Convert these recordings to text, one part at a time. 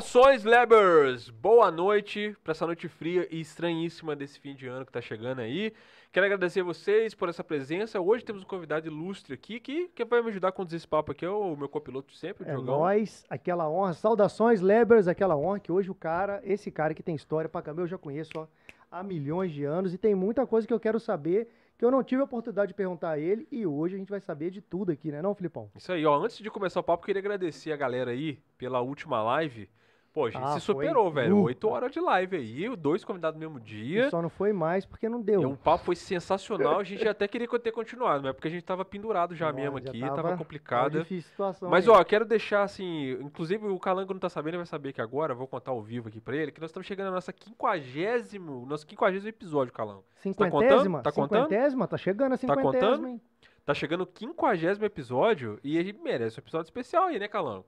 Saudações, Lebers! Boa noite para essa noite fria e estranhíssima desse fim de ano que tá chegando aí. Quero agradecer a vocês por essa presença. Hoje temos um convidado ilustre aqui que, que vai me ajudar a conduzir esse papo aqui, é o meu copiloto sempre, o É Diogão. nóis, aquela honra. Saudações, Lebers, aquela honra que hoje o cara, esse cara que tem história pra caramba, eu já conheço ó, há milhões de anos e tem muita coisa que eu quero saber que eu não tive a oportunidade de perguntar a ele e hoje a gente vai saber de tudo aqui, né não, Filipão? Isso aí, ó. Antes de começar o papo, queria agradecer a galera aí pela última live. Pô, a gente Ah, se foi? superou, velho. Oito horas de live aí, dois convidados no mesmo dia. E só não foi mais porque não E deu. o papo foi sensacional. A gente até queria ter continuado, mas é porque a gente tava pendurado já Nossa, mesmo já aqui, tava- tava, Tava complicado. difícil situação. Mas, ó, quero deixar assim. Inclusive, o Calango não tá sabendo, ele vai saber que agora, vou contar ao vivo aqui pra ele, que nós estamos chegando na nossa quinquagésimo, nosso quinquagésimo episódio, Calango. cinquentésima, Tá contando? cinquentésima, tá chegando a Tá cinquentésima, contando? hein? Tá chegando o quinquagésimo episódio e a gente merece um episódio especial aí, né, Calango?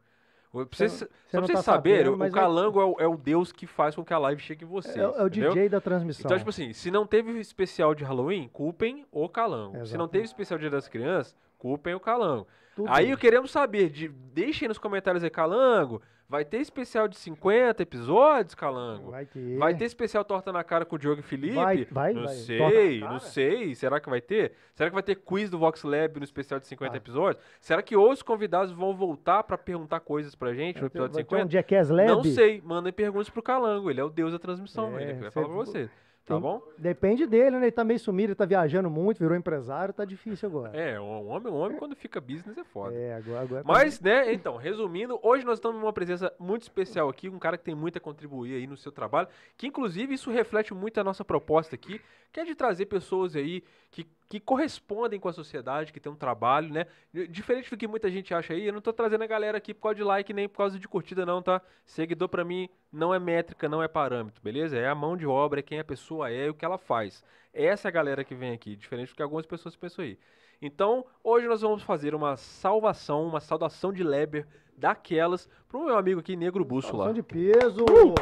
Pra vocês, Você- só pra vocês tá saberem, o vai- Calango é o, é o deus que faz com que a live chegue em vocês. É, é o entendeu? DJ da transmissão. Então, tipo assim, se não teve especial de Halloween, culpem o Calango. Se não teve especial Dia das Crianças, culpem o Calango. Tudo Aí queremos saber, de, deixem nos comentários aí, Calango, vai ter especial de 50 episódios, Calango? vai ter. Vai ter especial Torta na Cara com o Diogo e Felipe? Vai- vai- não vai. sei, não sei. Será que vai ter? Será que vai ter quiz do Vox Lab no especial de 50 Ah. episódios? Será que os convidados vão voltar pra perguntar coisas pra gente no Vai ter- episódio vai ter 50? um Jackass Lab. Não sei, mandem perguntas pro Calango, ele é o deus da transmissão, É, ele vai falar pra você. Tá tem- bom? Depende dele, né? Ele tá meio sumido, ele tá viajando muito, virou empresário, tá difícil agora. É, um homem, um homem quando fica business é foda. É, agora, agora tá- Mas, né, então, resumindo, hoje nós estamos numa presença muito especial aqui, um cara que tem muito a contribuir aí no seu trabalho, que inclusive isso reflete muito a nossa proposta aqui, que é de trazer pessoas aí que, que correspondem com a sociedade, que tem um trabalho, né? Diferente do que muita gente acha aí, eu não tô trazendo a galera aqui por causa de like nem por causa de curtida não, tá? Seguidor pra mim não é métrica, não é parâmetro, beleza? É a mão de obra, é quem a pessoa é e o que ela faz. Essa é a galera que vem aqui, diferente do que algumas pessoas pensam aí. Então, hoje nós vamos fazer uma salvação, uma saudação de Leber daquelas pro meu amigo aqui, Negro Bússola. Situação de peso. Uh!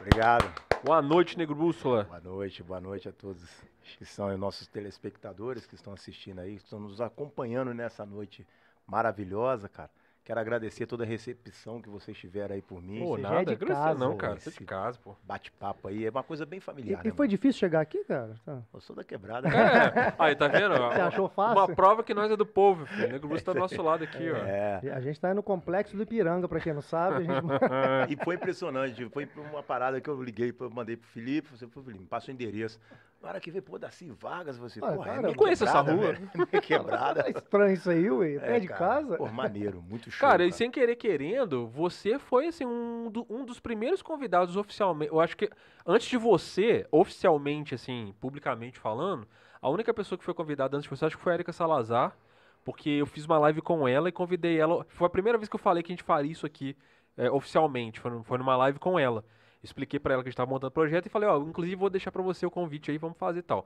Obrigado. Boa noite, Negro Bússola. Boa noite, boa noite a todos que são os nossos telespectadores que estão assistindo aí, que estão nos acompanhando nessa noite maravilhosa, cara. Quero agradecer toda a recepção que vocês tiveram aí por mim. Pô, já nada, é de casa, não, cara. Você é de esse- casa, pô. Bate-papo aí, é uma coisa bem E, familiar. e né, foi mano? difícil chegar aqui, cara? Tá. Eu sou da quebrada. É, aí, tá vendo? Você achou fácil? Uma prova que nós é do povo, filho. O Negro tá do nosso lado aqui, ó. É. A gente tá no complexo do Ipiranga, pra quem não sabe. A gente... E foi impressionante, foi uma parada que eu liguei, eu mandei pro Felipe, você falou, Felipe, me passa o endereço. Na hora que veio, pô, Darcy Vargas, você, Ah, porra, cara, é eu conheço essa rua. velho, Minha quebrada. É estranho isso aí, ué. É, de cara. casa. Pô, maneiro, muito show. Cara, e sem querer querendo, você foi assim um, do- um dos primeiros convidados oficialmente. Eu acho que antes de você, oficialmente, assim, publicamente falando, a única pessoa que foi convidada antes de você, acho que foi a Erika Salazar, porque eu fiz uma live com ela e convidei ela. Foi a primeira vez que eu falei que a gente faria isso aqui é, oficialmente. Foi, foi numa live com ela. Expliquei pra ela que a gente tava montando o projeto e falei, ó, inclusive vou deixar pra você o convite aí, vamos fazer e tal.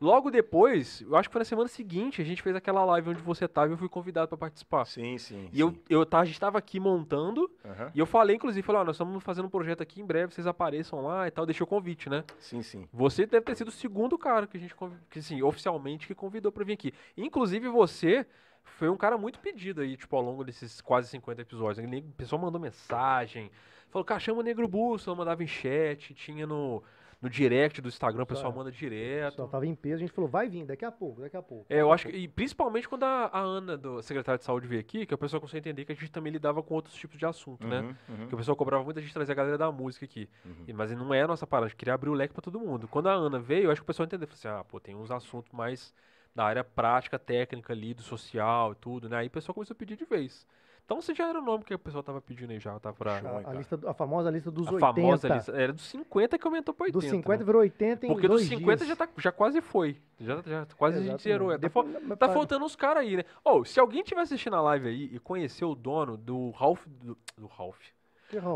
Logo depois, eu acho que foi na semana seguinte, a gente fez aquela live onde você tava e eu fui convidado pra participar. Sim, sim. E eu, sim. eu tá, a gente tava aqui montando, Aham. e eu falei, inclusive, falei, ó, nós estamos fazendo um projeto aqui, em breve vocês apareçam lá e tal, deixei o convite, né? Sim, sim. Você deve ter sido o segundo cara que a gente, que, assim, oficialmente, que convidou pra vir aqui. Inclusive, você foi um cara muito pedido aí, tipo, ao longo desses quase 50 episódios. O pessoal mandou mensagem, falou, cara, chama o Negro Bússola, mandava em chat, tinha no, no direct do Instagram, o pessoal Só- manda Só direto. tava em peso, a gente falou, vai vir, daqui a pouco, daqui a pouco. É, eu acho que, e principalmente quando a, a Ana, do secretária de saúde, veio aqui, que a pessoa conseguiu entender que a gente também lidava com outros tipos de assunto, né? Uhum, uhum, Que o pessoal cobrava muito a gente trazer a galera da música aqui. uhum. E- Mas não é a nossa parada, a gente queria abrir o leque pra todo mundo. Quando a Ana veio, eu acho que o pessoal entendeu. Falou assim, ah, pô, tem uns assuntos mais da área prática, técnica ali, do social e tudo, né? Aí o pessoal começou a pedir de vez. Então você já era o nome que o pessoal tava pedindo aí já, tá? Pra... A, a lista, a famosa lista dos A 80. famosa lista. Era dos 50 que aumentou pra 80. Dos 50 né? virou 80 em Porque dos dois 50 dias. já, tá, já quase foi. Já, já quase a gente Exatamente. zerou. Tá, Depois- fal- mas tá faltando uns caras aí, né? Ô, se alguém tiver assistindo a live aí e conhecer o dono do Ralph. Do, do Ralph.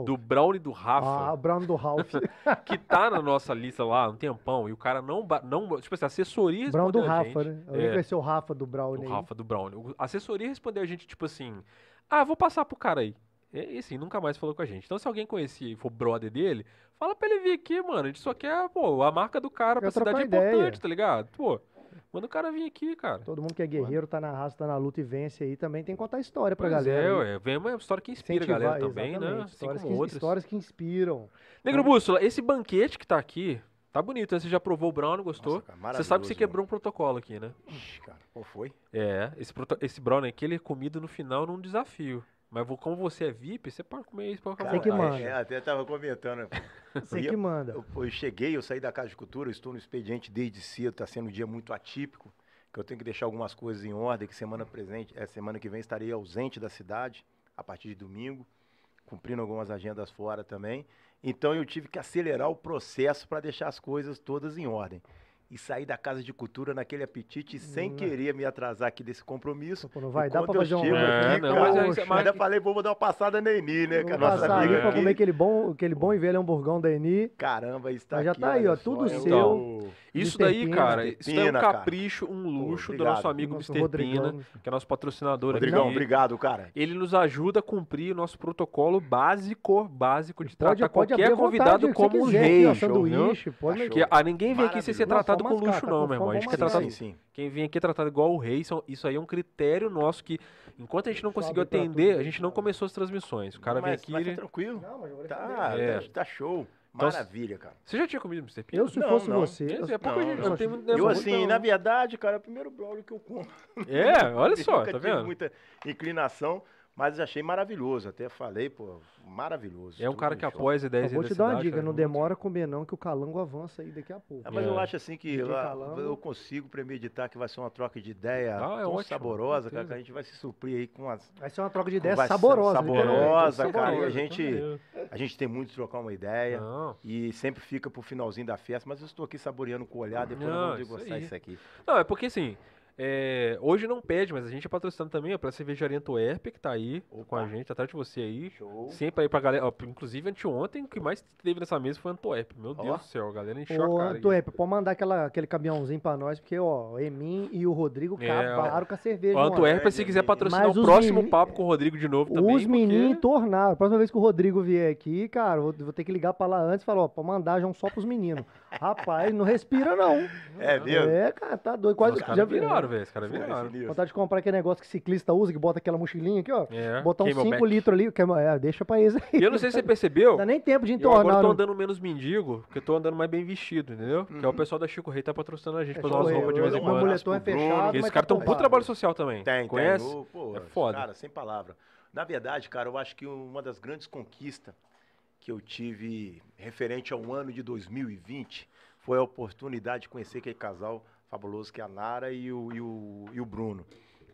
Do Brownie do Rafa. Ah, o Brown do Ralph. que tá na nossa lista lá há um tempão, e o cara não. não tipo assim, a assessoria Brown do a Rafa, gente, né? Alguém É, conheceu o Rafa do Brown o. Rafa do Brown. A assessoria respondeu a gente, tipo assim. Ah, vou passar pro cara aí. E, assim, nunca mais falou com a gente. Então, se alguém conhecer e for brother dele, fala pra ele vir aqui, mano. A gente só quer, pô, a marca do cara pra cidade é ideia. importante, tá ligado? Pô. Manda o cara vir aqui, cara. Todo mundo que é guerreiro, tá na raça, tá na luta e vence aí, também tem que contar história pra Pois galera. É, aí. ué. Vem uma história que inspira a galera também, né? Assim Histórias, que, outras. histórias que inspiram. Negro Bússola, esse banquete que tá aqui, tá bonito, né? Você já provou o brownie, gostou? Nossa, cara, você sabe que você quebrou um protocolo aqui, né? Ixi, cara, qual foi? É, esse, proto- esse brownie aqui, ele é comido no final num desafio. Mas como você é VIP, você pode comer isso à Você que manda. É, até tava comentando. Você Eu- que manda. Eu, eu cheguei, eu saí da Casa de Cultura, estou no expediente desde cedo, está sendo um dia muito atípico, que eu tenho que deixar algumas coisas em ordem, que semana presente, é, semana que vem estarei ausente da cidade, a partir de domingo, cumprindo algumas agendas fora também. Então eu tive que acelerar o processo para deixar as coisas todas em ordem. E sair da Casa de Cultura naquele apetite sem Hum. querer me atrasar aqui desse compromisso. Pô, não vai dar pra fazer um... É, aqui, não, cara, mas mas- ainda falei, vou dar uma passada na Eni, né? Nossa passar amiga aí pra aqui. comer aquele bom, aquele bom e velho hamburgão da Eni. Caramba, está Mas já aqui, tá aí, ó, só, tudo eu seu. Isso daí, Pina. cara, isso daí é um capricho, um luxo do obrigado. nosso amigo Nosso Mr. Rodrigão. Pina, que é nosso patrocinador Rodrigão, aqui. obrigado, cara. Ele nos ajuda a cumprir o nosso protocolo básico, básico de Pode, tratar pode qualquer convidado vontade, como um rei. sanduíche, pode... Tá Que a ninguém vem aqui sem ser Maravilhoso. Tratado Não, com luxo, não, meu irmão. A gente quer tratar. Sim, sim. Quem vem aqui é tratado igual o rei. Isso aí é um critério nosso que, enquanto a gente não conseguiu atender, a gente não começou as transmissões. O cara vem aqui. mas tá tranquilo. Não, Tá, É. tá, tá show. Então, Maravilha, cara. Você já tinha comido Mr. Pina? Eu, se Não, fosse não. você... Eu- é pouco Não, gente, não. não Eu, não, assim, muito- na verdade, cara, é o primeiro brownie que eu como. É, olha só, tá vendo? muita inclinação, mas achei maravilhoso. Até falei, pô, maravilhoso. É um cara que show. apoia as ideias Só vou te da dar uma cidade, dica, não muito. demora a comer não, que o calango avança aí daqui a pouco. Ah, mas É. eu acho assim que lá, Calango. eu consigo premeditar que vai ser uma troca de ideia Ah, é tão ótimo, saborosa, cara, que a gente vai se suprir aí com as. Vai ser uma troca de Conversa saborosa. saborosa, literalmente. cara, e a Saborosa, gente-. A gente tem muito de trocar uma ideia. Não. E sempre fica pro finalzinho da festa, mas eu estou aqui saboreando com o olhar, depois Não, nós vamos isso degustar aí. isso aqui. Não, é porque assim, é, hoje não pede, mas a gente é patrocinando também, ó, pra cervejaria Antuérpia, que tá aí com a Opa. gente, atrás de você aí. Show. Sempre aí pra galera, ó, inclusive anteontem, o que mais teve nessa mesa foi Antuérpia. Meu Ó. Deus do céu, a galera encheu Ô, a cara. Antuérpia, pode mandar aquela, aquele caminhãozinho pra nós, porque, ó, o Emin e o Rodrigo É, acabaram com a cerveja. Ó. Antuérpia, se quiser patrocinar Mas o os próximo meni- papo com o Rodrigo de novo também. Os meninos porque- tornaram. A próxima vez que o Rodrigo vier aqui, cara, vou, vou ter que ligar pra lá antes e falar, ó, pra mandar já um só pros meninos. Rapaz, não respira, não. É mesmo? É, cara, tá doido. Quase Os já viraram, velho. Os caras sinistro. Vontade de comprar aquele negócio que ciclista usa, que bota aquela mochilinha aqui, ó. É, botar uns Camelback. 5 litros ali. que é- deixa pra eles aí. E eu não sei se você percebeu, Não dá nem tempo de eu agora entornar. tô não. andando menos mendigo, porque eu tô andando mais bem vestido, entendeu? Que é o pessoal da Chico Rei tá patrocinando a gente É, pra usar umas show, roupas de vez em Meu um quando. abraço moletom é fechado, caras tá tão por bombado. trabalho social também. Tem, Conhece? tem. Pô, É foda. Cara, sem palavra. Na verdade, cara, eu acho que uma das grandes conquistas que eu tive referente ao ano de 2020 foi a oportunidade de conhecer aquele casal fabuloso que é a Nara e o, e o, e o Bruno.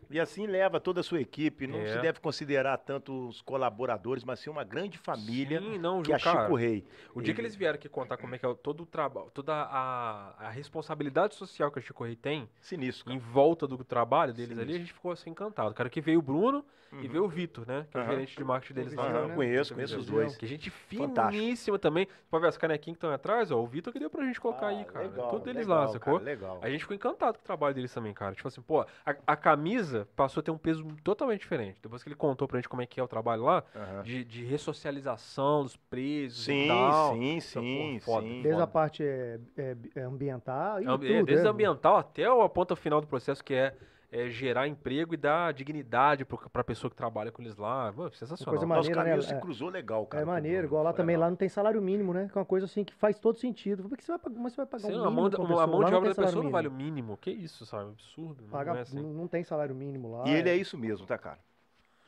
E assim leva toda a sua equipe. Não É. se deve considerar tanto os colaboradores, mas sim uma grande família Sim, não, que é a cara, Chico Rei. O dia que eles vieram aqui contar como é que é todo o trabalho, toda a, a responsabilidade social que a Chico Rei tem Sinistro. em volta do trabalho deles Sim, ali, a gente ficou assim encantado. Cara, que veio o Bruno e Uhum. veio o Vitor, né? Que é o gerente de marketing deles lá. Aham, né? conheço, conheço os dois. Que gente Fantástico. finíssima também. Pode ver as canequinhas que estão aí atrás, ó. O Vitor que deu pra gente colocar aí, Ah, cara. legal, Tudo deles legal, lá, sacou? cara, legal. A gente ficou encantado com o trabalho deles também, cara. Tipo assim, pô, a, a camisa passou a ter um peso totalmente diferente. Depois que ele contou pra gente como é que é o trabalho lá, Aham. de, de ressocialização dos presos Sim, e tal. sim, Então, sim, pô, foda, sim. Desde a parte é, é, é ambiental e É, tudo. desde é. ambiental até a ponta final do processo, que é, é gerar emprego e dar dignidade pro, pra pessoa que trabalha com eles lá. Mano, sensacional. coisa maneira, né? caminho se É. cruzou legal, cara. É maneiro, igual lá também, legal. lá não tem salário mínimo, né? Que é uma coisa assim que faz todo sentido. Por que você vai pagar, mas você vai pagar Sei um lá, a mínimo mão, pra a pessoa? mão de não obra da pessoa salário não vale o mínimo. mínimo. Que isso, sabe? Absurdo. Paga- não é assim. não, não tem salário mínimo lá. E ele é isso mesmo, tá, cara?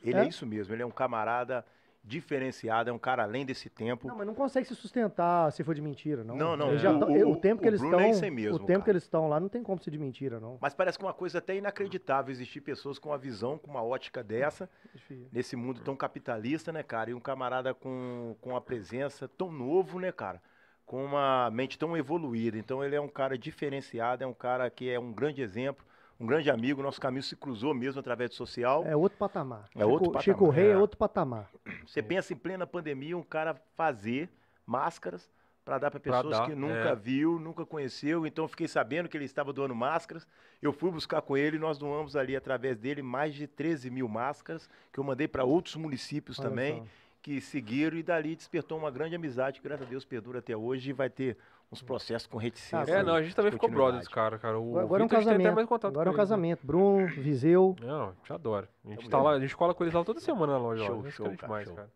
Ele é? É? isso mesmo. Ele é um camarada diferenciado, é um cara além desse tempo. Não, mas não consegue se sustentar se for de mentira, não. Não, não, Eles já o- o- o, tempo que o eles Bruno é estão, mesmo, o tempo que cara. eles estão lá não tem como ser de mentira, não. Mas parece que uma coisa até inacreditável existir pessoas com uma visão, com uma ótica dessa, Difícil. nesse mundo tão capitalista, né, cara? E um camarada com, com uma presença tão novo, né, cara? Com uma mente tão evoluída. Então ele é um cara diferenciado, é um cara que é um grande exemplo, um grande amigo. Nosso caminho se cruzou mesmo através do social. É outro patamar. É outro Chico, Chico patamar, Rei é. é. outro patamar. Você pensa em plena pandemia, um cara fazer máscaras para dar para Pra pessoas dar, que nunca é. viu, nunca conheceu. Então eu fiquei sabendo que ele estava doando máscaras. Eu fui buscar com ele, nós doamos ali através dele mais de 13 mil máscaras que eu mandei para outros municípios Olha também só. Que seguiram e dali despertou uma grande amizade que graças a Deus perdura até hoje e vai ter uns processos com reticência. É, não, a gente também ficou brother continuidade. desse cara, cara. O Agora, é um Vitor, a gente tem até casamento. mais contato Agora é um ele, né? casamento. Bruno, Viseu. Não, te adoro. A gente Tamo tá junto. lá, a gente cola com eles lá toda semana na loja. Show, lá. Show, é cara, demais, show. cara.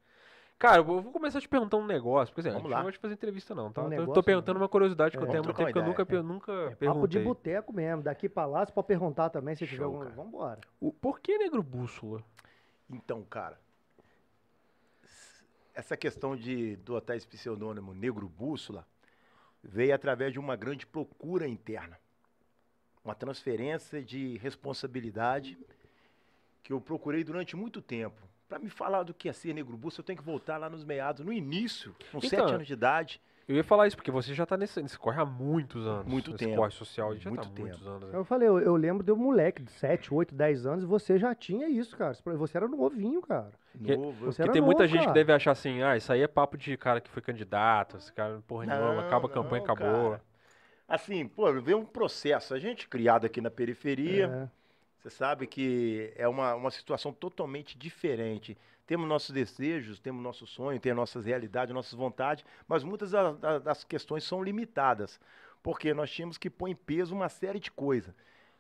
Cara, eu vou começar a te perguntar um negócio. Porque assim, a gente lá. não vai te fazer entrevista, não, tá? Um Eu tô- negócio, tô perguntando uma curiosidade que eu É. tenho há muito tempo que eu nunca, eu nunca Papo de perguntei. boteco mesmo. Daqui pra lá, você pode perguntar também se tiver Show, algum. cara. Vambora. O- Por que negro bússola? Então, cara, essa questão de do esse pseudônimo Negro Bússola veio através de uma grande procura interna. Uma transferência de responsabilidade que eu procurei durante muito tempo. Para me falar do que é ser Negro Bússola, eu tenho que voltar lá nos meados, no início, com Então, sete anos de idade. Eu ia falar isso, porque você já tá nesse, nesse corre há muitos anos. Muito nesse tempo. corre social, a gente já Muito tá há tempo. muitos anos. Eu falei, eu, eu lembro de um moleque de 7, 8, 10 anos e você já tinha isso, cara. Você era novinho, cara. Que- Novo. Você Porque era tem muita novo, gente que deve achar assim, ah, isso aí é papo de cara que foi candidato, esse cara, porra nenhuma, acaba a campanha, não, acabou. cara. Assim, pô, veio um processo. A gente criado aqui na periferia, É. Você sabe que é uma, uma situação totalmente diferente. Temos nossos desejos, temos nosso sonho, temos nossas realidades, nossas vontades, mas muitas da- da- das questões são limitadas, porque nós tínhamos que pôr em peso uma série de coisas.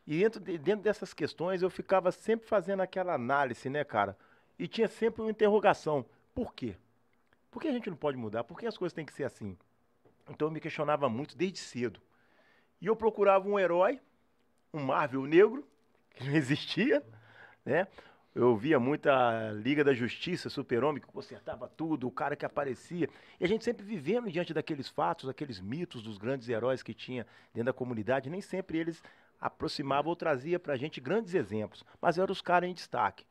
E dentro, de- dentro dessas questões eu ficava sempre fazendo aquela análise, né, cara? E tinha sempre uma interrogação. Por quê? Por que a gente não pode mudar? Por que as coisas têm que ser assim? Então eu me questionava muito desde cedo. E eu procurava um herói, um Marvel negro, que não existia, né? Eu via muita Liga da Justiça, Super-Homem, que consertava tudo, o cara que aparecia. E a gente sempre vivendo diante daqueles fatos, daqueles mitos dos grandes heróis que tinha dentro da comunidade, nem sempre eles aproximavam ou traziam pra gente grandes exemplos, mas eram os caras em destaque.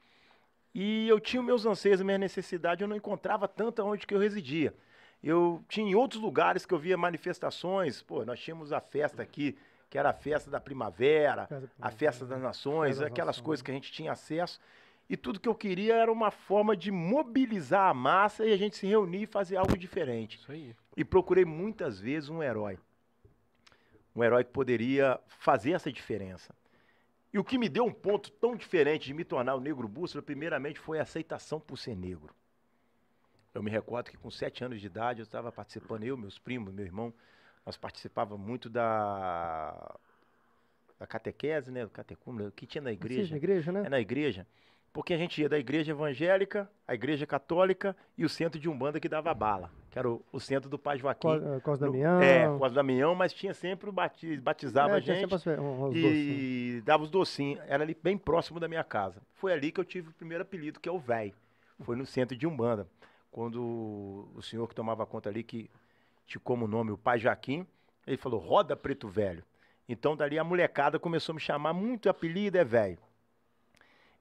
E eu tinha meus anseios, minhas necessidades, eu não encontrava tanto onde que eu residia. Eu tinha em outros lugares que eu via manifestações, pô, nós tínhamos a festa aqui, que era a festa da primavera, a festa das nações, aquelas coisas que a gente tinha acesso. E tudo que eu queria era uma forma de mobilizar a massa e a gente se reunir e fazer algo diferente. Isso aí. E procurei muitas vezes um herói. Um herói que poderia fazer essa diferença. E o que me deu um ponto tão diferente de me tornar o negro bússola, primeiramente, foi a aceitação por ser negro. Eu me recordo que com sete anos de idade eu estava participando, eu, meus primos, meu irmão, nós participávamos muito da, da catequese, né, do catecúmeno, que tinha na Vocês igreja. na igreja, né? É na igreja. Porque a gente ia da igreja evangélica, a igreja católica e o centro de Umbanda que dava bala, que era o, o centro do Pai Joaquim. Co- Cos No- Damião. É, Cos Damião, mas tinha sempre o bati, batizava É, a gente docinhos. e dava os docinhos. Era ali bem próximo da minha casa. Foi ali que eu tive o primeiro apelido, que é o véi. Foi no centro de Umbanda. Quando o senhor que tomava conta ali, que tinha como nome o Pai Joaquim, ele falou, roda preto velho. Então dali a molecada começou a me chamar muito apelido, é velho.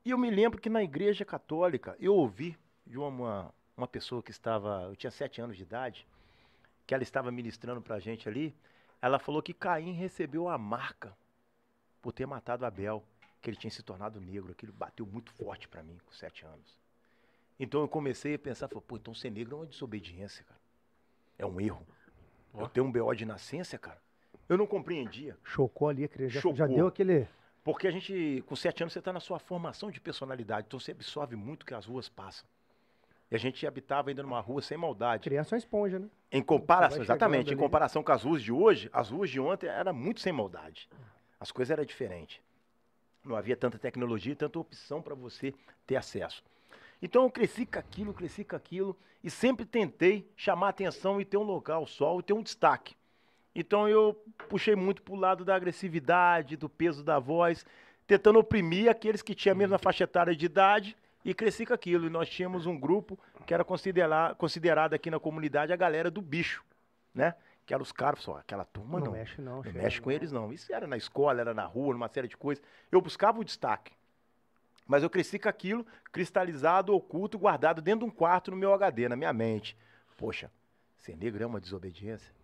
E eu me lembro que na igreja católica, eu ouvi de uma, uma pessoa que estava, eu tinha sete anos de idade, que ela estava ministrando pra gente ali, ela falou que Caim recebeu a marca por ter matado Abel, que ele tinha se tornado negro. Aquilo bateu muito forte pra mim com sete anos. Então eu comecei a pensar, falei, pô, então ser negro é uma desobediência, cara. É um erro. Eu Ó. tenho um BO de nascença, cara. Eu não compreendia. Chocou ali a criança. Já, já deu aquele. Porque a gente, com sete anos, você está na sua formação de personalidade. Então você absorve muito o que as ruas passam. E a gente habitava ainda numa rua sem maldade. Criança é esponja, né? Em comparação, exatamente, em ali. comparação com as ruas de hoje, as ruas de ontem era muito sem maldade. As coisas eram diferentes. Não havia tanta tecnologia e tanta opção para você ter acesso. Então eu cresci com aquilo, cresci com aquilo e sempre tentei chamar atenção e ter um local só, e ter um destaque. Então eu puxei muito para o lado da agressividade, do peso da voz, tentando oprimir aqueles que tinham a mesma faixa etária de idade e cresci com aquilo. E nós tínhamos um grupo que era considerar, considerado aqui na comunidade a galera do bicho, né? Que eram os caras, só aquela turma não, não. mexe, não. Não mexe com eles, não. Isso era na escola, era na rua, numa série de coisas. Eu buscava o destaque. Mas eu cresci com aquilo cristalizado, oculto, guardado dentro de um quarto no meu HD, na minha mente. Poxa, ser negro é uma desobediência.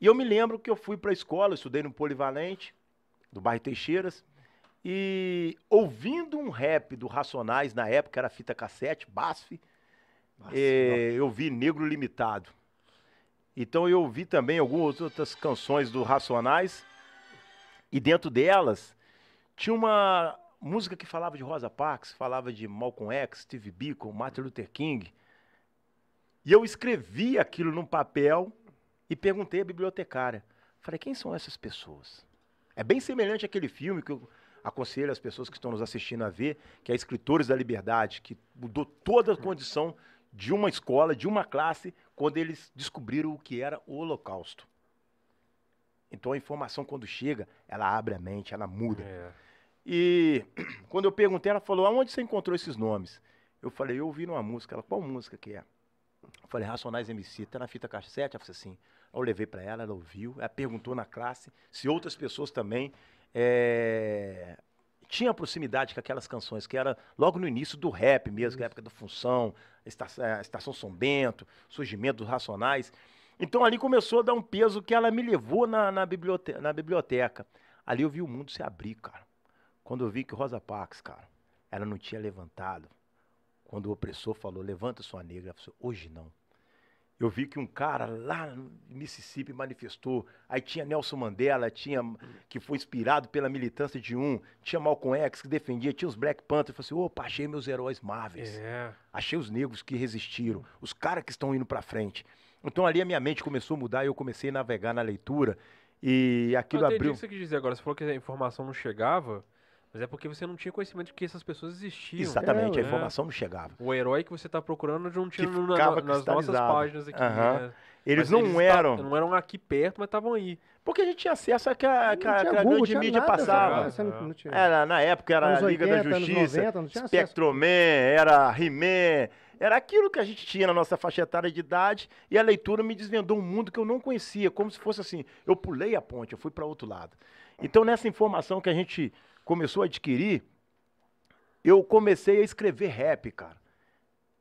E eu me lembro que eu fui para a escola, estudei no Polivalente, do bairro Teixeiras, e ouvindo um rap do Racionais, na época era fita cassete, BASF, eh, eu vi Negro Limitado. Então eu ouvi também algumas outras canções do Racionais, e dentro delas tinha uma música que falava de Rosa Parks, falava de Malcolm X, Steve Biko, Martin Luther King. E eu escrevi aquilo num papel e perguntei à bibliotecária. Falei, quem são essas pessoas? É bem semelhante àquele filme que eu aconselho as pessoas que estão nos assistindo a ver, que é Escritores da Liberdade, que mudou toda a condição de uma escola, de uma classe, quando eles descobriram o que era o Holocausto. Então a informação, quando chega, ela abre a mente, ela muda. É. E quando eu perguntei, ela falou: aonde você encontrou esses nomes? Eu falei: eu ouvi numa música. Ela, qual música que é? Eu falei: Racionais MC, tá na fita cassete? Ela falou assim. Eu levei para ela, ela ouviu, ela perguntou na classe se outras pessoas também é, tinham proximidade com aquelas canções, que era logo no início do rap mesmo, que a época da Função, Estação, é, Estação São Bento, surgimento dos Racionais. Então ali começou a dar um peso que ela me levou na, na, biblioteca, na biblioteca. Ali eu vi o mundo se abrir, cara. Quando eu vi que Rosa Parks, cara, ela não tinha levantado. Quando o opressor falou, levanta sua negra, ela falou, hoje não. Eu vi que um cara lá no Mississippi manifestou. Aí tinha Nelson Mandela, tinha que foi inspirado pela militância de um, tinha Malcolm X que defendia, tinha os Black Panthers. Eu falei assim: opa, achei meus heróis Marvels. É. Achei os negros que resistiram, os caras que estão indo para frente. Então ali a minha mente começou a mudar e eu comecei a navegar na leitura. E aquilo eu abriu. o que você quis dizer agora. Você falou que a informação não chegava, mas é porque você não tinha conhecimento de que essas pessoas existiam. Exatamente, É, a informação não chegava. O herói que você está procurando não tinha no- na- nas nossas páginas aqui. Aham. né? Eles Mas não ta- eram. Não eram aqui perto, mas estavam aí. Porque a gente tinha acesso a que a, a- a grande mídia nada, passava. não- não tinha. Era, na época era Anos a Liga 80, da Justiça, 90, não tinha acesso. Spectroman, era He-Man, era aquilo que a gente tinha na nossa faixa etária de idade e a leitura me desvendou um mundo que eu não conhecia, como se fosse assim, eu pulei a ponte, eu fui para outro lado. Então nessa informação que a gente começou a adquirir, eu comecei a escrever rap, cara.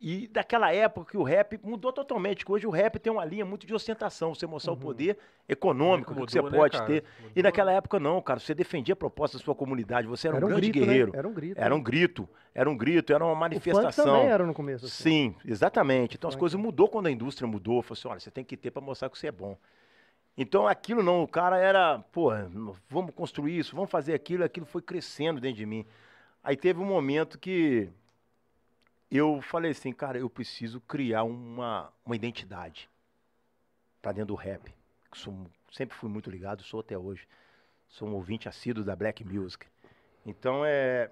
E daquela época que o rap mudou totalmente, que hoje o rap tem uma linha muito de ostentação, você mostrar o poder econômico Mudou, que você né, pode cara? ter. Mudou. E naquela época não, cara, você defendia a proposta da sua comunidade, você era, um grande grito, né? guerreiro. Era um grito. Era um grito, era um grito, era uma O funk manifestação. também era no começo. assim. Sim, exatamente. Então as Funk. coisas mudou quando a indústria mudou. Falou assim, olha, você tem que ter para mostrar que você é bom. Então aquilo não, o cara era, pô, vamos construir isso, vamos fazer aquilo, aquilo foi crescendo dentro de mim. Aí teve um momento que eu falei assim, cara, eu preciso criar uma, uma identidade para dentro do rap. Sou, sempre fui muito ligado, sou até hoje. Sou um ouvinte assíduo da black music. Então é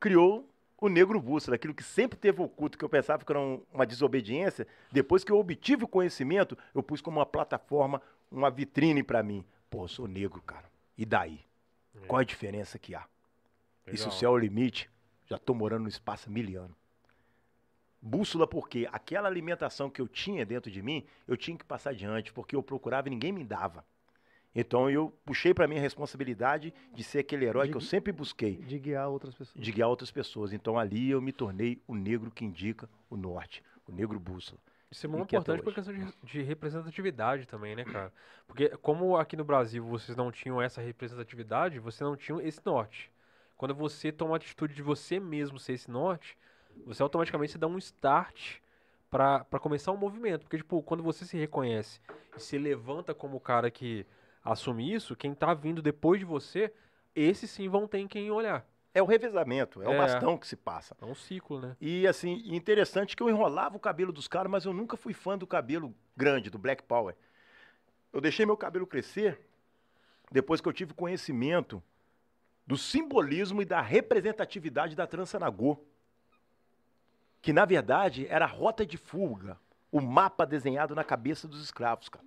criou o negro bússola, aquilo que sempre teve oculto, que eu pensava que era um- uma desobediência. Depois que eu obtive o conhecimento, eu pus como uma plataforma, uma vitrine para mim. Pô, eu sou negro, cara. E daí? Qual é a diferença que há? E se o Legal. céu é o limite, já estou morando no espaço há mil anos. Bússola porque aquela alimentação que eu tinha dentro de mim, eu tinha que passar adiante, porque eu procurava e ninguém me dava. Então eu puxei para mim a responsabilidade de ser aquele herói De que eu sempre busquei, De guiar outras pessoas. de guiar outras pessoas. Então ali eu me tornei o negro que indica o norte, o negro bússola. Isso é muito importante por questão de, de representatividade também, né, cara? Porque como aqui no Brasil vocês não tinham essa representatividade, você não tinha esse norte. Quando você toma a atitude de você mesmo ser esse norte, você automaticamente se dá um start pra pra começar um movimento. Porque, tipo, quando você se reconhece e se levanta como o cara que assume isso, quem tá vindo depois de você, esses sim vão ter em quem olhar. É o revezamento, é, o É. bastão que se passa. É um ciclo, né? E assim, interessante que eu enrolava o cabelo dos caras, mas eu nunca fui fã do cabelo grande, do Black Power. Eu deixei meu cabelo crescer depois que eu tive conhecimento do simbolismo e da representatividade da trança nagô. Que na verdade era a rota de fuga, o mapa desenhado na cabeça dos escravos, cara.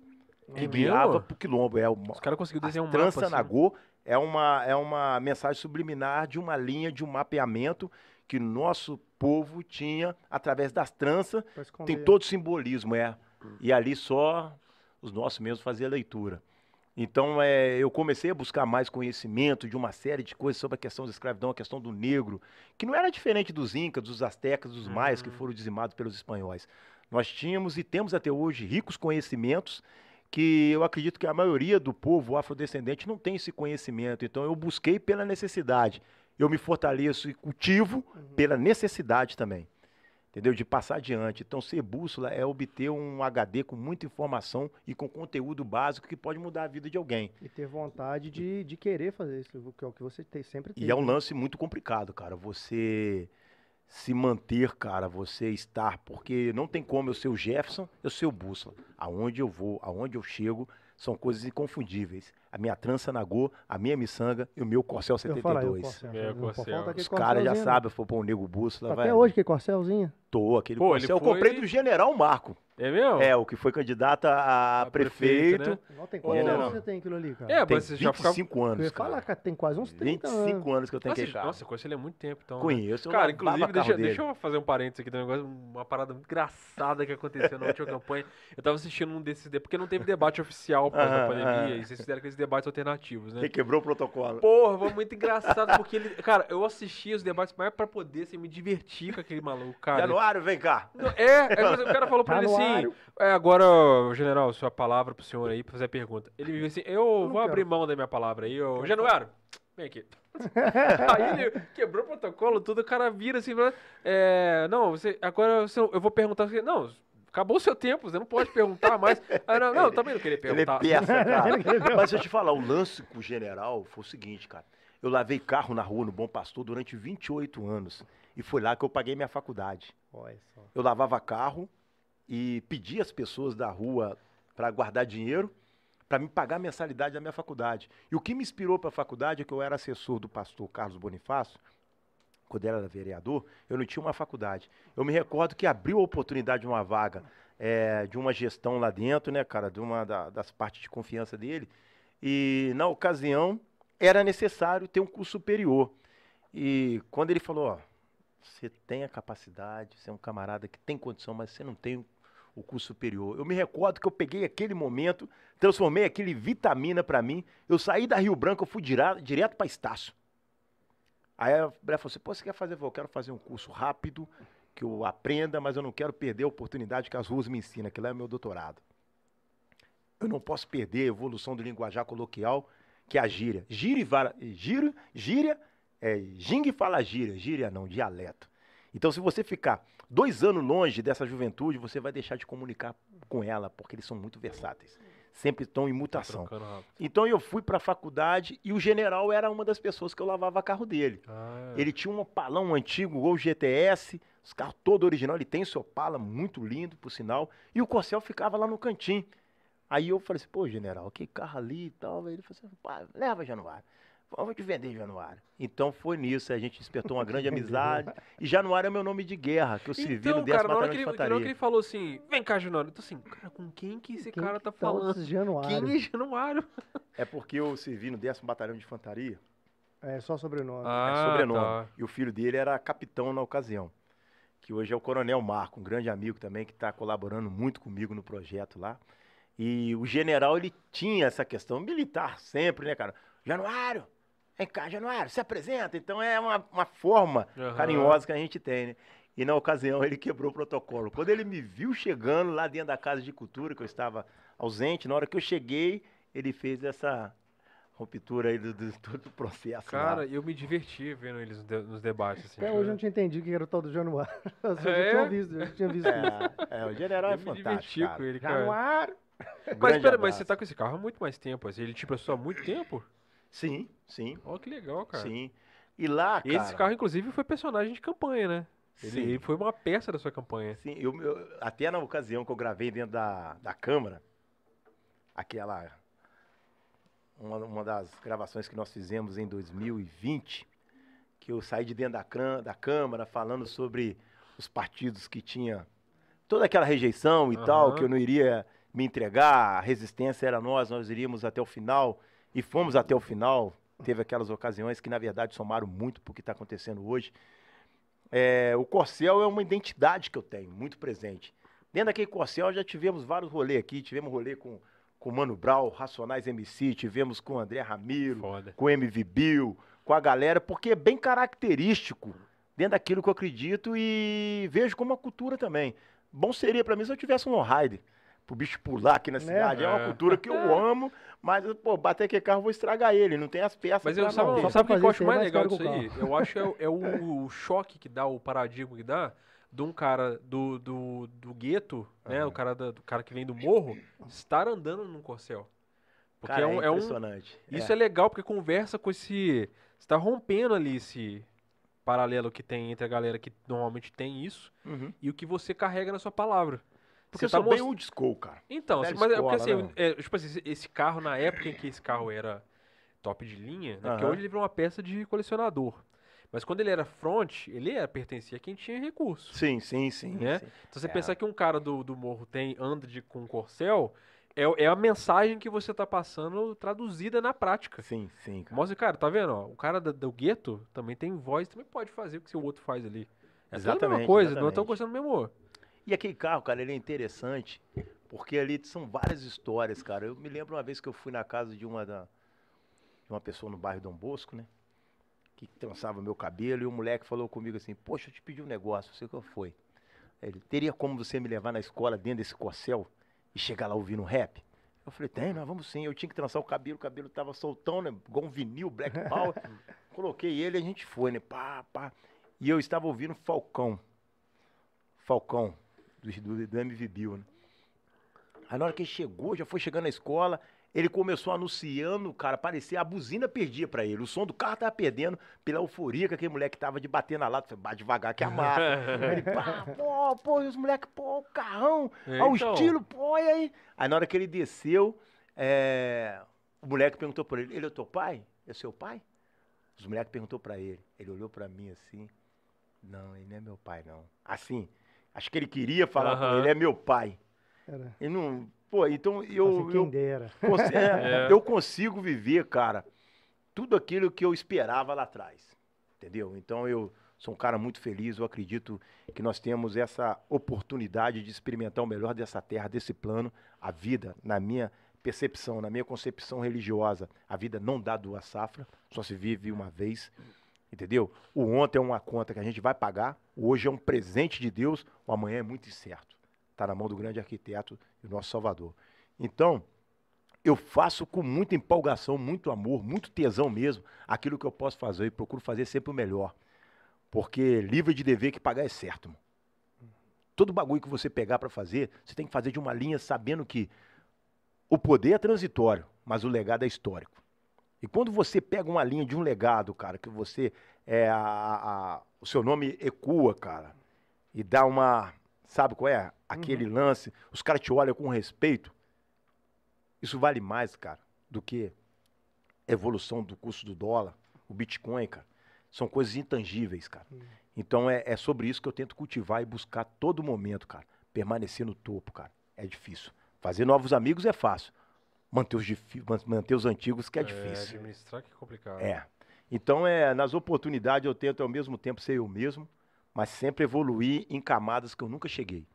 Que É guiava pro quilombo. É uma, Os caras conseguiram a desenhar um trança mapa assim. nagô é uma, é uma mensagem subliminar de uma linha, de um mapeamento que nosso povo tinha através das tranças. Tem todo simbolismo, é. E ali só os nossos mesmos faziam a leitura. Então é, eu comecei a buscar mais conhecimento de uma série de coisas sobre a questão da escravidão, a questão do negro, que não era diferente dos incas, dos astecas, dos maias que Uhum. foram dizimados pelos espanhóis. Nós tínhamos e temos até hoje ricos conhecimentos que eu acredito que a maioria do povo afrodescendente não tem esse conhecimento. Então eu busquei pela necessidade. Eu me fortaleço e cultivo pela necessidade também. Entendeu? De passar adiante. Então, ser bússola é obter um HD com muita informação e com conteúdo básico que pode mudar a vida de alguém. E ter vontade de, de querer fazer isso, que é o que você tem, sempre teve. E é um lance muito complicado, cara. Você se manter, cara, você estar, porque não tem como eu ser o Jefferson, eu ser o Bússola. Aonde eu vou, aonde eu chego, são coisas inconfundíveis. A minha trança nagô, a minha miçanga e o meu Corcel Eu falo aí, o 72. Corcel. É, o Corcel. aquele Os caras já Corcelzinho, sabem, eu for pôr um nego Bússola, né? vai. Até hoje, que Corcelzinho. Tô, aquele Pô, Corcel eu foi- comprei do General Marco. É mesmo? É, o que foi candidato a, A prefeito, prefeito. né? Não tem quantos anos você tem aquilo ali, cara? É, Tem mas você já ficava... 25 Eu anos, ia falar, cara. tem quase uns 30 anos. 25 anos que eu tenho Nossa, aquele carro. nossa, conhece ele há muito tempo, então. né? Conheço, eu Cara, inclusive, deixa, deixa eu fazer um parênteses aqui do negócio, uma parada muito engraçada que aconteceu na última campanha. Eu tava assistindo um desses porque não teve debate oficial por causa da pandemia, e vocês fizeram aqueles debates alternativos, né? Ele quebrou o protocolo. Porra, foi muito engraçado, porque ele. Cara, eu assisti os debates mais pra poder assim, me divertir com aquele maluco, cara. Januário, vem cá. Não, É, é, mas o cara falou pra Tá ele no assim: é, agora, general, sua palavra pro senhor aí pra fazer a pergunta. Ele me disse assim: eu não vou quero. abrir mão da minha palavra aí, ô, Januário, vem aqui. aí ele quebrou o protocolo, tudo, o cara vira assim: fala, é, não, você, agora eu vou perguntar. Não, acabou o seu tempo, você não pode perguntar mais. Aí, não, não, eu também não queria Ele é perguntar. peça, cara. Mas deixa eu te falar, o lance com o general foi o seguinte, cara. Eu lavei carro na rua no Bom Pastor durante 28 anos. E foi lá que eu paguei minha faculdade. Olha só. Eu lavava carro e pedia às pessoas da rua para guardar dinheiro para me pagar a mensalidade da minha faculdade. E o que me inspirou para a faculdade é que eu era assessor do pastor Carlos Bonifácio, quando era vereador, eu não tinha uma faculdade. Eu me recordo que abriu a oportunidade de uma vaga eh, de uma gestão lá dentro, né, cara, de uma da- das partes de confiança dele. E na ocasião era necessário ter um curso superior. E quando ele falou, ó, você tem a capacidade, você é um camarada que tem condição, mas você não tem o curso superior. Eu me recordo que eu peguei aquele momento, transformei aquele vitamina para mim. Eu saí da Rio Branco, eu fui dira- direto para Estácio. Aí a mulher falou assim: pô, você quer fazer? Eu quero fazer um curso rápido, que eu aprenda, mas eu não quero perder a oportunidade que as ruas me ensinam, que lá é meu doutorado. Eu não posso perder a evolução do linguajar coloquial, que é a gíria. Gíria gíria, gíria, é, gingue fala gíria, gíria não, dialeto. Então, se você ficar dois anos longe dessa juventude, você vai deixar de comunicar com ela, porque eles são muito versáteis. Sempre estão em Tá mutação. Então, eu fui para a faculdade e o general era uma das pessoas que eu lavava carro dele. Ah, Ele tinha um Opalão antigo, Gol GTS, os carros todo original. Ele tem seu Opala, muito lindo, por sinal. E o Corcel ficava lá no cantinho. Aí eu falei assim, pô, general, que carro ali e tal. Aí ele falou assim, leva Januário. Vamos te vender, Januário. Então foi nisso, a gente despertou uma grande amizade. E Januário é meu nome de guerra, que eu servi Então, no 10 cara, na hora, Batalhão que de ele, na hora que Infantaria. ele falou assim, vem cá, Januário, eu tô assim, cara, com quem que esse Quem cara tá que tá falando? esse Januário? Quem é Januário? É porque eu servi no 10 Batalhão de Infantaria. É só sobrenome. Ah, é sobrenome. tá. E o filho dele era capitão na ocasião. Que hoje é o Coronel Marco, um grande amigo também que está colaborando muito comigo no projeto lá. E o general, ele tinha essa questão militar sempre, né, cara? Januário, vem cá, Januário, se apresenta. Então é uma, uma forma Aham. carinhosa que a gente tem, né? E na ocasião ele quebrou o protocolo. Quando ele me viu chegando lá dentro da Casa de Cultura, que eu estava ausente, na hora que eu cheguei, ele fez essa ruptura aí do, do todo o processo. lá. Cara, eu me diverti vendo eles nos de- nos debates. Assim, Até hoje eu não tinha entendido que era o tal do Januário. Eu já É? tinha visto, eu já tinha visto isso. É, é, o general é eu me diverti fantástico. com Cara. ele, cara. Januário! Um Mas pera, mas você tá com esse carro há muito mais tempo, assim, ele te prestou há muito tempo? Sim, sim, Ó, que legal, cara. sim. E lá, cara... Esse carro, inclusive, foi personagem de campanha, né? Ele, foi uma peça da sua campanha. sim. Eu, eu- até na ocasião que eu gravei dentro da, da Câmara, aquela... Uma, uma das gravações que nós fizemos em 2020, que eu saí de dentro da, cram- da Câmara falando sobre os partidos que tinha toda aquela rejeição e tal, Aham. que eu não iria me entregar, a resistência era nós, nós iríamos até o final, e fomos até o final. Teve aquelas ocasiões que, na verdade, somaram muito para o que está acontecendo hoje. É, o Corcel é uma identidade que eu tenho, muito presente. Dentro daquele Corcel já tivemos vários rolês aqui, tivemos rolê com com o Mano Brown, Racionais MC, tivemos com o André Ramiro, Foda. com o MV Bill, com a galera, porque é bem característico dentro daquilo que eu acredito e vejo como uma cultura também. Bom seria pra mim se eu tivesse um rider pro bicho pular aqui na Né? cidade. É uma É. cultura que eu amo, mas, pô, bater aquele carro eu vou estragar ele, não tem as peças Mas pra eu sabe. Só sabe o que eu acho mais legal disso aí? Eu acho é, o- é o, o choque que dá, o paradigma que dá de um cara do, do, do gueto, né? Aham. O cara da- do cara que vem do morro, estar andando num corcel. Porque Cara, é um. é um- impressionante. isso é. legal porque conversa com esse. Você tá rompendo ali esse paralelo que tem entre a galera que normalmente tem isso Uhum. e o que você carrega na sua palavra. Porque Você tá sou bem old school, cara. Então, Velha mas é porque escola, assim, né? é, tipo assim, esse- carro, na época em que esse carro era top de linha, né? Porque Aham. hoje ele virou uma peça de colecionador. Mas quando ele era front, ele era, pertencia a quem tinha recurso. Sim, sim, sim. Né? sim. Então você É. pensar que um cara do, do morro tem, anda de, com um corcel, é, é a mensagem que você tá passando traduzida na prática. Sim, sim, cara. Mostra, cara, tá vendo? ó, o cara da- do gueto também tem voz, também pode fazer o que o outro faz ali. É tudo a mesma Exatamente, coisa, não estão exatamente. gostando do mesmo. E aquele carro, cara, ele é interessante, porque ali são várias histórias, cara. Eu me lembro uma vez que eu fui na casa de uma da, de uma pessoa no bairro Dom Bosco, né? Que trançava meu cabelo, e o moleque falou comigo assim, poxa, eu te pedi um negócio, sei qual foi. Ele, teria como você me levar na escola dentro desse corcel e chegar lá ouvindo um rap? Eu falei, tem, nós vamos sim. Eu tinha que trançar o cabelo, o cabelo tava soltão, né? Igual um vinil, Black Power. Coloquei ele e a gente foi, né? Pá, pá. E eu estava ouvindo Falcão. Falcão, do, do, Bill, né? Aí na hora que ele chegou, já foi chegando na escola, ele começou anunciando, cara, parecia a buzina perdia pra ele. O som do carro tava perdendo pela euforia que aquele moleque tava de bater na lata. Falei, bate devagar que amassa. ele, pá, pô, pô, e os moleques, pô, o carrão, É, ao então. estilo, pô, e aí? Aí na hora que ele desceu, é, o moleque perguntou pra ele, ele é teu pai? É seu pai? Os moleques perguntou pra ele. Ele olhou pra mim assim, não, ele não é meu pai, não. Assim, acho que ele queria falar com ele, é meu pai. Era, Ele não. Pô, então eu. assim, quem eu, dera. consi- é, É. eu consigo viver, cara, tudo aquilo que eu esperava lá atrás. Entendeu? Então eu sou um cara muito feliz. Eu acredito que nós temos essa oportunidade de experimentar o melhor dessa terra, desse plano. A vida, na minha percepção, na minha concepção religiosa, a vida não dá duas safras, só se vive uma vez. Entendeu? O ontem é uma conta que a gente vai pagar, hoje é um presente de Deus, o amanhã é muito incerto. Está na mão do grande arquiteto e o nosso Salvador. Então, eu faço com muita empolgação, muito amor, muito tesão mesmo, aquilo que eu posso fazer e procuro fazer sempre o melhor. Porque livre de dever que pagar é certo. Mano. Todo bagulho que você pegar para fazer, você tem que fazer de uma linha sabendo que o poder é transitório, mas o legado é histórico. E quando você pega uma linha de um legado, cara, que você é a, a- o seu nome ecua, cara, e dá uma, sabe qual é? Aquele lance, os caras te olham com respeito. Isso vale mais, cara, do que a evolução do custo do dólar, o Bitcoin, cara. São coisas intangíveis, cara. Então é, é sobre isso que eu tento cultivar e buscar todo momento, cara. Permanecer no topo, cara. É difícil. Fazer novos amigos é fácil. Manter os, manter os antigos que é difícil. administrar que é complicado. É. Então, é, nas oportunidades eu tento ao mesmo tempo ser eu mesmo, mas sempre evoluir em camadas que eu nunca cheguei.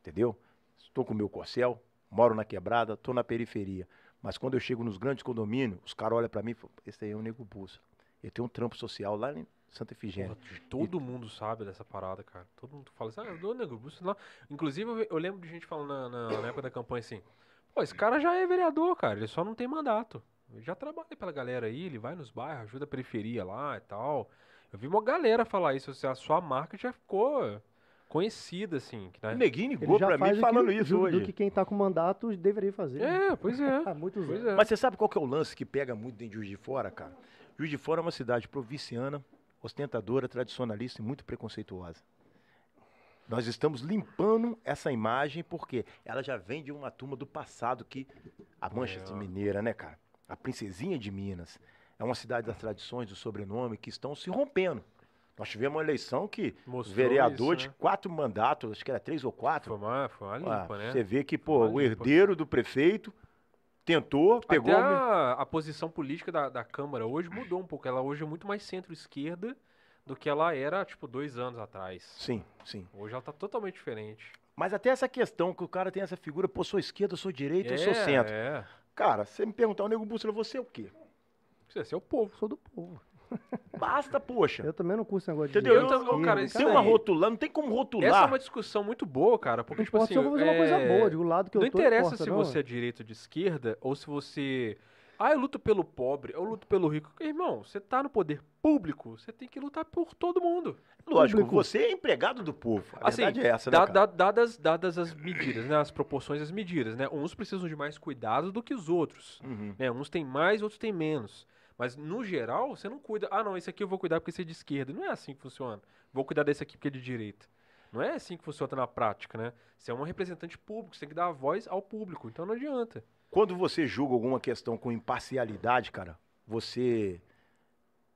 Entendeu? Estou com o meu corcel, moro na quebrada, estou na periferia. Mas quando eu chego nos grandes condomínios, os caras olham para mim e falam, esse aí é o Nego Bussa. Ele tem um trampo social lá em Santa Efigênia. Porra, todo mundo sabe dessa parada, cara. Todo mundo fala assim, ah, eu dou nego lá. Inclusive, eu, eu lembro de gente falando na, na- na época da campanha assim, pô, esse cara já é vereador, cara, ele só não tem mandato. Ele já trabalha pela galera aí, ele vai nos bairros, ajuda a periferia lá e tal. Eu vi uma galera falar isso, assim, a sua marca já ficou conhecida, assim. que, O né? Neguinho Ele ligou faz mim o falando que, isso do, hoje. do que quem tá com mandato deveria fazer. É, pois é. Há muitos Pois anos. é. Mas você sabe qual que é o lance que pega muito dentro de Juiz de Fora, cara? Juiz de Fora é uma cidade provinciana, ostentadora, tradicionalista e muito preconceituosa. Nós estamos limpando essa imagem porque ela já vem de uma turma do passado que a Manchester É. Mineira, né, cara? A princesinha de Minas. É uma cidade das tradições, do sobrenome que estão se rompendo. Nós tivemos uma eleição que o Mostrou vereador isso, de né? quatro mandatos, acho que era três ou quatro, Foi uma, foi uma ah, limpa, né? Você vê que, pô, o herdeiro do prefeito tentou, pegou. Até a, a posição política da, da Câmara hoje mudou um pouco. Ela hoje é muito mais centro-esquerda do que ela era, tipo, dois anos atrás. Sim, sim. Hoje ela tá totalmente diferente. Mas até essa questão que o cara tem essa figura, pô, sou esquerda, sou direita, eu sou É, centro. É. Cara, você me perguntar, o Nego Bússola, você é o quê? Você é o povo. Sou do povo. Basta, poxa. Eu também não curso esse negócio Entendeu? de Eu direita, também, cara, esquerda, isso Tem uma rotular, não tem como rotular. Essa é uma discussão muito boa, cara. Porque, Não tipo assim. eu vou fazer uma coisa é, boa, digo, o lado que eu Não tô interessa importa, se não, você é. é direita ou de esquerda, ou se você. Ah, eu luto pelo pobre, eu luto pelo rico. Irmão, você tá no poder público, você tem que lutar por todo mundo. Lógico, público. você é empregado do povo. A Assim, verdade é essa, Da- né, cara? da- dadas, dadas as medidas, né? As proporções das medidas, né? Uns precisam de mais cuidado do que os outros. Uhum. né? Uns têm mais, outros têm menos. Mas no geral, você não cuida. Ah, não, esse aqui eu vou cuidar porque esse é de esquerda. Não é assim que funciona. Vou cuidar desse aqui porque é de direita. Não é assim que funciona na prática, né? Você é um representante público, você tem que dar a voz ao público, então não adianta. Quando você julga alguma questão com imparcialidade, cara, você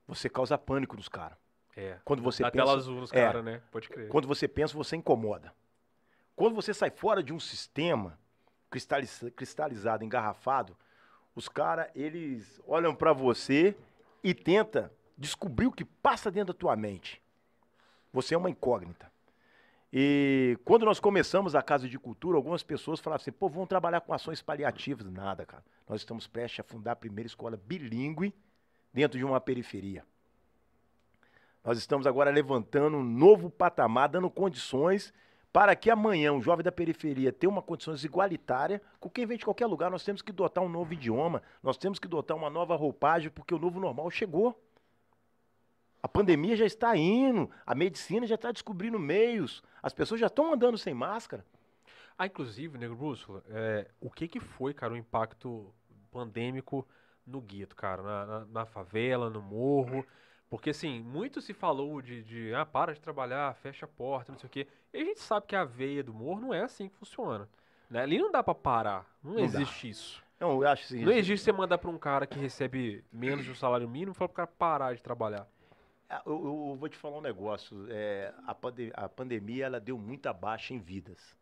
você causa pânico nos caras. É. Quando você Dá pensa, tela azul nos é. caras, né? Pode crer. quando você pensa, você incomoda. Quando você sai fora de um sistema cristaliz- cristalizado, engarrafado, os caras, eles olham pra você e tenta descobrir o que passa dentro da tua mente. Você é uma incógnita. E quando nós começamos a Casa de Cultura, algumas pessoas falavam assim, pô, vamos trabalhar com ações paliativas. Nada, cara. Nós estamos prestes a fundar a primeira escola bilíngue dentro de uma periferia. Nós estamos agora levantando um novo patamar, dando condições para que amanhã um jovem da periferia tenha uma condição igualitária com quem vem de qualquer lugar. Nós temos que dotar um novo idioma, nós temos que dotar uma nova roupagem, porque o novo normal chegou. A pandemia já está indo, a medicina já está descobrindo meios, as pessoas já estão andando sem máscara. Ah, inclusive, Negro Bússola, é, o que que foi, cara, o impacto pandêmico no gueto, cara? Na, na- na favela, no morro? Porque, assim, muito se falou de, de, ah, para de trabalhar, fecha a porta, não sei o quê. E a gente sabe que a veia do morro não é assim que funciona. Né? Ali não dá pra parar. Não, Não dá. existe isso. Não, eu acho assim, Não existe você mandar pra um cara que recebe menos de um salário mínimo e falar pro cara parar de trabalhar. Ah, Eu, eu- vou te falar um negócio. é, a, pande- a pandemia ela deu muita baixa em vidas.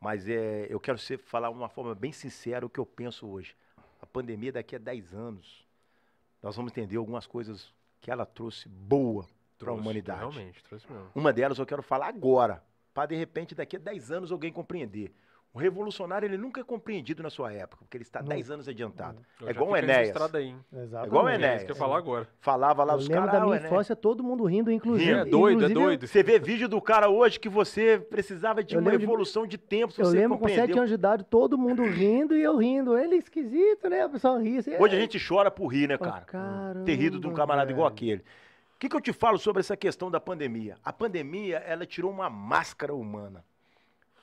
Mas é, eu quero ser, falar de uma forma bem sincera o que eu penso hoje. A pandemia daqui a 10 anos, nós vamos entender algumas coisas que ela trouxe boa para a humanidade. Realmente, trouxe mesmo. Uma delas eu quero falar agora, para de repente daqui a 10 anos alguém compreender. O revolucionário ele nunca é compreendido na sua época, porque ele está 10 anos adiantado. Eu É já igual o Enéas. aí? Exatamente. igual o É Enéas. isso que eu falar agora. Falava lá Eu os caras. da "Ah, o minha Enéas". infância, todo mundo rindo, inclusive. É doido, é inclusive, doido. Você vê vídeo do cara hoje que você precisava de Eu uma lembro de- evolução de tempo, Eu você lembro com compreendeu. sete anos de idade, todo mundo rindo e eu rindo. Ele é esquisito, né? O pessoal ri. Assim, Hoje a é. gente chora por rir, né, cara? Caramba, Ter rido de um camarada igual velho. aquele. O que, que eu te falo sobre essa questão da pandemia? A pandemia, ela tirou uma máscara humana.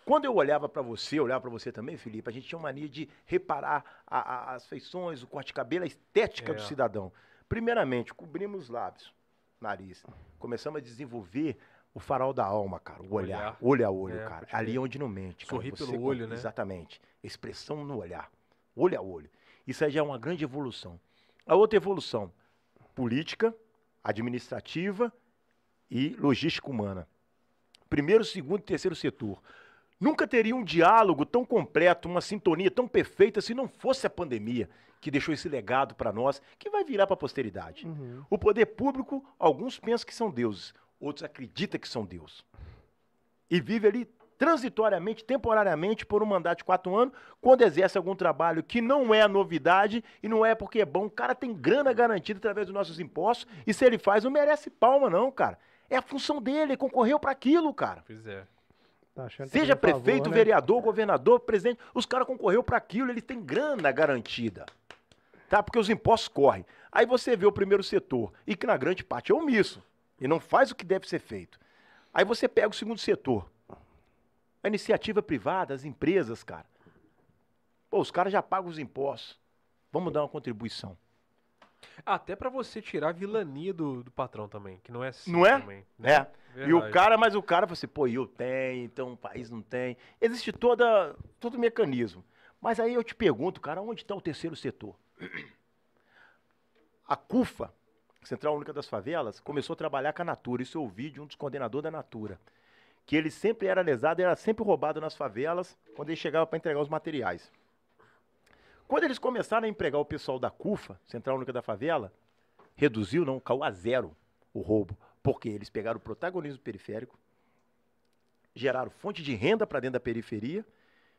Quando eu olhava pra você, olhava pra você também, Felipe, a gente tinha mania de reparar a- a- as feições, o corte de cabelo, a estética do É. cidadão. Primeiramente, cobrimos os lábios, nariz. Começamos a desenvolver o farol da alma, cara, o olhar, olho a olho, É, cara. Ali crer. onde não mente, cara. Sorrir Você pelo olho, né? Exatamente. Expressão no olhar, olho a olho. Isso aí já é uma grande evolução. A outra evolução, política, administrativa e logística humana. Primeiro, segundo e terceiro setor. Nunca teria um diálogo tão completo, uma sintonia tão perfeita se não fosse a pandemia que deixou esse legado para nós, que vai virar para a posteridade. Uhum. O poder público, alguns pensam que são deuses, outros acreditam que são Deus. E vive ali transitoriamente, temporariamente, por um mandato de quatro anos, quando exerce algum trabalho que não é novidade e não é porque é bom. O cara tem grana garantida através dos nossos impostos e se ele faz, não merece palma, não, cara. É a função dele, ele concorreu para aquilo, cara. Pois é. Tá Seja tá fazendo prefeito, favor, né? vereador, governador, presidente, os caras concorreu para aquilo, ele tem grana garantida. Tá? Porque os impostos correm. Aí você vê o primeiro setor, e que na grande parte é omisso, e não faz o que deve ser feito. Aí você pega o segundo setor. A iniciativa privada, as empresas, cara. Pô, os caras já pagam os impostos. Vamos dar uma contribuição. Até pra você tirar a vilania do, do patrão também, que não é assim Não é? também. É. né? E o Verdade. cara, mas o cara fala assim, pô, eu tenho, então o país não tem. Existe toda, todo o mecanismo. Mas aí eu te pergunto, cara, onde está o terceiro setor? A CUFA, Central Única das Favelas, começou a trabalhar com a Natura. Isso eu ouvi de um dos coordenadores da Natura. Que ele sempre era lesado, era sempre roubado nas favelas quando ele chegava para entregar os materiais. Quando eles começaram a empregar o pessoal da CUFA, Central Única da Favela, reduziu, não, caiu a zero o roubo. Porque eles pegaram o protagonismo periférico, geraram fonte de renda para dentro da periferia,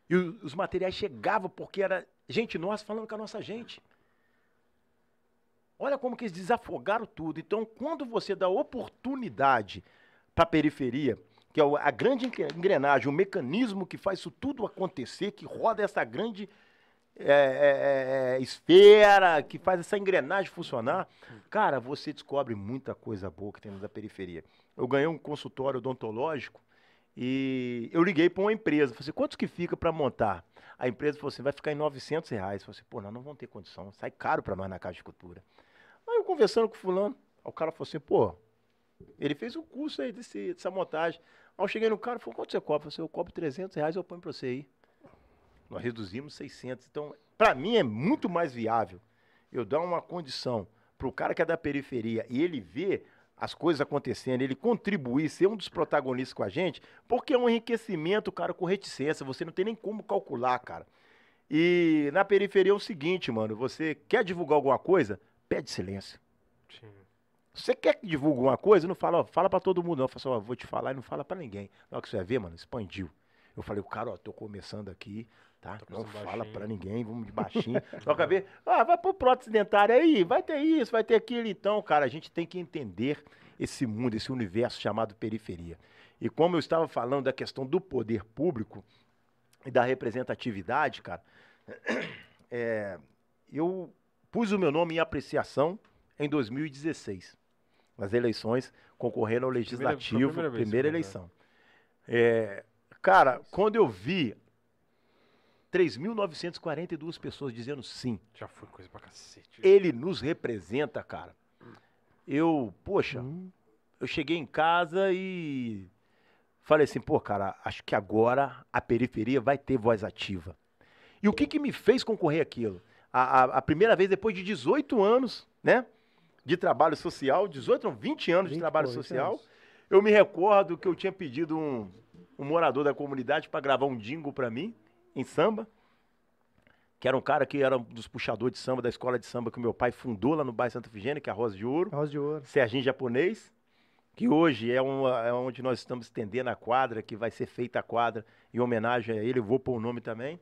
e os materiais chegavam porque era gente nossa falando com a nossa gente. Olha como que eles desafogaram tudo. Então, quando você dá oportunidade para a periferia, que é a grande engre- engrenagem, o mecanismo que faz isso tudo acontecer, que roda essa grande é, é, é, esfera, que faz essa engrenagem funcionar, cara, você descobre muita coisa boa que tem da periferia. Eu ganhei um consultório odontológico E eu liguei para uma empresa, falei assim, quantos que fica para montar? A empresa falou assim, vai ficar em 900 reais. Falei assim, pô, nós não vamos ter condição, sai caro para nós na Casa de Cultura. Aí eu conversando com o fulano, o cara falou assim, pô, ele fez um curso aí desse, dessa montagem. Aí eu cheguei no cara e falei, quanto você cobra? Eu falei assim, eu cobro 300 reais, eu ponho para você aí. Nós reduzimos 600. Então, para mim é muito mais viável eu dar uma condição para o cara que é da periferia e ele ver as coisas acontecendo, ele contribuir, ser um dos protagonistas com a gente, porque é um enriquecimento, cara, com reticência. Você não tem nem como calcular, cara. E na periferia é o seguinte, mano, você quer divulgar alguma coisa, pede silêncio. Sim. Você quer que divulgue alguma coisa, não fala, ó, fala para todo mundo, não. Fala assim, ó, vou te falar e não fala para ninguém. Na hora que você vai ver, mano, expandiu. Eu falei, o cara, ó, tô começando aqui, tá? Não fala para ninguém, vamos de baixinho. Toca ver, ah, vai pro prótese dentário aí, vai ter isso, vai ter aquilo. Então, cara, a gente tem que entender esse mundo, esse universo chamado periferia. E como eu estava falando da questão do poder público e da representatividade, cara, é, eu pus o meu nome em apreciação em 2016, nas eleições, concorrendo ao legislativo, primeira, primeira, primeira eleição. É, cara, quando eu vi 3.942 pessoas dizendo sim. Já foi coisa pra cacete. Ele nos representa, cara. Eu, poxa, hum. eu cheguei em casa e falei assim, pô, cara, acho que agora a periferia vai ter voz ativa. E o que que me fez concorrer aquilo? A, a, a primeira vez depois de 18 anos, né? De trabalho social, 18, não, 20 anos 20, de trabalho social. Anos. Eu me recordo que eu tinha pedido um, um morador da comunidade para gravar um jingle para mim em samba, que era um cara que era um dos puxadores de samba da escola de samba que o meu pai fundou lá no bairro Santa Efigênia, que é a Rosa de Ouro. Rosa de Ouro. Serginho Japonês, que hoje é, uma, é onde nós estamos estendendo a quadra, que vai ser feita a quadra em homenagem a ele, eu vou pôr o nome também.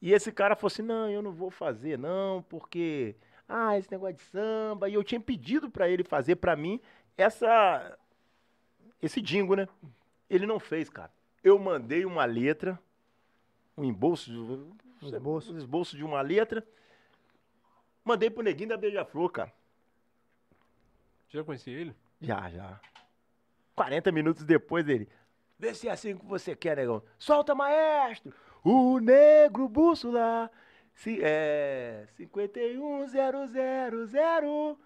E esse cara falou assim: não, eu não vou fazer, não, porque. Ah, esse negócio de samba. E eu tinha pedido para ele fazer para mim essa. Esse dingo, né? Ele não fez, cara. Eu mandei uma letra um embolso, um esboço. um esboço de uma letra. Mandei pro neguinho da Beija-Flor, cara. Já conheci ele? Já, já. 40 minutos depois dele. Vê se é assim que você quer, negão. Solta, maestro! O negro bússola. Se, é. 51000.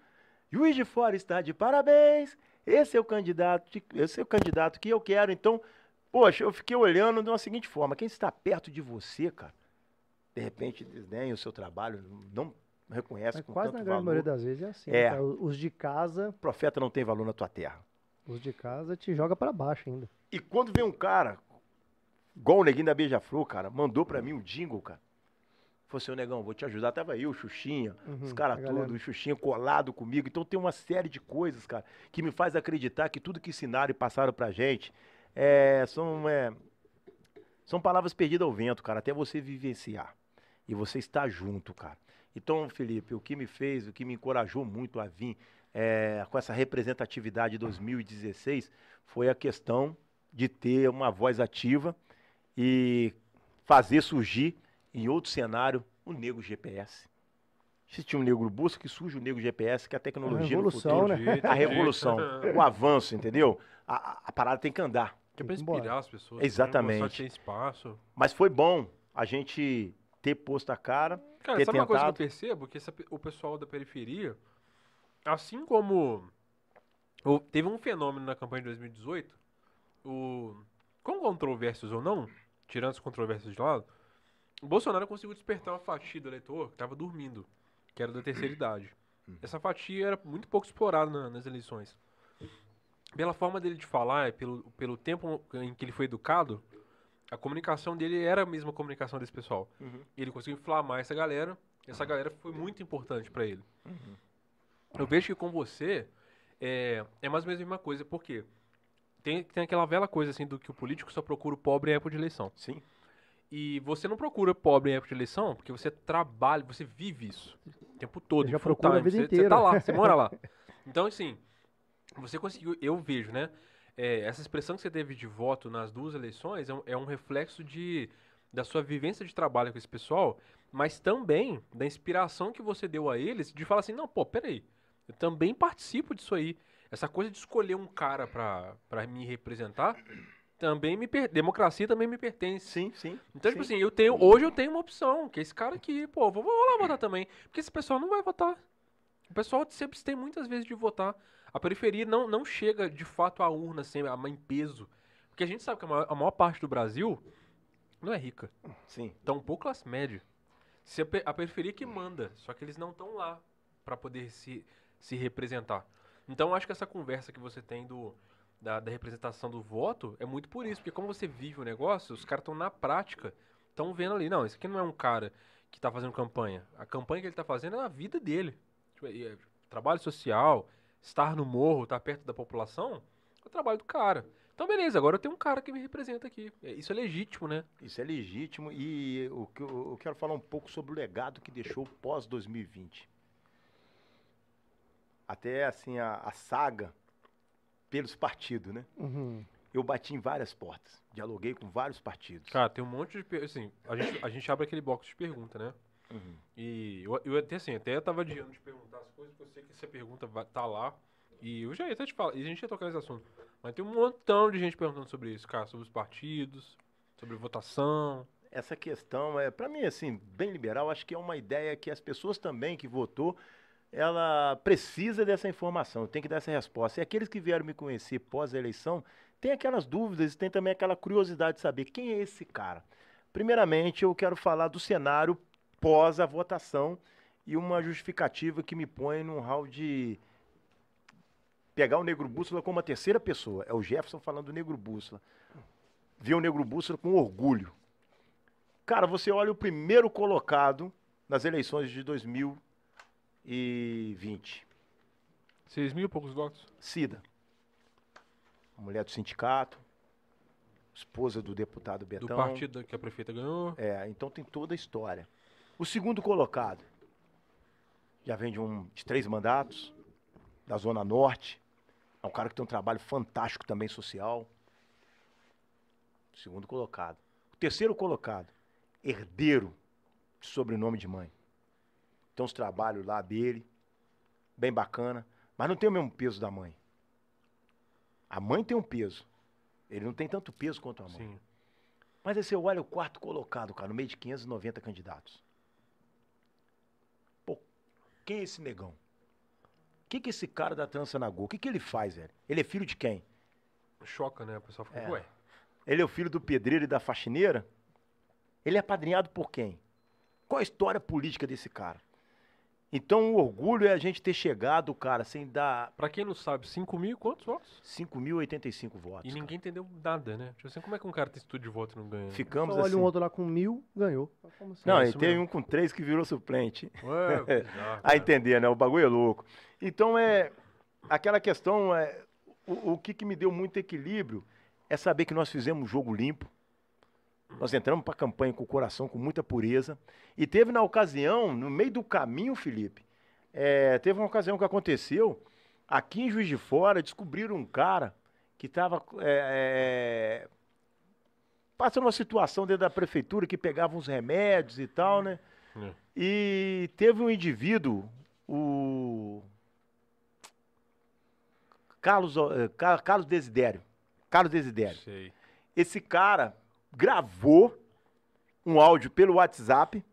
Juiz de Fora está de parabéns. Esse é o candidato, esse é o candidato que eu quero. Então, Poxa, eu fiquei olhando de uma seguinte forma: quem está perto de você, cara, de repente desdenha o seu trabalho, não reconhece Mas com quase tanto na grande valor. maioria das vezes é assim. É. Né? Os de casa. O profeta não tem valor na tua terra. Os de casa te joga para baixo ainda. E quando vem um cara, igual o neguinho da Beija-Flor, cara, mandou para mim um jingle, cara. Falou assim, negão, vou te ajudar. Tava eu, o Xuxinha, uhum, os caras todos, o Xuxinha colado comigo. Então tem uma série de coisas, cara, que me faz acreditar que tudo que ensinaram e passaram pra gente é, são, é, são palavras perdidas ao vento, cara, até você vivenciar. E você estar junto, cara. Então, Felipe, o que me fez, o que me encorajou muito a vir é, com essa representatividade de 2016 foi a questão de ter uma voz ativa e fazer surgir em outro cenário o Negro GPS. Se tinha um negro busca, que surge o negro GPS, que é a tecnologia a revolução, no futuro, né? a revolução, o avanço, entendeu? A, a, a parada tem que andar. Que é pra inspirar as pessoas. Né? Exatamente. Tem espaço. Mas foi bom a gente ter posto a cara. Cara, ter sabe tentado... uma coisa que eu percebo? Que essa, o pessoal da periferia, assim como. Teve um fenômeno na campanha de 2018, o, com controvérsias ou não, tirando as controvérsias de lado, o Bolsonaro conseguiu despertar uma fatia do eleitor que estava dormindo, que era da terceira idade. Uhum. Essa fatia era muito pouco explorada na, nas eleições pela forma dele de falar, pelo, pelo tempo em que ele foi educado, a comunicação dele era a mesma comunicação desse pessoal. Uhum. Ele conseguiu inflamar essa galera, e essa galera foi muito importante para ele. Uhum. Eu vejo que com você é, é mais ou menos a mesma coisa, porque tem, tem aquela velha coisa assim do que o político só procura o pobre em época de eleição. Sim. E você não procura pobre em época de eleição, porque você trabalha, você vive isso o tempo todo. já procura a vida você, inteira. Você tá lá, você mora lá. Então, assim, você conseguiu, eu vejo, né? É, essa expressão que você teve de voto nas duas eleições é um, é um, reflexo de, da sua vivência de trabalho com esse pessoal, mas também da inspiração que você deu a eles de falar assim, não, pô, peraí, eu também participo disso aí. Essa coisa de escolher um cara para me representar também me per... democracia também me pertence. Sim, sim. Então, sim. tipo assim, eu tenho, hoje eu tenho uma opção, que é esse cara aqui, pô, vou, vou lá votar também. Porque esse pessoal não vai votar. O pessoal sempre tem muitas vezes de votar. A periferia não, não chega de fato à urna assim, a- em peso. Porque a gente sabe que a maior, a maior parte do Brasil não é rica. Sim. Pouco classe média. Se a, a periferia que manda, só que eles não estão lá para poder se, se representar. Então acho que essa conversa que você tem do, da, da representação do voto é muito por isso, porque como você vive o negócio, os caras estão na prática, estão vendo ali, não, esse aqui não é um cara que tá fazendo campanha. A campanha que ele tá fazendo é a vida dele. Tipo, e é trabalho social, estar no morro, estar perto da população, é o trabalho do cara. Então beleza, agora eu tenho um cara que me representa aqui. É- Isso é legítimo, né? Isso é legítimo e o que eu, quero falar um pouco sobre o legado que deixou pós 2020. Até assim a, a saga pelos partidos, né? Uhum. Eu bati em várias portas, dialoguei com vários partidos. Cara, tem um monte de. Assim, a gente, a gente abre aquele box de pergunta, né? Uhum. E eu, eu até assim, até tava adiando de perguntar as coisas, porque eu sei que essa pergunta vai, tá lá. E eu já ia até te falar, e a gente ia tocar nesse assunto. Mas tem um montão de gente perguntando sobre isso, cara, sobre os partidos, sobre votação. Essa questão é, para mim, assim, bem liberal. Acho que é uma ideia que as pessoas também que votou, ela precisa dessa informação, tem que dar essa resposta. E aqueles que vieram me conhecer pós eleição, tem aquelas dúvidas, tem também aquela curiosidade de saber quem é esse cara. Primeiramente, eu quero falar do cenário pós a votação e uma justificativa que me põe num hall de pegar o Negro Bússola como a terceira pessoa. É o Jefferson falando do Negro Bússola. Ver o Negro Bússola com orgulho. Cara, você olha o primeiro colocado nas eleições de 2020. Seis mil e poucos votos. Cida. Mulher do sindicato. Esposa do deputado Betão. Do partido que a prefeita ganhou. É, então tem toda a história. O segundo colocado já vem de, um, de três mandatos, da Zona Norte. É um cara que tem um trabalho fantástico também social. Segundo colocado. O terceiro colocado, herdeiro de sobrenome de mãe. Tem uns trabalhos lá dele, bem bacana, mas não tem o mesmo peso da mãe. A mãe tem um peso. Ele não tem tanto peso quanto a mãe. Sim. Mas aí você olha o quarto colocado, cara, no meio de 590 candidatos. Quem é esse negão? O que, que esse cara da trança na Gol, o que, que ele faz, velho? Ele é filho de quem? Choca, né? O pessoal fica, É. ué. Ele é o filho do pedreiro e da faxineira? Ele é apadrinhado por quem? Qual a história política desse cara? Então o orgulho é a gente ter chegado, cara, sem dar Pra quem não sabe, 5 mil e quantos votos? 5.085 votos. E cara. ninguém entendeu nada, né? Tipo assim, como é que um cara tem estudo de voto e não ganha? Ficamos Só olha assim. um outro lá com mil, ganhou. Como assim? Não, É e teve mesmo. um com três que virou suplente. Ué, bizarro, A entender, né? O bagulho é louco. Então é aquela questão é o, o que, que me deu muito equilíbrio é saber que nós fizemos um jogo limpo. Nós entramos para a campanha com o coração, com muita pureza. E teve na ocasião, no meio do caminho, Felipe, é, teve uma ocasião que aconteceu, aqui em Juiz de Fora, descobriram um cara que estava passando uma situação dentro da prefeitura que pegava uns remédios e tal, né? É. E teve um indivíduo, o Carlos, Ca- Carlos Desidério. Carlos Desidério. Sei. Esse cara gravou um áudio pelo WhatsApp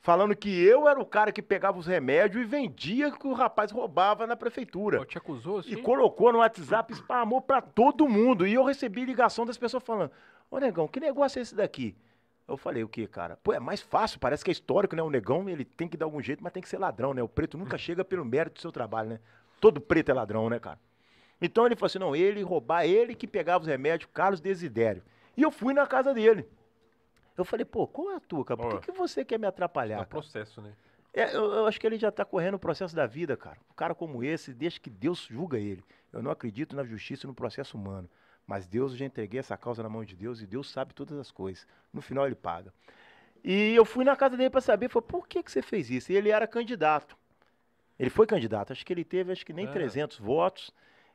falando que eu era o cara que pegava os remédios e vendia que o rapaz roubava na prefeitura. Pô, te acusou, assim? E colocou no WhatsApp, spamou pra todo mundo. E eu recebi ligação das pessoas falando: Ô negão, que negócio é esse daqui? Eu falei, o que, cara? Pô, é mais fácil, parece que é histórico, né? O negão, ele tem que dar algum jeito, mas tem que ser ladrão, né? O preto nunca chega pelo mérito do seu trabalho, né? Todo preto é ladrão, né, cara? Então ele falou assim: não, ele roubar, ele que pegava os remédios, Carlos Desidério. E eu fui na casa dele. Eu falei, pô, qual é a tua, cara? Por que, que você quer me É atrapalhar? um cara? processo, né? É, eu, eu acho que ele já está correndo o processo da vida, cara. Um cara como esse, deixa que Deus julga ele. Eu não acredito na justiça e no processo humano. Mas Deus, eu já entreguei essa causa na mão de Deus e Deus sabe todas as coisas. No final ele paga. E eu fui na casa dele para saber, falei, por que, que você fez isso? E ele era candidato. Ele foi candidato. Acho que ele teve, acho que nem Ah. 300 votos.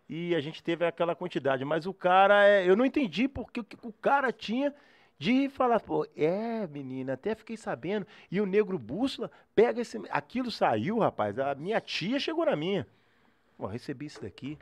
E a gente teve aquela quantidade. Mas o cara, é, eu não entendi porque o que o cara tinha de falar, pô, é, menina, até fiquei sabendo. E o negro bússola pega esse. Aquilo saiu, rapaz. A minha tia chegou na minha. Pô, recebi isso daqui.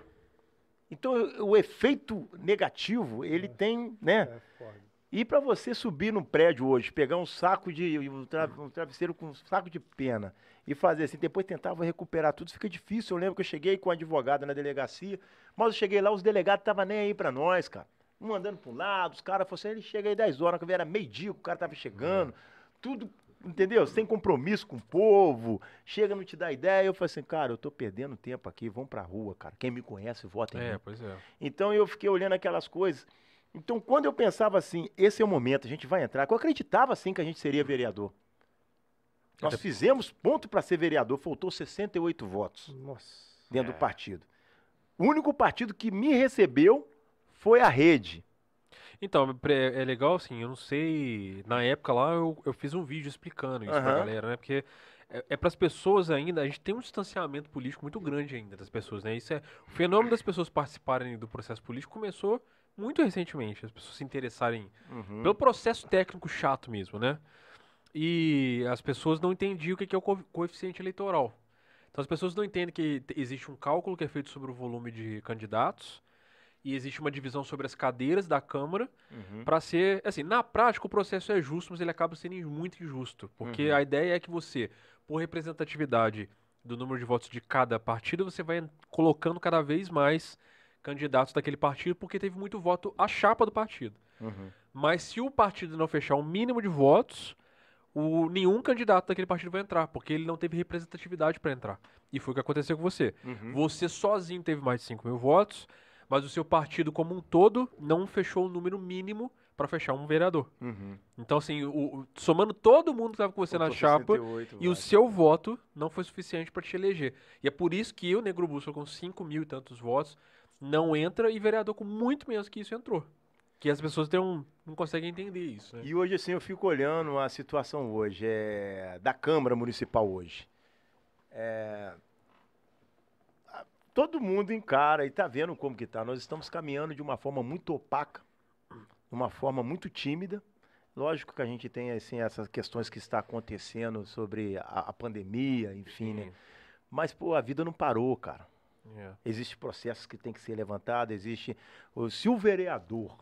Então, o efeito negativo, ele tem, né? É. E para você subir no prédio hoje, pegar um saco de. um, tra- um travesseiro com um saco de pena e fazer assim, depois tentava recuperar tudo, fica difícil. Eu lembro que eu cheguei com o advogado na delegacia, mas eu cheguei lá, os delegados estavam nem aí para nós, cara. Um andando para um lado, os caras falaram assim, ele chega aí 10 horas, que era meio-dia, o cara tava chegando, tudo, entendeu? Sem compromisso com o povo, chega, não te dá ideia. Eu falei assim, cara, eu tô perdendo tempo aqui, vamos pra rua, cara. Quem me conhece, vota em mim. É, pois é. Então eu fiquei olhando aquelas coisas. Então, quando eu pensava assim, esse é o momento, a gente vai entrar, eu acreditava assim que a gente seria vereador. Nós fizemos ponto para ser vereador, faltou 68 votos Nossa. dentro do É. partido. O único partido que me recebeu foi a rede. Então, é legal assim, eu não sei. Na época lá eu, eu fiz um vídeo explicando isso pra Aham. galera, né? Porque é, é para as pessoas ainda, a gente tem um distanciamento político muito grande ainda das pessoas, né? Isso é, o fenômeno das pessoas participarem do processo político começou muito recentemente, as pessoas se interessarem Uhum. pelo processo técnico chato mesmo, né? E as pessoas não entendiam o que é o co- coeficiente eleitoral. Então as pessoas não entendem que te- existe um cálculo que é feito sobre o volume de candidatos e existe uma divisão sobre as cadeiras da Câmara Uhum. para ser, assim, na prática o processo é justo, mas ele acaba sendo muito injusto, porque Uhum. a ideia é que você, por representatividade do número de votos de cada partido, você vai colocando cada vez mais candidatos daquele partido, porque teve muito voto a chapa do partido. Uhum. Mas se o partido não fechar o mínimo de votos, o, nenhum candidato daquele partido vai entrar, porque ele não teve representatividade para entrar. E foi o que aconteceu com você. Uhum. Você sozinho teve mais de 5 mil votos, mas o seu partido como um todo não fechou o número mínimo para fechar um vereador. Uhum. Então, assim, o- o- somando todo mundo que estava com você na chapa, 68 e o votos. seu voto não foi suficiente para te eleger. E é por isso que o Negro Bússola, com 5 mil e tantos votos, não entra e vereador com muito menos que isso entrou. Que as pessoas têm um- não conseguem entender isso, né? E hoje, assim, eu fico olhando a situação hoje, é, da Câmara Municipal hoje. É, todo mundo encara e tá vendo como que tá. Nós estamos caminhando de uma forma muito opaca, de uma forma muito tímida. Lógico que a gente tem, assim, essas questões que está acontecendo sobre a, a pandemia, enfim, né? Mas, pô, a vida não parou, cara. É. Existem processos que tem que ser levantados, existe. Se o vereador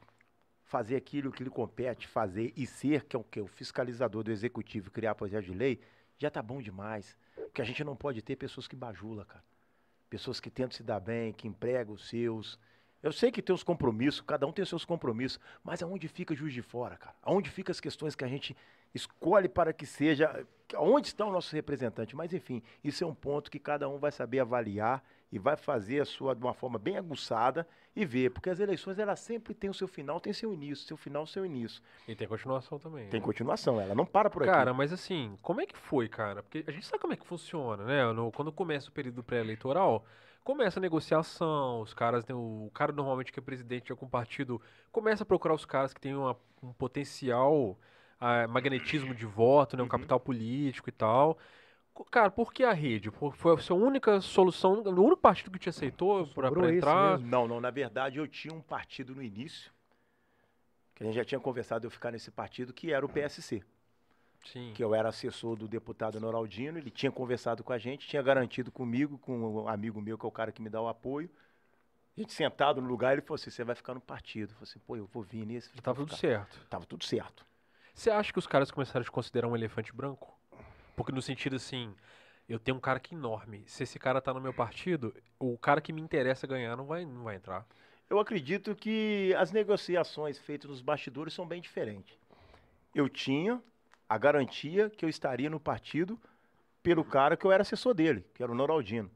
fazer aquilo que lhe compete fazer e ser, que é o quê? O fiscalizador do executivo, criar projeto de lei, já tá bom demais. Porque a gente não pode ter pessoas que bajula, cara. Pessoas que tentam se dar bem, que empregam os seus. Eu sei que tem os compromissos, cada um tem os seus compromissos, mas aonde fica juiz de fora, cara? Aonde ficam as questões que a gente escolhe para que seja. Onde está o nosso representante? Mas enfim, isso é um ponto que cada um vai saber avaliar e vai fazer a sua de uma forma bem aguçada e ver, porque as eleições elas sempre têm o seu final, tem seu início, seu final, seu início. E tem continuação também. Tem né? continuação, ela não para por aqui. Cara, mas assim, como é que foi, cara? Porque a gente sabe como é que funciona, né? No- quando começa o período pré-eleitoral, começa a negociação, os caras, né, o cara normalmente que é presidente de algum partido começa a procurar os caras que têm uma- um potencial ah, magnetismo de voto, né? Um Uhum. capital político e tal. Cara, por que a rede? Por- Foi a sua única solução, o único partido que te aceitou esse entrar? Não, não, na verdade eu tinha um partido no início, que a gente já tinha conversado de eu ficar nesse partido, que era o PSC. Sim. que eu era assessor do deputado Noraldino, ele tinha conversado com a gente, tinha garantido comigo, com um amigo meu, que é o cara que me dá o apoio. A gente sentado no lugar, ele falou assim, você vai ficar no partido. Eu falei assim, pô, eu vou vir nesse. Tava tudo certo. Tava tudo certo. Você acha que os caras começaram a te considerar um elefante branco? Porque no sentido assim, eu tenho um cara que é enorme. Se esse cara tá no meu partido, o cara que me interessa ganhar não vai, não vai entrar. Eu acredito que as negociações feitas nos bastidores são bem diferentes. Eu tinha a garantia que eu estaria no partido pelo cara que eu era assessor dele, que era o Noraldino.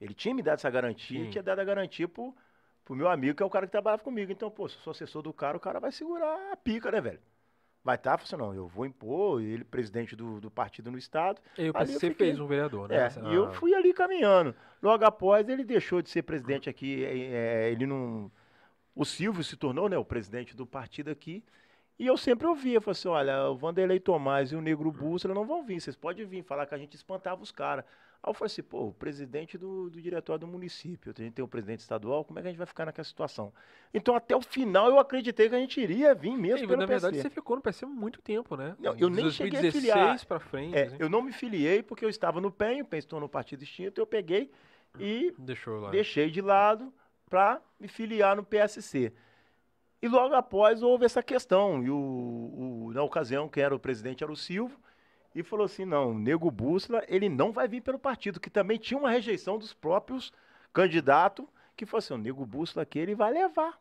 Ele tinha me dado essa garantia Sim. e tinha dado a garantia pro, pro meu amigo, que é o cara que trabalhava comigo. Então, pô, se eu sou assessor do cara, o cara vai segurar a pica, né, velho? Vai estar, tá, assim, não, eu vou impor, ele presidente do, do partido no estado. Eu PSC fiquei- fez um vereador, né? É, Essa- e eu ah, fui ali caminhando. Logo após, ele deixou de ser presidente aqui, é, é, ele não... O Silvio se tornou, né, o presidente do partido aqui, e eu sempre ouvia, falei assim, olha, o Vanderlei Tomás e o Negro Bússola não vão vir, vocês podem vir falar que a gente espantava os caras. Aí eu falei assim, pô, o presidente do, do diretório do município, a gente tem o presidente estadual, como é que a gente vai ficar naquela situação? Então, até o final, eu acreditei que a gente iria vir mesmo e, pelo na verdade, você ficou no PSC há muito tempo, né? Não, eu nem cheguei a 2016 filiar. pra frente, É, assim. eu não me filiei porque eu estava no PEN, o PEN se tornou partido extinto, eu peguei e. Deixei de lado para me filiar no PSC. E logo após houve essa questão. E o, o, na ocasião, quem era o presidente era o Silvio, e falou assim: não, o Nego Bússola, ele não vai vir pelo partido, que também tinha uma rejeição dos próprios candidatos, que falou assim: o Nego Bússola aqui ele vai levar.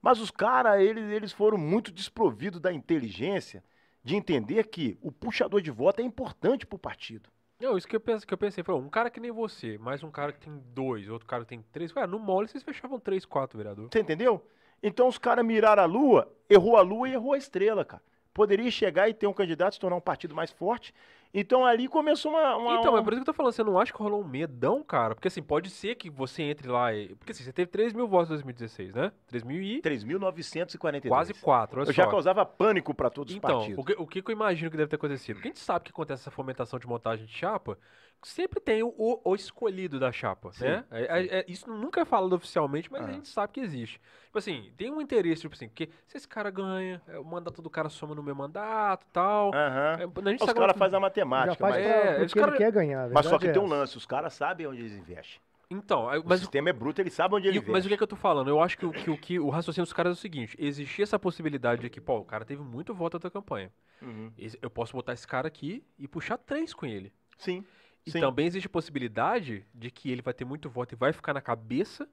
Mas os caras, eles, eles foram muito desprovidos da inteligência de entender que o puxador de voto é importante para o partido. Não, isso que eu, penso, que eu pensei, foi um cara que nem você, mais um cara que tem dois, outro cara que tem três. Cara, no mole vocês fechavam três, quatro vereadores. Você entendeu? Então os caras miraram a lua, errou a lua e errou a estrela, cara. Poderia chegar e ter um candidato, se tornar um partido mais forte, então ali começou uma. uma então, uma... é por isso que eu tô falando, você não acha que rolou um medão, cara? Porque assim, pode ser que você entre lá. E... Porque assim, você teve 3 mil votos em 2016, né? 3 mil e. 3.942. Quase 4. eu só. já causava pânico para todos os então, partidos. O que, o que eu imagino que deve ter acontecido? Porque a gente sabe que acontece essa fomentação de montagem de chapa, sempre tem o, o escolhido da chapa, Sim, né? É, é, é, isso nunca é falado oficialmente, mas Ah. a gente sabe que existe. Tipo assim, tem um interesse, tipo assim, porque se esse cara ganha, é, o mandato do cara soma no meu mandato e tal. É, gente Os caras fazem a matemática, Já faz mas, é, os cara- ele quer ganhar. mas só que é tem um lance, os caras sabem onde eles investem. Então, aí- O mas, sistema é bruto, ele sabe onde ele investe. mas o que, é que eu tô falando? Eu acho que o, que, o, que o raciocínio dos caras é o seguinte: existia essa possibilidade de que, pô, o cara teve muito voto da campanha. Uhum. Eu posso botar esse cara aqui e puxar três com ele. Sim. E Sim. também existe a possibilidade de que ele vai ter muito voto e vai ficar na cabeça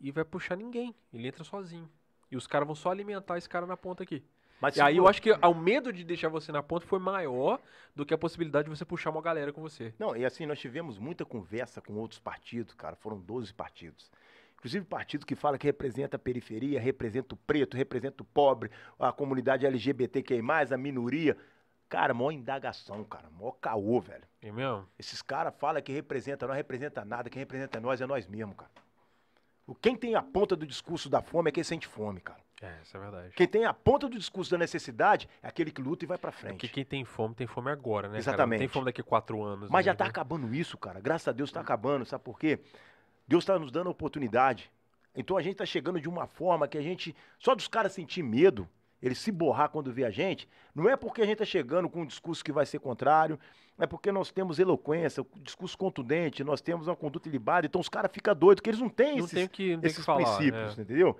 e vai puxar ninguém. Ele entra sozinho. E os caras vão só alimentar esse cara na ponta aqui. Mas E aí eu acho que o medo de deixar você na ponta foi maior do que a possibilidade de você puxar uma galera com você. Não, e assim, nós tivemos muita conversa com outros partidos, cara, foram 12 partidos. Inclusive partido que fala que representa a periferia, representa o preto, representa o pobre, a comunidade LGBTQI+, a minoria. Cara, maior indagação, cara, maior caô, velho. É mesmo? Esses caras falam que representa, não representa nada, quem representa nós é nós mesmos, cara. O- Quem tem a ponta do discurso da fome é quem sente fome, cara. É, isso é verdade. Quem tem a ponta do discurso da necessidade é aquele que luta e vai pra É frente. Porque quem tem fome, tem fome agora, né? Exatamente. tem fome daqui a quatro anos. Mas né? já tá acabando isso, cara. Graças a Deus tá acabando, sabe por quê? Deus tá nos dando a oportunidade. Então a gente tá chegando de uma forma que a gente. Só dos caras sentir medo, eles se borrar quando vê a gente, não é porque a gente tá chegando com um discurso que vai ser contrário, é porque nós temos eloquência, um discurso contundente, nós temos uma conduta ilibada, então os caras ficam doidos, porque eles não têm Não esses, que, não tem o que esses falar. princípios, é. entendeu?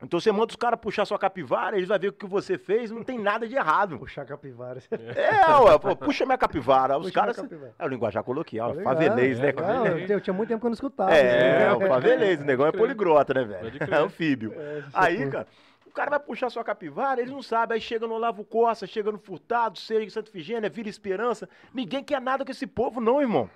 Então você manda os caras puxar sua capivara, eles vão ver o que você fez, não tem nada de errado. Puxar capivara. É, ué, pô, puxa minha capivara. Os Puxa caras. capivara. É o linguajar coloquial, ligado? favelês, né? É, cara? Não, eu, tinha muito tempo que eu não escutava. É, né? o favelês, o negão é poligrota, né, velho? É anfíbio. É, Aí, cara, cara vai puxar sua capivara, eles não sabem. Aí chega no Olavo Costa, chega no Furtado, chega em Santa Figênia, vira Esperança. Ninguém quer nada com esse povo, não, irmão.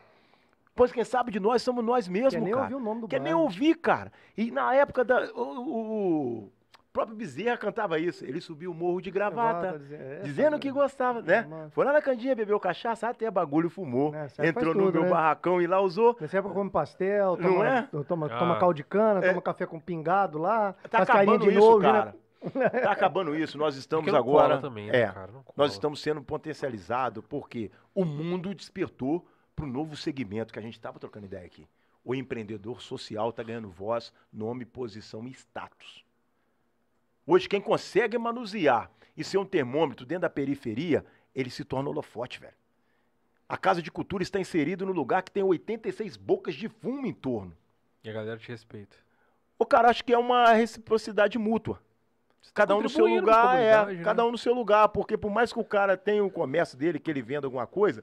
Pois quem sabe de nós somos nós mesmos, Quer nem cara. ouvir o nome do Quer nem bairro. ouvir, cara. E na época da. O, o- o próprio Bezerra cantava isso. Ele subiu o morro de gravata. É, Dizendo que gostava, né? Mano. Foi lá na candinha, bebeu cachaça, até bagulho fumou. É, Entrou faz no tudo, meu né? barracão e lá usou. Nessa época come pastel, Não toma, é? toma, Ah. toma caldo de cana, É. toma café com pingado lá, Tá acabando de isso, novo, cara. né? Tá acabando isso. Nós estamos Porque agora. também, né, é, cara? Nós estamos sendo potencializados porque o mundo despertou para o novo segmento que a gente estava trocando ideia aqui. O empreendedor social está ganhando voz, nome, posição e status. Hoje, quem consegue manusear e ser um termômetro dentro da periferia, ele se torna holofote, velho. A Casa de Cultura está inserida no lugar que tem 86 bocas de fumo em torno. E a galera te respeita. O cara acha que é uma reciprocidade mútua. Cada um no seu lugar, é. né? Cada um no seu lugar, porque por mais que o cara tenha o comércio dele, que ele venda alguma coisa,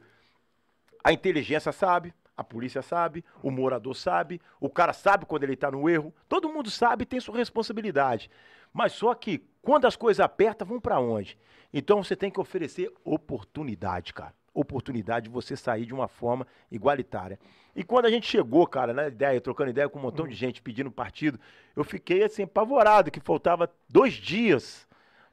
a inteligência sabe, a polícia sabe, o morador sabe, o cara sabe quando ele está no erro. Todo mundo sabe e tem sua responsabilidade. Mas só que quando as coisas apertam, vão para onde? Então você tem que oferecer oportunidade, cara. Oportunidade de você sair de uma forma igualitária. E quando a gente chegou, cara, na ideia, trocando ideia com um montão de gente pedindo partido, eu fiquei assim, apavorado, que faltava dois dias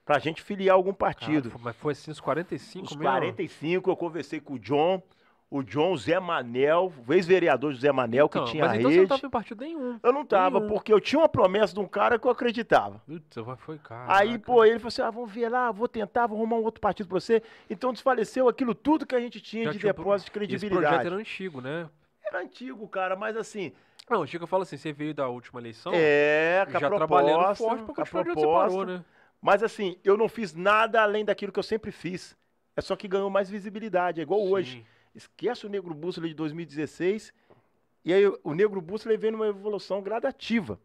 pra gente filiar algum partido. Cara, mas foi assim os 45 Os mesmo? 45, eu conversei com o John, o John, Zé Manel, o ex-vereador José Manel, que Então, tinha mas a então você não rede. tava em partido nenhum. Eu não tava, nenhum. porque eu tinha uma promessa de um cara que eu acreditava. Putz, foi caro. Aí, pô, ele falou assim: ah, vamos ver lá, vou tentar, vou arrumar um outro partido pra você. Então desfaleceu aquilo tudo que a gente tinha Já de tinha um depósito de Esse credibilidade. projeto era antigo, né? Era antigo, cara, mas assim, Não, o Chico fala assim, você veio da última eleição, é, com a já trabalhando proposta, forte pra continuar de onde você proposta. parou, né? Mas assim, eu não fiz nada além daquilo que eu sempre fiz. É só que ganhou mais visibilidade, é igual hoje. Esquece o Negro Bússola de 2016. E aí o Negro Bússola vem numa evolução gradativa.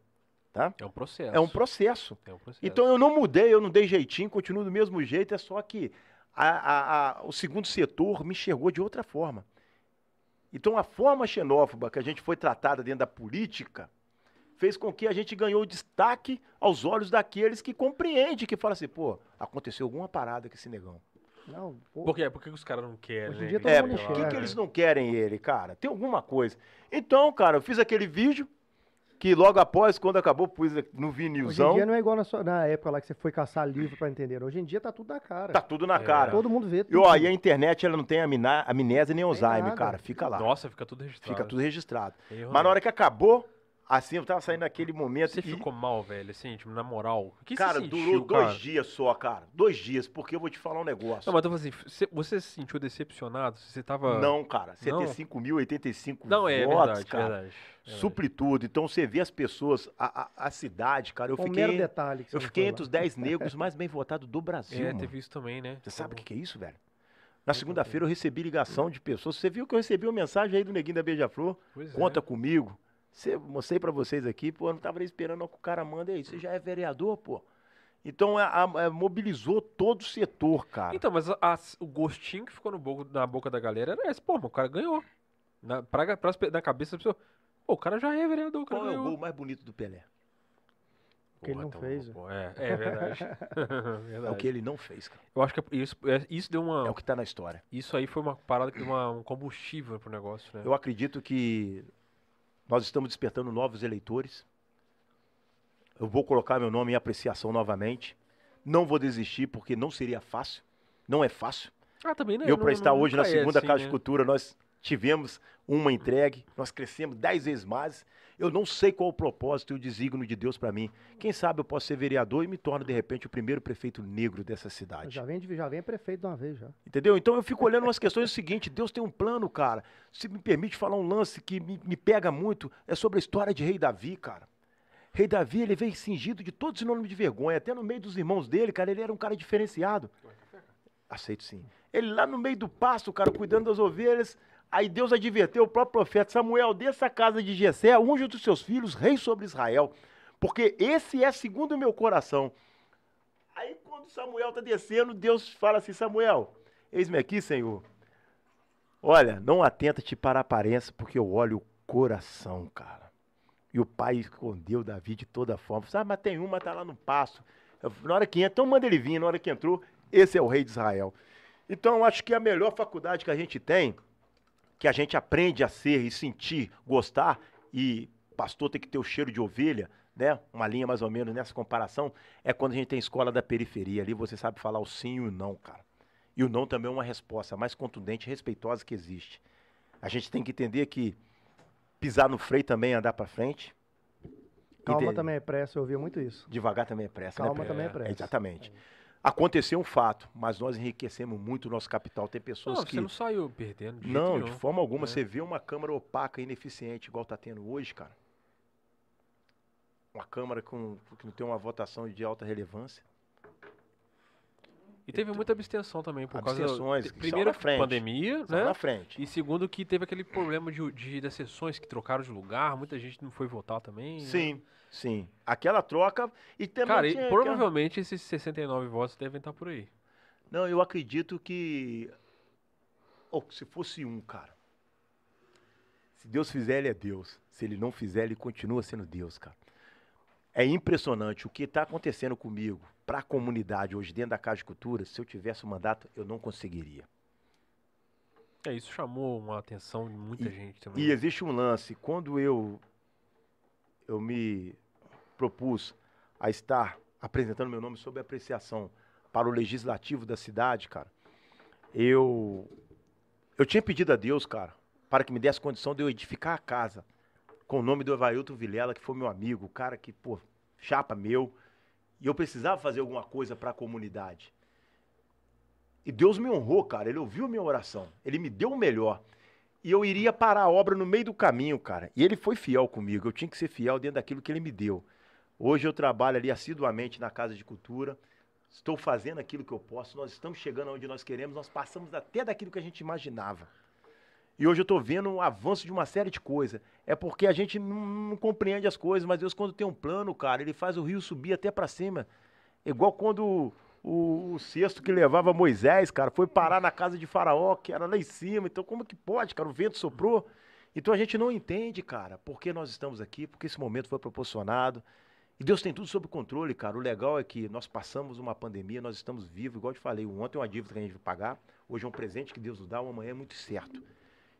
Tá? É um processo. É um processo. É um processo. Então eu não mudei, eu não dei jeitinho, continuo do mesmo jeito, é só que a- a- a- o segundo setor me enxergou de outra forma. Então a forma xenófoba que a gente foi tratada dentro da política fez com que a gente ganhou destaque aos olhos daqueles que compreendem, que falam assim, pô, aconteceu alguma parada com esse negão. Não, pô, Por quê? Por que os caras não querem? Hoje em né, dia que todo É, mundo por que, que né? eles não querem ele, cara? Tem alguma coisa. Então, cara, eu fiz aquele vídeo que logo após, quando acabou, pus no Hoje em vinilzão. dia não é igual na, sua- na época lá que você foi caçar livro pra entender. Hoje em dia tá tudo na cara. Tá tudo na É. cara. Todo mundo vê. E tudo. ó, e a internet, ela não tem amnésia nem Alzheimer, cara. Fica lá. Nossa, fica tudo registrado. Fica tudo registrado. Tem Mas na hora que acabou, assim, eu tava saindo naquele momento. Você e, ficou mal, velho, assim, tipo, na moral. O que cara, você sentiu, durou dois cara? dias só, cara. Dois dias, porque eu vou te falar um negócio. Não, mas eu tô falando assim, você- se sentiu decepcionado? Você tava... Não, cara. Não? 75.085 Não, é votos, verdade, cara. verdade. verdade. Supre tudo. Então você vê as pessoas, a, a, a cidade, cara. Eu mero fiquei, detalhe. eu fiquei entre os 10 negros mais bem votados do Brasil, É, mano. teve isso também, né? Você sabe o que, que é isso, velho? Na segunda-feira eu recebi ligação de pessoas. Você viu que eu recebi uma mensagem aí do Neguinho da Beija-Flor? É. Conta comigo. Você, mostrei pra vocês aqui, pô, eu não tava nem esperando que o cara manda aí. Você já é vereador, pô. Então a- a- a- mobilizou todo o setor, cara. Então, mas a- a- o gostinho que ficou no boca- na boca da galera era esse. Pô, mas o cara ganhou. Na, pra, pras pe- na cabeça da pessoa. Pô, o cara já é vereador, o cara Qual é o ganhou. gol mais bonito do Pelé? O que ele não então, fez, pô, É, é verdade. É verdade. o que ele não fez, cara. Eu acho que é isso, é- isso deu uma. É o que tá na história. Isso aí foi uma parada que deu uma- um combustível pro negócio, né? Eu acredito que nós estamos despertando novos eleitores. Eu vou colocar meu nome em apreciação novamente. Não vou desistir, porque não seria fácil. Não é fácil. Ah, também né? Eu, não- para estar não- hoje na é segunda assim, Casa né? de Cultura, nós tivemos uma entregue, nós crescemos dez vezes mais. Eu não sei qual o propósito e o desígnio de Deus para mim. Quem sabe eu posso ser vereador e me torno, de repente, o primeiro prefeito negro dessa cidade. Já vem, já vem prefeito de uma vez já. Entendeu? Então eu fico olhando umas questões o seguinte: Deus tem um plano, cara. Se me permite falar um lance que me, me pega muito, é sobre a história de Rei Davi, cara. Rei Davi, ele veio cingido de todo sinônimo de vergonha. Até no meio dos irmãos dele, cara, ele era um cara diferenciado. Aceito sim. Ele lá no meio do pasto, cara, cuidando das ovelhas. Aí Deus adverteu o próprio profeta Samuel, dessa casa de Jessé, unge dos seus filhos, rei sobre Israel. Porque esse é segundo o meu coração. Aí quando Samuel está descendo, Deus fala assim, Samuel, eis-me aqui, Senhor. Olha, não atenta-te para a aparência, porque eu olho o coração, cara. E o pai escondeu Davi de toda forma. Sabe, mas tem uma, tá lá no pasto. Eu- Na hora que entra, então manda ele vir. Na hora que entrou, esse é o rei de Israel. Então, eu acho que a melhor faculdade que a gente tem, que a gente aprende a ser e sentir, gostar, e pastor tem que ter o cheiro de ovelha, né? Uma linha mais ou menos nessa comparação, é quando a gente tem escola da periferia. Ali você sabe falar o sim e o não, cara. E o não também é uma resposta mais contundente e respeitosa que existe. A gente tem que entender que pisar no freio também é andar para frente. Calma Entende? também é pressa, eu ouvia muito isso. Devagar também é pressa, Calma né? também é É, pressa. Exatamente. Aconteceu um fato, mas nós enriquecemos muito o nosso capital. Tem pessoas Não, que. você não saiu perdendo. De Não, de forma alguma. É. Você vê uma câmara opaca, ineficiente, igual tá tendo hoje, cara. Uma câmara com, que não tem uma votação de alta relevância. E teve muita abstenção também, por causa Abstenções, te- que Primeiro, frente. pandemia, Só na né? frente. E segundo, que teve aquele problema de, de das sessões que trocaram de lugar, muita gente não foi votar também. né? Sim. Aquela troca. E também Cara, e tinha provavelmente esses 69 votos devem estar por aí. Não, eu acredito que. Ou se fosse um, cara. Se Deus fizer, ele é Deus. Se ele não fizer, ele continua sendo Deus, cara. É impressionante o que está acontecendo comigo para a comunidade hoje dentro da Casa de Cultura. Se eu tivesse o mandato, eu não conseguiria. É, isso chamou uma atenção de muita gente também. E existe um lance. Quando eu eu me propus a estar apresentando meu nome sob apreciação para o legislativo da cidade, cara, eu eu tinha pedido a Deus, cara, para que me desse condição de eu edificar a casa com o nome do Evailton Vilela, que foi meu amigo, cara que, pô, chapa meu, e eu precisava fazer alguma coisa para a comunidade. E Deus me honrou, cara. Ele ouviu a minha oração. Ele me deu o melhor. E eu iria parar a obra no meio do caminho, cara. E ele foi fiel comigo. Eu tinha que ser fiel dentro daquilo que ele me deu. Hoje eu trabalho ali assiduamente na Casa de Cultura. Estou fazendo aquilo que eu posso. Nós estamos chegando onde nós queremos. Nós passamos até daquilo que a gente imaginava. E hoje eu tô vendo um avanço de uma série de coisas. É porque a gente não, não compreende as coisas, mas Deus, quando tem um plano, cara, ele faz o rio subir até para cima. Igual quando o, o cesto que levava Moisés, cara, foi parar na casa de Faraó, que era lá em cima. Então, como que pode, cara? O vento soprou. Então a gente não entende, cara, por que nós estamos aqui, porque esse momento foi proporcionado. E Deus tem tudo sob controle, cara. O legal é que nós passamos uma pandemia, nós estamos vivos, igual eu te falei. Ontem é uma dívida que a gente vai pagar, hoje é um presente que Deus nos dá, o amanhã é muito certo.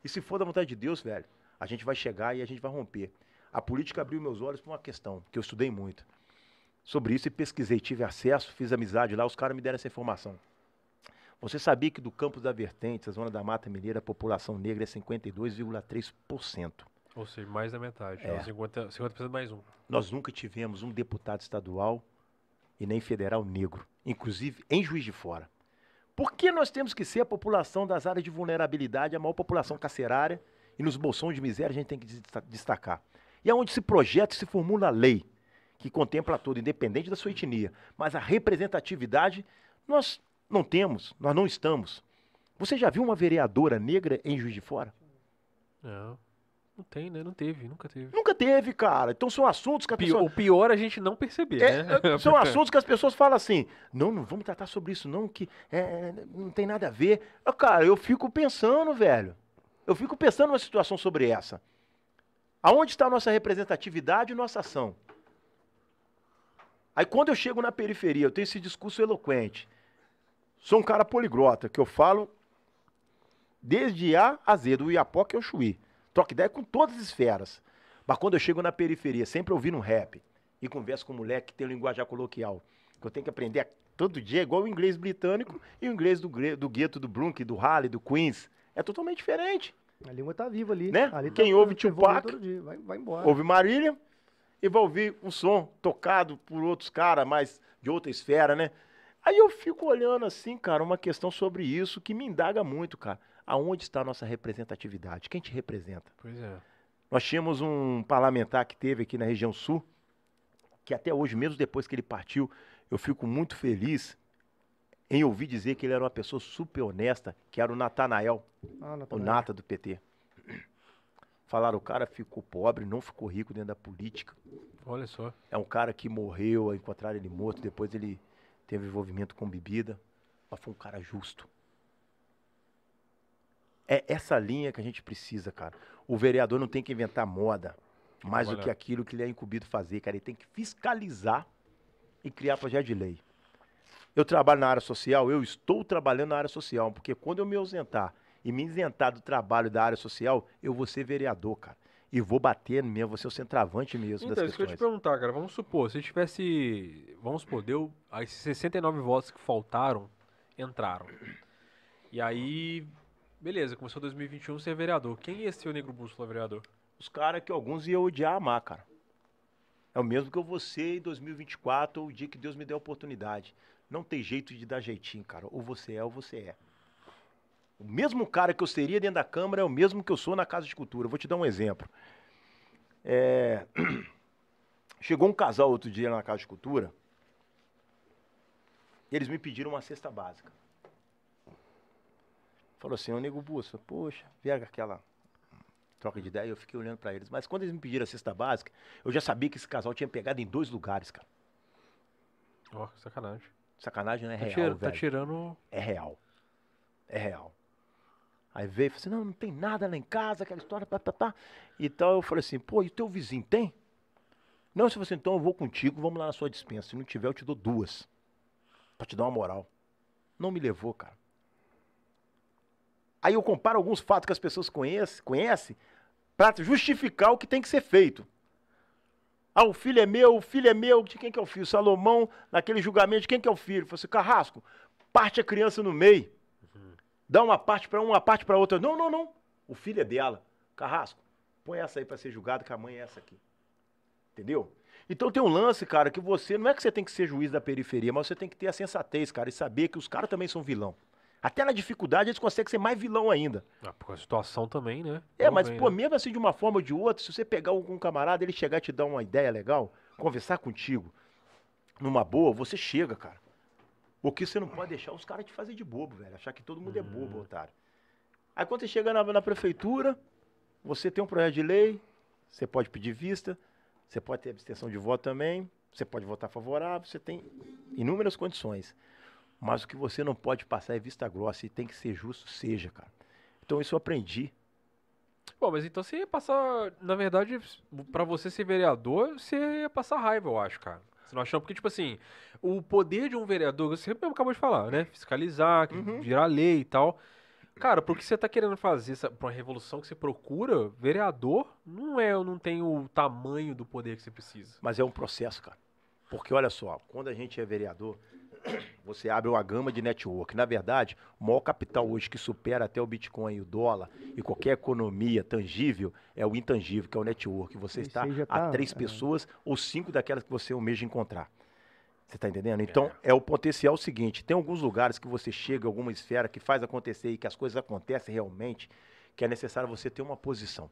E se for da vontade de Deus, velho, a gente vai chegar e a gente vai romper. A política abriu meus olhos para uma questão que eu estudei muito sobre isso e pesquisei, tive acesso, fiz amizade lá, os caras me deram essa informação. Você sabia que do Campos da Vertente, a zona da Mata Mineira, a população negra é 52,3%. Ou seja, mais da metade. É. É. 50%, 50% mais um. Nós nunca tivemos um deputado estadual e nem federal negro, inclusive em Juiz de Fora. Por que nós temos que ser a população das áreas de vulnerabilidade, a maior população carcerária, e nos bolsões de miséria a gente tem que desta- destacar? E é onde se projeta e se formula a lei, que contempla tudo, independente da sua etnia. Mas a representatividade nós não temos, nós não estamos. Você já viu uma vereadora negra em Juiz de Fora? Não. Não tem, né? Não teve, nunca teve. Nunca teve, cara. Então são assuntos que a pessoa... O pior é a gente não perceber, É, né? é, são assuntos que as pessoas falam assim, não, não vamos tratar sobre isso não, que é, não tem nada a ver. Ah, Cara, eu fico pensando, velho. Eu fico pensando numa situação sobre essa. Aonde está a nossa representatividade e nossa ação? Aí quando eu chego na periferia, eu tenho esse discurso eloquente. Sou um cara poliglota, que eu falo desde A a Z, do Iapoca ao Chuí. Troco ideia com todas as esferas. Mas quando eu chego na periferia, sempre ouvindo um rap, e converso com um moleque que tem um linguajar coloquial, que eu tenho que aprender todo dia, igual o inglês britânico e o inglês do, do gueto do Brooklyn, do Harley, do Queens. É totalmente diferente. A língua tá viva ali. Né? Ali tá- Quem ouve tá evoluindo Tupac, dia, Vai, vai embora. Ouve Marília e vai ouvir um som tocado por outros caras, mais de outra esfera, né? Aí eu fico olhando assim, cara, uma questão sobre isso que me indaga muito, cara. Aonde está a nossa representatividade? Quem te representa? Pois é. Nós tínhamos um parlamentar que teve aqui na região sul, que até hoje, mesmo depois que ele partiu, eu fico muito feliz em ouvir dizer que ele era uma pessoa super honesta, que era o Natanael, Ah, o. Nata do PT. Falaram, o cara ficou pobre, não ficou rico dentro da política. Olha só. É um cara que morreu, encontraram ele morto, depois ele teve envolvimento com bebida, mas foi um cara justo. É essa linha que a gente precisa, cara. O vereador não tem que inventar moda, mais do que aquilo que ele é incumbido fazer, cara. Ele tem que fiscalizar e criar projeto de lei. Eu trabalho na área social, eu estou trabalhando na área social, porque quando eu me ausentar e me isentar do trabalho da área social, eu vou ser vereador, cara. E vou bater mesmo, vou ser o centroavante mesmo Então, das isso que eu te questões. perguntar, cara. Vamos supor, se tivesse. Vamos supor, deu. Aí 69 votos que faltaram entraram. E aí. Beleza, começou 2021 ser vereador. Quem ia ser o Negro Bússola vereador? os caras que alguns iam odiar amar, cara. É o mesmo que eu vou ser em 2024, o dia que Deus me der a oportunidade. Não tem jeito de dar jeitinho, cara. Ou você é ou você é. O mesmo cara que eu seria dentro da Câmara é o mesmo que eu sou na Casa de Cultura. Eu vou te dar um exemplo. É, Chegou um casal outro dia na Casa de Cultura. E eles me pediram uma cesta básica. Falou assim, ô Nego Bussa, poxa, vieram aquela troca de ideia, eu fiquei olhando pra eles. Mas quando eles me pediram a cesta básica, eu já sabia que esse casal tinha pegado em dois lugares, cara. Ó, sacanagem. Sacanagem não é Tá, real, tira- tá velho. tirando. É real. É real. Aí veio e falou assim, não, não tem nada lá em casa, aquela história, pá, pá, pá. Então eu falei assim, pô, e o teu vizinho tem? Não, se você então eu vou contigo, vamos lá na sua dispensa. Se não tiver, eu te dou duas. Pra te dar uma moral. Não me levou, cara. Aí eu comparo alguns fatos que as pessoas conhecem, conhecem para justificar o que tem que ser feito. Ah, o filho é meu, o filho é meu. De quem que é o filho? Salomão, naquele julgamento, de quem que é o filho? Falei assim, Carrasco, parte a criança no meio. Dá uma parte para uma, parte para outra. Não, não, não. O filho é dela. Carrasco, põe essa aí para ser julgado, que a mãe é essa aqui. Entendeu? Então tem um lance, cara, que você não é que você tem que ser juiz da periferia, mas você tem que ter a sensatez, cara, e saber que os caras também são vilão. Até na dificuldade eles conseguem ser mais vilão ainda. Ah, por a situação também, né? É, mas, pô, né? mesmo assim, de uma forma ou de outra, se você pegar algum camarada, ele chegar e te dar uma ideia legal, conversar contigo, numa boa, você chega, cara. Porque você não pode deixar os caras te fazer de bobo, velho. Achar que todo mundo é bobo, otário. Aí quando você chega na, na prefeitura, você tem um projeto de lei, você pode pedir vista, você pode ter abstenção de voto também, você pode votar favorável, você tem inúmeras condições. Mas o que você não pode passar é vista grossa e tem que ser justo, seja, cara. Então isso eu aprendi. Bom, mas então você ia passar, na verdade, pra você ser vereador, você ia passar raiva, eu acho, cara. Você não achou? Porque, tipo assim, o poder de um vereador, você acabou de falar, né? Fiscalizar, Uhum. virar lei e tal. Cara, porque você tá querendo fazer essa, pra uma revolução que você procura, vereador não é, não tem o tamanho do poder que você precisa. Mas é um processo, cara. Porque olha só, quando a gente é vereador, você abre uma gama de network. Na verdade, o maior capital hoje que supera até o Bitcoin e o dólar e qualquer economia tangível é o intangível, que é o network. Você está já a tá, três é. pessoas ou cinco daquelas que você almeja encontrar. Você está entendendo? Então, é. o potencial seguinte: tem alguns lugares que você chega, alguma esfera que faz acontecer e que as coisas acontecem realmente, que é necessário você ter uma posição.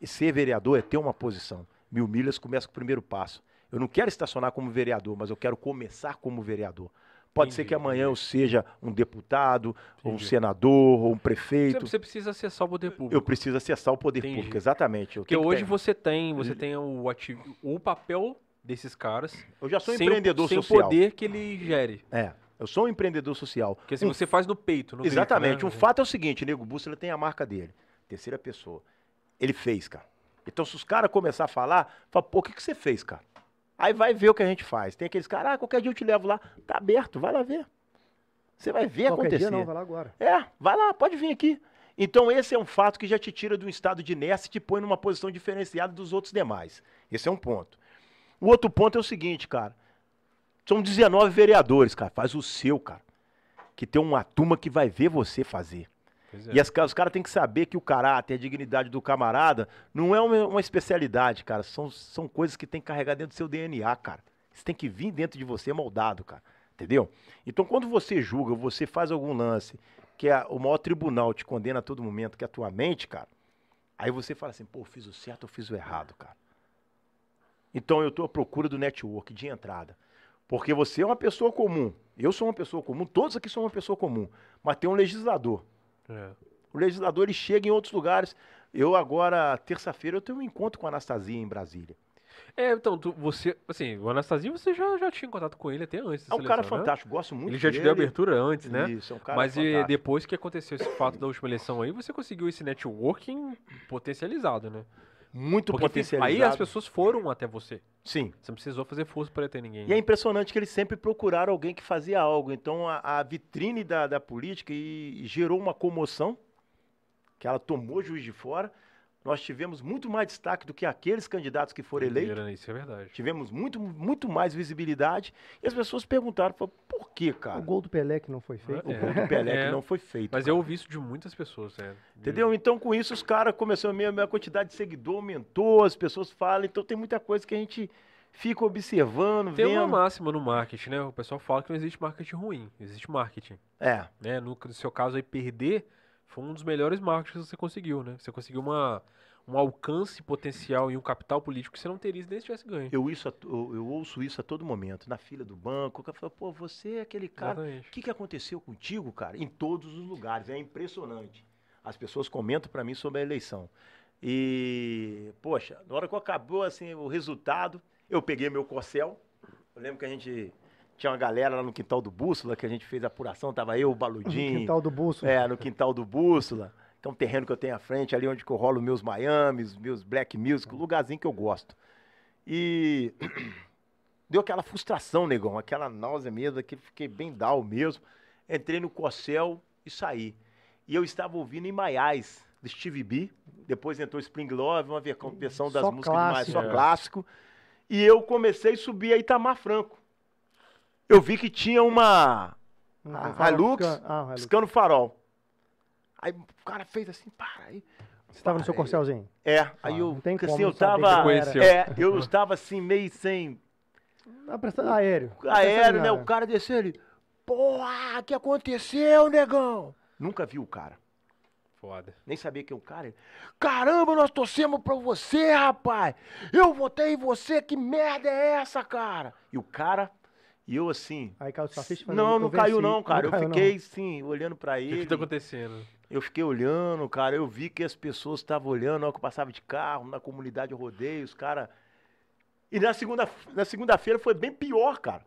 E ser vereador é ter uma posição. Mil milhas começa com o primeiro passo. Eu não quero estacionar como vereador, mas eu quero começar como vereador. Pode ser Entendi, que amanhã eu seja um deputado, ou um senador, ou um Você, prefeito. você precisa acessar o poder público. Eu preciso acessar o poder Entendi. público, exatamente. Eu, Porque hoje ter- você tem, você tem o, ati- o papel desses caras eu já sou sem, empreendedor o, sem social. o poder que ele gere. É, eu sou um empreendedor social. Porque se Um você faz no peito, no Exatamente. né? Um fato é o seguinte, Nego Bússola tem a marca dele. Terceira pessoa. Ele fez, cara. Então, se os caras começar a falar, fala, pô, o que, que você fez, cara? Aí vai ver o que a gente faz. Tem aqueles caras, ah, qualquer dia eu te levo lá. Tá aberto, vai lá ver. Você vai ver Qualquer acontecer. dia não, vai lá agora. É, vai lá, pode vir aqui. Então, esse é um fato que já te tira de um estado de inércia e te põe numa posição diferenciada dos outros demais. Esse é um ponto. O outro ponto é o seguinte, cara. São 19 vereadores, cara. Faz o seu, cara. Que tem uma turma que vai ver você fazer. É. E as, os caras têm que saber que o caráter, a dignidade do camarada não é uma, uma especialidade, cara. São, são coisas que tem que carregar dentro do seu DNA, cara. Isso tem que vir dentro de você moldado, cara. Entendeu? Então, quando você julga, você faz algum lance, que é o maior tribunal te condena a todo momento, que é a tua mente, cara. Aí você fala assim, pô, fiz o certo ou fiz o errado, cara. Então eu estou à procura do network de entrada. Porque você é uma pessoa comum. Eu sou uma pessoa comum, todos aqui são uma pessoa comum. Mas tem um legislador. É. O legislador ele chega em outros lugares. Eu agora, terça-feira, eu tenho um encontro com a Anastasia em Brasília. É, então, tu- você, assim, o Anastasia, você já, já tinha contato com ele até antes É um cara seleção, né? fantástico, gosto muito Ele já te dele. deu abertura antes, né? Isso, é um cara Mas e, fantástico. depois que aconteceu esse fato da última eleição aí, você conseguiu esse networking potencializado, né? Muito Porque potencializado. aí as pessoas foram até você. Sim. Você não precisou fazer força para ter ninguém. E é impressionante que eles sempre procuraram alguém que fazia algo. Então a, a vitrine da, da política e, e gerou uma comoção, que ela tomou juiz de fora. Nós tivemos muito mais destaque do que aqueles candidatos que foram eleitos. Isso é verdade. Tivemos muito, muito mais visibilidade. E as pessoas perguntaram, falaram, por que, O cara? gol do Pelé que não foi feito. É. O gol do Pelé É. que não foi feito. Mas cara. eu ouvi isso de muitas pessoas, né? De- Entendeu? Então, com isso, os caras começaram a minha, minha quantidade de seguidor aumentou, as pessoas falam, então tem muita coisa que a gente fica observando, Tem uma vendo. máxima no marketing, né? O pessoal fala que não existe marketing ruim, existe marketing. É, Né? No, no seu caso aí, perder foi um dos melhores marketings que você conseguiu, né? Você conseguiu uma, um alcance potencial e um capital político que você não teria se nem tivesse ganho. eu, isso, eu, eu ouço isso a todo momento, na fila do banco, o cara fala, pô, você é aquele cara, o que, que aconteceu contigo, cara? Em todos os lugares, é impressionante. As pessoas comentam pra mim sobre a eleição. E, poxa, na hora que acabou assim, o resultado, eu peguei meu corcel. Eu lembro que a gente tinha uma galera lá no quintal do Bússola, que a gente fez a apuração, tava eu, o No Baludinho. quintal do Bolso. É, no quintal do Bússola. Que é um terreno que eu tenho à frente, ali onde eu rolo meus Miamis, meus Black Music, um lugarzinho que eu gosto. E deu aquela frustração, negão, aquela náusea mesmo, que fiquei bem down mesmo. Entrei no Corcel e saí. E eu estava ouvindo em Maiais, do Steve B. Depois entrou Spring Love, uma ver- versão das Só músicas de mais, clássico. só É. clássico. E eu comecei a subir a Itamar Franco. Eu vi que tinha uma Ah, fala- Hilux? Ah, Hilux. piscando farol. Aí o cara fez assim, para aí. Você estava no seu corcelzinho? É, Ah, aí eu, não tem como assim, eu tava, é, eu estava assim meio sem Ah, prestando aéreo. aéreo, né? O cara desceu ele, porra, o que aconteceu, negão? Nunca viu o cara, Foda. nem sabia quem é o cara. Caramba, nós torcemos pra você, rapaz. Eu votei em você, que merda é essa, cara? E o cara, e eu assim, Aí caiu sua ficha não, não venci. caiu não, cara. eu caiu, não. fiquei, sim, olhando pra O que, ele. que tá acontecendo? Eu fiquei olhando, cara, eu vi que as pessoas estavam olhando, hora que eu passava de carro, na comunidade eu rodei, os caras. E na segunda na segunda-feira foi bem pior, cara.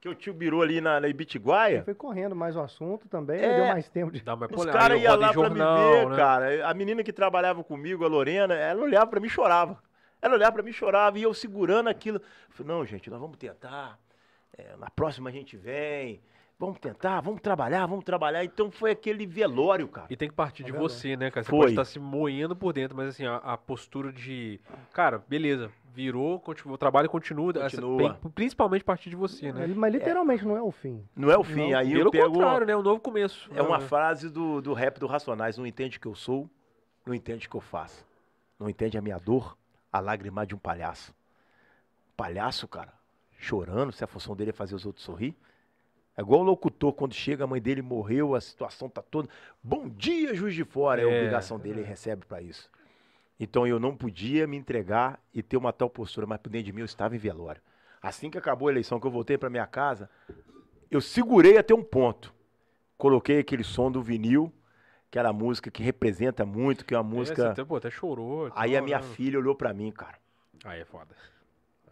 Que o tio Birou ali na, na Ibitiguaia. Foi correndo mais o assunto também, É. deu mais tempo de. Dá uma Os caras iam lá em pra jornal, me ver, né? cara. A menina que trabalhava comigo, a Lorena, ela olhava pra mim e chorava. Ela olhava pra mim e chorava, e eu segurando aquilo. Eu falei, não, gente, nós vamos tentar. É, na próxima a gente vem. Vamos tentar, vamos trabalhar, vamos trabalhar. Então foi aquele velório, cara. E tem que partir de Tá vendo? você, né, cara? Você Foi. pode estar se moendo por dentro, mas assim, a, a postura de. Cara, beleza, virou, continua, o trabalho continua. essa- Continua. tem- principalmente partir de você, né? Mas literalmente não é o fim. Não é o fim. Não, Aí Pelo eu pego. contrário, né? Um novo começo. É uma né? frase do, do rap do Racionais. Não entende o que eu sou, não entende o que eu faço. Não entende a minha dor, a lágrima de um palhaço. Palhaço, cara, chorando, se a função dele é fazer os outros sorrir. É igual o locutor, quando chega, a mãe dele morreu, a situação tá toda. Bom dia, juiz de fora. É, a É. obrigação dele, ele recebe pra isso. Então eu não podia me entregar e ter uma tal postura, mas por dentro de mim eu estava em velório. Assim que acabou a eleição, que eu voltei pra minha casa, eu segurei até um ponto. Coloquei aquele som do vinil, que era a música que representa muito, que é uma É, música. você até, pô, até chorou. Aí a minha filha olhou pra mim, cara. Aí é foda.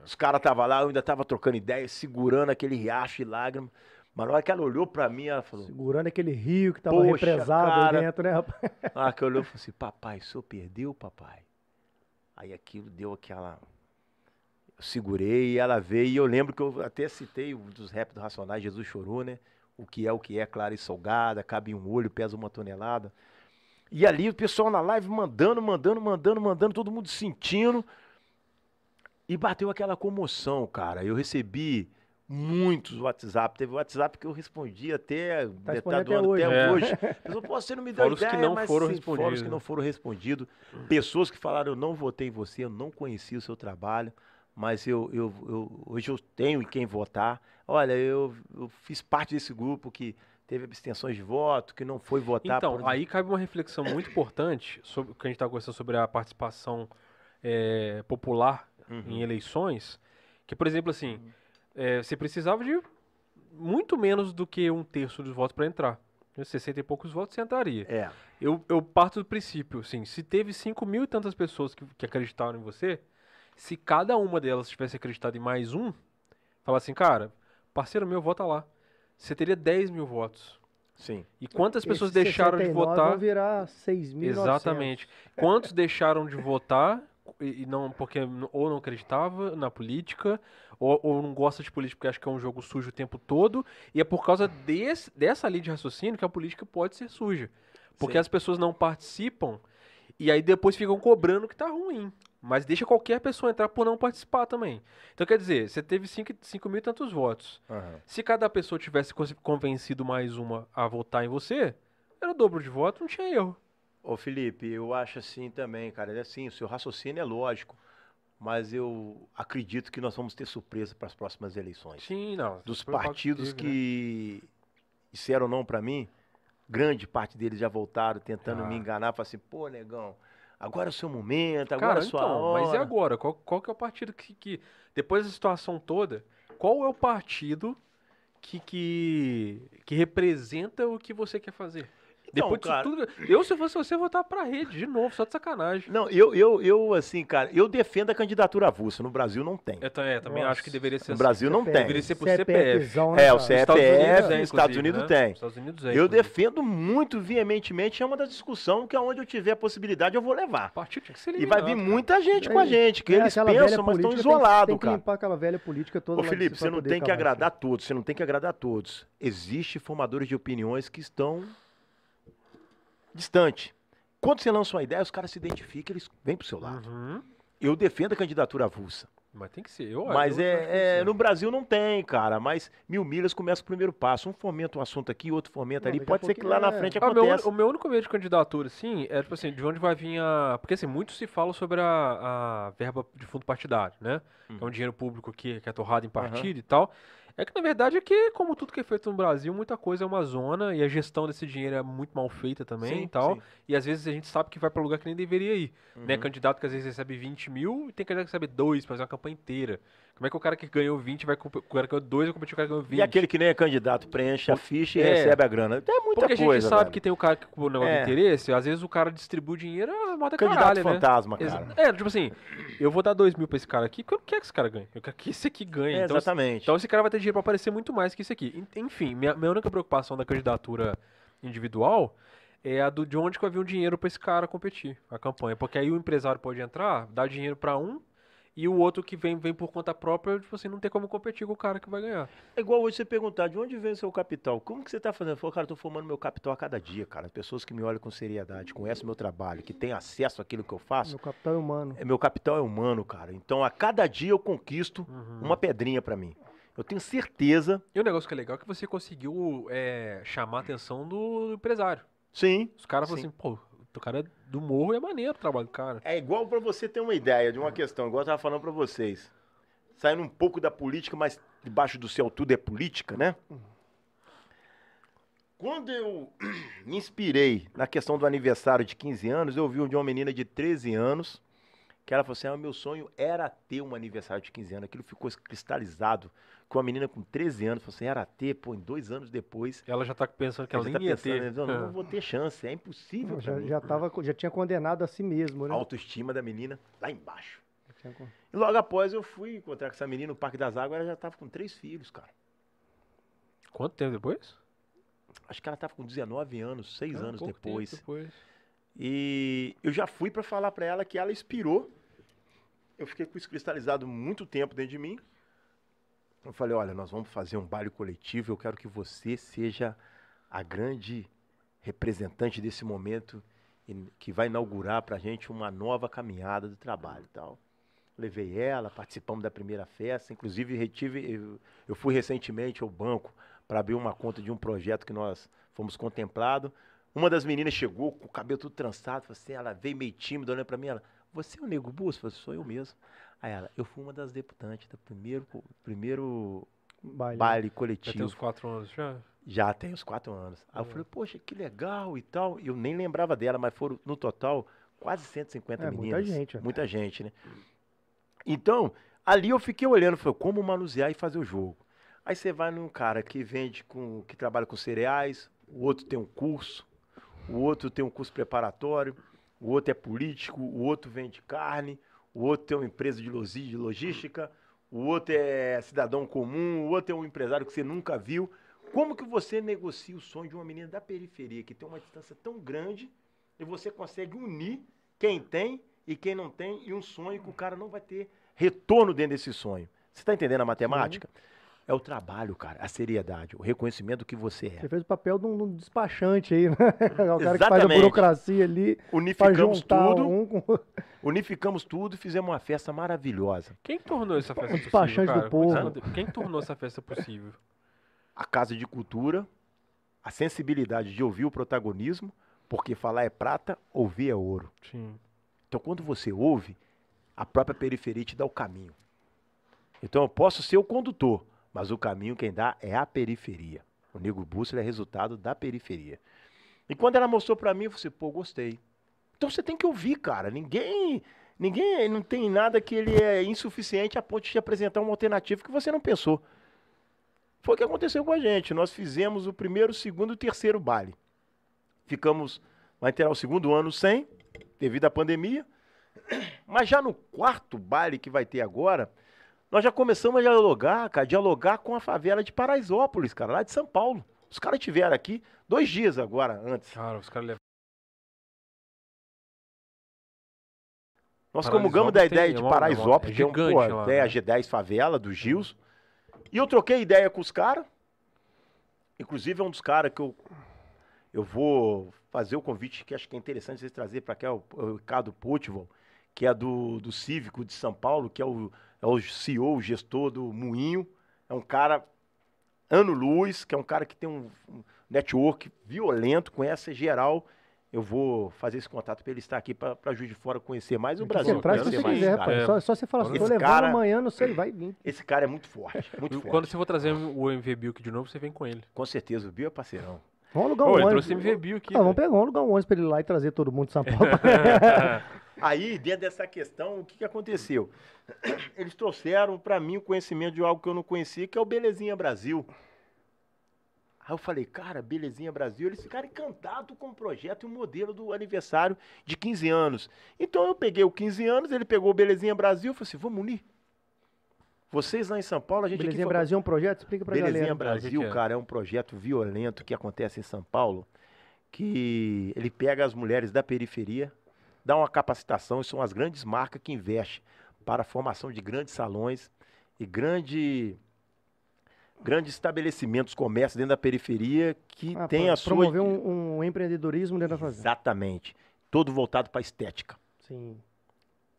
Os caras estavam lá, eu ainda tava trocando ideia, segurando aquele riacho de lágrimas. Mas na hora que ela olhou pra mim, ela falou: Segurando aquele rio que tava Poxa, represado cara. dentro, né, rapaz? Na hora que olhou, falou assim: Papai, o senhor perdeu, papai? Aí aquilo deu aquela. Eu segurei e ela veio. E eu lembro que eu até citei um dos rap do Racionais, Jesus chorou, né? O que é, o que é, clara e salgada, cabe em um olho, pesa uma tonelada. E ali o pessoal na live mandando, mandando, mandando, mandando, todo mundo sentindo. E bateu aquela comoção, cara. Eu recebi muitos WhatsApp. Teve WhatsApp que eu respondi até Tá metade do ano, até até hoje. hoje. É. Pessoal, pô, você não me deu os que ideia, não mas foram sim, Fora os respondidos, que né? não foram respondidos. Pessoas que falaram, eu não votei em você, eu não conheci o seu trabalho, mas eu, eu, eu- hoje eu tenho em quem votar. Olha, eu, eu fiz parte desse grupo que teve abstenções de voto, que não foi votar. Então, por- aí cabe uma reflexão muito importante sobre o que a gente está conversando sobre a participação eh, popular Uhum. em eleições, que, por exemplo, assim, eh, você precisava de muito menos do que um terço dos votos para entrar. 60 e poucos votos você entraria. É, Eu, eu parto do princípio, assim, se teve 5 mil e tantas pessoas que, que acreditaram em você, se cada uma delas tivesse acreditado em mais um, falar assim, cara, parceiro meu, vota lá. Você teria 10 mil votos. sim. E quantas pessoas deixaram de 69 votar? Vão virar 6.900. Exatamente. Quantos deixaram de votar e não porque ou não acreditava na política ou, ou não gosta de política porque acha que é um jogo sujo o tempo todo e é por causa desse, dessa linha de raciocínio que a política pode ser suja. Porque Sim. as pessoas não participam e aí depois ficam cobrando que tá ruim. Mas deixa qualquer pessoa entrar por não participar também. Então quer dizer, você teve 5 mil e tantos votos. Aham. Se cada pessoa tivesse convencido mais uma a votar em você, era o dobro de voto, não tinha erro. Ô Felipe, eu acho assim também, cara. É assim, o seu raciocínio é lógico, mas eu acredito que nós vamos ter surpresa para as próximas eleições. Sim, não. dos partidos teve, né? que disseram não pra mim, grande parte deles já voltaram tentando Ah. me enganar, falaram assim, pô, negão, agora é o seu momento, agora Cara, é a sua então, hora. mas e agora? Qual, qual que é o partido que, que, depois da situação toda, qual é o partido que, que, que representa o que você quer fazer? Depois disso cara- tudo, eu, se fosse você, eu votar pra rede, de novo, só de sacanagem. Não, eu, eu, eu, assim, cara, eu defendo a candidatura avulsa, no Brasil não tem. Eu, é, também Nossa, acho que deveria ser No assim. Brasil não tem. Deveria ser por CPF. CPFzão, né, É, o cara? CPF, Estados Unidos é, Estados inclusive, Unidos né? tem. Estados Unidos é, Eu inclusive. defendo muito veementemente, é uma da discussão que aonde eu tiver a possibilidade eu vou levar. O partido tinha que ser E vai vir cara. muita gente com a É, gente, que É, eles pensam, mas estão tem isolados, Tem que cara. limpar aquela velha política toda Ô Felipe, você não tem que agradar todos, você não tem que agradar todos. Existem formadores de opiniões que estão distante. Quando você lança uma ideia, os caras se identificam, eles vêm pro seu lado. Uhum. Eu defendo a candidatura avulsa. Mas tem que ser. Eu, Mas eu é, é, no Brasil não tem, cara. Mas mil milhas começa o primeiro passo. Um fomenta um assunto aqui, outro fomenta Não, ali. Pode ser que lá na é- frente Ah, o, meu, aconteça. o meu único medo de candidatura, assim, é tipo assim, de onde vai vir a. Porque assim, muito se fala sobre a, a verba de fundo partidário, né? Que é um dinheiro público que, que é torrado em partido e tal. É que na verdade é que, como tudo que é feito no Brasil, muita coisa é uma zona e a gestão desse dinheiro é muito mal feita também Sim, e tal. sim. E às vezes a gente sabe que vai pra lugar que nem deveria ir. Né? Uhum. Candidato que às vezes recebe 20 mil e tem candidato que recebe 2 pra fazer uma campanha inteira. Como é que o cara que ganhou 20 vai competir? O cara que ganhou 2 vai competir com o cara que ganhou 20? E aquele que nem é candidato preenche a ficha e É. recebe a grana. É muita Porque a gente coisa, sabe velho. que tem o cara que com o negócio É. de interesse, às vezes o cara distribui o dinheiro, é moda Candidato caralho, né? fantasma, Exa- cara. É, tipo assim, eu vou dar 2 mil pra esse cara aqui, porque eu não quero que esse cara ganhe. Eu quero que esse aqui ganhe. É, então, exatamente. então esse cara vai ter dinheiro pra aparecer muito mais que esse aqui. En- Enfim, minha, minha única preocupação da candidatura individual é a do de onde que vai vir o dinheiro pra esse cara competir a campanha. Porque aí o empresário pode entrar, dar dinheiro pra um, e o outro que vem, vem por conta própria, tipo assim, não tem como competir com o cara que vai ganhar. É igual hoje você perguntar, de onde vem o seu capital? Como que você está fazendo? Eu falo, cara, tô formando meu capital a cada dia, cara. Pessoas que me olham com seriedade, conhecem o meu trabalho, que têm acesso àquilo que eu faço. Meu capital é humano. É, meu capital é humano, cara. Então, a cada dia eu conquisto Uhum. uma pedrinha pra mim. Eu tenho certeza, E o negócio que é legal é que você conseguiu é, chamar a atenção do empresário. sim. Os caras falam Sim. assim, pô, o cara é do morro e é maneiro o trabalho do cara. É igual pra você ter uma ideia de uma questão, igual eu tava falando pra vocês. Saindo um pouco da política, mas debaixo do céu tudo é política, né? Quando eu me inspirei na questão do aniversário de 15 anos, eu ouvi de uma menina de 13 anos, que ela falou assim: ah, meu sonho era ter um aniversário de 15 anos. Aquilo ficou cristalizado. Com uma menina com 13 anos, falou assim: era ter, pô, em dois anos depois. Ela já tá pensando que ela ela nem tá ia pensando, ter. "Não, não vou ter chance, é impossível. pra Já, mim." já, tava, já tinha condenado a si mesmo, né? A autoestima da menina lá embaixo. Tinha E logo após eu fui encontrar com essa menina no Parque das Águas, ela já estava com três filhos, cara. Quanto tempo depois? Acho que ela estava com 19 anos, seis Ah, anos tempo depois. depois. E eu já fui para falar para ela que ela inspirou. Eu fiquei com isso cristalizado muito tempo dentro de mim. Eu falei, olha, nós vamos fazer um baile coletivo, eu quero que você seja a grande representante desse momento que vai inaugurar para a gente uma nova caminhada do trabalho e tal. Levei ela, participamos da primeira festa, inclusive retive, eu, fui recentemente ao banco para abrir uma conta de um projeto que nós fomos contemplados. Uma das meninas chegou com o cabelo tudo trançado, assim, ela veio meio tímida, olhando para mim, ela, você é o Nego Bus? Eu falei, sou eu mesmo. Aí ela, eu fui uma das deputantes do primeiro, primeiro Baile. baile Já coletivo. tem uns quatro anos já? Já tem uns quatro anos. Aí eu É. falei, poxa, que legal e tal. E eu nem lembrava dela, mas foram, no total, quase 150 É, muita meninas. gente, ó. Muita gente, né? Então, ali eu fiquei olhando, falei, como manusear e fazer o jogo. Aí você vai num cara que vende com, que trabalha com cereais, o outro tem um curso, o outro tem um curso preparatório, o outro é político, o outro vende carne, o outro tem uma empresa de logística, o outro é cidadão comum, o outro é um empresário que você nunca viu. Como que você negocia o sonho de uma menina da periferia que tem uma distância tão grande e você consegue unir quem tem e quem não tem e um sonho que o cara não vai ter retorno dentro desse sonho? Você está entendendo a matemática? É o trabalho, cara, a seriedade, o reconhecimento do que você é. Você fez o papel de um, de um despachante aí, né? o cara que faz a Exatamente. burocracia ali Unificamos tudo, um com unificamos tudo e fizemos uma festa maravilhosa. Quem que tornou essa festa possível, despachante do cara? povo. Quem que tornou essa festa possível? A Casa de Cultura, a sensibilidade de ouvir o protagonismo, porque falar é prata, ouvir é ouro. Sim. Então, quando você ouve, a própria periferia te dá o caminho. Então, eu posso ser o condutor, mas o caminho quem dá é a periferia. O Negro Bússola é resultado da periferia. E quando ela mostrou pra mim, eu falei assim, pô, gostei. Então você tem que ouvir, cara. Ninguém, ninguém, não tem nada que ele é insuficiente a ponto de te apresentar uma alternativa que você não pensou. Foi o que aconteceu com a gente. Nós fizemos o primeiro, segundo e terceiro baile. Ficamos, vai ter o segundo ano sem, devido à pandemia. Mas já no quarto baile que vai ter agora, nós já começamos a dialogar, cara, dialogar com a favela de Paraisópolis, cara, lá de São Paulo. Os caras tiveram aqui dois dias agora, antes. Cara, os caras levam. Nós comungamos da ideia é de Paraisópolis, é que é um, gigante lá, tem a né? G10 Favela, do Gils. E eu troquei ideia com os caras. Inclusive, é um dos caras que eu, eu vou fazer o convite que acho que é interessante vocês trazer para cá, o, o Ricardo Potval, que é do, do Cívico de São Paulo, que é o, é o CEO, o gestor do Moinho. É um cara ano luz, que é um cara que tem um, um network violento, conhece geral. eu vou fazer esse contato para ele estar aqui para Juiz de Fora conhecer mais o Aqui Brasil. Você traz quando você mais quiser, cara. É. Só, só você falar assim, tô Esse levando cara- amanhã, não sei, vai vir. Esse cara é muito forte, muito forte. Quando você for trazer o MV Bill aqui de novo, você vem com ele. Com certeza, o Bill é parceirão. Vamos alugar um Ô, ele ônibus. trouxe MV Bill aqui. Ah, vamos pegar um, alugar um ônibus pra ele ir lá e trazer todo mundo de São Paulo. Aí, dentro dessa questão, o que, que aconteceu? Eles trouxeram para mim o conhecimento de algo que eu não conhecia, que é o Belezinha Brasil. Aí eu falei, cara, Belezinha Brasil, eles ficaram encantados com o projeto e o modelo do aniversário de 15 anos. Então eu peguei o 15 anos, ele pegou o Belezinha Brasil, eu falei assim, vamos unir. Vocês lá em São Paulo, a gente Belezinha aqui foi- Brasil é um projeto? Explica pra Belezinha galera. Brasil, que que é? cara, é um projeto violento que acontece em São Paulo, que ele pega as mulheres da periferia, dá uma capacitação, são as grandes marcas que investem para a formação de grandes salões e grande, grandes estabelecimentos, comércio dentro da periferia que Ah, tem a sua... Promover um, um empreendedorismo dentro da fazenda. Exatamente. Todo voltado para a estética. Sim.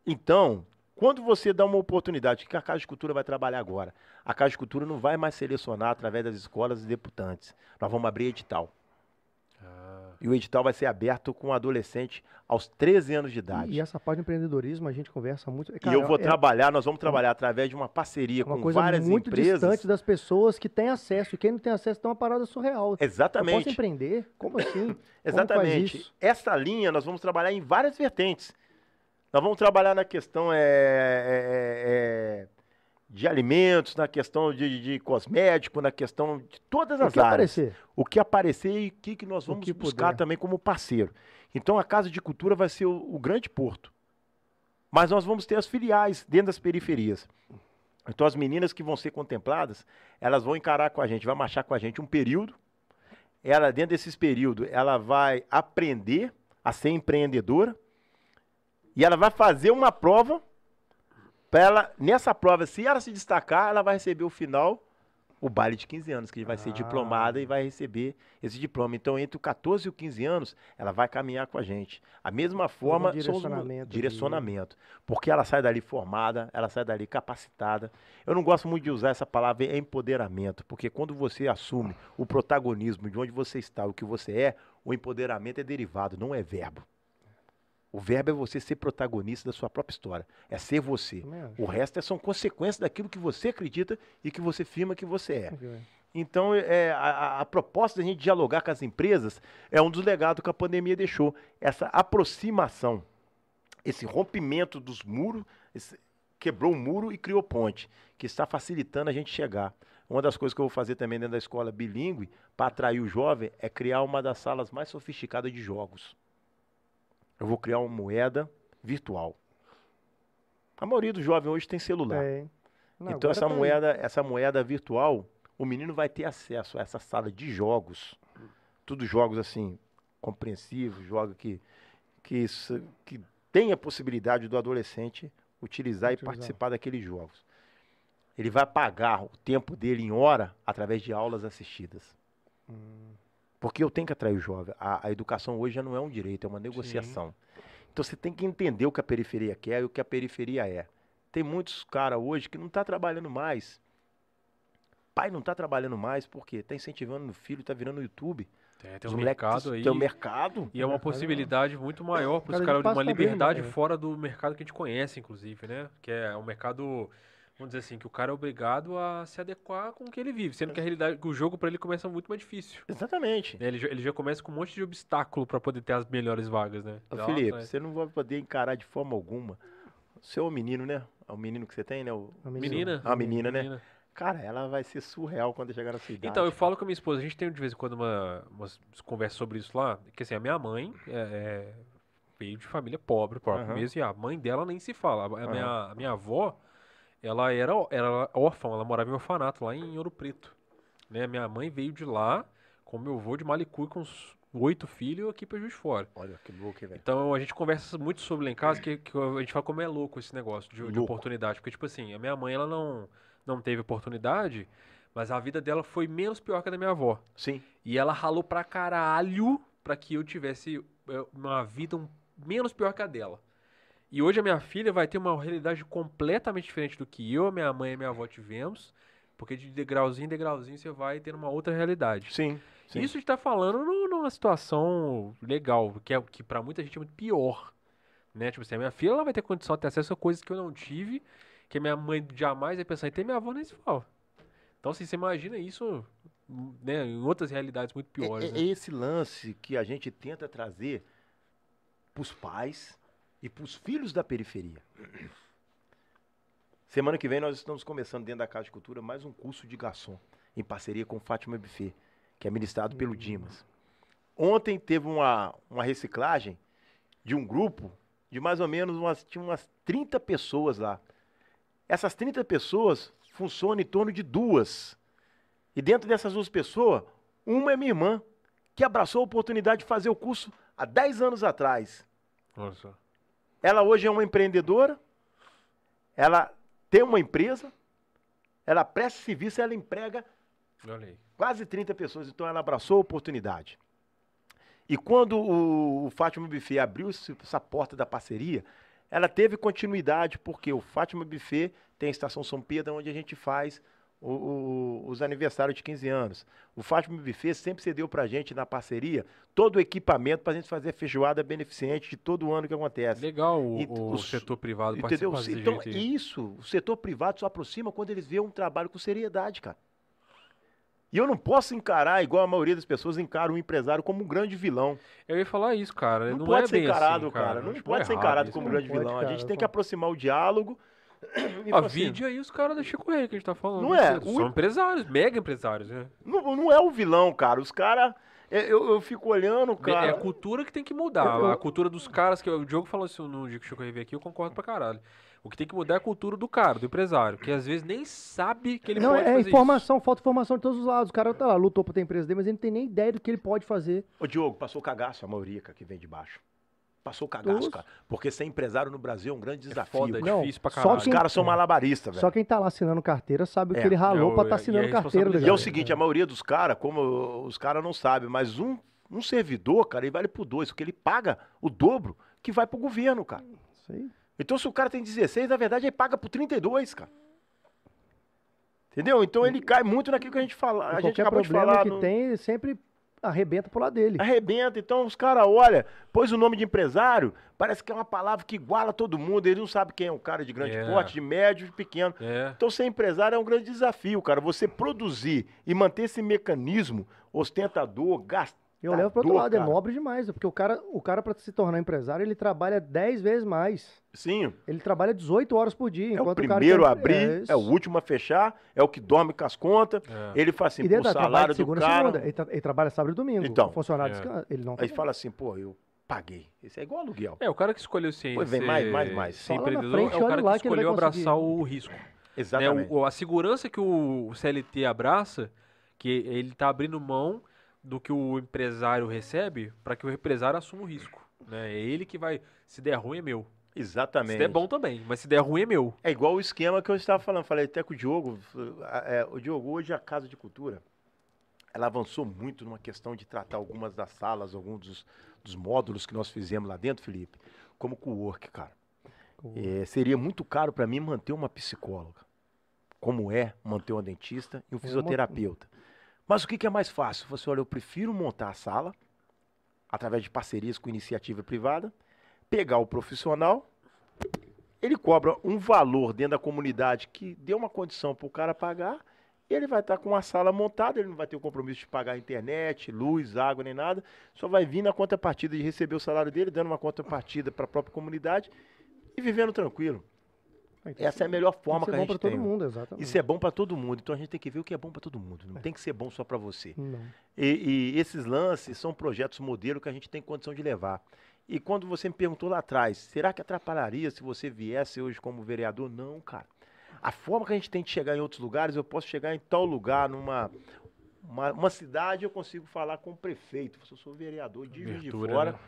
Então, quando você dá uma oportunidade, o que a Casa de Cultura vai trabalhar agora? A Casa de Cultura não vai mais selecionar através das escolas e deputantes. Nós vamos abrir edital. E o edital vai ser aberto com adolescente aos 13 anos de idade. E essa parte do empreendedorismo a gente conversa muito. E Cara, eu vou é trabalhar, nós vamos trabalhar através de uma parceria uma com coisa várias muito empresas. distante das pessoas que têm acesso. E quem não tem acesso tem uma parada surreal. Eu posso Exatamente. empreender? Como assim? Como Exatamente. isso? Essa linha nós vamos trabalhar em várias vertentes. Nós vamos trabalhar na questão é, é, é, de alimentos, na questão de, de cosmético, na questão de todas O as que áreas. aparecer? O que aparecer e o que, que nós O vamos que buscar puder. também como parceiro. Então a Casa de Cultura vai ser o, o grande porto. Mas nós vamos ter as filiais dentro das periferias. Então as meninas que vão ser contempladas, elas vão encarar com a gente, vai marchar com a gente um período. Ela, dentro desses períodos, ela vai aprender a ser empreendedora. E ela vai fazer uma prova para ela, nessa prova, se ela se destacar, ela vai receber o final, o baile de 15 anos, que vai ser Ah. diplomada e vai receber esse diploma. Então, entre o 14 e o 15 anos, ela vai caminhar com a gente. A mesma forma, os direcionamento de- direcionamento. Porque ela sai dali formada, ela sai dali capacitada. Eu não gosto muito de usar essa palavra empoderamento, porque quando você assume o protagonismo de onde você está, o que você é, o empoderamento é derivado, não é verbo. O verbo é você ser protagonista da sua própria história. É ser você. O resto é- são consequências daquilo que você acredita e que você afirma que você é. Então, é, a, a- a proposta da gente dialogar com as empresas é um dos legados que a pandemia deixou. Essa aproximação, esse rompimento dos muros, esse- quebrou o muro e criou ponte, que está facilitando a gente chegar. Uma das coisas que eu vou fazer também dentro da escola bilíngue, para atrair o jovem, é criar uma das salas mais sofisticadas de jogos. Eu vou criar uma moeda virtual. A maioria dos jovens hoje tem celular. É. Não, Então essa tá aí. moeda, essa moeda virtual, o menino vai ter acesso a essa sala de jogos, tudo jogos assim compreensivos, jogos que que, que tem a possibilidade do adolescente utilizar e Utilizar. participar daqueles jogos. Ele vai pagar o tempo dele em hora através de aulas assistidas. Hum. Porque eu tenho que atrair o jovem. A, a educação hoje já não é um direito, é uma negociação. Então você tem que entender o que a periferia quer e o que a periferia é. Tem muitos caras hoje que não tá trabalhando mais. Pai não tá trabalhando mais porque tá incentivando o filho, tá virando YouTube. tem, tem Os um moleques mercado aí. Tem um mercado. E é uma é- possibilidade muito maior para os caras de uma liberdade né? fora do mercado que a gente conhece, inclusive, né? Que é um mercado, vamos dizer assim, que o cara é obrigado a se adequar com o que ele vive, sendo que a realidade, que o jogo para ele começa muito mais difícil. Exatamente. né? Ele, já- ele já começa com um monte de obstáculo para poder ter as melhores vagas, né? Ô, Então, Felipe, é- você não vai poder encarar de forma alguma. Você é o menino, né? É o menino que você tem, né? O- Uma Menina. A menina, né? Cara, ela vai ser surreal quando chegar na sua idade. Então, eu falo com a minha esposa, a gente tem de vez em quando uma, umas conversas sobre isso lá, que assim, a minha mãe é, é, veio de família pobre, pobre Aham. mesmo, e a mãe dela nem se fala. A, a minha, a minha avó, ela era, era órfã, ela morava em orfanato lá em Ouro Preto. Né? Minha mãe veio de lá com meu avô de Malicuí com os oito filhos aqui pra Juiz Fora. Olha que louco, velho. Então a gente conversa muito sobre lá em casa, que, que a gente fala como é louco esse negócio de, de oportunidade. Porque, tipo assim, a minha mãe, ela não, não teve oportunidade, mas a vida dela foi menos pior que a da minha avó. Sim. E ela ralou pra caralho pra que eu tivesse eh, uma vida um- menos pior que a dela. E hoje a minha filha vai ter uma realidade completamente diferente do que eu, minha mãe e a minha avó tivemos. Porque de degrauzinho em degrauzinho você vai tendo uma outra realidade. Sim. sim. Isso a gente tá falando no- numa situação legal, que, é, que pra muita gente é muito pior. Né? Tipo assim, a minha filha ela vai ter condição de ter acesso a coisas que eu não tive, que a minha mãe jamais vai pensar em ter, minha avó nem se fala. Então, assim, você imagina isso né, em outras realidades muito É- piores. é, né? é esse lance que a gente tenta trazer para os pais e para os filhos da periferia. Semana que vem nós estamos começando dentro da Casa de Cultura mais um curso de garçom, em parceria com o Fátima Buffet, que é ministrado pelo Dimas. Ontem teve uma, uma reciclagem de um grupo de mais ou menos umas, tinha umas 30 pessoas lá. Essas 30 pessoas funcionam em torno de duas. E dentro dessas duas pessoas, uma é minha irmã, que abraçou a oportunidade de fazer o curso há 10 anos atrás. Olha só. Ela hoje é uma empreendedora, ela tem uma empresa, ela presta serviço, ela emprega quase 30 pessoas, então ela abraçou a oportunidade. E quando o, o Fátima Buffet abriu essa porta da parceria, ela teve continuidade, porque o Fátima Buffet tem a Estação São Pedro, onde a gente faz o- o- os aniversários de 15 anos. O Fátima Buffet sempre cedeu pra gente, na parceria, todo o equipamento pra gente fazer a feijoada beneficente de todo ano que acontece. Legal o, E o o- setor privado Entendeu? participar Então, isso, o setor privado só aproxima quando eles veem um trabalho com seriedade, cara. E eu não posso encarar, igual a maioria das pessoas encara o empresário como um grande vilão. Eu ia falar isso, cara. Não, Não, pode é ser encarado, assim, cara. Não acho pode ser encarado isso, como um grande pode, vilão. a cara, gente eu tem que aproximar o diálogo. e A assim, vídeo aí os caras da Chico Rei que a gente tá falando. Não é, São o- empresários, mega empresários, né? não, não é o vilão, cara. Os caras. Eu, eu fico olhando, É cara. a cultura que tem que mudar. Eu- eu- A cultura dos caras, que o Diogo falou isso no dia que o Chico Rei veio aqui, eu concordo pra caralho. O que tem que mudar é a cultura do cara, do empresário, que às vezes nem sabe que ele não, pode é fazer informação, falta informação de todos os lados. O cara tá lá, lutou pra ter empresa dele, mas ele não tem nem ideia do que ele pode fazer. Ô, Diogo, passou cagaço a maioria que vem de baixo. Passou cagaço, Todos. cara. Porque ser empresário no Brasil é um grande. É desafio. foda, é cara. Não, difícil pra só caralho. Os quem- caras são é. malabaristas, velho. Só quem tá lá assinando carteira sabe o É. que ele ralou É, pra estar e a assinando carteira. E é o seguinte, a maioria dos caras, como os caras não sabem, mas um, um servidor, cara, ele vale por dois, porque ele paga o dobro que vai pro governo, cara. Isso aí. Então, se o cara tem 16, na verdade, ele paga por 32, cara. Entendeu? Então ele cai muito naquilo que a gente fala. E A gente acabou de problema falar. que no- tem, sempre arrebenta pro lado dele. Arrebenta. Então os caras, olha, pôs o nome de empresário, parece que é uma palavra que iguala todo mundo. Ele não sabe quem é um cara de grande É. porte, de médio, de pequeno. É. Então, ser empresário é um grande desafio, cara. Você produzir e manter esse mecanismo ostentador, gastador. Eu levo pro outro lado, é cara. nobre demais, porque o cara, o cara para se tornar empresário, ele trabalha 10 vezes mais. Sim. Ele trabalha 18 horas por dia, É o primeiro a abrir, isso. é o último a fechar, é o que dorme com as contas. É. Ele fala assim, E dentro salário de do segunda a cara. segunda. Ele, tra- ele trabalha sábado e domingo. Então. O funcionário É. descansa. Ele não Aí trabalha. fala assim, pô, eu paguei. Esse é igual aluguel. É, o cara que escolheu ser, Pois vem, mais, mais, mais. ser na empreendedor frente, é o cara lá que escolheu abraçar o risco. Né? Exatamente. O- a segurança que o CLT abraça, que ele tá abrindo mão do que o empresário recebe para que o empresário assuma o risco. Né? É ele que vai, se der ruim é meu. Se Exatamente. der bom também, mas se der ruim é meu. É igual o esquema que eu estava falando. Falei até com o Diogo. é, o Diogo, hoje a Casa de Cultura, ela avançou muito numa questão de tratar algumas das salas, alguns dos, dos módulos que nós fizemos lá dentro, Felipe, como co-work, cara. É, seria muito caro para mim manter uma psicóloga, como é manter uma dentista e um fisioterapeuta. Mas o que, que é mais fácil? Você olha, eu prefiro montar a sala, através de parcerias com iniciativa privada, pegar o profissional, ele cobra um valor dentro da comunidade que dê uma condição para o cara pagar, e ele vai estar com a sala montada, ele não vai ter o compromisso de pagar internet, luz, água, nem nada, só vai vir na contrapartida de receber o salário dele, dando uma contrapartida para a própria comunidade e vivendo tranquilo. Essa é a melhor forma que Tem a que ser bom gente pra tem. todo mundo, exatamente. Isso é bom para todo mundo, então a gente tem que ver o que é bom para todo mundo. Não tem que ser bom só para você. Não. E, e esses lances são projetos modelo que a gente tem condição de levar. E quando você me perguntou lá atrás, será que atrapalharia se você viesse hoje como vereador? Não, cara. A forma que a gente tem de chegar em outros lugares, eu posso chegar em tal lugar, numa uma, uma cidade, eu consigo falar com o prefeito. Se eu sou vereador de Juiz de Fora, né?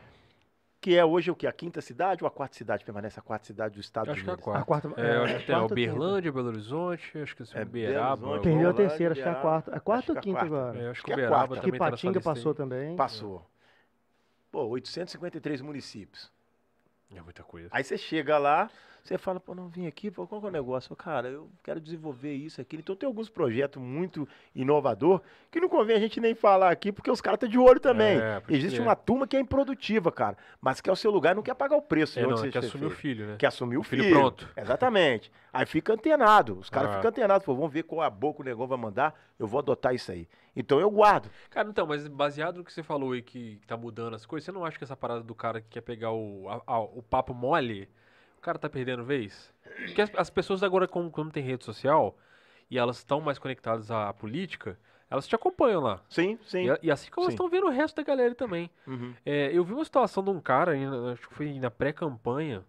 Que é hoje o que? A quinta cidade ou a quarta cidade? Permanece a quarta cidade do estado Acho de que é a quarta. A quarta- É, eu é, acho que ou Uberlândia, Belo Horizonte, acho que É, é, Belo Uberaba. Perdeu a terceira, acho que é a Uberaba. quarta. A quarta Acho ou é a quinta agora? É, acho que que é Uberaba quarta. Que também tá Patinga passou também. Passou. Pô, 853 municípios. É muita coisa. Aí você chega lá, Você fala, pô, não vim aqui, pô, qual que é o negócio? Cara, eu quero desenvolver isso, aquilo. Então tem alguns projetos muito inovador que não convém a gente nem falar aqui, porque os caras estão de olho também. É, Existe uma turma que é improdutiva, cara, mas quer o seu lugar e não quer pagar o preço. É, não, você quer assumir o filho, né? Quer assumir o, O filho filho. pronto. Exatamente. Aí fica antenado. Os caras Ah. ficam antenados. Pô, vamos ver qual a boca o negócio vai mandar. Eu vou adotar isso aí. Então eu guardo. Cara, então, mas baseado no que você falou aí que tá mudando as coisas, você não acha que essa parada do cara que quer pegar o, a- a- o papo mole, o cara tá perdendo vez? Porque as, as pessoas agora, como, como tem rede social e elas estão mais conectadas à política, elas te acompanham lá. Sim, sim. E, e assim como elas Sim. estão vendo o resto da galera também. Uhum. É, eu vi uma situação de um cara, acho que foi na pré-campanha.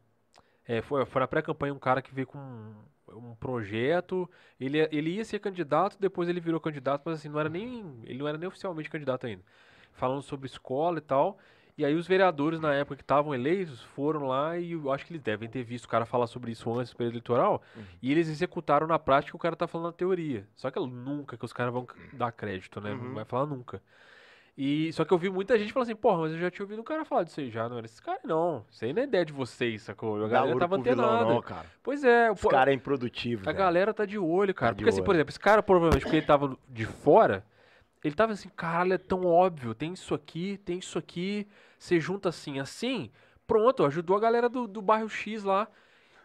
É, foi, foi na pré-campanha um cara que veio com um, um projeto. Ele, ele ia ser candidato, depois ele virou candidato, mas assim, não era nem. Ele não era nem oficialmente candidato ainda. Falando sobre escola e tal. E aí os vereadores na época que estavam eleitos foram lá e eu acho que eles devem ter visto o cara falar sobre isso antes do período eleitoral. Uhum. E eles executaram na prática o cara tá falando na teoria. Só que nunca que os caras vão dar crédito, né? Não Uhum. vai falar nunca. E só que eu vi muita gente falando assim, porra, mas eu já tinha ouvido um cara falar disso aí já, não era esse cara não. Isso aí não é ideia de vocês, sacou? A galera tava vilão, antenada. não, cara. Pois é, Os pô, caras é improdutivo. a velho. galera tá de olho, cara. Tá porque assim, por olho. exemplo, esse cara provavelmente, porque ele tava de fora, ele tava assim, caralho, é tão óbvio, tem isso aqui, tem isso aqui, você junta assim, assim, pronto, ajudou a galera do, do bairro X lá.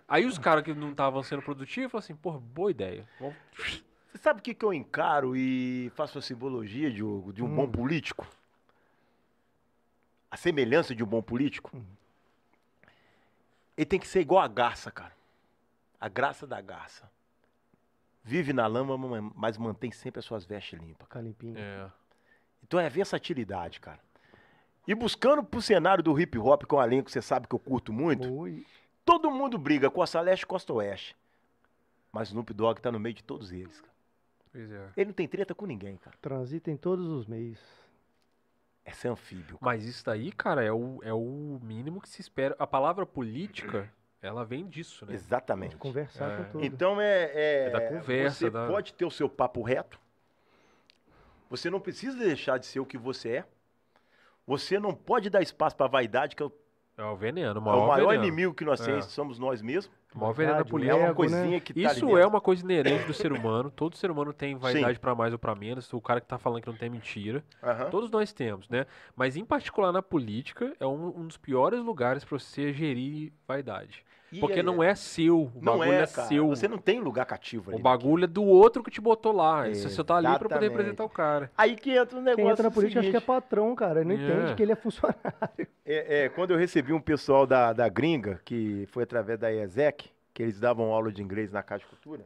Aí os caras que não estavam sendo produtivos falaram assim, porra, boa ideia. Vamos... Você sabe o que, que eu encaro e faço a simbologia, Diogo, de um Hum. bom político? A semelhança de um bom político? Hum. Ele tem que ser igual a garça, cara. A graça da garça. Vive na lama, ma- mas mantém sempre as suas vestes limpas. Ficar limpinho. É. Então é versatilidade, cara. E buscando pro cenário do hip hop, com a linha que você sabe que eu curto muito, Ui, todo mundo briga Costa Leste e Costa Oeste. Mas Snoop Dogg tá no meio de todos eles, cara. Pois é. Ele não tem treta com ninguém, cara. transita em todos os meios. É ser anfíbio. cara. Mas isso daí, cara, é o, é o mínimo que se espera. A palavra política, ela vem disso, né? Exatamente. Conversar É. com tudo. Então é, é- É da conversa, Você da- pode ter o seu papo reto. Você não precisa deixar de ser o que você é. Você não pode dar espaço para vaidade, que é o, É o veneno, o é maior, o maior veneno. inimigo que nós É. temos, somos nós mesmos. O maior veneno da Vaidade, o política. É uma né? coisinha que tá Isso é uma coisa inerente do ser humano. Todo ser humano tem vaidade pra mais ou pra menos. O cara que tá falando que não tem mentira. Todos nós temos, né? Mas em particular na política, é um, um dos piores lugares pra você gerir vaidade. E Porque não é seu. O Não bagulho é, é, seu. Você não tem lugar cativo ali. O bagulho é do outro que te botou lá. Você só tá ali pra poder representar o cara. Aí que entra o negócio Quem entra na política acho que é patrão, cara. Ele não É. entende que ele é funcionário. é, é, quando eu recebi um pessoal da, da gringa, que foi através da IESEC, que eles davam aula de inglês na Casa de Cultura,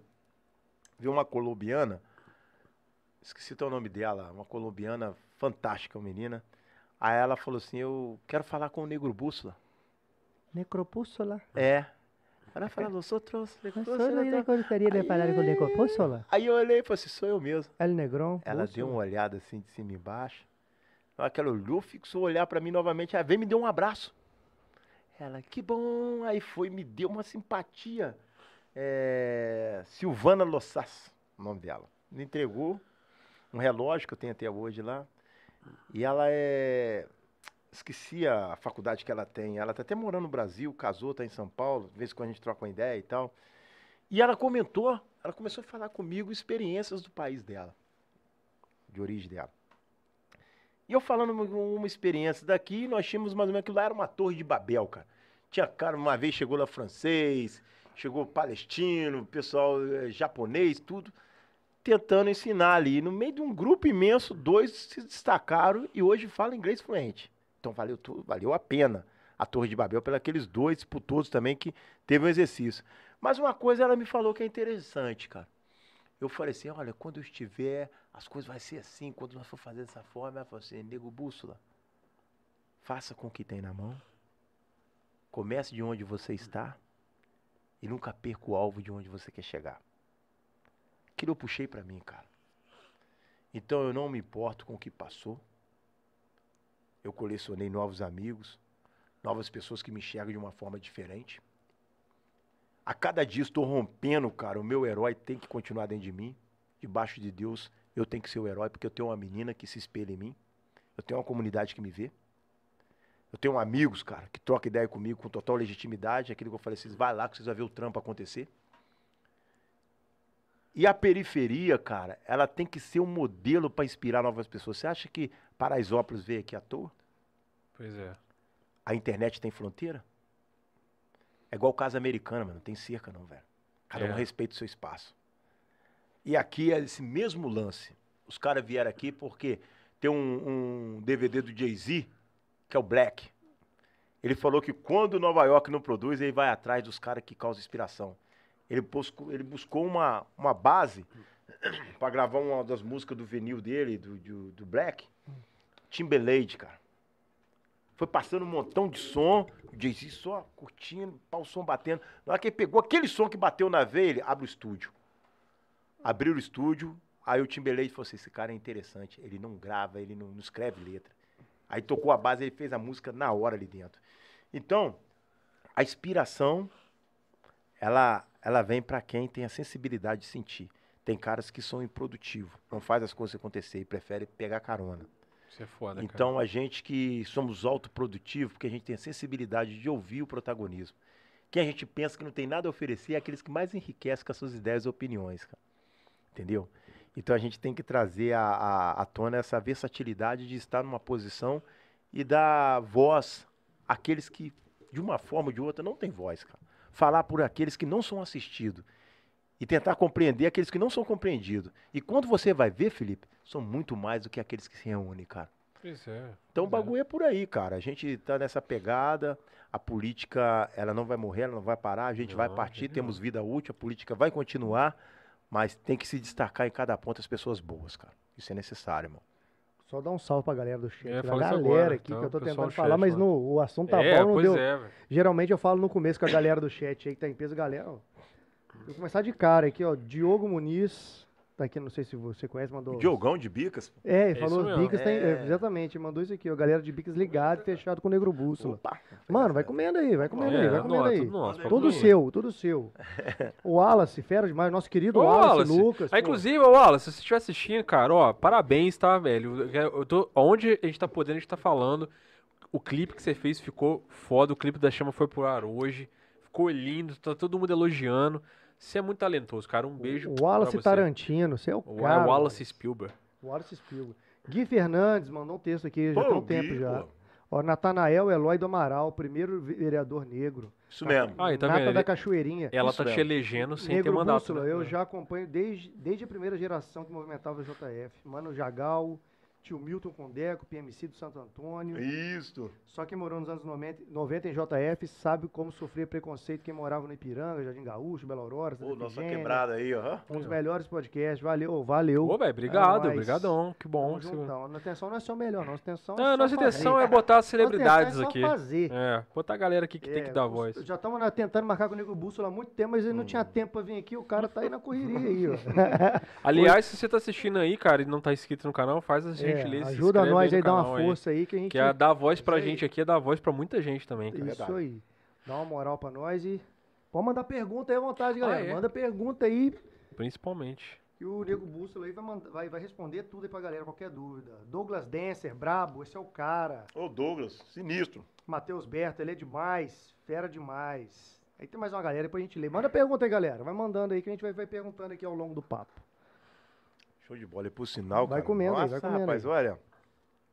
vi uma colombiana, esqueci até o nome dela, uma colombiana fantástica, uma menina. Aí ela falou assim, eu quero falar com o Negro Bússola. Necropússola. É. Ela falou, eu sou trouxe. o. Aí eu olhei e falei assim, sou eu mesmo. El Negrão. Ela deu uma olhada assim de cima e embaixo. Na hora que ela olhou, fixou olhar pra mim novamente. Ela veio e me deu um abraço. Ela, que bom. Aí foi, me deu uma simpatia. É, Silvana Lossas, o nome dela. Me entregou um relógio que eu tenho até hoje lá. E ela é. Esqueci a faculdade que ela tem. Ela tá até morando no Brasil, casou, tá em São Paulo. De vez em quando a gente troca uma ideia e tal. E ela comentou, ela começou a falar comigo experiências do país dela, de origem dela. E eu falando uma, experiência daqui, nós tínhamos mais ou menos que lá era uma torre de Babel, cara. Tinha cara, uma vez chegou lá francês, chegou palestino, pessoal eh, japonês, tudo, tentando ensinar ali. No meio de um grupo imenso, dois se destacaram e hoje falam inglês fluente. Então valeu, tu- valeu a pena a Torre de Babel, pelos dois, por todos também que teve um exercício. Mas uma coisa ela me falou que é interessante, cara. Eu falei assim, olha, quando eu estiver, as coisas vai ser assim, quando nós for fazer dessa forma, ela falou assim, nego bússola, faça com o que tem na mão, comece de onde você está e nunca perca o alvo de onde você quer chegar. Aquilo eu puxei pra mim, cara. Então eu não me importo com o que passou. Eu colecionei novos amigos, novas pessoas que me enxergam de uma forma diferente. A cada dia estou rompendo, cara. O meu herói tem que continuar dentro de mim. Debaixo de Deus, eu tenho que ser o herói, porque eu tenho uma menina que se espelha em mim. Eu tenho uma comunidade que me vê. Eu tenho amigos, cara, que trocam ideia comigo com total legitimidade. Aquilo que eu falei, vocês vai lá que vocês vão ver o trampo acontecer. E a periferia, cara, ela tem que ser um modelo para inspirar novas pessoas. Você acha que Paraisópolis veio aqui à toa? Pois é. A internet tem fronteira? É igual casa americana, mano. Não tem cerca, não, velho. Cada É. um respeita o seu espaço. E aqui é esse mesmo lance. Os caras vieram aqui porque tem um, um DVD do Jay-Z, que é o Black. Ele falou que quando Nova York não produz, ele vai atrás dos caras que causam inspiração. Ele buscou, ele buscou uma, uma base para gravar uma das músicas do vinil dele, do, do, do Black. Timberlake, cara. Foi passando um montão de som, o Jay-Z só curtindo, pá, o som batendo. Na hora que ele pegou aquele som que bateu na veia, ele abre o estúdio. Abriu o estúdio, aí o Timberlake falou assim, esse cara é interessante, ele não grava, ele não, não escreve letra. Aí tocou a base, ele fez a música na hora ali dentro. Então, a inspiração, ela, ela vem para quem tem a sensibilidade de sentir. Tem caras que são improdutivos, não faz as coisas acontecer e prefere pegar carona. Isso é foda, cara. Então, a gente que somos autoprodutivos, porque a gente tem a sensibilidade de ouvir o protagonismo. Quem a gente pensa que não tem nada a oferecer é aqueles que mais enriquecem com as suas ideias e opiniões, cara. Entendeu? Então, a gente tem que trazer à, à, à tona essa versatilidade de estar numa posição e dar voz àqueles que, de uma forma ou de outra, não têm voz, cara. Falar por aqueles que não são assistidos e tentar compreender aqueles que não são compreendidos. E quando você vai ver, Felipe, são muito mais do que aqueles que se reúnem, cara. Pois é. Então o é. bagulho é por aí, cara. A gente tá nessa pegada, a política, ela não vai morrer, ela não vai parar, a gente vai Não, partir, jeito temos vida útil, a política vai continuar, mas tem que se destacar em cada ponto as pessoas boas, cara. Isso é necessário, irmão. Só dar um salve pra galera do chat. É, galera agora, aqui então, que eu tô tentando do falar, chat mas no, o assunto tá é, bom, não deu. é. Geralmente eu falo no começo com a galera do chat aí que tá em peso, galera. ó. Vou começar de cara aqui, ó. Diogo Muniz, tá aqui, não sei se você conhece, mandou. Diogão de Bicas. É, ele É falou. Bicas, tem, É. é, exatamente, mandou isso aqui, ó. Galera de Bicas ligado, fechado com o Negro Bússola. Opa. Mano, vai comendo aí, vai comendo aí, É, vai comendo nossa, aí. tudo nosso, Tudo aí. seu, tudo seu. O Wallace, fera demais, nosso querido Ô, Wallace, Wallace. Lucas. Ah, inclusive, ô, Wallace, se você estiver assistindo, cara, ó, parabéns, tá, velho? Eu tô, onde a gente tá podendo, a gente tá falando. O clipe que você fez ficou foda, o clipe da Chama foi pro ar hoje. Ficou lindo, tá todo mundo elogiando. Você é muito talentoso, cara. Um beijo. O Wallace pra você. Tarantino, você é o O cara. Wallace Spielberg. Wallace Spielberg. Gui Fernandes mandou um texto aqui, já Pô, tem um Gui, tempo já. pô. Ó, Natanael Eloy do Amaral, primeiro vereador negro. Isso mesmo. Ah, e tá Nata vendo? da Cachoeirinha. Ela Isso tá te mesmo. elegendo sem Negro ter mandato. Bússola, né? eu já acompanho desde, desde a primeira geração que movimentava o JF. Mano Jagal, tio Milton Condeco, PMC do Santo Antônio. Isso. Só quem morou nos anos 90, 90 em JF sabe como sofrer preconceito quem morava no Ipiranga, Jardim Gaúcho, Belo Aurora, Ô, nossa quebrada aí, ó. Um dos melhores podcasts. Valeu, valeu. Ô, velho, obrigado, É obrigadão. Que bom. Tamo que você- juntão. Nossa intenção não é ser o melhor, nossa intenção é Não, só nossa fazer. intenção é botar as Nossa celebridades é aqui. só fazer. É, botar a galera aqui que tem que É, dar voz. Já estamos tentando marcar com o Nego Bússola há muito tempo, mas ele não Hum. tinha tempo pra vir aqui. O cara tá aí na correria aí, ó. Aliás, se você tá assistindo aí, cara, e não tá inscrito no canal, faz a É, gentileza. ajuda nós aí, dá uma canal aí, força aí que a gente. Que é dar voz pra Isso aí. gente aqui, é dar voz pra muita gente também, cara. Isso aí. Dá uma moral pra nós e. Pode mandar pergunta aí à vontade, galera. é? Manda pergunta aí Principalmente. que o Nego Bússola aí vai, mandar- vai, vai responder tudo aí pra galera, qualquer dúvida. Douglas Dancer, brabo, esse é o cara. Ô, Douglas, sinistro. Matheus Berto, ele é demais, fera demais. Aí tem mais uma galera, depois a gente lê. Manda pergunta aí, galera. Vai mandando aí que a gente vai, vai perguntando aqui ao longo do papo. Show de bola. E por sinal, Vai cara. comendo aí, Nossa, vai comendo rapaz, aí. olha.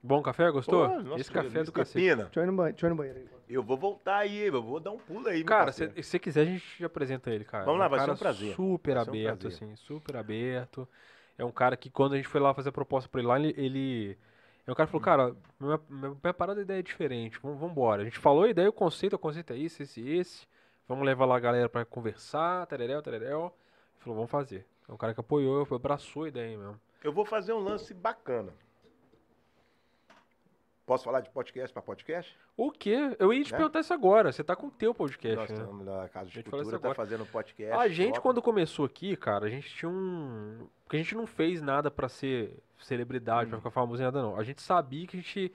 Bom café, gostou? Pô, nossa, Esse café é do cacete. Deixa eu ir no banheiro, deixa eu ir no banheiro aí. Eu vou voltar aí, eu vou dar um pulo aí, Cara, se você quiser, a gente apresenta ele, cara. Vamos lá, É um vai ser cara um prazer. Super Vai ser um aberto, prazer. assim, super aberto. É um cara que quando a gente foi lá fazer a proposta pra ele lá, ele. ele- É um cara que falou, cara, minha, minha, parada de ideia é diferente, vamos, vamos embora. A gente falou a ideia, o conceito, o conceito é esse, esse, esse. Vamos levar lá a galera pra conversar, tereréu, tereréu. Ele falou, vamos fazer. É um cara que apoiou, abraçou a ideia mesmo. Eu vou fazer um lance bacana. Posso falar de podcast para podcast? O quê? Eu ia te Né? perguntar isso agora. Você tá com o teu Nós podcast, né? estamos na Casa de Cultura, tá fazendo podcast. A gente, top. quando começou aqui, cara, a gente tinha um. Porque a gente não fez nada pra ser celebridade, Hum. pra ficar famoso em nada, não. A gente sabia que a gente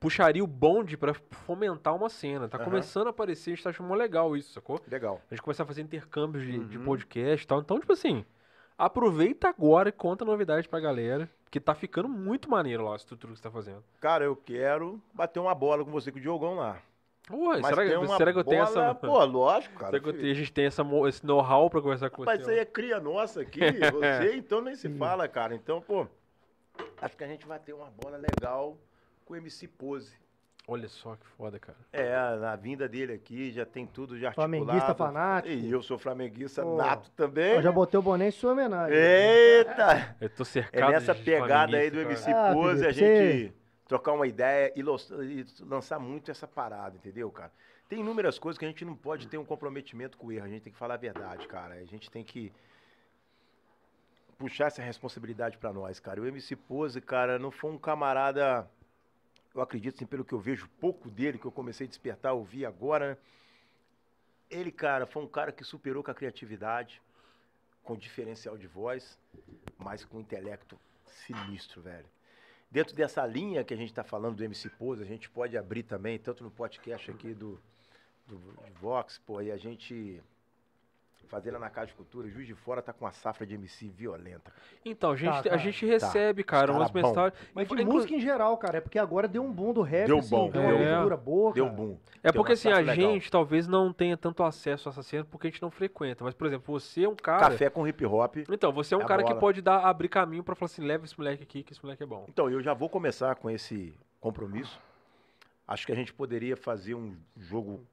puxaria o bonde pra fomentar uma cena. Tá Aham. começando a aparecer, a gente tá achando legal isso, sacou? Legal. A gente começar a fazer intercâmbios de, de Uhum. podcast e tal. Então, tipo assim, Aproveita agora e conta novidade pra galera, porque tá ficando muito maneiro lá a estrutura que você tá fazendo. Cara, eu quero bater uma bola com você com o Diogão lá. Ué, Mas será, que- será que eu tenho bola- essa. Pô, lógico, cara. será que tenho- a gente tem essa, esse know-how pra conversar com Rapaz, você? isso aí é cria nossa aqui. Você, então, nem se fala, cara. Então, pô, acho que a gente vai ter uma bola legal com o MC Pose. Olha só que foda, cara. É, a vinda dele aqui já tem tudo já articulado. Flamenguista fanático. E eu sou flamenguista Pô. nato também. Eu já botei o boné em sua homenagem. Eita! Eu tô É cercado nessa de pegada aí do MC cara. Ah, Pose a Felipe, gente trocar uma ideia e, e lançar muito essa parada, entendeu, cara? Tem inúmeras coisas que a gente não pode ter um comprometimento com o erro, a gente tem que falar a verdade, cara. A gente tem que puxar essa responsabilidade pra nós, cara. O MC Pose, cara, não foi um camarada, eu acredito, assim, pelo que eu vejo pouco dele, que eu comecei a despertar, ouvir agora, né? Ele, cara, foi um cara que superou com a criatividade, com diferencial de voz, mas com intelecto sinistro, velho. Dentro dessa linha que a gente está falando do MC Pose, a gente pode abrir também, tanto no podcast aqui do, do Vox, pô, e a gente fazer lá na Casa de Cultura, Juiz de Fora tá com uma safra de MC violenta. cara. Então, a gente, Tá, a cara. gente recebe, cara, Os umas cara bom. mensagens. Mas de Inclu- música em geral, cara. É porque agora deu um boom do rap, Deu assim, bom, deu uma cultura boa, Deu cara. boom. É porque assim, a legal. gente talvez não tenha tanto acesso a essa cena porque a gente não frequenta. Mas, por exemplo, você é um cara. Café com hip hop. Então, você é um É cara que bola. pode dar, abrir caminho pra falar assim, leva esse moleque aqui, que esse moleque é bom. Então, eu já vou começar com esse compromisso. Acho que a gente poderia fazer um jogo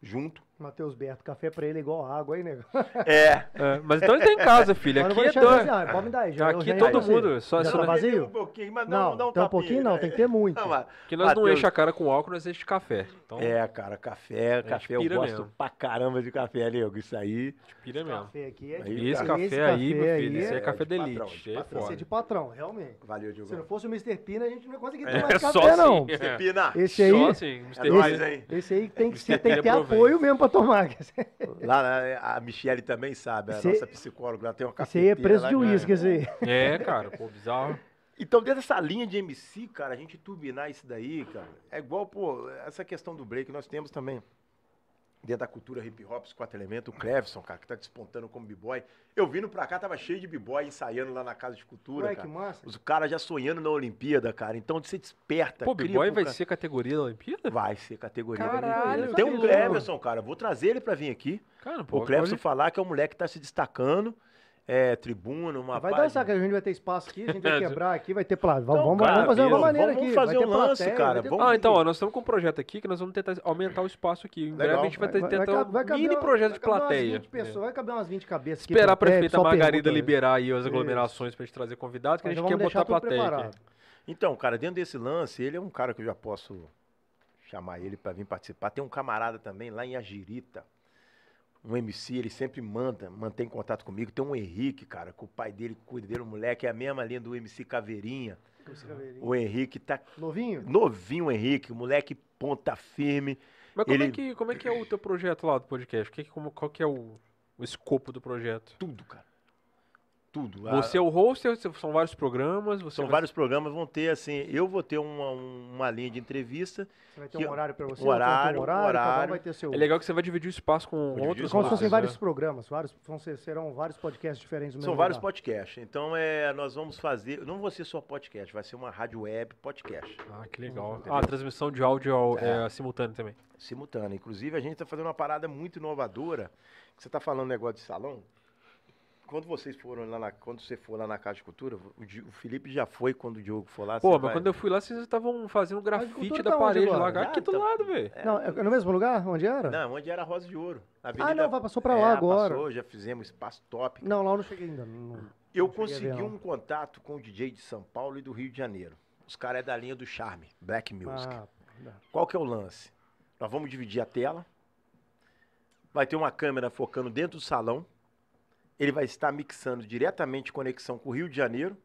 junto. Matheus Berto, café pra ele é igual água aí, nego. É. É, mas então ele tá em casa, filho. Aqui não é doido. ah, pode me dar aí. Já, Aqui já todo mundo. Só, Já só tá vazio? Um pouquinho, mas Não, não, um tem um pouquinho não, né? tem que ter muito. Não, mas- que nós não Mateus- enche a cara com álcool, nós enche de café. Então, É, cara, café, café, eu gosto mesmo. pra caramba de café, nego. Isso aí. pira mesmo. Café aqui é Aí, de Esse café aí, meu filho, esse é é café de de patrão, elite. de é patrão. Esse é de patrão, realmente. Valeu, Se não fosse o Mr. Pina, a gente não ia conseguir É, tomar só café, não. É. Pina, Esse aí, Só é Mr. esse aí tem que, Mr. ser, tem que ter apoio mesmo pra tomar. lá né, a Michele também sabe, a Esse- nossa psicóloga, ela tem uma Esse aí é cafeteira lá, de uísque, aí. É, cara, pô, bizarro. Então, dentro dessa linha de MC, cara, a gente turbinar isso daí, cara, é igual, pô, essa questão do break, nós temos também, dentro da cultura hip hop, os quatro elementos, o Clevson, cara, que tá despontando como b-boy. Eu vindo pra cá, tava cheio de b-boy ensaiando lá na Casa de Cultura, Ué, cara. que massa. Os caras já sonhando na Olimpíada, cara. Então você desperta. Pô, B-Boy vai cara- ser categoria da Olimpíada? Vai ser categoria da Caralho, Olimpíada. Tem um. Cleverson, cara. Vou trazer ele pra vir aqui. Cara, pô, o Cleverson olha- falar que é um moleque que tá se destacando. É, tribuna, uma Vai página- dançar, que a gente vai ter espaço aqui, a gente vai É, quebrar aqui, vai ter plateia. Então, Vamos, cara, vamos fazer uma maneira vamos aqui. fazer vai ter um lance, plateia, cara, ter vamos- Ah, então, ó, nós estamos com um projeto aqui que nós vamos tentar aumentar o espaço aqui. Em breve a gente vai, Vai- tentar vai- um vai caber mini projeto de plateia. 20 pessoas, É. Vai caber umas 20 cabeças aqui. Esperar a prefeita Margarida né? liberar aí as Isso. aglomerações pra gente trazer convidados, que a Então gente quer botar a plateia. Então, cara, dentro desse lance, ele é um cara que eu já posso chamar ele pra vir participar. Tem um camarada também lá em Agirita. Um MC, ele sempre manda, mantém contato comigo. Tem um Henrique, cara, que o pai dele cuida dele, o moleque é a mesma linha do MC Caveirinha. Esse caveirinho. O Henrique tá Novinho? novinho, o Henrique, o moleque ponta firme. Mas como, é Ele- que, como é que é o teu projeto lá do podcast? Que, que- como, qual que é o, o escopo do projeto? Tudo, cara. Tudo. Você é o host, são vários programas, você São vai- vários programas, vão ter assim, eu vou ter uma, uma linha de entrevista, Você vai ter Que- um horário pra você, um outro vai ter horário, um horário, horário. vai ter seu... É legal que você vai dividir o espaço com dividir outros o Como se fossem vários né? programas, vários, vão ser, serão vários podcasts diferentes no São vários lugar. podcasts. Então é, nós vamos fazer, não vai ser só podcast, vai ser uma rádio web podcast, Ah, que legal. Entendeu? Ah, a transmissão de áudio ao- É. é, simultânea também. simultânea. Inclusive a gente está fazendo uma parada muito inovadora. Você está falando negócio de salão? Quando vocês foram lá na, quando você for lá na Casa de Cultura, o, Di- o Felipe já foi quando o Diogo for lá. Pô, você mas vai- quando eu fui lá, vocês estavam fazendo grafite cultura da tá onde parede lá. agora? Aqui Ah, do tá- lado, velho. Não, é no mesmo lugar? Onde era? Não, onde era a Rosa de Ouro. na ah, Avenida- não, vai, passou pra É, lá agora. Passou, já fizemos espaço top. Não, lá eu não cheguei ainda. não- Eu Não cheguei a ver, consegui não. um contato com o DJ de São Paulo e do Rio de Janeiro. Os caras é da linha do Charme, Black Music. Ah, não. Qual que é o lance? Nós vamos dividir a tela. Vai ter uma câmera focando dentro do salão. Ele vai estar mixando diretamente conexão com o Rio de Janeiro,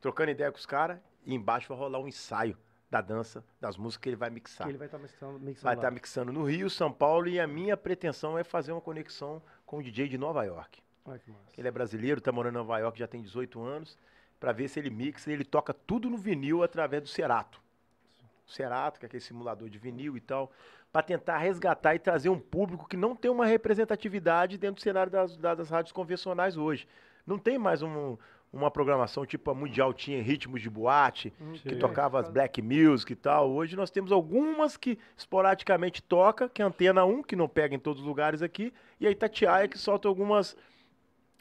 trocando ideia com os caras, e embaixo vai rolar um ensaio da dança, das músicas que ele vai mixar. que ele vai estar mixando, mixando Vai estar mixando no Rio, São Paulo, e a minha pretensão é fazer uma conexão com o DJ de Nova York. Massa. Ele é brasileiro, tá morando em Nova York, já tem 18 anos, para ver se ele mixa ele toca tudo no vinil através do Cerato. O Cerato, que é aquele simulador de vinil e tal, para tentar resgatar e trazer um público que não tem uma representatividade dentro do cenário das, das, das rádios convencionais hoje. Não tem mais um, uma programação tipo a Mundial tinha ritmos de boate, Hum, que Sim. tocava as black music e tal. Hoje nós temos algumas que esporadicamente toca, que é a Antena 1, que não pega em todos os lugares aqui, e a Itatiaia que solta algumas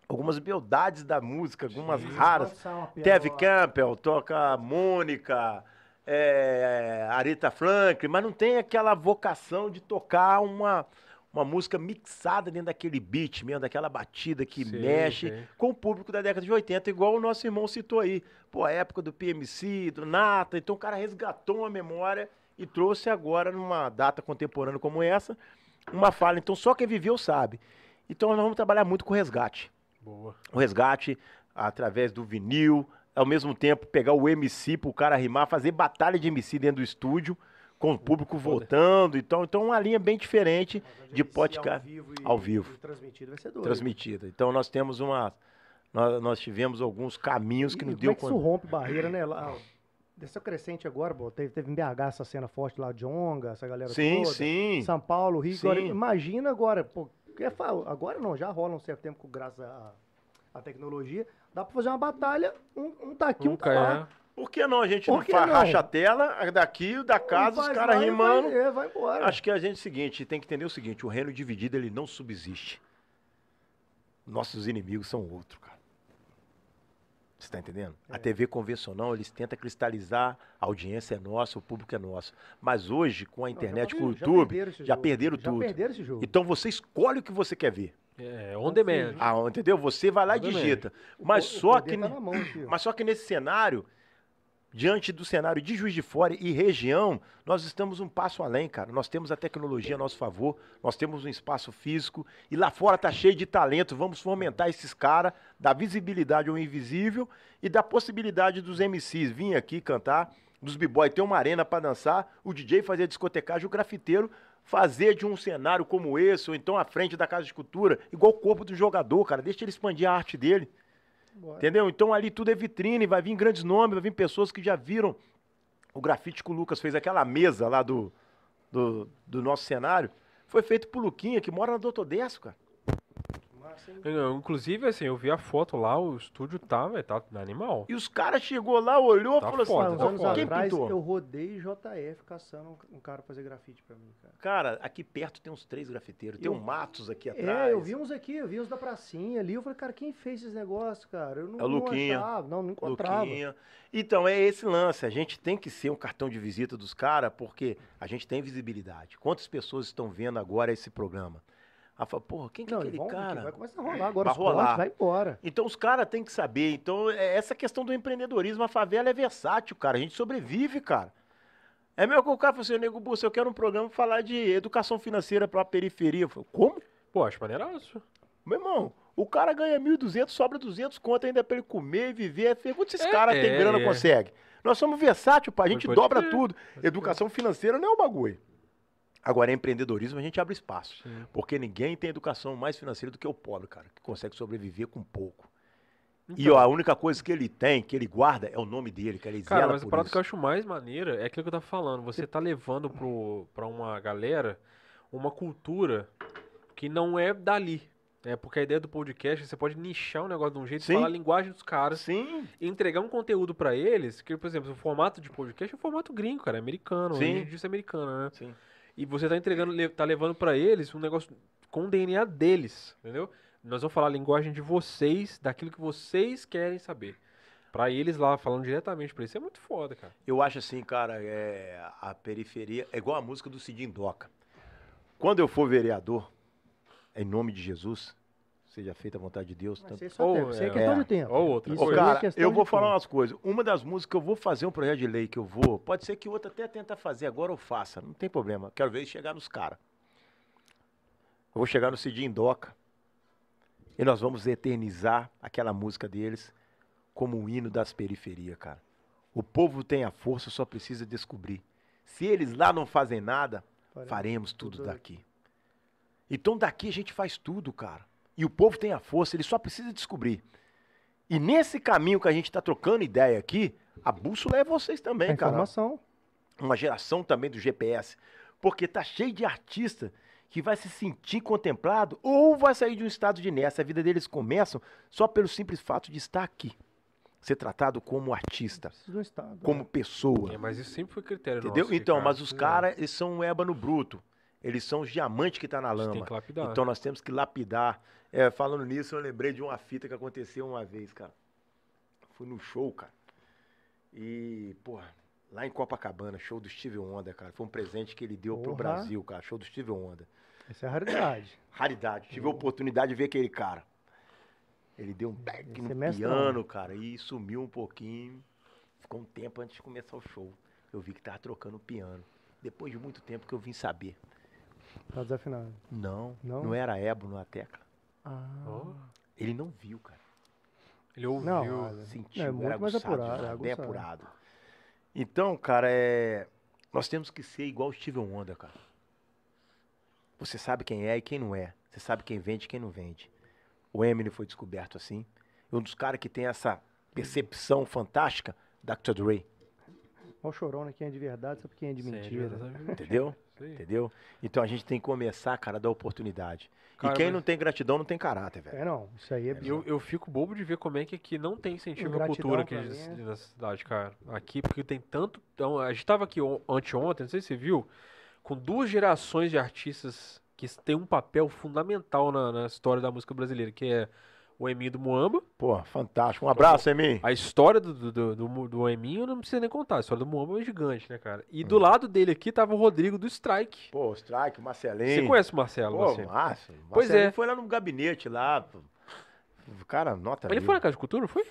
algumas beldades da música, algumas raras. Teve Campbell, toca Mônica, é, Aretha Franklin, mas não tem aquela vocação de tocar uma, uma música mixada dentro daquele beat mesmo, daquela batida que Sei, mexe sei. com o público da década de 80, igual o nosso irmão citou aí. Pô, a época do PMC, do Nata, então o cara resgatou uma memória e trouxe agora, numa data contemporânea como essa, uma fala. Então só quem viveu sabe. Então nós vamos trabalhar muito com resgate Boa. o resgate através do vinil, ao mesmo tempo pegar o MC pro cara rimar, fazer batalha de MC dentro do estúdio, com o público Foda. voltando. Então, então uma linha bem diferente de podcast Ao vivo. e- ao vivo. e transmitido vai ser doido. transmitida. Então nós temos uma. Nós, nós tivemos alguns caminhos que E nos como deu é que isso quando- rompe barreira, né? Lá, dessa crescente agora, pô, teve, teve em BH essa cena forte lá, de Onga, essa galera Sim, toda. sim. São Paulo, Rio. Agora, Sim. imagina agora, pô, é agora não, já rola um certo tempo com graças à tecnologia. Dá pra fazer uma batalha, um, um tá aqui, um tá Nunca lá. é. Por que não? A gente Por não que faz não? racha a tela daqui, o da casa, os caras rimando. Vai, é, vai embora. Acho que a gente é o seguinte, tem que entender o seguinte, o reino dividido ele não subsiste. Nossos inimigos são outro, cara. Você está entendendo? A É. TV convencional, eles tentam cristalizar, a audiência é nossa, o público é nosso. Mas hoje, com a Não, já internet, com o perderam- YouTube, perderam já perderam Já tudo. perderam esse jogo. Então você escolhe o que você quer ver. É, on demand. Ah, entendeu? Você vai lá e On digita. O Mas o só que tá ne- na mão mas só que nesse cenário, diante do cenário de Juiz de Fora e região, nós estamos um passo além, cara. Nós temos a tecnologia a nosso favor, nós temos um espaço físico e lá fora tá cheio de talento. Vamos fomentar esses caras, dar visibilidade ao invisível e dar possibilidade dos MCs vir aqui cantar, dos b-boy ter uma arena para dançar, o DJ fazer a discotecagem, o grafiteiro fazer de um cenário como esse, ou então à frente da Casa de Cultura, igual o corpo do jogador, cara. Deixa ele expandir a arte dele. Bora. Entendeu? Então ali tudo é vitrine, vai vir grandes nomes, vai vir pessoas que já viram o grafite que o Lucas fez, aquela mesa lá do, do, do nosso cenário. Foi feito por Luquinha, que mora na Doutor Décio, cara. Hein? Eu, Inclusive, assim, eu vi a foto lá, o estúdio tá, velho, tá animal. E os caras chegou lá, olhou e Tá falou foda, assim, tá anos foda. quem atrás, pintou? eu rodei JF caçando um, cara pra fazer grafite pra mim, cara. Cara, aqui perto tem uns três grafiteiros. Tem Eu- um Matos aqui atrás. É, eu vi uns aqui, eu vi uns da pracinha ali. Eu falei, cara, quem fez esses negócios, cara? Eu não, É o não Luquinha. achava, não, não encontrava. Luquinha. Então, é esse lance. A gente tem que ser um cartão de visita dos caras, porque a gente tem visibilidade. Quantas pessoas estão vendo agora esse programa? Ela fala, porra, quem que é Não, e aquele vão- cara? vai começar a rolar agora. Vai rolar. vai embora. Então os caras têm que saber. Então, é essa questão do empreendedorismo, a favela é versátil, cara. A gente sobrevive, cara. É mesmo que o cara falou assim, nego Bussa, eu quero um programa pra falar de educação financeira pra periferia. Eu falei, como? Pô, acho maneiraço. Meu irmão, o cara ganha 1.200, sobra 200 conto ainda pra ele comer e viver. Pergunta se esse É, cara tem é, grana, é. consegue. Nós somos versátil, pá. A gente dobra tudo. pode Educação financeira não é o bagulho. Agora, empreendedorismo, a gente abre espaço. Sim. Porque ninguém tem educação mais financeira do que o pobre, cara, que consegue sobreviver com pouco. E Então, ó, a única coisa que ele tem, que ele guarda, é o nome dele, que ele Cara, mas parada isso. que eu acho mais maneira é aquilo que eu tava falando. Você tá levando pro, pra uma galera uma cultura que não é dali. É porque a ideia do podcast, você pode nichar o negócio de um jeito, Sim. falar a linguagem dos caras, Sim, e entregar um conteúdo pra eles, que, por exemplo, o formato de podcast é um formato gringo, cara, é americano, Sim. é americano, né? sim. E você tá entregando, tá levando pra eles um negócio com o DNA deles, entendeu? Nós vamos falar a linguagem de vocês, daquilo que vocês querem saber. Pra eles lá, falando diretamente pra eles, isso é muito foda, cara. Eu acho assim, cara, é, a periferia é igual a música do Cidinho Doca. Quando eu for vereador, em nome de Jesus, seja feita a vontade de Deus. Tanto... isso é só Ou, tempo, isso é é, questão é. de tempo. Ou outra Isso Ô, é cara, questão eu vou falar tempo. umas coisas. Uma das músicas que eu vou fazer um projeto de lei que eu vou, pode ser que outra até tenta fazer agora eu faça, não tem problema. Quero ver chegar nos caras. Eu vou chegar no Cidinho Doca e nós vamos eternizar aquela música deles como um hino das periferias, cara. O povo tem a força, só precisa descobrir. Se eles lá não fazem nada, Faremos faremos tudo tudo daqui. Então daqui a gente faz tudo, cara. E o povo tem a força, ele só precisa descobrir. E nesse caminho que a gente está trocando ideia aqui, a bússola é vocês também, A cara. informação. Uma geração também do GPS. Porque tá cheio de artista que vai se sentir contemplado ou vai sair de um estado de inércia. A vida deles começa só pelo simples fato de estar aqui. Ser tratado como artista, estado. como pessoa. É, mas isso sempre foi critério Entendeu? nosso então, cara. mas os é- caras, eles são um ébano bruto. Eles são os diamantes que tá na lama. tem que lapidar. Então nós temos que lapidar. É, falando nisso, eu lembrei de uma fita que aconteceu uma vez, cara. Fui no show, cara. E, porra, lá em Copacabana, show do Steve Wonder, cara. Foi um presente que ele deu pro Porra. Brasil, cara. Show do Steve Wonder. Essa é a raridade. Raridade. Tive a oportunidade de ver aquele cara. Ele deu um back Esse no é piano, cara, e sumiu um pouquinho. Ficou um tempo antes de começar o show. Eu vi que tava trocando o piano. Depois de muito tempo que eu vim saber. Tá desafinado. Não, Não? não, era ébano a tecla. Ah. Ó, Ele não viu, cara. ele ouviu. Não, Sentiu, É muito era mais aguçado, apurado, demais, é bem apurado. Então, cara, é... nós temos que ser igual o Steven Wonder, cara. Você sabe quem é e quem não é. Você sabe quem vende e quem não vende. O Eminem foi descoberto assim. E um dos caras que tem essa percepção fantástica, Dr. Dre. Olha o chorona, quem é de verdade, sabe quem é de Sério, mentira. exatamente. Entendeu? Entendeu? Então a gente tem que começar, cara, a dar oportunidade. Cara, e quem mas- não tem gratidão não tem caráter, velho. É, não. Isso aí é Eu, eu fico bobo de ver como é que aqui não tem incentivo à cultura aqui é- na cidade, cara. Aqui, porque tem tanto. Então, a gente tava aqui on- anteontem, não sei se você viu, com duas gerações de artistas que têm um papel fundamental na, na história da música brasileira, que é o Eminho do Muamba. Pô, fantástico. Um abraço, Emin. A história do, do, do, do, Eminho não precisa nem contar. A história do Muamba é gigante, né, cara? E Hum. do lado dele aqui tava o Rodrigo do Strike. Pô, Strike, Marcelinho. Você conhece o Marcelo? Pô, você? Márcio. Pois Marcelinho é. foi lá no gabinete lá. O cara, nota Ele mil. foi na Casa de Cultura, foi?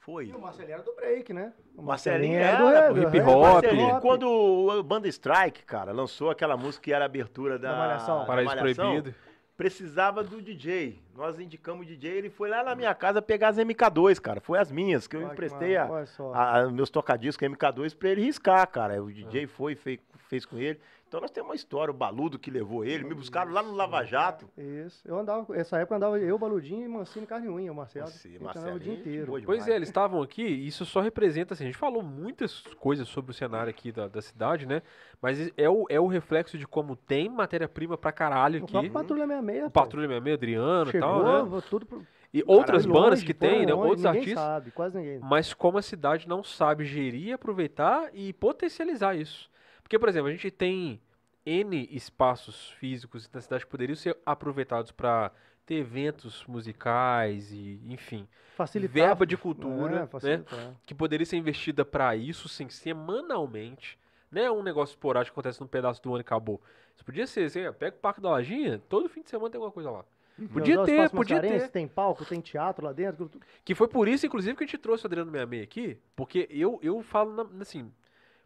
Foi. E o Marcelinho era do break, né? O Marcelinho é era, é, do hip rap, hop. Marcelinho, quando a banda Strike, cara, lançou aquela música que era a abertura da, Da Malhação. Paraíso Proibido. Precisava do DJ. Nós indicamos o DJ, ele foi lá na minha casa pegar as MK2, cara. Foi as minhas, que eu que emprestei a, meus tocadiscos MK2 pra ele riscar, cara. O. DJ foi, fez, fez com ele. Então nós temos uma história, o Baludo que levou ele, me buscaram lá no Lava Jato. Isso. Eu andava, essa época andava eu, Baludinho e Mancini Carne e Unha, o Marcelo. A gente andava o dia inteiro. Pois é, eles estavam aqui e isso só representa, assim, a gente falou muitas coisas sobre o cenário aqui da, da cidade, né? Mas é o, é o reflexo de como tem matéria-prima pra caralho O aqui. próprio Patrulha 66, O. Patrulha 66, Adriano e tal, né? tudo pro... E outras Foi bandas longe, que tem, né? longe, Outros ninguém artistas. sabe, quase ninguém. Mas como a cidade não sabe gerir, aproveitar e potencializar isso. Porque, por exemplo, a gente tem N espaços físicos na cidade que poderiam ser aproveitados para ter eventos musicais e, enfim, Facilitar. verba de cultura, É, né? que poderia ser investida para isso, sim, semanalmente. Não é um negócio esporádico que acontece num pedaço do ano e acabou. Isso podia ser, assim, pega o Parque da Lajinha, todo fim de semana tem alguma coisa lá. Podia Os ter, podia ter. Tem palco, tem teatro lá dentro. Que foi por isso, inclusive, que a gente trouxe o Adriano 66 aqui, porque eu, eu falo, na- assim,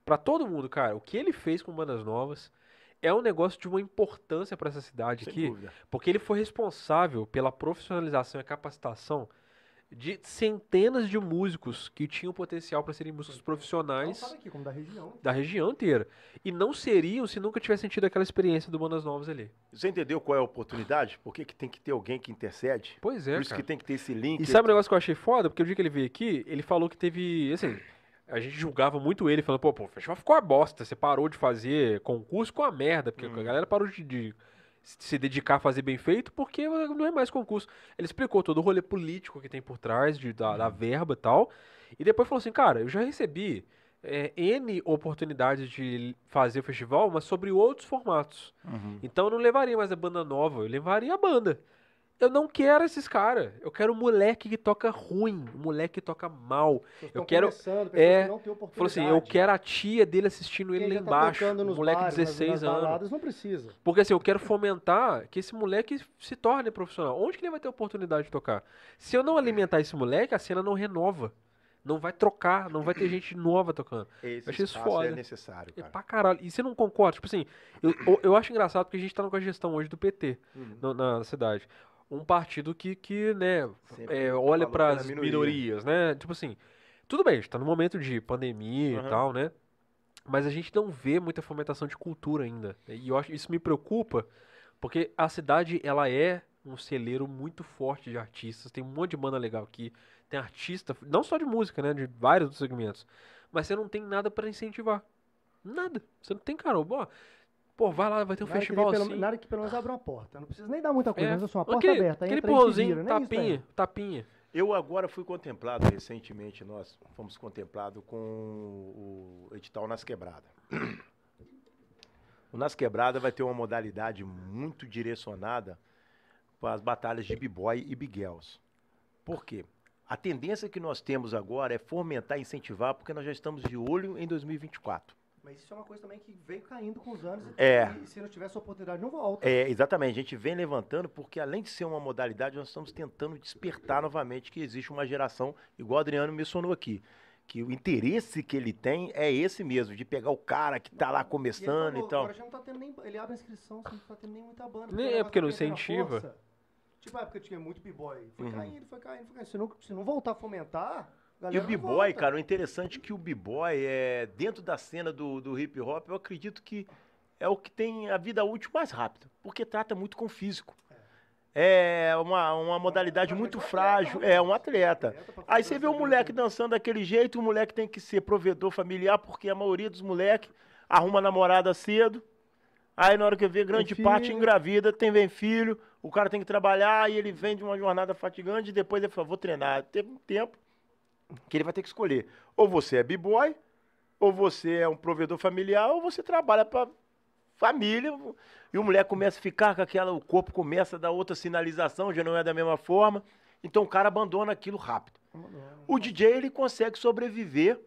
pra todo mundo, cara, o que ele fez com bandas novas é um negócio de uma importância pra essa cidade Sem aqui, dúvida. porque ele foi responsável pela profissionalização e capacitação de centenas de músicos que tinham potencial para serem músicos Não profissionais daqui, como da região. da região inteira. E não seriam se nunca tivessem tido aquela experiência do Bandas Novas ali. Você entendeu qual é a oportunidade? Por que, que tem que ter alguém que intercede? Pois é, Por isso cara. que tem que ter esse link. E sabe um negócio que eu achei foda? Porque o dia que ele veio aqui, ele falou que teve, assim, a gente julgava muito ele, falando, pô, pô, o festival ficou uma bosta, você parou de fazer concurso com a merda, porque Hum. a galera parou de, de se dedicar a fazer bem feito, porque não é mais concurso. Ele explicou todo o rolê político que tem por trás de, da, Hum. da verba e tal, e depois falou assim, cara, eu já recebi é, N oportunidades de fazer o festival, mas sobre outros formatos. Uhum. Então eu não levaria mais a banda nova, eu levaria a banda. Eu não quero esses caras. Eu quero um moleque que toca ruim, um moleque que toca mal. Eu quero- é, Falou assim, eu quero a tia dele assistindo ele lá tá embaixo, um moleque de 16 anos. Baladas, não precisa. Porque assim, eu quero fomentar que esse moleque se torne profissional. Onde que ele vai ter oportunidade de tocar? Se eu não alimentar esse moleque, a cena não renova. Não vai trocar, não vai ter gente nova tocando. Esse Achei isso espaço foda. é necessário, É cara. pra caralho. E você não concorda? Tipo assim, eu, eu- eu acho engraçado porque a gente tá com a gestão hoje do PT Uhum. no- na cidade. Um partido que, que né, é, olha para as minoria. minorias, né? Tipo assim, tudo bem, a gente tá num momento de pandemia Aham. e tal, né? Mas a gente não vê muita fomentação de cultura ainda. E eu acho isso me preocupa, porque a cidade ela é um celeiro muito forte de artistas. Tem um monte de banda legal aqui. Tem artista, não só de música, né? De vários outros segmentos. Mas você não tem nada para incentivar. Nada. Você não tem, cara. Ó, Pô, vai lá, vai ter um Nada festival assim. pelo, nada que pelo menos abra uma porta. Não precisa nem dar muita coisa, É. mas é só uma porta aquele, aberta. aquele e nem isso tem. tapinha, tapinha. Eu agora fui contemplado recentemente, nós fomos contemplados com o edital Nas Quebrada. O Nas Quebrada vai ter uma modalidade muito direcionada para as batalhas de b-boy e big girls. Por quê? A tendência que nós temos agora é fomentar e incentivar, porque nós já estamos de olho em 2024. Mas isso é uma coisa também que vem caindo com os anos. e- É. E, se não tiver essa oportunidade, não volta. É, exatamente, a gente vem levantando porque além de ser uma modalidade, nós estamos tentando despertar novamente que existe uma geração, igual o Adriano mencionou aqui, que o interesse que ele tem é esse mesmo, de pegar o cara que está lá E ele começando e, tal. Agora já não tá tendo nem. Ele abre a inscrição, você não tá tendo nem muita banda. Nem- o é porque não tá incentiva. Tipo a época que tinha muito b-boy. Foi Uhum. caindo, foi caindo, foi caindo. Se não, se não voltar a fomentar. E o b-boy, cara, o interessante é que o b-boy é dentro da cena do, do hip hop, eu acredito que é o que tem a vida útil mais rápida, porque trata muito com o físico. É uma, uma modalidade muito frágil, é um atleta. Aí você vê o moleque dançando daquele jeito, o moleque tem que ser provedor familiar, porque a maioria dos moleques arruma namorada cedo. Aí na hora que vê grande filho. parte engravida, tem vem filho, o cara tem que trabalhar e ele vem de uma jornada fatigante e depois ele fala, vou treinar. Teve um tempo que ele vai ter que escolher. Ou você é b-boy, ou você é um provedor familiar, ou você trabalha para família. E o moleque começa a ficar com aquela, o corpo começa a dar outra sinalização, já não é da mesma forma. Então o cara abandona aquilo rápido. O DJ ele consegue sobreviver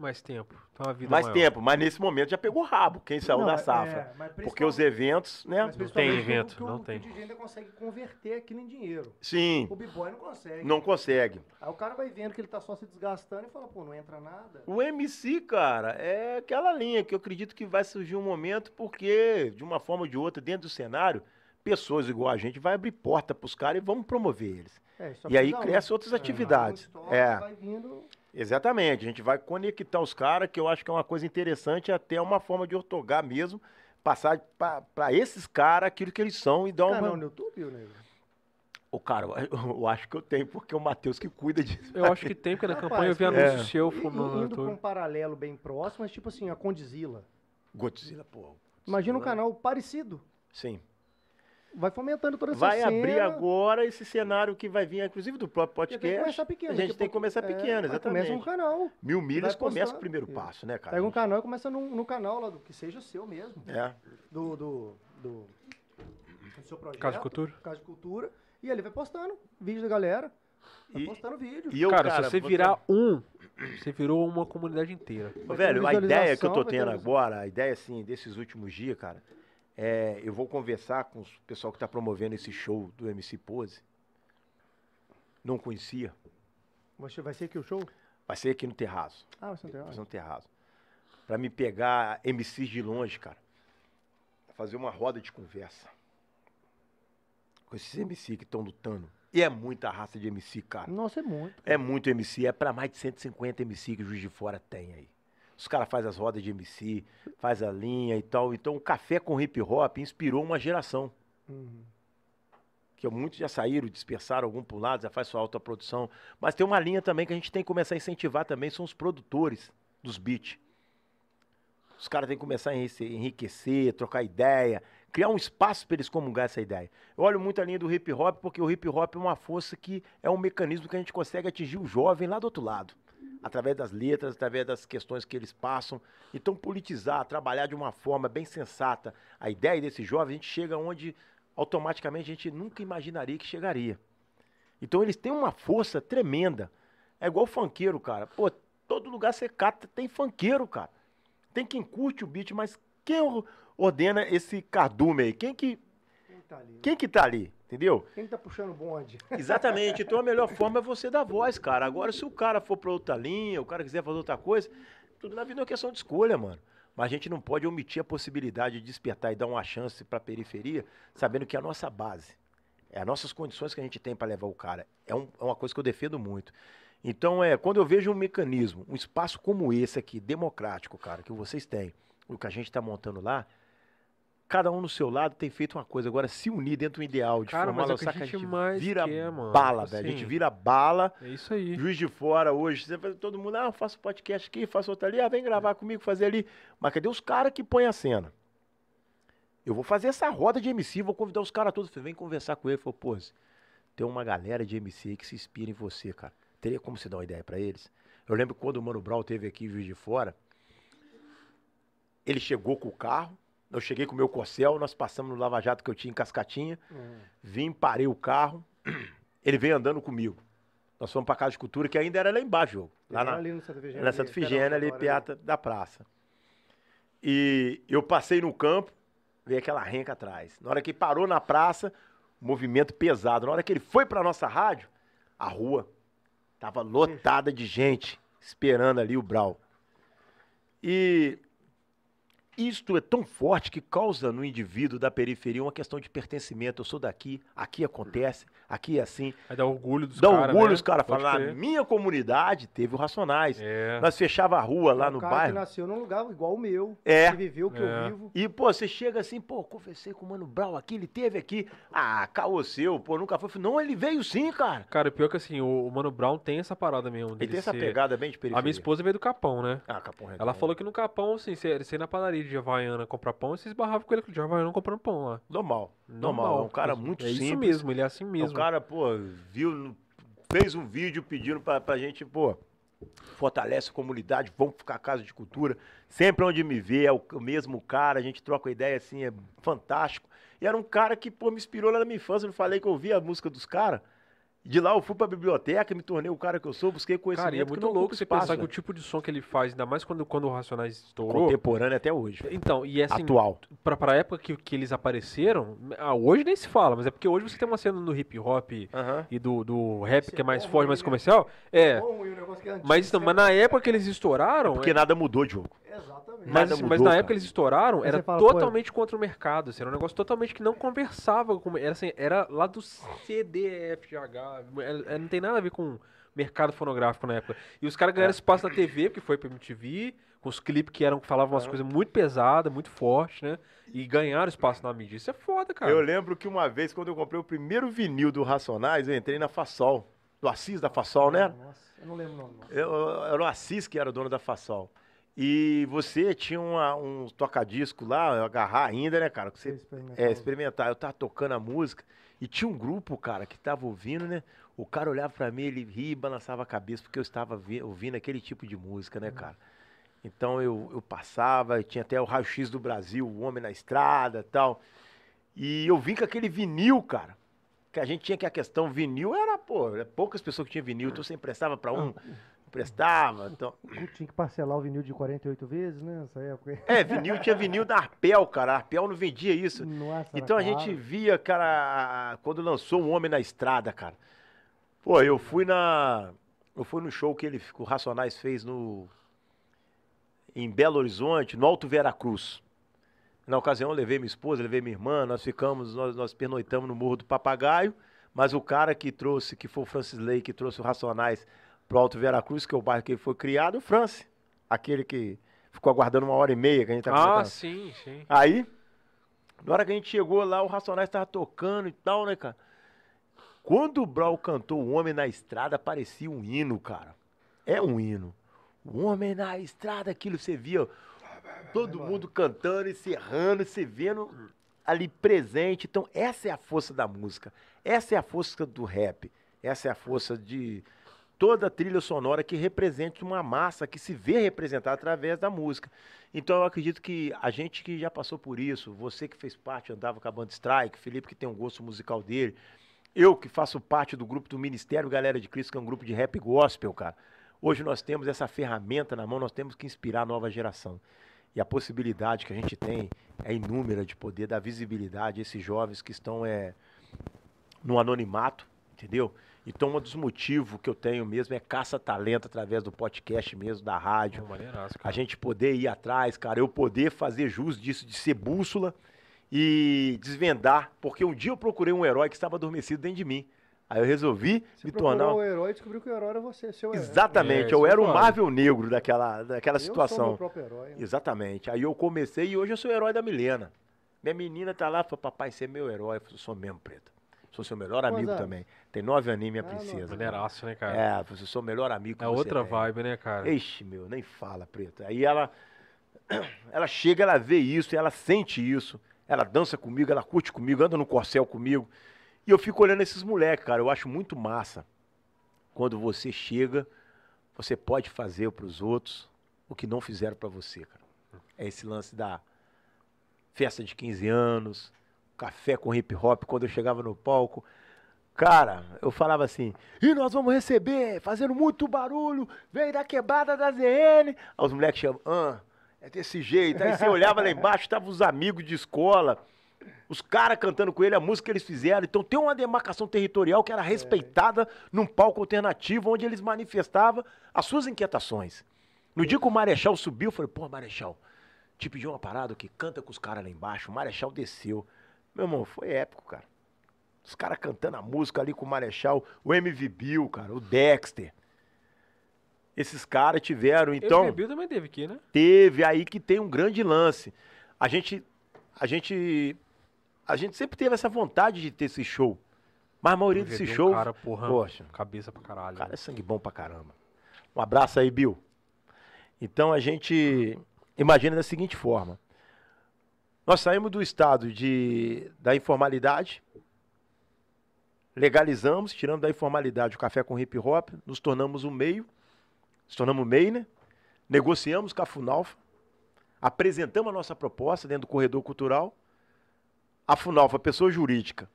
Mais tempo. Então a vida mais maior. tempo, mas nesse momento já pegou rabo, quem saiu Não, da é, safra. mas Porque os eventos, né? principalmente tem evento, que o- não que tem. O DJ ainda consegue converter aquilo em dinheiro. Sim, O b-boy não consegue. não consegue. Aí o cara vai vendo que ele tá só se desgastando e fala, pô, não entra nada. O MC, cara, é aquela linha que eu acredito que vai surgir um momento, porque, de uma forma ou de outra, dentro do cenário, pessoas igual a gente vai abrir porta pros caras e vamos promover eles. É, só E aí precisa um. cresce outras É, atividades. É. estoque, Vai vindo. Exatamente, a gente vai conectar os caras, que eu acho que é uma coisa interessante, até uma forma de ortogar mesmo, passar para esses caras aquilo que eles são e dar uma. Canal no YouTube, ô, nego? O cara, eu, eu acho que eu tenho, porque é o Matheus que cuida disso. Eu acho que tem, porque na Rapaz, campanha eu vi é. anúncio seu I- no, no Indo pra um paralelo bem próximo, mas tipo assim, a Condizila. Godzilla, pô. Imagina um canal parecido. Sim. Vai fomentando toda essa Vai cena. abrir agora esse cenário que vai vir, inclusive do próprio Porque tem que podcast. começar pequeno. a gente tem que começar é, pequeno, mas Começa um exatamente. canal. Mil milhas começa o primeiro Isso. passo, né, cara? Pega um canal e começa no, no canal lá, do, que seja seu mesmo. É. Do, do, do, do seu projeto. Casa de Cultura. Casa de Cultura. E ele vai postando vídeo da galera. Vai E- postando vídeo. E eu, cara, cara, se você virar um, você virou uma comunidade inteira. Velho, a ideia que eu tô tendo agora, a ideia assim, desses últimos dias, cara, é eu vou conversar com o pessoal que tá promovendo esse show do MC Pose. Não conhecia. Vai vai ser aqui o show? Vai ser aqui no terraço. Ah, vai ser no Vai terraço. ser no terraço. Pra me pegar MCs de longe, cara. Fazer uma roda de conversa. Com esses MC que estão lutando. E é muita raça de MC, cara. Nossa, é muito. É muito MC, é pra mais de 150 MC que o Juiz de Fora tem aí. Os caras fazem as rodas de MC, faz a linha e tal. Então o café com hip hop inspirou uma geração. Uhum. Que muitos já saíram, dispersaram algum para um lado, já faz sua autoprodução. Mas tem uma linha também que a gente tem que começar a incentivar também, são os produtores dos beats. Os caras têm que começar a enrique- enriquecer, trocar ideia, criar um espaço para eles comungar essa ideia. Eu olho muito a linha do hip hop, porque o hip hop é uma força que é um mecanismo que a gente consegue atingir o jovem lá do outro lado. Através das letras, através das questões que eles passam. Então, politizar, trabalhar de uma forma bem sensata a ideia desse jovem, a gente chega onde automaticamente a gente nunca imaginaria que chegaria. Então, eles têm uma força tremenda. É igual funkeiro, cara. Pô, todo lugar você cata, tem funkeiro, cara. Tem quem curte o beat, mas quem or- ordena esse cardume aí? Quem que, Quem tá ali? quem que tá ali? Entendeu? Quem tá puxando o bonde? Exatamente. Então a melhor forma é você dar voz, cara. Agora, se o cara for pra outra linha, o cara quiser fazer outra coisa, tudo na vida é uma questão de escolha, mano. Mas a gente não pode omitir a possibilidade de despertar e dar uma chance pra periferia, sabendo que é a nossa base. É as nossas condições que a gente tem para levar o cara. É, um- é uma coisa que eu defendo muito. Então, é, quando eu vejo um mecanismo, um espaço como esse aqui, democrático, cara, que vocês têm, o que a gente está montando lá, cada um no seu lado tem feito uma coisa. Agora, se unir dentro do ideal de Cara, formar mas é a saca, a gente gente mais vira quer, bala, velho. A Assim. gente vira bala. É isso aí. Juiz de fora hoje, todo mundo, ah, eu faço podcast aqui, faço outra ali, ah, vem gravar comigo, fazer ali. Mas cadê os caras que põem a cena? eu vou fazer essa roda de MC, vou convidar os caras todos. Falei, vem conversar com ele. Falou, pô, tem uma galera de MC que se inspira em você, cara. Teria como você dar uma ideia pra eles? Eu lembro quando o Mano Brown teve aqui em Juiz de Fora, ele chegou com o carro, eu cheguei com o meu corcel, nós passamos no Lava Jato que eu tinha em Cascatinha, vim, parei o carro, ele veio andando comigo. Nós fomos pra Casa de Cultura, que ainda era lá embaixo, jogo. Lá na, ali no Santa Figênia. na Santa Figênia, ali, piata da praça. E eu passei no campo, veio aquela renca atrás. Na hora que parou na praça, movimento pesado. Na hora que ele foi pra nossa rádio, a rua tava lotada de gente esperando ali o Brau. E isto é tão forte que causa no indivíduo da periferia uma questão de pertencimento. Eu sou daqui, aqui acontece, aqui é assim. Aí dá orgulho dos Dá caras. orgulho né? os caras falam, na minha comunidade teve o Racionais. É. Nós fechava a rua lá um no cara que bairro. nasceu num lugar igual o meu. É. Que viveu o que É. eu vivo. E, pô, você chega assim, pô, conversei com o Mano Brown aqui, ele teve aqui. Ah, caô seu, pô, nunca foi. Não, ele veio sim, cara. Cara, o pior que assim, o, o Mano Brown tem essa parada mesmo. Ele tem essa ser- pegada bem de periferia. A minha esposa veio do Capão, né? Ah, Capão Redondo. Ela falou que no Capão, assim, você ia na padaria de Havaiana comprar pão, você esbarrava com ele de Havaiana comprando pão lá. Normal, normal. É um cara muito é simples. isso mesmo, ele é assim É mesmo. um cara, pô, viu, fez um vídeo pedindo pra, pra gente, pô, fortalece a comunidade, vamos ficar casa de cultura. Sempre onde me vê, é o, o mesmo cara, a gente troca ideia assim, é fantástico. E era um cara que, pô, me inspirou lá na minha infância. Eu falei que eu ouvia a música dos caras. De lá eu fui pra biblioteca, me tornei o cara que eu sou, busquei conhecimento. Cara, e é muito louco você espaço, pensar que o né? tipo de som que ele faz, ainda mais quando, quando o Racionais estourou. Contemporâneo até hoje. Então, e assim, Atual. pra, pra época que, que eles apareceram, ah, hoje nem se fala, mas é porque hoje você tem uma cena no hip hop Aham. e do, do rap Isso que é é mais bom, forte, mais né? comercial. É. Bom, e o negócio que é antigo, Mas, não, mas na época que eles estouraram. Porque é- nada mudou, Diogo. Exatamente. Mas, mudou, mas na cara. época que eles estouraram, era fala, pô, totalmente contra o mercado. assim, era um negócio totalmente que não conversava com. Era, assim, era lá do CDFGH. É- é- não tem nada a ver com mercado fonográfico na época. E os caras É. ganharam espaço na TV, porque foi pra MTV, com os clipes que eram, falavam umas É. coisas muito pesadas, muito fortes, né? E ganharam espaço na mídia. Isso é foda, cara. Eu lembro que uma vez, quando eu comprei o primeiro vinil do Racionais, eu entrei na Fassol. Do Assis da Fassol, né? Nossa, eu não lembro o nome. Eu, eu- era o Assis que era o dono da Fassol. E você tinha uma- um toca-disco lá, eu agarrar ainda, né, cara? Que Você é, experimentar. Eu tava tocando a música e tinha um grupo, cara, que tava ouvindo, né? O cara olhava pra mim, ele ria e balançava a cabeça, porque eu estava vi- ouvindo aquele tipo de música, né, cara? Então eu, eu passava, tinha até o raio-x do Brasil, o Homem na Estrada tal. E eu vim com aquele vinil, cara. Que a gente tinha que a questão vinil era, pô, poucas pessoas que tinham vinil, então você emprestava pra um, emprestava. Então... Tinha que parcelar o vinil de 48 vezes, né? Nessa época. É, vinil tinha vinil da Arpel, cara. A Arpel não vendia isso. Nossa, Então a gente via, cara, quando lançou um Homem na Estrada, cara. Pô, eu fui na. Eu fui no show que ele, que o Racionais fez no. Em Belo Horizonte, no Alto Veracruz. Na ocasião, eu levei minha esposa, levei minha irmã, nós ficamos, nós, nós pernoitamos no Morro do Papagaio, mas o cara que trouxe, que foi o Francis Lay, que trouxe o Racionais pro Alto Veracruz, que é o bairro que ele foi criado, o Francis. Aquele que ficou aguardando uma hora e meia que a gente tá ah, sim, sim. Aí, na hora que a gente chegou lá, o Racionais tava tocando e tal, né, cara? Quando o Brau cantou O Homem na Estrada, parecia um hino, cara. É um hino. O Homem na Estrada, aquilo você via todo mundo cantando e serrando, e você vendo ali presente. Então, essa é a força da música. Essa é a força do rap. Essa é a força de toda a trilha sonora que representa uma massa que se vê representada através da música. Então eu acredito que a gente que já passou por isso, você que fez parte, andava com a banda Strike, Felipe que tem um gosto musical dele, eu que faço parte do grupo do Ministério Galera de Cristo, que é um grupo de rap gospel, cara. Hoje nós temos essa ferramenta na mão, nós temos que inspirar a nova geração. E a possibilidade que a gente tem é inúmera de poder dar visibilidade a esses jovens que estão é, no anonimato, entendeu? Então, um dos motivos que eu tenho mesmo é caça-talento através do podcast mesmo, da rádio. Maneiraço, A gente poder ir atrás, cara, eu poder fazer jus disso, de ser bússola e desvendar. Porque um dia eu procurei um herói que estava adormecido dentro de mim. Aí eu resolvi Você me tornar. o herói e descobriu que o herói era você, seu herói. Exatamente, É, eu era é o. Marvel negro daquela, daquela Eu sou situação. meu próprio herói. né? Exatamente. Aí eu comecei e hoje eu sou o herói da Milena. Minha menina tá lá, falou, papai, você é meu herói. Eu falei, sou mesmo, preta. Sou seu melhor amigo anos? também. Tem nove aninhos, minha Ah, não. princesa. Maneiraço, né, cara? É, você sou o melhor amigo É você outra tem. vibe, né, cara? Ixi, meu, nem fala, preta. Aí ela, ela chega, ela vê isso, ela sente isso. Ela dança comigo, ela curte comigo, anda no corcel comigo. E eu fico olhando esses moleques, cara. Eu acho muito massa. Quando você chega, você pode fazer para os outros o que não fizeram para você, cara. É esse lance da festa de 15 anos, café com hip hop, quando eu chegava no palco. Cara, eu falava assim, e nós vamos receber, fazendo muito barulho, veio da quebrada da ZN. Aí os moleques chamam, ah, é desse jeito. Aí você olhava lá embaixo, estavam os amigos de escola, os caras cantando com ele a música que eles fizeram. Então tem uma demarcação territorial que era respeitada num palco alternativo, onde eles manifestavam as suas inquietações. No dia que o Marechal subiu, eu falei, pô, Marechal, te pediu uma parada que canta com os caras lá embaixo. O Marechal desceu. Meu irmão, foi épico, cara. Os caras cantando a música ali com o Marechal, o MV Bill, cara, o Dexter. Esses caras tiveram, então. O Bill também teve aqui, né? Teve aí que tem um grande lance. A gente, a gente, a gente sempre teve essa vontade de ter esse show. Mas a maioria desse show, um cara, porra, poxa, cabeça pra caralho. Cara é sangue bom pra caramba. Um abraço aí, Bill. Então a gente imagina da seguinte forma: nós saímos do estado de, da informalidade, legalizamos, tirando da informalidade o café com hip hop, nos tornamos um meio, nos tornamos MEI, né? Negociamos com a Funalfa, apresentamos a nossa proposta dentro do corredor cultural. A Funalfa, pessoa jurídica,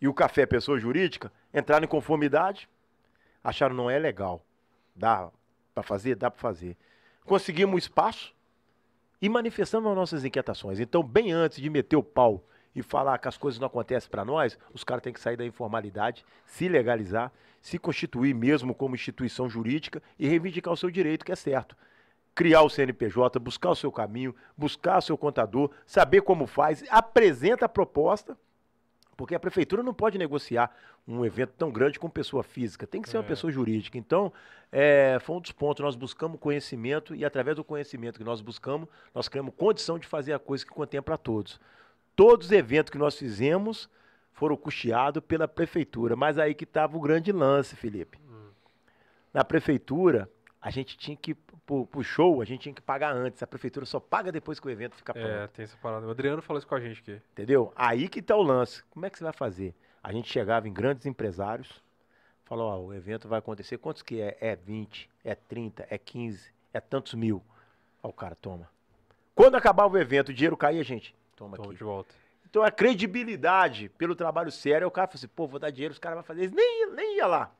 e o café, pessoa jurídica, entraram em conformidade, acharam não é legal. Dá para fazer? Dá para fazer. Conseguimos espaço e manifestamos as nossas inquietações. Então, bem antes de meter o pau e falar que as coisas não acontecem para nós, os caras têm que sair da informalidade, se legalizar, se constituir mesmo como instituição jurídica e reivindicar o seu direito, que é certo. Criar o CNPJ, buscar o seu caminho, buscar o seu contador, saber como faz, apresenta a proposta, porque a prefeitura não pode negociar um evento tão grande com pessoa física, tem que ser é. uma pessoa jurídica. Então, é, foi um dos pontos, nós buscamos conhecimento e através do conhecimento que nós buscamos, nós criamos condição de fazer a coisa que contempla a todos. Todos os eventos que nós fizemos foram custeados pela prefeitura. Mas aí que estava o grande lance, Felipe. Hum. Na prefeitura, a gente tinha que, pro, pro, show, a gente tinha que pagar antes. A prefeitura só paga depois que o evento fica pronto. É, tem essa parada. O Adriano falou isso com a gente aqui. Entendeu? Aí que está o lance. Como é que você vai fazer? A gente chegava em grandes empresários, falou, ó, o evento vai acontecer. Quantos que é? É 20, é 30, é 15, é tantos mil. Ó, o cara, toma. Quando acabava o evento, o dinheiro caía, gente. Toma, Toma aqui. de volta. Então a credibilidade pelo trabalho sério, o cara fala assim, pô, vou dar dinheiro, os caras vão fazer isso. Nem, nem ia lá.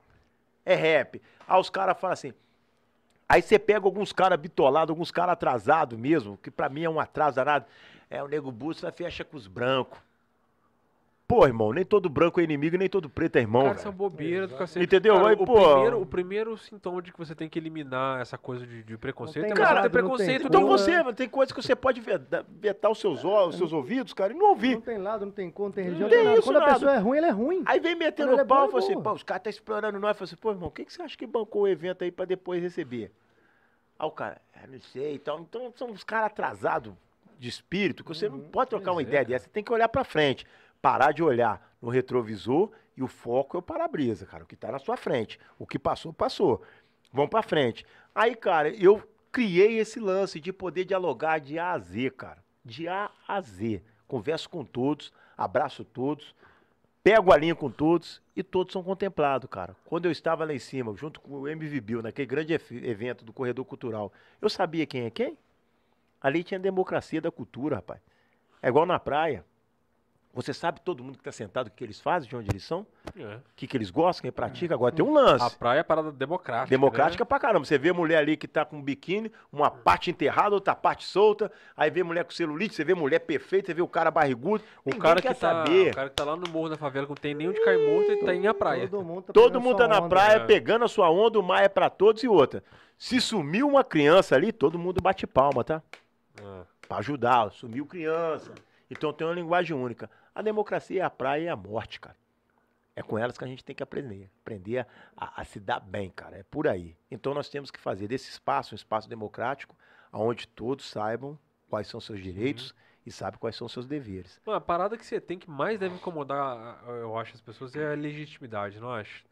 É rap. Aí os caras falam assim. Aí você pega alguns caras bitolados, alguns caras atrasados mesmo, que pra mim é um atraso danado. É, o nego Bússola fecha com os brancos. Pô, irmão, nem todo branco é inimigo, nem todo preto é irmão. Cara, essa bobeira do cacete. Entendeu? Cara, Aí, o, pô... primeiro, o primeiro sintoma de que você tem que eliminar essa coisa de, de preconceito tem é você nada, ter não preconceito. tem. Então nenhum, você, né? tem coisas que você pode vetar, os seus, ó- os seus ouvidos, cara, e não ouvir. Não tem lado, não tem cor, não tem religião, tem não tem nada. isso, Quando a nada. pessoa é ruim, ela é ruim. Aí vem metendo o é pau e fala é assim, pô, os caras tá explorando nós. Eu falo assim, pô, irmão, quem que você acha que bancou o evento aí pra depois receber? Aí o cara, "Ah, não sei e tal. Então são uns caras atrasados de espírito, que você não pode trocar uma é, ideia dessa, você tem que olhar pra frente. Parar de olhar no retrovisor e o foco é o para-brisa, cara, o que tá na sua frente. O que passou, passou. Vamos pra frente. Aí, cara, eu criei esse lance de poder dialogar de A a Z, cara. De A a Z. Converso com todos, abraço todos, pego a linha com todos e todos são contemplados, cara. Quando eu estava lá em cima, junto com o MV Bill, naquele grande evento do Corredor Cultural, eu sabia quem é quem? Ali tinha democracia da cultura, rapaz. É igual na praia. Você sabe todo mundo que está sentado o que eles fazem, de onde eles são, É. o que, que eles gostam, quem pratica. Agora tem um lance. A praia é parada democrática. Democrática né? pra caramba. Você vê a mulher ali que tá com um biquíni, uma parte enterrada, outra parte solta. Aí vê mulher com celulite, você vê mulher perfeita, você vê o cara barrigudo. O Ninguém cara, quer que tá, saber. o cara que tá lá no morro da favela, que não tem nem onde cair morto, ele tá em a praia. Todo mundo tá, Todo mundo tá na onda. praia né? pegando a sua onda, o mar é pra todos e outra. Se sumiu uma criança ali, todo mundo bate palma, tá? Ah. Pra ajudar, sumiu criança. Então tem uma linguagem única. A democracia é a praia e a morte, cara. É com elas que a gente tem que aprender. Aprender a, a se dar bem, cara. É por aí. Então nós temos que fazer desse espaço um espaço democrático, onde todos saibam quais são seus direitos e sabem quais são seus deveres. Mano, a parada que você tem que mais deve incomodar, eu acho, as pessoas é a legitimidade, não acho?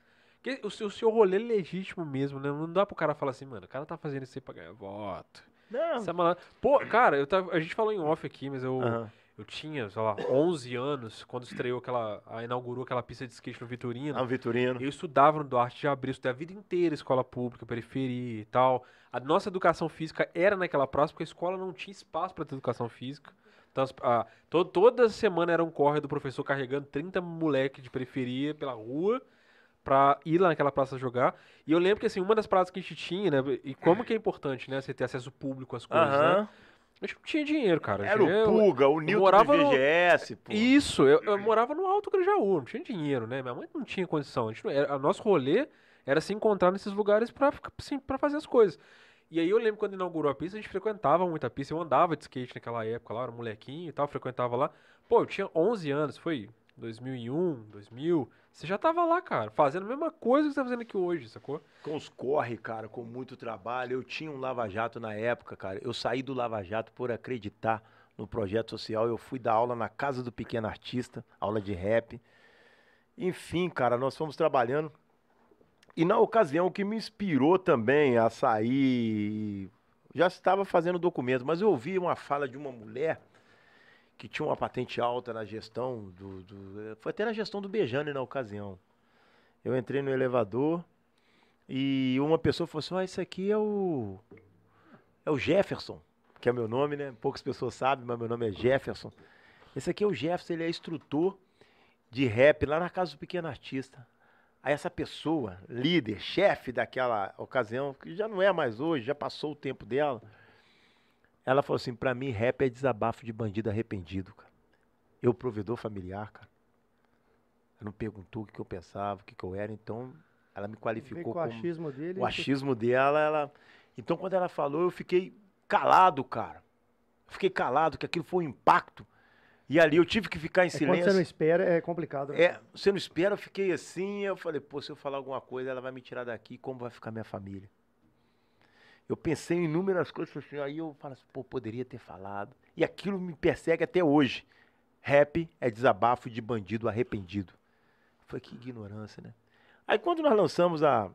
Porque o seu, o seu rolê é legítimo mesmo, né? Não dá pro cara falar assim, mano, o cara tá fazendo isso aí pra ganhar voto. Não. Essa mala... Pô, cara, eu tava, a gente falou em off aqui, mas eu, Aham. Eu tinha, sei lá, 11 anos, quando estreou aquela. Inaugurou aquela pista de skate no Vitorino. Ah, Vitorino. Eu estudava no Duarte de Abril, estudei a vida inteira escola pública, periferia e tal. A nossa educação física era naquela praça, porque a escola não tinha espaço para ter educação física. Então, a- to- toda semana era um corre do professor carregando 30 moleque de periferia pela rua pra ir lá naquela praça jogar. E eu lembro que, assim, uma das praças que a gente tinha, né? E como que é importante, né? Você ter acesso público às coisas, né? Aham. A gente não tinha dinheiro, cara. Era Eu- o Puga, o Nilton do morava no- VGS, pô. isso, eu, eu morava no Alto Grajaú, não tinha dinheiro, né? Minha mãe não tinha condição. A gente não, era, a nosso rolê era se encontrar nesses lugares pra, assim, pra fazer as coisas. E aí eu lembro quando inaugurou a pista, a gente frequentava muito a pista. Eu andava de skate naquela época lá, era molequinho e tal, frequentava lá. Pô, eu tinha 11 anos, foi 2001, 2000. Você já tava lá, cara, fazendo a mesma coisa que você tá fazendo aqui hoje, sacou? Com os corre, cara, com muito trabalho. Eu tinha um Lava Jato na época, cara. Eu saí do Lava Jato por acreditar no projeto social. Eu fui dar aula na Casa do Pequeno Artista, aula de rap. Enfim, cara, nós fomos trabalhando. E na ocasião, o que me inspirou também a sair. Já estava fazendo documento, mas eu ouvi uma fala de uma mulher que tinha uma patente alta na gestão do. do- foi até na gestão do Bejane na ocasião. Eu entrei no elevador e uma pessoa falou assim: Ó, esse aqui é o. É o Jefferson, que é meu nome, né? Poucas pessoas sabem, mas meu nome é Jefferson. Esse aqui é o Jefferson, ele é instrutor de rap lá na casa do pequeno artista. Aí essa pessoa, líder, chefe daquela ocasião, que já não é mais hoje, já passou o tempo dela, ela falou assim: pra mim, rap é desabafo de bandido arrependido, cara. Eu, provedor familiar, cara. Ela não perguntou o que, que eu pensava, o que, que eu era, então ela me qualificou com o achismo dele. o achismo dela, ela. Então, quando ela falou, eu fiquei calado, cara. Eu fiquei calado, que aquilo foi um impacto. E ali eu tive que ficar em É, quando você silêncio. não espera, é complicado. né? É, você não espera, eu fiquei assim, eu falei, pô, se eu falar alguma coisa, ela vai me tirar daqui, como vai ficar minha família? Eu pensei em inúmeras coisas assim, aí eu falo assim, pô, poderia ter falado. E aquilo me persegue até hoje. Rap é desabafo de bandido arrependido. Foi que ignorância, né? Aí quando nós lançamos a.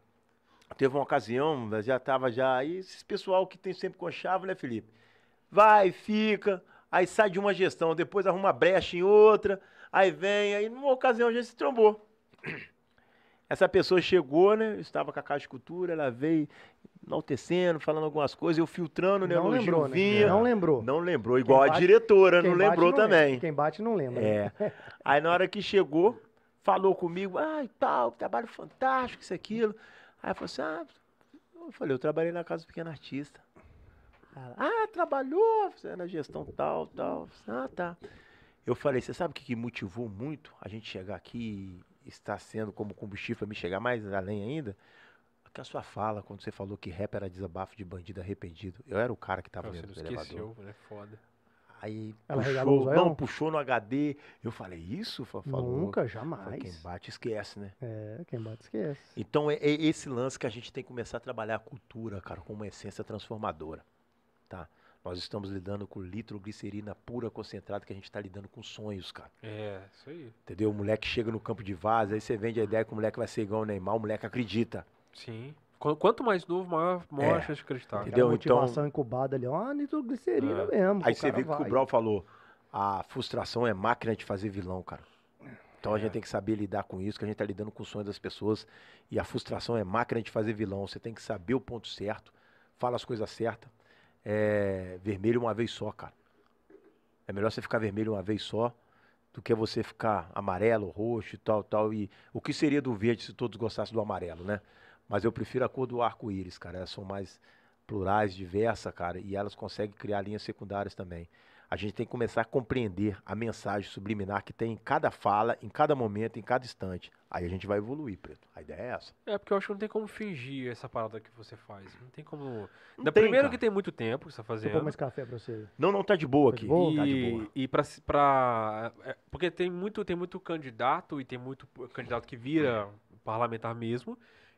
Teve uma ocasião, já tava já. Aí esse pessoal que tem sempre com chave, né, Felipe? Vai, fica, aí sai de uma gestão, depois arruma brecha em outra, aí vem, aí numa ocasião a gente se trombou. Essa pessoa chegou, né? Eu estava com a Caixa de Cultura, ela veio enaltecendo, falando algumas coisas, eu filtrando, né? Não lembrou, né? Não lembrou. Não lembrou, igual Quem a bate- diretora, não bate lembrou lembra. também. Quem bate não lembra. É. Aí na hora que chegou, falou comigo, ah, e tal, trabalho fantástico, isso, aquilo. Aí eu falei assim, ah, eu falei, eu trabalhei na casa do pequeno artista. Ela, ah, trabalhou, você é na gestão tal, tal. Ah, tá. Eu falei, você sabe o que, que motivou muito a gente chegar aqui e estar sendo como combustível para me chegar mais além ainda? Que a sua fala, quando você falou que rap era desabafo de bandido arrependido. Eu era o cara que tava Você não dentro do elevador. esqueceu, né? Foda. Aí Ela puxou, não, puxou no HD. Eu falei, isso? Fa- Falou. Nunca, Falei, jamais. Quem bate esquece, né? É, quem bate esquece. Então é, é esse lance que a gente tem que começar a trabalhar a cultura, cara, com uma essência transformadora, tá? Nós estamos lidando com litroglicerina pura concentrada, que a gente está lidando com sonhos, cara. É, isso aí. Entendeu? O moleque chega no campo de vaza, aí você vende a ideia que o moleque vai ser igual o Neymar, o moleque acredita. Sim. Qu- Quanto mais novo, maior, maior É. a chance de acreditar. Entendeu? Aquela Então- motivação incubada ali, ó, nitroglicerina É. mesmo. Aí você vê que o. Brau falou, a frustração é máquina de fazer vilão, cara. Então a É. gente tem que saber lidar com isso, que a gente tá lidando com o sonho das pessoas. E a frustração é máquina de fazer vilão. Você tem que saber o ponto certo, fala as coisas certas. É, vermelho uma vez só, cara. É melhor você ficar vermelho uma vez só do que você ficar amarelo, roxo e tal, tal. E o que seria do verde se todos gostassem do amarelo, né? Mas eu prefiro a cor do arco-íris, cara. Elas são mais plurais, diversas, cara, e elas conseguem criar linhas secundárias também. A gente tem que começar a compreender a mensagem subliminar que tem em cada fala, em cada momento, em cada instante. Aí a gente vai evoluir, Preto. A ideia é essa. É, porque eu acho que não tem como fingir essa parada que você faz. Não tem como. Não Da- tem, primeiro cara. que tem muito tempo que você tá fazendo. mais café pra você. Não, não, tá de boa Tá de aqui. boa? Tá de E, boa. e pra, se- pra. é, Porque tem muito, tem muito candidato e tem muito candidato que vira parlamentar mesmo,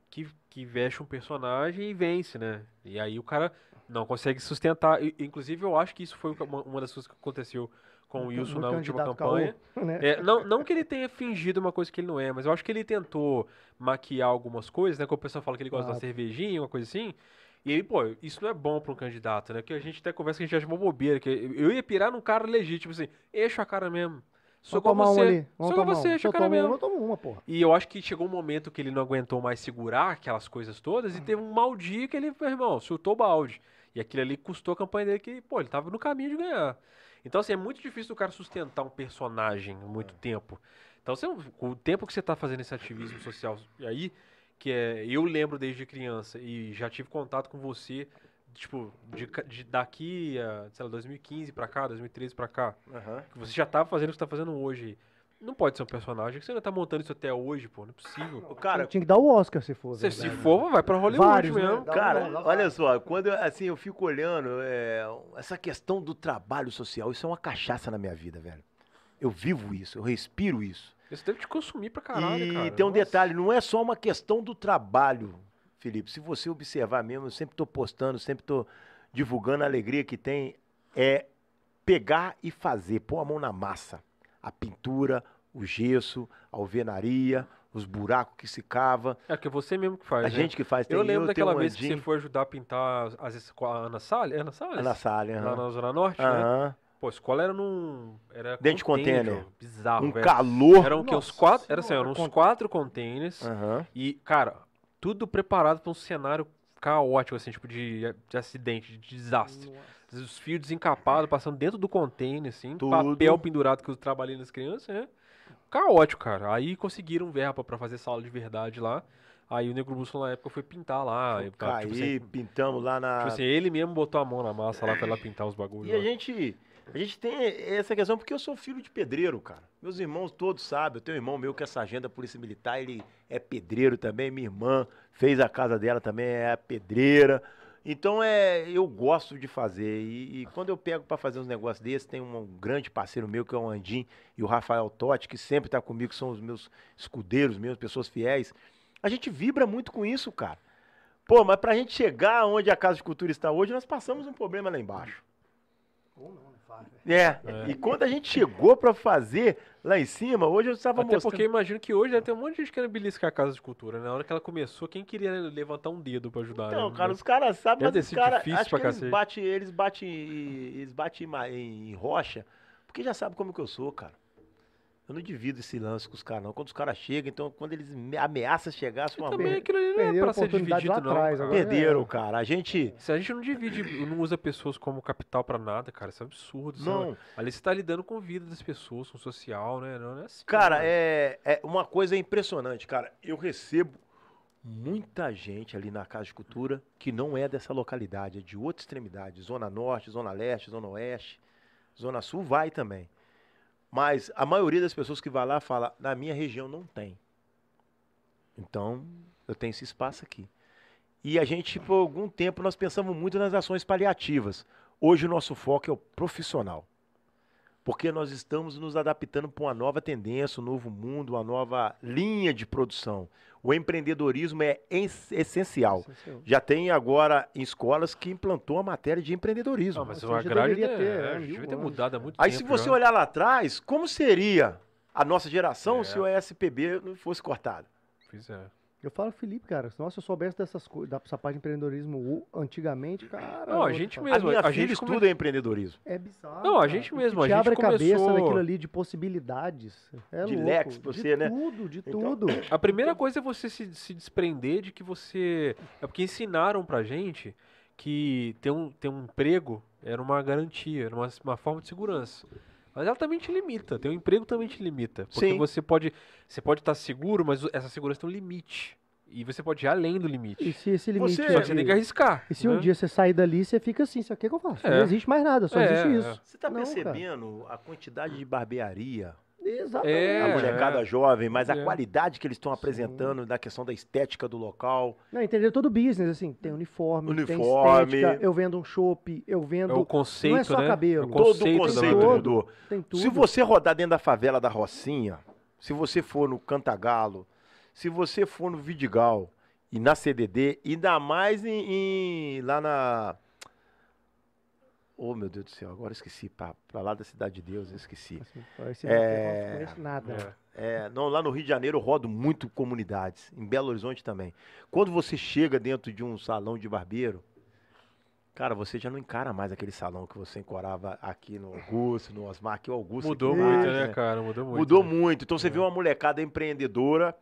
que, que veste um personagem e vence, né? E aí o cara não consegue sustentar. E, inclusive, eu acho que isso foi uma, uma das coisas que aconteceu com o Wilson na última candidato campanha. caô, né? É, não, não que ele tenha fingido uma coisa que ele não é, mas eu acho que ele tentou maquiar algumas coisas, né? Quando o pessoal fala que ele gosta da Claro. cervejinha, uma coisa assim. E aí, pô, isso não é bom para um candidato, né? Porque a gente até conversa que a gente acha uma bobeira. Que eu ia pirar num cara legítimo, assim, enche a cara mesmo. Sou Vamos tomar você. um ali. Vamos Sou tomar você, um. Se eu tomo uma, mesmo. eu tomo uma, porra. E eu acho que chegou um momento que ele não aguentou mais segurar aquelas coisas todas e teve um mau dia que ele, meu irmão, chutou o balde. E aquilo ali custou a campanha dele que, pô, ele tava no caminho de ganhar. Então, assim, é muito difícil o cara sustentar um personagem muito tempo. Então, você, com o tempo que você tá fazendo esse ativismo social, e aí, que é, eu lembro desde criança e já tive contato com você, tipo, de, de daqui a, sei lá, 2015 pra cá, 2013 pra cá, Aham. que você já tá fazendo o que você tá fazendo hoje. Não pode ser um personagem que você ainda tá montando isso até hoje, pô, não é possível. Ô, Cara, Tinha que dar o Oscar se for. Se, se verdade. for, vai pra Hollywood Vários, né? mesmo. Dá- Cara, dá- olha só, quando eu, assim eu fico olhando, é, essa questão do trabalho social, isso é uma cachaça na minha vida, velho. Eu vivo isso, eu respiro isso. Isso deve te consumir pra caralho, e cara. tem um Nossa. detalhe, não é só uma questão do trabalho, Felipe. Se você observar mesmo, eu sempre estou postando, sempre estou divulgando a alegria que tem, é pegar e fazer, pôr a mão na massa. A pintura, o gesso, a alvenaria, os buracos que se cava. É que você mesmo que faz, A né? gente que faz tem Eu lembro tenho daquela um vez que Andinho, você foi ajudar a pintar as escolas. Ana Salles? É Ana Salles? Ana Salles, Lá na Zona Norte, né? Pô, a escola era num. Era Dentro de container. Bizarro, Um velho. calor. Eram o quê? Uns Nossa quatro. Era assim, eram uns quatro containers. E, cara, tudo preparado pra um cenário caótico, assim, tipo de, de acidente, de desastre. Os fios desencapados, passando dentro do container, assim, Tudo. papel pendurado que eu trabalhei nas crianças, né? Caótico, cara. Aí conseguiram verba pra fazer sala de verdade lá. Aí o Negro Bússola na época foi pintar lá. e tal, Caí, tipo assim, pintamos lá na. tipo assim, ele mesmo botou a mão na massa lá pra ela pintar os bagulhos. E a lá. gente, a gente tem essa questão porque eu sou filho de pedreiro, cara. Meus irmãos todos sabem. Eu tenho um irmão meu que é sargento da Polícia Militar, ele é pedreiro também. Minha irmã fez a casa dela também, é pedreira. Então é, eu gosto de fazer. E, e quando eu pego para fazer uns negócios desses, tem um grande parceiro meu que é o Andim e o Rafael Totti, que sempre tá comigo, que são os meus escudeiros meus, pessoas fiéis. A gente vibra muito com isso, cara. Pô, mas pra gente chegar onde a Casa de Cultura está hoje, nós passamos um problema lá embaixo. Ou não, não velho. É, e quando a gente chegou pra fazer lá em cima, hoje eu estava Até mostrando. porque eu imagino que hoje deve ter um monte de gente querendo beliscar a Casa de Cultura, né? Na hora que ela começou, quem queria levantar um dedo pra ajudar? Então, né? cara, os caras sabem, ter mas os caras acho eles batem, eles batem, eles batem em, em rocha, porque já sabem como que eu sou, cara. Eu não divido esse lance com os caras, não. Quando os caras chegam, então, quando eles me ameaçam chegar, sua Também mãe. aquilo ali não é pra a ser dividido, não. atrás, cara. agora. Perderam, É. cara. A gente. Se a gente não divide, não usa pessoas como capital pra nada, cara, isso é absurdo. sabe? Não. Ali você tá lidando com a vida das pessoas, com o social, né? Não é assim. Cara, né? é, é uma coisa impressionante, cara. Eu recebo muita gente ali na Casa de Cultura que não é dessa localidade, é de outra extremidade. Zona Norte, Zona Leste, Zona Oeste, Zona Sul vai também. Mas a maioria das pessoas que vai lá fala, na minha região não tem. Então, eu tenho esse espaço aqui. E a gente, por algum tempo, nós pensamos muito nas ações paliativas. Hoje o nosso foco é o profissional porque nós estamos nos adaptando para uma nova tendência, um novo mundo, uma nova linha de produção. O empreendedorismo é es- essencial. Essencial. Já tem agora em escolas que implantou a matéria de empreendedorismo. Não, mas o já agrário deveria ter, ter, é, é, mil devia ter mudado há muito Aí tempo. se você já. olhar lá atrás, como seria a nossa geração É. se o ESPB não fosse cortado? Pois é. Eu falo, Felipe, cara, nossa, se eu soubesse dessas coisas, dessa parte de empreendedorismo antigamente, cara. Não, a gente A mesmo. a filha gente estuda come- empreendedorismo. É bizarro. Não, a cara. gente mesmo, a te gente abre a cabeça começou- naquilo ali de possibilidades. É De louco. leques pra de você, né? tudo, de Então- tudo. A primeira coisa é você se, se desprender de que você. É porque ensinaram pra gente que ter um, ter um emprego era uma garantia, era uma, uma forma de segurança. Mas ela também te limita, ter um emprego também te limita. Porque Sim. você pode você pode estar seguro, mas essa segurança tem um limite. E você pode ir além do limite. E se esse limite. Você- Só que você tem que arriscar. E se um né? dia você sair dali, você fica assim, o que, que eu faço? É. Não existe mais nada, só É, existe é. isso. Você está Não, cara. percebendo a quantidade de barbearia, Exatamente. É, a molecada jovem, mas a É. qualidade que eles estão apresentando da questão da estética do local. Não, entender todo o business, assim, tem uniforme, tem Uniforme. estética, eu vendo um chopp, eu vendo. É o conceito, não é só né? cabelo. É o Todo o conceito, da conceito mudou. Tem tudo. Se você rodar dentro da favela da Rocinha, se você for no Cantagalo, se você for no Vidigal e na CDD, ainda mais em, em- lá na Oh, meu Deus do céu, agora eu esqueci. Pra, pra lá da Cidade de Deus, eu esqueci. Assim, É. não conheço nada. É. É, não, lá no Rio de Janeiro eu rodo muito comunidades, em Belo Horizonte também. Quando você chega dentro de um salão de barbeiro, cara, você já não encara mais aquele salão que você encorava aqui no Augusto, no Osmar, aqui o Augusto. Mudou aqui muito, mais, né, cara? Mudou muito. Mudou né? muito. Então você vê uma molecada empreendedora,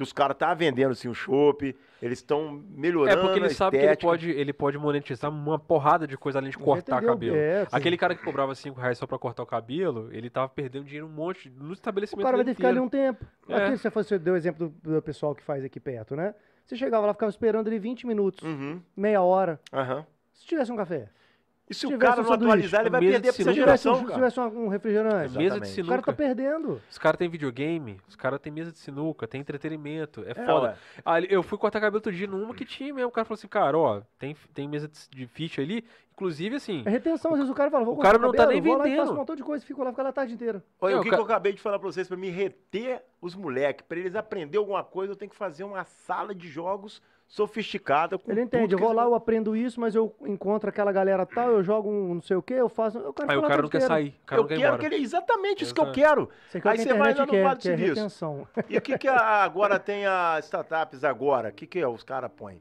que os caras tá vendendo assim o chopp, eles estão É melhorando porque ele a sabe que ele pode, ele pode monetizar uma porrada de coisa além de cortar Entendeu? cabelo. É, Aquele cara que cobrava 5 reais só pra cortar o cabelo, ele tava perdendo dinheiro um monte no O estabelecimento cara vai ter que ficar ali um tempo. É. Aqui você, foi- você deu o exemplo do, do pessoal que faz aqui perto, né? Você chegava lá, ficava esperando ali 20 minutos, Uhum, meia hora. aham. Se tivesse um café. E se o cara um não sanduíche, atualizar, ele vai perder de pra essa sinuca. Se tivesse, geração, um, se cara. tivesse um, um refrigerante. Mesa de Exatamente. O sinuca. cara tá perdendo. Os caras têm videogame, os caras têm mesa de sinuca, tem entretenimento. É, É, foda. ué. Ah, eu fui cortar cabelo outro dia numa que tinha mesmo. O cara falou assim, cara, ó, tem, tem mesa de, de ficha ali. Inclusive, assim, É retenção, às vezes o cara fala, vou O cortar cara não tá cabelo, nem vou lá e vendendo. faço um montão de coisa, fico lá, fico lá a tarde inteira. Olha, É, o o que, ca- que eu acabei de falar pra vocês, pra me reter os moleques, pra eles aprenderem alguma coisa, eu tenho que fazer uma sala de jogos sofisticada. Com Ele entende, eu que vou lá, eu aprendo isso, mas eu encontro aquela galera tal, eu jogo um não sei o quê, eu faço... Eu quero aí o cara não quer sair, o cara Eu não quer ir quero que ele... Exatamente isso que eu quero. Aqui é Aí que a você vai lá no que é Serviço. E o que, que a- agora tem as startups agora? O que, que é? Os caras põem?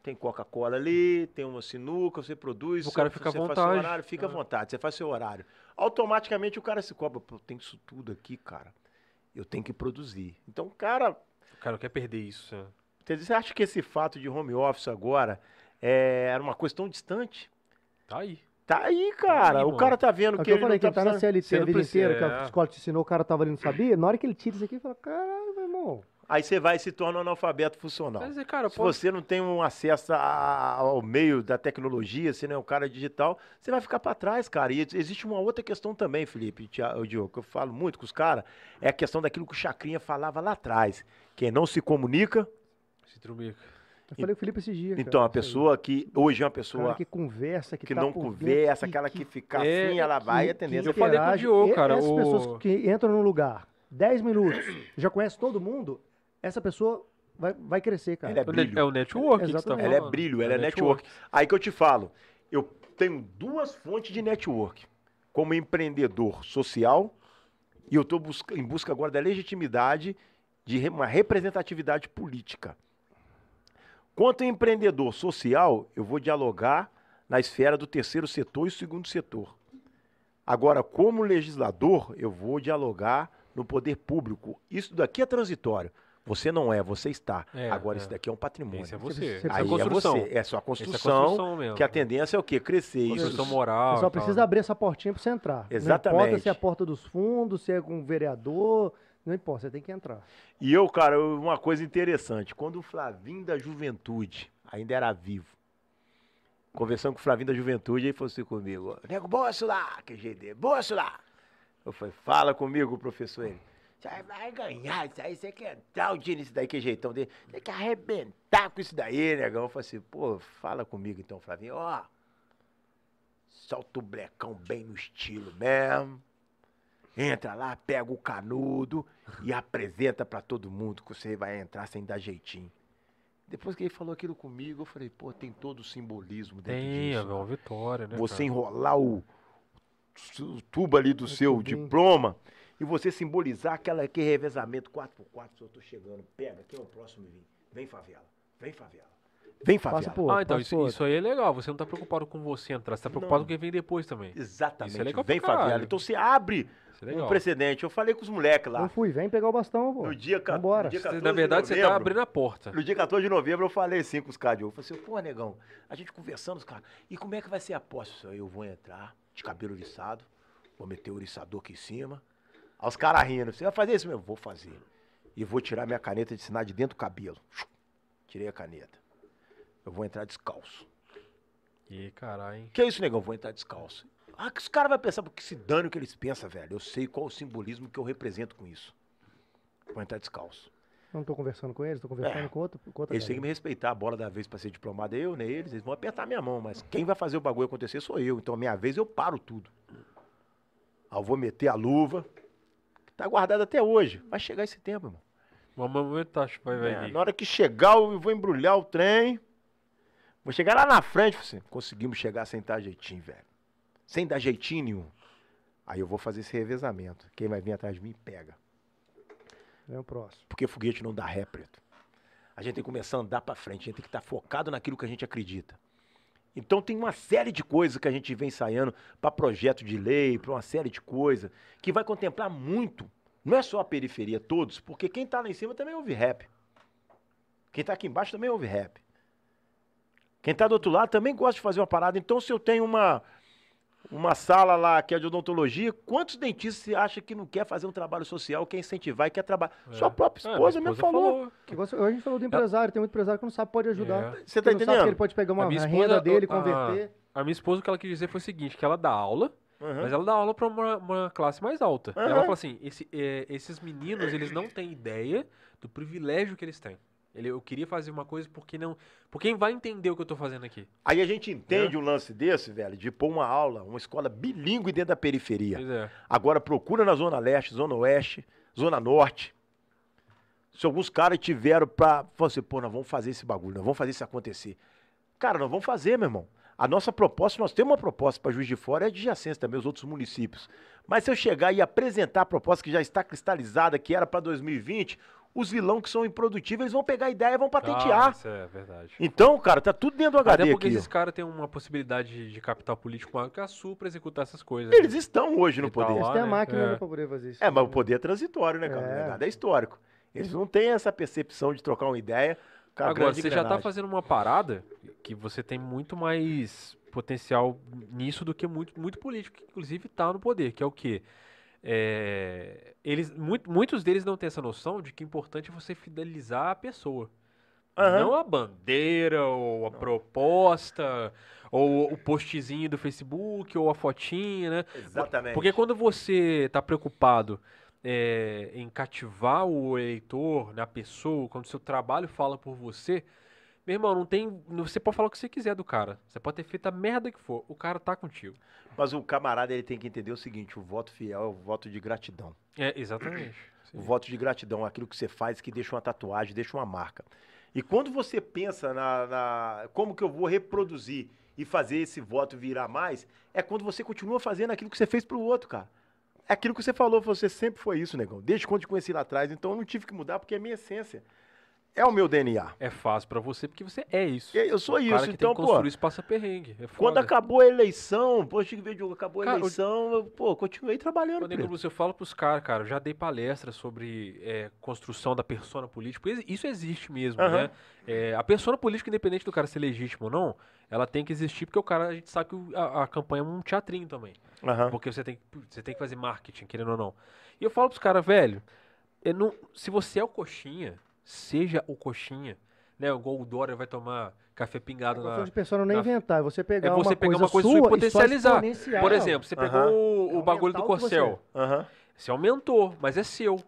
Tem Coca-Cola ali, tem uma sinuca, você produz. O cara você fica à faz seu vontade. horário, fica à É. vontade, você faz seu horário. Automaticamente o cara se cobra, pô, tem isso tudo aqui, cara. Eu tenho que produzir. Então, cara, O cara não quer perder isso. É. Quer dizer, Você acha que esse fato de home office agora é, era uma coisa tão distante? Tá aí. Tá aí, cara. aí, o cara tá vendo É o que que eu ele falei, não que tá ele tá na. CLT Você a vida precisa- inteira, que é. a escola te ensinou, o cara tava ali não sabia, na hora que ele tira isso aqui, ele fala, caralho, meu irmão. Aí você vai e se torna um analfabeto funcional. Quer dizer, cara, Se pode... você não tem um acesso a- ao meio da tecnologia, se não é um cara digital, você vai ficar para trás, cara. E existe uma outra questão também, Felipe, o Diogo, que eu falo muito com os caras, é a questão daquilo que o Chacrinha falava lá atrás. Quem não se comunica, Se. Eu falei com o Felipe esses dias. então a cara, aí. pessoa que hoje é uma O cara pessoa que conversa, que, que tá não por conversa, dentro, aquela que, fica é, assim, ela vai, que- a tendência eu é falei com o. Diogo, E- cara, Essas o- pessoas que entram num lugar 10 minutos, já conhece todo mundo, essa pessoa vai, vai crescer, cara. Ela é brilho. É o network que você tá. Ela é brilho, ela é network. Aí que eu te falo, eu tenho duas fontes de network. Como empreendedor social, e eu estou em busca agora da legitimidade de re- uma representatividade política. Quanto empreendedor social, eu vou dialogar na esfera do terceiro setor e segundo setor. Agora, como legislador, eu vou dialogar no poder público. Isso daqui é transitório. Você não é, você está. É, Agora, é. isso daqui é um patrimônio. Esse é Você- é a Aí é construção. você, é sua Essa é a construção, construção mesmo. que a tendência é o quê? Crescer. Construção Isso, moral. Você só tal. precisa abrir essa portinha pra você entrar. Não Exatamente. importa se é a porta dos fundos, se é com um vereador, não importa, você tem que entrar. E eu, cara, uma coisa interessante, quando o Flavinho da Juventude ainda era vivo, conversando com o Flavinho da Juventude, ele falou assim comigo, nego, bolso lá, que dele, bolso lá. Eu falei, fala comigo, professor. Ele, você vai ganhar isso aí, você quer dar o dia nisso daí, que jeitão dele. Você quer arrebentar com isso daí, negão. Eu falei assim, pô, fala comigo então, Flavinho, ó. Solta o blecão bem no estilo mesmo. Entra lá, pega o canudo e apresenta pra todo mundo que você vai entrar sem dar jeitinho. Depois que ele falou aquilo comigo, eu falei, pô, tem todo o simbolismo dentro Tem, é disso. uma vitória, né? você cara? enrolar o, o tubo ali do seu tubinho. diploma e você simbolizar aquela, aquele revezamento 4x4, se eu tô chegando, pega, quem é o próximo vir? Vem favela, vem favela, vem por Ah, então isso, isso aí é legal. Você não tá preocupado com você entrar, você tá preocupado Não. com quem vem depois também. Exatamente, Isso é legal vem favela. Então você abre é um precedente. Eu falei com os moleques lá. Eu fui, vem pegar o bastão, pô. No dia, ca- Vambora. no dia Você- 14 Na verdade, de você tá novembro, abrindo a porta. No dia 14 de novembro eu falei assim com os caras. Eu falei assim, pô, negão, a gente conversando, os caras, e como é que vai ser a posse? Eu vou entrar de cabelo oriçado, vou meter o oriçador aqui em cima. Aí os caras rindo, você vai fazer isso mesmo? Vou fazer. E vou tirar minha caneta de sinal de dentro do cabelo. Tirei a caneta. Eu vou entrar descalço. Ih, caralho, hein? Que é isso, negão? Vou entrar descalço. Ah, que os caras vão pensar, porque se dane o que eles pensam, velho. Eu sei qual o simbolismo que eu represento com isso. Vou entrar descalço. Não tô conversando com eles, tô conversando É. com outro, com outra Eles têm que me respeitar. A bola da vez pra ser diplomado é eu, né? Eles, eles vão apertar minha mão, mas quem vai fazer o bagulho acontecer sou eu. Então, a minha vez, eu paro tudo. Aí eu vou meter a luva, que tá guardada até hoje. Vai chegar esse tempo, irmão. Uma momento tá, vai, vai É, vir. na hora que chegar, eu vou embrulhar o trem. Vou chegar lá na frente, assim, conseguimos chegar sem dar jeitinho, velho. sem dar jeitinho nenhum. Aí eu vou fazer esse revezamento. Quem vai vir atrás de mim, pega. Vem o próximo. Porque foguete não dá ré, preto. A gente tem que começar a andar para frente, a gente tem que estar focado naquilo que a gente acredita. Então tem uma série de coisas que a gente vem ensaiando para projeto de lei, para uma série de coisas, que vai contemplar muito. Não é só a periferia, todos, porque quem está lá em cima também ouve rap. Quem está aqui embaixo também ouve rap. Quem está do outro lado também gosta de fazer uma parada. Então, se eu tenho uma, uma sala lá que é de odontologia, quantos dentistas você acha que não quer fazer um trabalho social, quer incentivar e quer trabalhar? É. Sua própria É, esposa minha mesmo falou. Que você- a gente falou do empresário, tem muito empresário que não sabe pode ajudar. É. Você tá não sabe que entendendo? ele pode pegar uma A a esposa, renda dele, a- converter. A minha esposa, o que ela quis dizer foi o seguinte, que ela dá aula, Uhum. mas ela dá aula para uma, uma classe mais alta. Aham. Ela fala assim, esse- é, esses meninos, eles não têm ideia do privilégio que eles têm. Ele, eu queria fazer uma coisa porque não... Por quem vai entender o que eu tô fazendo aqui? Aí a gente É. entende um lance desse, velho, de pôr uma aula, uma escola bilíngue dentro da periferia. Pois é. Agora procura na Zona Leste, Zona Oeste, Zona Norte. Se alguns caras tiveram pra. Falar assim, pô, nós vamos fazer esse bagulho, nós vamos fazer isso acontecer. Cara, nós vamos fazer, meu irmão. A nossa proposta, nós temos uma proposta para Juiz de Fora e adjacência também, os outros municípios. Mas se eu chegar e apresentar a proposta que já está cristalizada, que era para 2020, os vilão que são improdutivos, eles vão pegar a ideia e vão Ah, patentear. isso é verdade. Então, cara, tá tudo dentro do HD Até porque aqui. esses caras têm uma possibilidade de, capital político maior que a Sul pra executar essas coisas. né? Eles estão hoje no Ele tá poder. lá, Eles têm a né? máquina É. né, pra poder fazer isso. É, mas o poder é transitório, né, cara? É. É histórico. Eles não têm essa percepção de trocar uma ideia. com a Agora, você já tá engrenagem. fazendo uma parada que você tem muito mais potencial nisso do que muito, muito político, que inclusive tá no poder, que é o quê? É, eles, muito- muitos deles não têm essa noção de que o importante é você fidelizar a pessoa. Aham. Não a bandeira, ou a proposta, ou o postzinho do Facebook, ou a fotinha, né? Exatamente. Porque quando você está preocupado é, em cativar o eleitor, na pessoa, quando o seu trabalho fala por você, meu irmão, não tem. Você pode falar o que você quiser do cara. Você pode ter feito a merda que for. O cara tá contigo. Mas o camarada ele tem que entender o seguinte: o voto fiel é o voto de gratidão. É, exatamente. O Sim. voto de gratidão aquilo que você faz que deixa uma tatuagem, deixa uma marca. E quando você pensa na, na- como que eu vou reproduzir e fazer esse voto virar mais, é quando você continua fazendo aquilo que você fez pro outro, cara. É aquilo que você falou, você sempre foi isso, negão. Desde quando te conheci lá atrás, então eu não tive que mudar porque é a minha essência. É o meu DNA. É fácil pra você porque você é isso. Eu sou o isso, cara que então, tem que pô. construir isso passa perrengue. É Quando acabou a eleição, pô, Chico Diogo, acabou a Cara, eleição, eu, pô, continuei trabalhando. Quando preto. eu, eu falo pros caras, cara, eu já dei palestra sobre é, construção da persona política, isso existe mesmo, Aham. né? É, a persona política, independente do cara ser legítimo ou não, ela tem que existir porque o cara, a gente sabe que a, a campanha é um teatrinho também. Aham. Porque você tem, que- você tem que fazer marketing, querendo ou não. E eu falo pros caras, velho, eu não- se você é o coxinha, seja o coxinha, né? Igual o Dória vai tomar café pingado A na... questão de pessoa não é na- inventar, é você pegar É você uma pegar coisa uma coisa sua sua e e só potencializar. exponenciar. Por exemplo, você pegou Aham. o, o bagulho do o que você Corcel. Aham. Você aumentou, mas é seu.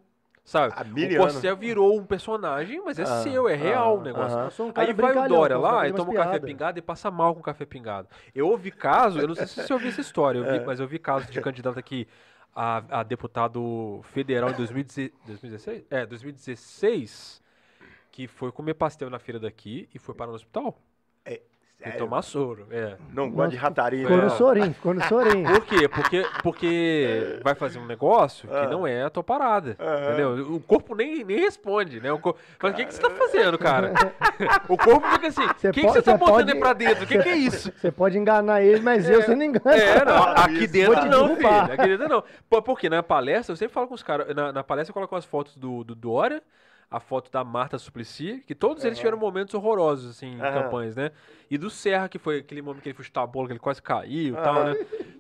Sabe? O. Corcel virou um personagem, mas é Ah, seu, é real ah, o negócio. sou um cara Aí vai o Dória lá e toma um café pingado e passa mal com café pingado. Eu ouvi caso, eu não sei se você ouviu essa história, eu vi- É. mas eu vi caso de candidato aqui a, a deputado federal em 2016, 2016? É, 2016, que foi comer pastel na feira daqui e foi parar no hospital. E Sério? tomar soro, é. Não gosta de rataria. Ficou É. no sorinho, ficou no sorinho. Por quê? Porque, porque vai fazer um negócio que Ah. não é a tua parada. Aham. Entendeu? O corpo nem, nem responde, né? O corpo fala, o que, que você tá fazendo, cara? o corpo fica assim, o que, você tá botando aí pra dentro? O que, que é isso? Você pode enganar ele, mas eu você não engana. É, não, aqui dentro não, filho. Aqui dentro não. Porque na palestra, eu sempre falo com os caras, na, na palestra eu coloco as fotos do, do Dória, a foto da Marta Suplicy, que todos eles tiveram momentos horrorosos, assim, em campanhas, né? E do Serra, que foi aquele momento que ele foi chutar a bola, que ele quase caiu e Aham. tal, né?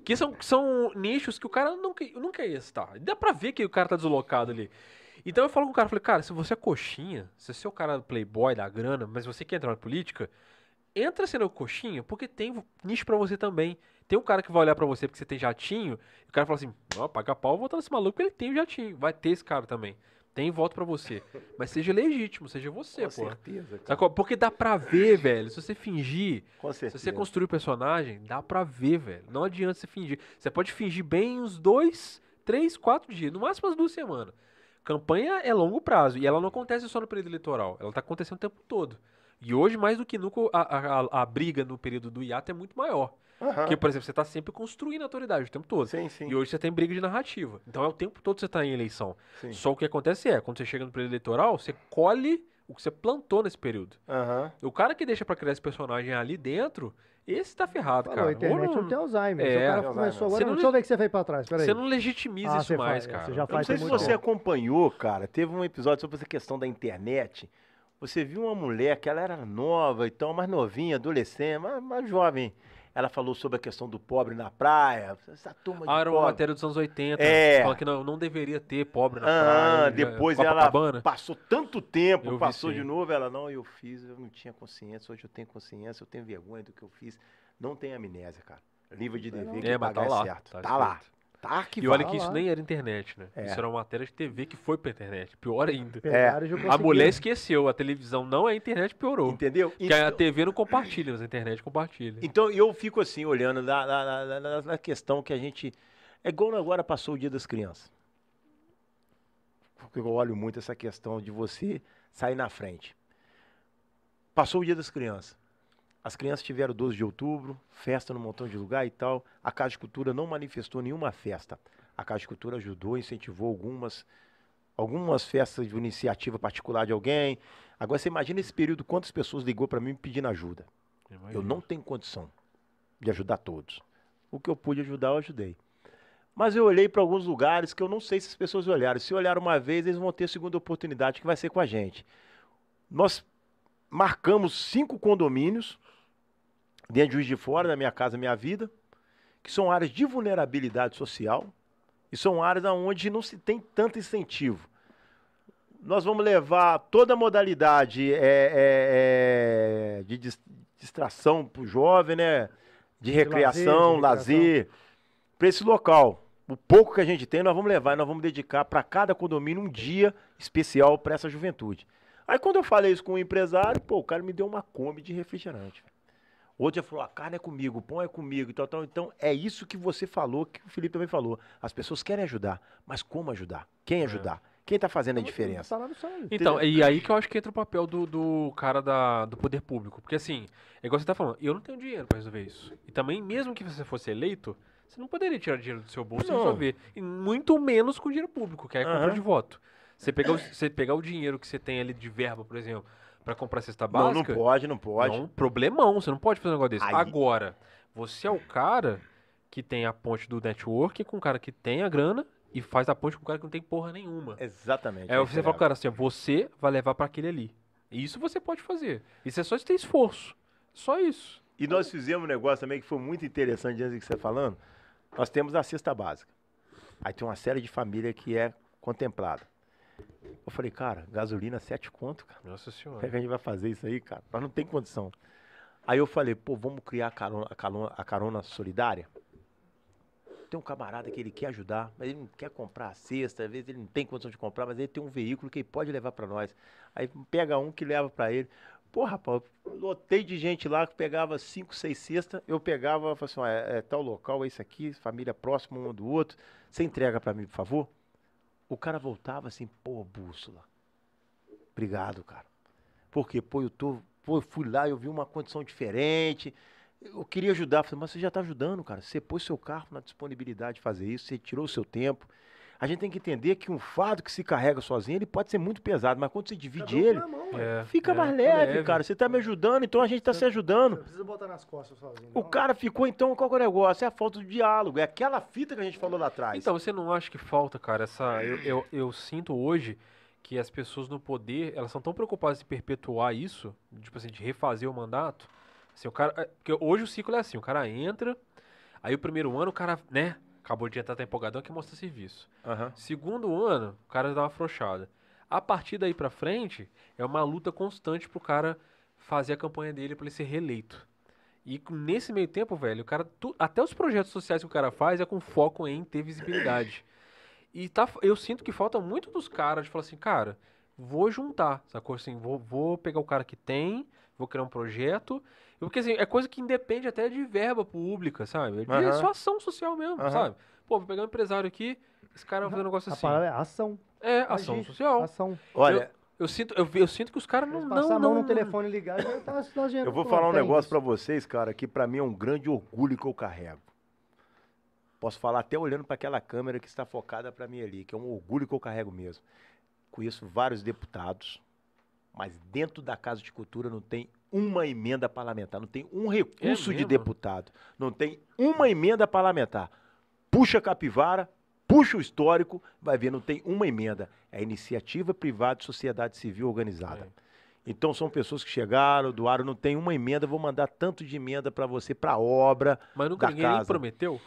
Que são, são nichos que o cara nunca, nunca ia estar. Dá pra ver que o cara tá deslocado ali. Então eu falo com o cara, eu falei, cara, se você é coxinha, se você é o cara do playboy, da grana, mas você quer entrar na política, entra sendo coxinha, porque tem nicho pra você também. Tem um cara que vai olhar pra você porque você tem jatinho, e o cara fala assim, ó, paga pau, vou votar nesse maluco ele tem o jatinho. Vai ter esse cara também. Tem voto pra você. Mas seja legítimo, seja você, Com pô. certeza. cara. Porque dá pra ver, velho. Se você fingir, se você construir o personagem, dá pra ver, velho. Não adianta você fingir. Você pode fingir bem uns dois, três, quatro dias, no máximo as duas semanas. Campanha é longo prazo e ela não acontece só no período eleitoral, ela tá acontecendo o tempo todo. E hoje, mais do que nunca, a, a, a- a briga no período do hiato é muito maior. Aham. Porque, por exemplo, você tá sempre construindo autoridade o tempo todo. Sim, sim. E hoje você tem briga de narrativa. Então é o tempo todo que você tá em eleição. sim. Só o que acontece é, quando você chega no período eleitoral, você colhe o que você plantou nesse período. Aham. O cara que deixa pra criar esse personagem ali dentro, esse tá ferrado, Falou, cara. a internet Ou não tem Alzheimer. É, o cara começou Você agora. não Deixa eu ver o que você fez pra trás. Peraí. Você não legitimiza Ah, isso você mais, faz- cara. você já Eu não faz sei se muito você tempo. acompanhou, cara. Teve um episódio sobre essa questão da internet. Você viu uma mulher que ela era nova, então, mais novinha, adolescente, mais, mais jovem. Ela falou sobre a questão do pobre na praia. Essa turma de Ah, era uma pobre. matéria dos anos 80. É. Falando que não, não deveria ter pobre na Ah, praia. já- depois ela Copacabana. passou tanto tempo, Eu passou de novo, ela não, eu fiz, eu não tinha consciência, hoje eu tenho consciência, eu tenho vergonha do que eu fiz. Não tem amnésia, cara. Livro de dever que É, pagar tá lá. é certo. Tá, Tá, lá. escrito. E olha que isso lá. nem era internet, né? É. Isso era uma matéria de TV que foi pra internet. Pior ainda. Já A mulher esqueceu, a televisão não é internet, piorou. Entendeu? Porque a Então- TV não compartilha, mas a internet compartilha. Então eu fico assim, olhando na, na- na- na- na questão que a gente. É igual agora passou o dia das crianças. Porque eu olho muito essa questão de você sair na frente. Passou o dia das crianças. As crianças tiveram 12 de outubro, festa num montão de lugar e tal. A Casa de Cultura não manifestou nenhuma festa. A Casa de Cultura ajudou, incentivou algumas, algumas festas de iniciativa particular de alguém. Agora você imagina esse período, quantas pessoas ligou para mim pedindo ajuda. Eu não tenho condição de ajudar todos. O que eu pude ajudar, eu ajudei. Mas eu olhei para alguns lugares que eu não sei se as pessoas olharam. Se olharam uma vez, eles vão ter segunda oportunidade, que vai ser com a gente. Nós marcamos cinco condomínios dentro de Juiz de Fora, da Minha Casa Minha Vida, que são áreas de vulnerabilidade social e são áreas onde não se tem tanto incentivo. Nós vamos levar toda a modalidade é, é, é, de dis- distração para o jovem, né? De recreação, lazer, de lazer, para esse local. O pouco que a gente tem, nós vamos levar e nós vamos dedicar para cada condomínio um dia especial para essa juventude. Aí quando eu falei isso com o empresário, pô, o cara me deu uma Kombi de refrigerante. Outro já falou, a carne é comigo, o pão é comigo, e tal, tal. Então é isso que você falou, que o Felipe também falou. As pessoas querem ajudar, mas como ajudar? Quem ajudar? Quem está fazendo a diferença? No sangue. Então, e aí que eu acho que entra o papel do, do cara da, do poder público. Porque assim, é igual você tá falando, eu não tenho dinheiro pra resolver isso. E também, mesmo que você fosse eleito, você não poderia tirar dinheiro do seu bolso Não. e resolver. E muito menos com dinheiro público, que é a compra Aham. de voto. Você pegar, o, você pegar o dinheiro que você tem ali de verba, por exemplo, pra comprar cesta Não, não básica. pode, não pode. É um problemão, você não pode fazer um negócio desse. Aí- Agora, você é o cara que tem a ponte do network com o cara que tem a grana e faz a ponte com o cara que não tem porra nenhuma. Exatamente. Aí é você fala, cara, assim, você vai levar pra aquele ali. Isso você pode fazer. Isso é só ter esforço. Só isso. E nós fizemos um negócio também que foi muito interessante antes do que você tá falando. Nós temos a cesta básica. Aí tem uma série de família que é contemplada. Eu falei, cara, gasolina sete conto, cara. Nossa Como é senhora. que a gente vai fazer isso aí, cara? Nós não tem condição. Aí eu falei, pô, vamos criar a carona, a carona, a carona solidária? Tem um camarada que ele quer ajudar, mas ele não quer comprar a cesta, às vezes ele não tem condição de comprar, mas ele tem um veículo que ele pode levar para nós. Aí pega um que leva para ele. Pô, rapaz, lotei de gente lá que pegava cinco, seis cestas, eu pegava e falava assim, ó, é, é tal local, é isso aqui, família próxima um do outro, você entrega para mim, por favor? O cara voltava assim, pô, bússola. Obrigado, cara. Porque, pô, eu tô. Pô, eu fui lá, eu vi uma condição diferente. Eu queria ajudar. Falei, mas você já está ajudando, cara. Você pôs seu carro na disponibilidade de fazer isso, você tirou o seu tempo. A gente tem que entender que um fardo que se carrega sozinho, ele pode ser muito pesado, mas quando você divide ele, É, fica é, mais tá leve, cara. Você está me ajudando, então a gente está se Não ajudando. precisa botar nas costas sozinho. O não. cara ficou, então, qual que é o negócio? É a falta do diálogo. É aquela fita que a gente falou lá atrás. Então, você não acha que falta, cara, essa. Eu, eu, eu sinto hoje que as pessoas no poder, elas são tão preocupadas em perpetuar isso, tipo assim, de refazer o mandato. Assim, o cara. é, Porque hoje o ciclo é assim, o cara entra, aí o primeiro ano o cara, né, acabou de entrar, tá empolgadão, que mostra serviço. Aham. Segundo ano, o cara dá uma afrouxada. A partir daí pra frente, é uma luta constante pro cara fazer a campanha dele pra ele ser reeleito. E nesse meio tempo, velho, o cara. tu- até os projetos sociais que o cara faz é com foco em ter visibilidade. E tá, eu sinto que falta muito dos caras de falar assim, cara, vou juntar, sacou? Assim, vou, vou pegar o cara que tem, vou criar um projeto. Porque assim, é coisa que independe até de verba pública, sabe? É Aham. só ação social mesmo, Aham. sabe? Pô, vou pegar um empresário aqui, esse cara vai fazer um negócio A assim. palavra é ação. É, ação Agir. social. Ação. Olha, Eu sinto, eu, eu sinto que os caras não. Eles não, passar a mão não no telefone ligar já tá Eu vou falar um negócio pra vocês, cara, que pra mim é um grande orgulho que eu carrego. Posso falar até olhando pra aquela câmera que está focada pra mim ali, que é um orgulho que eu carrego mesmo. Conheço vários deputados, mas dentro da Casa de Cultura não tem uma emenda parlamentar, não tem um recurso de mesmo? deputado, não tem uma emenda parlamentar. Puxa a capivara, puxa o histórico, vai ver, não tem uma emenda. É iniciativa privada de sociedade civil organizada. É. Então são pessoas que chegaram, doaram, não tem uma emenda, vou mandar tanto de emenda pra você, pra obra. Mas nunca da ninguém casa. prometeu?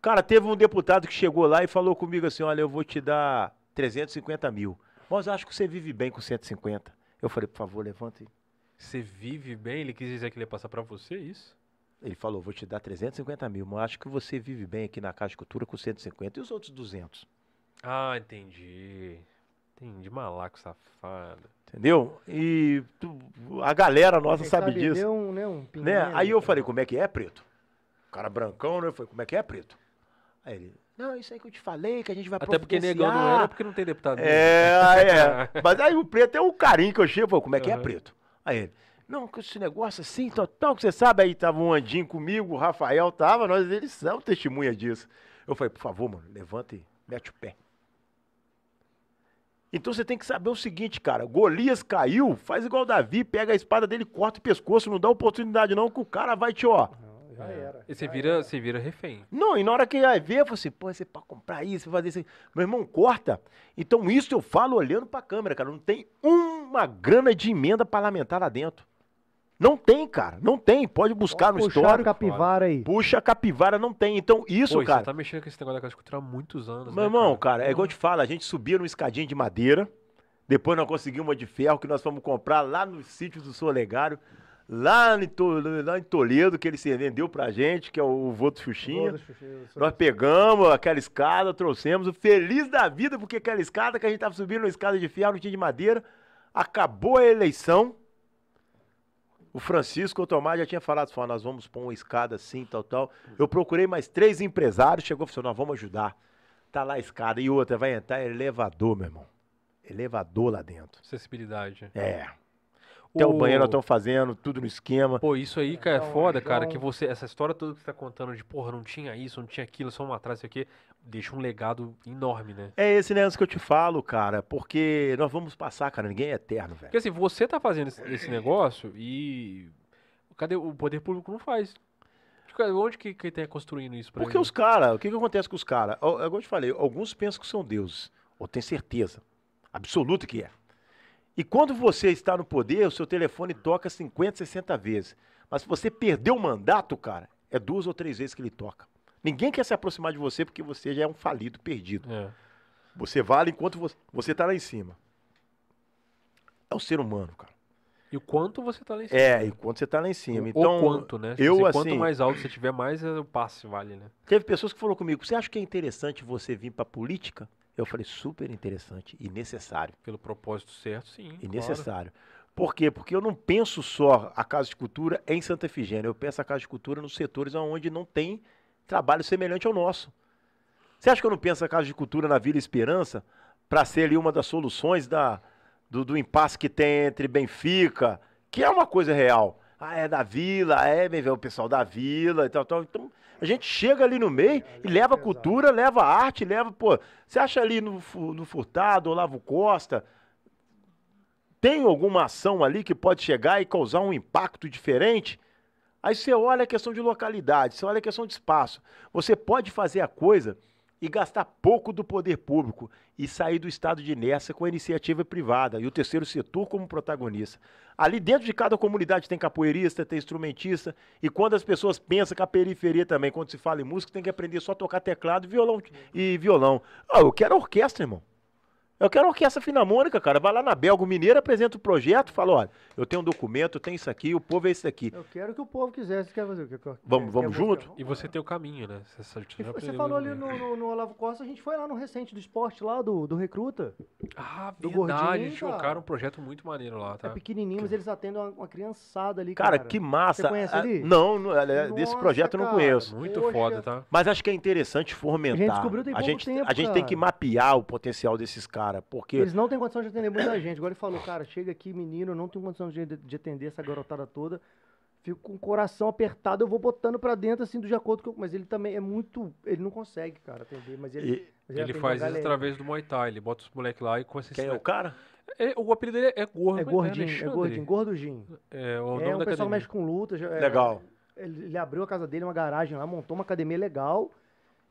Cara, teve um deputado que chegou lá e falou comigo assim: olha, eu vou te dar 350 mil. Mas acho que você vive bem com 150. Eu falei, por favor, levanta aí. Você vive bem? Ele quis dizer que ele ia passar pra você, é isso? Ele falou, vou te dar 350 mil, mas acho que você vive bem aqui na Casa de Cultura com 150. E os outros 200? Ah, entendi. Entendi, malaco safado. Entendeu? E tu- a galera nossa sabe sabe disso. deu um, né, um né? Aí eu ali, falei, tá? como é que é, preto? O cara brancão, né? Eu falei, como é que é, preto? Aí ele, não, isso aí que eu te falei, que a gente vai Até porque negão não providenciar." era, porque não tem deputado. É, é. Mas aí o preto é o carinho que eu chego, como é que é Aham. preto? Aí ele, não, com esse negócio assim, total, que você sabe, aí tava um Andinho comigo, o Rafael tava, nós, eles são testemunha disso. Eu falei, por favor, mano, levanta e mete o pé. Então você tem que saber o seguinte, cara, Golias caiu, faz igual o Davi, pega a espada dele, corta o pescoço, não dá oportunidade não, que o cara vai te, ó, Não, já era. E você vira, era. você vira refém. não, e na hora que vai ver, eu falei assim, pô, você pode comprar isso, fazer isso. Meu irmão, corta. Então, isso eu falo olhando pra câmera, cara. Não tem uma grana de emenda parlamentar lá dentro. Não tem, cara. Não tem. Pode buscar Pode no puxar a histórico. capivara aí. Puxa a capivara, não tem. Então, isso, Pô, cara. você tá mexendo com esse negócio da Casa de Cultura há muitos anos, Meu né, irmão, cara, é igual eu te falo, a gente subia numa escadinha de madeira, depois nós conseguimos uma de ferro que nós fomos comprar lá no sítio do Solegário, lá lá em Toledo, que ele se vendeu pra gente, que é o Voto Xuxinha. Eu sou- Nós pegamos aquela escada, trouxemos, o feliz da vida, porque aquela escada que a gente tava subindo, uma escada de ferro, não tinha de madeira, acabou a eleição. O Francisco Otomar já tinha falado, falou, nós vamos pôr uma escada assim, tal, tal. Eu procurei mais três empresários, chegou e falou, nós vamos ajudar. Tá lá a escada. E outra, vai entrar elevador, meu irmão. Elevador lá dentro. Acessibilidade. É. Até o, banheiro nós estamos fazendo, tudo no esquema. Pô, isso aí, cara, é foda, cara, então- que você, essa história toda que você tá contando de, porra, não tinha isso, não tinha aquilo, só um atrás, isso aqui, deixa um legado enorme, né? É esse negócio que eu te falo, cara, porque nós vamos passar, cara, ninguém é eterno, velho. Porque assim, você tá fazendo esse, negócio e. Cadê o poder público não faz? Tipo, Onde que, que tem construindo isso pra Porque ele? os caras, o que, que acontece com os caras? É igual eu te falei, alguns pensam que são deuses, ou tem certeza, absoluta que é. E quando você está no poder, o seu telefone toca 50, 60 vezes. Mas se você perder o mandato, cara, é duas ou três vezes que ele toca. Ninguém quer se aproximar de você porque você já é um falido, perdido. É. Você vale enquanto você, você tá lá em cima. É o ser humano, cara. E o quanto você tá lá em cima. É, enquanto você tá lá em cima. O Então, quanto, né? eu, Assim, assim, Quanto mais alto você tiver, mais é, o passe vale, né? Teve pessoas que falaram comigo, você acha que é interessante você vir pra política? Eu falei, super interessante e necessário. Pelo propósito certo, sim. E claro. necessário. Por quê? Porque eu não penso só a Casa de Cultura em Santa Efigênia, eu penso a Casa de Cultura nos setores onde não tem trabalho semelhante ao nosso. Você acha que eu não penso a Casa de Cultura na Vila Esperança para ser ali uma das soluções da, do, do impasse que tem entre Benfica, que é uma coisa real. Ah, é da Vila, é, vem ver o pessoal da Vila e tal, tal. Então, a gente chega ali no meio e leva cultura, leva arte, leva, pô, você acha ali no, no Furtado, Olavo Costa, tem alguma ação ali que pode chegar e causar um impacto diferente? Aí você olha a questão de localidade, você olha a questão de espaço. Você pode fazer a coisa e gastar pouco do poder público e sair do estado de inércia com a iniciativa privada e o terceiro setor como protagonista. Ali dentro de cada comunidade tem capoeirista, tem instrumentista, e quando as pessoas pensam que a periferia também, quando se fala em música, tem que aprender só a tocar teclado, violão e violão. Ah, eu quero orquestra, irmão. Eu quero orquestra filarmônica, cara. Vai lá na Belgo Mineiro, apresenta o projeto, fala, olha, eu tenho um documento, eu tenho isso aqui, o povo é isso aqui. Eu quero que o povo quisesse. Quer fazer o? Quer- Vamos- vamos quer junto? buscar- E você tem o caminho, né? Você, sabe- E Você aprendeu falou ali no, no, no Olavo Costa, a gente foi lá no recente do esporte lá, do, do Recruta. Ah, do verdade. gordinho, Eles cara. colocaram um projeto muito maneiro lá, tá? É pequenininho, mas eles atendem uma, uma criançada ali, Cara, cara. que massa. Você conhece Ah, ali? Não, não, é, desse Nossa, projeto eu não cara. conheço. Muito Poxa. foda, tá? Mas acho que é interessante fomentar. A gente descobriu tem a pouco gente, tempo, a gente tem que cara. mapear o potencial desses caras. Cara, porque Eles não têm condição de atender muita gente. Agora ele falou, cara, chega aqui, menino, eu não tenho condição de, de atender essa garotada toda. Fico com o coração apertado, eu vou botando pra dentro, assim, do de acordo com. Mas ele também é muito. Ele não consegue, cara, atender. Mas ele. E- mas Ele atende faz isso através do Muay Thai. Ele bota os moleques lá e começa a quem é o cara? É, o apelido dele é gordo. É mas gordinho, é Alexandre. gordinho, gordujinho. É, o nome É um da pessoal que academia. mexe com luta. já- é, Legal. Ele, ele abriu a casa dele, uma garagem lá, montou uma academia legal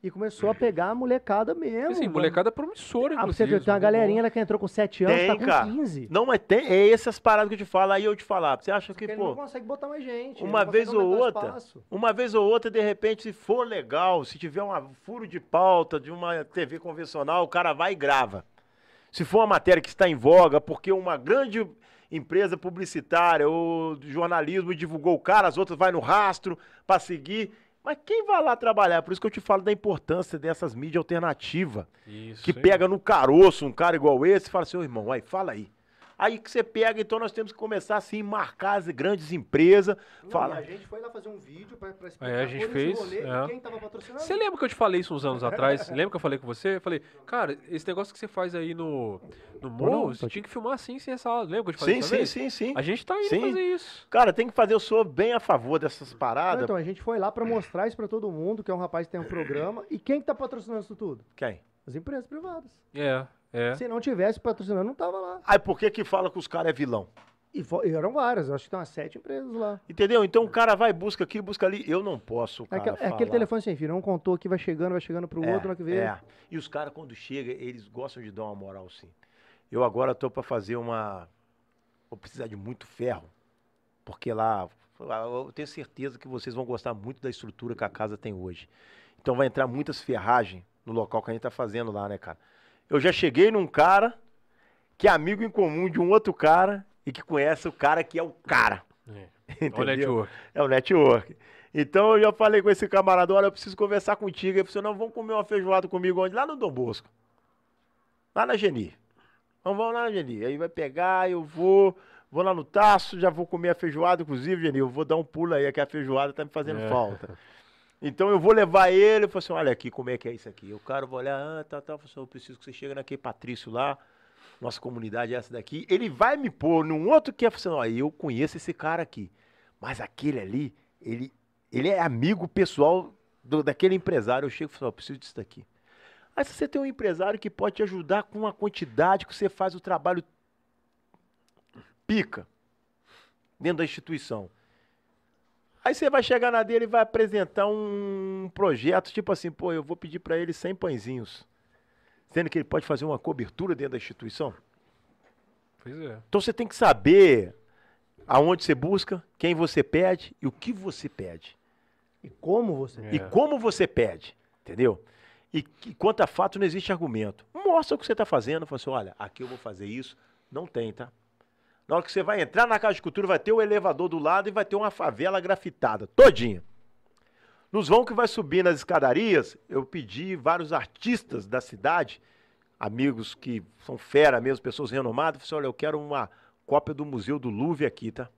e começou a pegar a molecada mesmo. Assim, mano. molecada promissora, Ah, você tem uma muito galerinha lá que entrou com 7 anos, Tem, tá com cara. 15. Não, mas tem, é essas paradas que eu te falo, aí eu te falar. Você acha que, ele não pô, consegue botar mais gente. uma vez ou outra, espaço. uma vez ou outra, de repente, se for legal, se tiver um furo de pauta de uma TV convencional, o cara vai e grava. Se for uma matéria que está em voga, porque uma grande empresa publicitária ou de jornalismo divulgou o cara, as outras vai no rastro para seguir. Mas quem vai lá trabalhar? Por isso que eu te falo da importância dessas mídias alternativas. Isso, que hein? pega no caroço um cara igual esse e fala assim, ô irmão, aí, fala aí. Aí que você pega, então nós temos que começar assim, marcar as grandes empresas, Não, fala. e a gente foi lá fazer um vídeo pra, pra explicar É, a gente fez, rolê e é. quem tava patrocinando. Você lembra que eu te falei isso uns anos atrás? lembra que eu falei com você? Eu falei, cara, esse negócio que você faz aí no, no morro, não, você tinha que filmar assim, sem essa aula. Lembra que eu te falei Sim, essa sim, vez? sim, sim. A gente tá indo Sim. fazer isso. Cara, tem que fazer, eu sou bem a favor dessas Não, paradas. então, a gente foi lá pra mostrar isso pra todo mundo, que é um rapaz que tem um programa. E quem que tá patrocinando isso tudo? Quem? As empresas privadas. É, é. Se não tivesse patrocinando, não tava lá. Aí por que que fala que os caras é vilão? E, e eram várias, acho que tem umas sete empresas lá. Entendeu? Então o cara vai, busca aqui, busca ali. Eu não posso, É, cara, aquele, é aquele falar. telefone sem fio, não contou aqui, vai chegando, vai chegando pro outro, na que vê. É. E os caras, quando chega, eles gostam de dar uma moral, sim. Eu agora tô pra fazer uma. Vou precisar de muito ferro. Porque lá. Eu tenho certeza que vocês vão gostar muito da estrutura que a casa tem hoje. Então vai entrar muitas ferragens no local que a gente tá fazendo lá, né, cara? Eu já cheguei num cara que é amigo em comum de um outro cara e que conhece o cara que é o cara. é. Olha, network. É o network. Então eu já falei com esse camarada, olha, eu preciso conversar contigo. Ele falou, não, vamos comer uma feijoada comigo onde? Lá no Dom Bosco. Lá na Geni. Então vamos lá na Geni. Aí vai pegar, eu vou, vou lá no Taço, já vou comer a feijoada, inclusive, Geni, eu vou dar um pulo aí, que a feijoada tá me fazendo É. falta. Então eu vou levar ele, eu falo assim, olha aqui, como é que é isso aqui? O cara vai olhar, ah, tá, tá, eu assim, eu preciso que você chegue naquele Patrício lá, nossa comunidade é essa daqui. Ele vai me pôr num outro que é assim, ó, eu conheço esse cara aqui, mas aquele ali, ele, ele é amigo pessoal do- daquele empresário. Eu chego e falo, ó, eu preciso disso daqui. Aí você tem um empresário que pode te ajudar com uma quantidade que você faz o trabalho pica dentro da instituição. Aí você vai chegar na dele e vai apresentar um projeto, tipo assim, pô, eu vou pedir para ele 100 pãezinhos. Sendo que ele pode fazer uma cobertura dentro da instituição. Pois é. Então você tem que saber aonde você busca, quem você pede e o que você pede. E como você. É. E como você pede, entendeu? E, que- quanto a fato, não existe argumento. Mostra o que você está fazendo. Fala assim, olha, aqui eu vou fazer isso. Não tem, tá? Na hora que você vai entrar na Casa de Cultura, vai ter o elevador do lado e vai ter uma favela grafitada, todinha. Nos vão que vai subir nas escadarias, eu pedi vários artistas da cidade, amigos que são fera mesmo, pessoas renomadas, falei assim, olha, eu quero uma cópia do Museu do Louvre aqui, tá?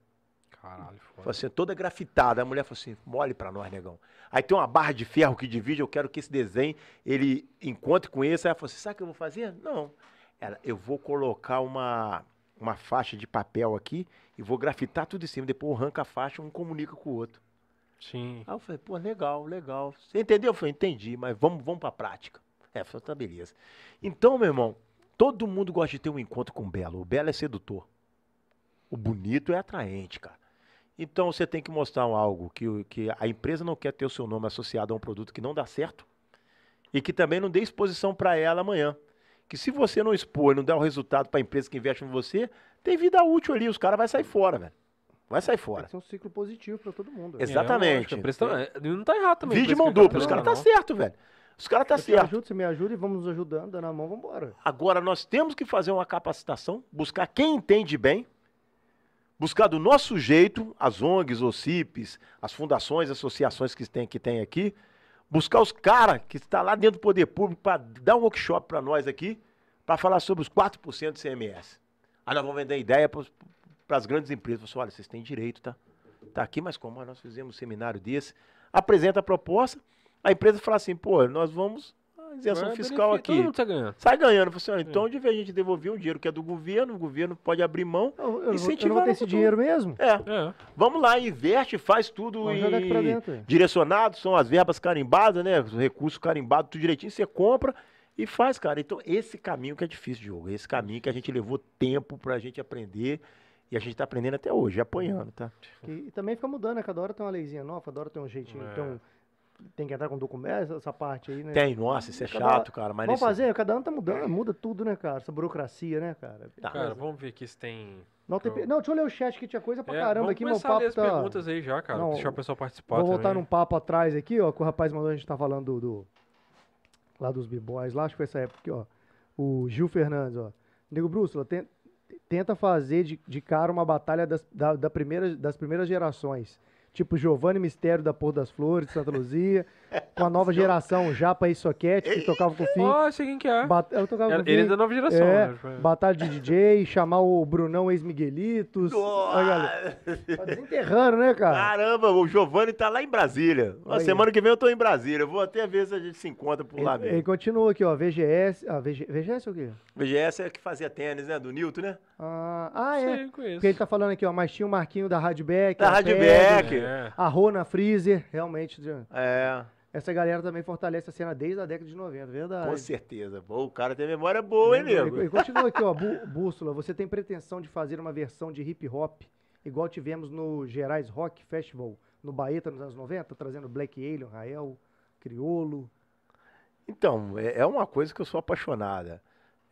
Caralho, Falei foda. assim, toda grafitada. A mulher falou assim, mole pra nós, negão. Aí tem uma barra de ferro que divide, eu quero que esse desenho, ele encontre com esse. Aí ela falou assim, sabe o que eu vou fazer? Não. Ela, eu vou colocar uma, uma faixa de papel aqui e vou grafitar tudo em cima. Depois eu arranco a faixa, um comunica com o outro. Sim. Aí eu falei, pô, legal, legal. Você entendeu? Eu falei, entendi, mas vamos, vamos pra prática. É, falou, tá beleza. Então, meu irmão, todo mundo gosta de ter um encontro com o belo. O belo é sedutor. O bonito é atraente, cara. Então você tem que mostrar algo que, que a empresa não quer ter o seu nome associado a um produto que não dá certo e que também não dê exposição para ela amanhã. Que se você não expor e não der o resultado para a empresa que investe em você, tem vida útil ali, os caras vão sair fora, velho. Vai sair fora. que ser um ciclo positivo pra todo mundo. Ex- Exatamente. É, lógico, a empresa tá- é, não tá errado também. Vídeo mão dupla, os caras tá certo, velho. Os caras tá certo. ajudo, você me ajuda e vamos nos ajudando, dando a mão, vambora. Agora nós temos que fazer uma capacitação, buscar quem entende bem, buscar do nosso jeito, as ONGs, os CIPs, as fundações, associações que tem, que tem aqui, buscar os caras que estão lá dentro do poder público para dar um workshop para nós aqui, para falar sobre os 4% do CMS. Aí nós vamos vender ideia para as grandes empresas. Assim, olha, vocês têm direito, tá? Tá aqui, mas como nós fizemos um seminário desse, apresenta a proposta, a empresa fala assim, pô, nós vamos, isenção fiscal benefício, Todo aqui. mundo tá ganhando. Sai ganhando. Assim, ó, então, de vez a gente devolver um dinheiro que é do governo, o governo pode abrir mão. Eu, eu, não vou- eu não Incentivar vou ter esse dinheiro mesmo? É, É. vamos lá, investe, faz tudo Vamos aqui dentro. ué. direcionado, são as verbas carimbadas, né? Os recursos carimbados, tudo direitinho, você compra e faz, cara. Então, esse caminho que é difícil, Diogo. Esse caminho que a gente levou tempo pra gente aprender. E a gente tá aprendendo até hoje, apanhando, tá? E, e também fica mudando, né? Cada hora tem uma leizinha nova, cada hora tem um jeitinho. É. Tem, um- tem que entrar com documento, essa, parte aí, né? Tem, nossa, isso é Cada- chato, cara. Mas Vamos nesse- fazer, cada ano tá mudando, muda tudo, né, cara? Essa burocracia, né, cara? Tá. Cara, vamos ver aqui se tem. Não, tem, pe- não, deixa eu ler o chat que tinha coisa pra É, caramba vamos aqui, meu papo as tá... perguntas aí já, cara. Não, Deixar o pessoal participar Vou voltar num papo atrás aqui, ó, que o rapaz mandou, a gente tá falando do, do- lá dos b-boys, lá, acho que foi essa época aqui, ó. O Gil Fernandes, ó. Nego Brússula, ten- tenta fazer de, de cara uma batalha das, da, da primeira, das primeiras gerações. Tipo Giovanni Mistério da Pôr das Flores, de Santa Luzia, com a nova geração, Japa e Soquete, que tocava com o fim. Ó, sei quem que é. Bat- eu tocava com o Ele é da nova geração, É, né? Batalha de DJ, chamar o Brunão ex-Miguelitos. Nossa! tá desenterrando, né, cara? Caramba, o Giovanni tá lá em Brasília. Na Olha. semana que vem eu tô em Brasília. Eu vou até ver se a gente se encontra por lá Ele, mesmo. ele continua aqui, ó, VGS. Ah, VG, VGS é o quê? VGS é que fazia tênis, né? Do Newton, né? Ah, ah, é. Conheço. Porque ele tá falando aqui, ó, mas tinha o Marquinho da Radbeck. Da Beck. É. A Rona Freezer, realmente. É, Essa galera também fortalece a cena desde a década de 90, verdade. com certeza. Pô, o cara tem memória boa, hein, nego? ele continua aqui, ó, Bú- Bússola, você tem pretensão de fazer uma versão de hip hop, igual tivemos no Gerais Rock Festival, no Baeta nos anos 90, trazendo Black Alien, Rael, Criolo. Então, é, é uma coisa que eu sou apaixonada.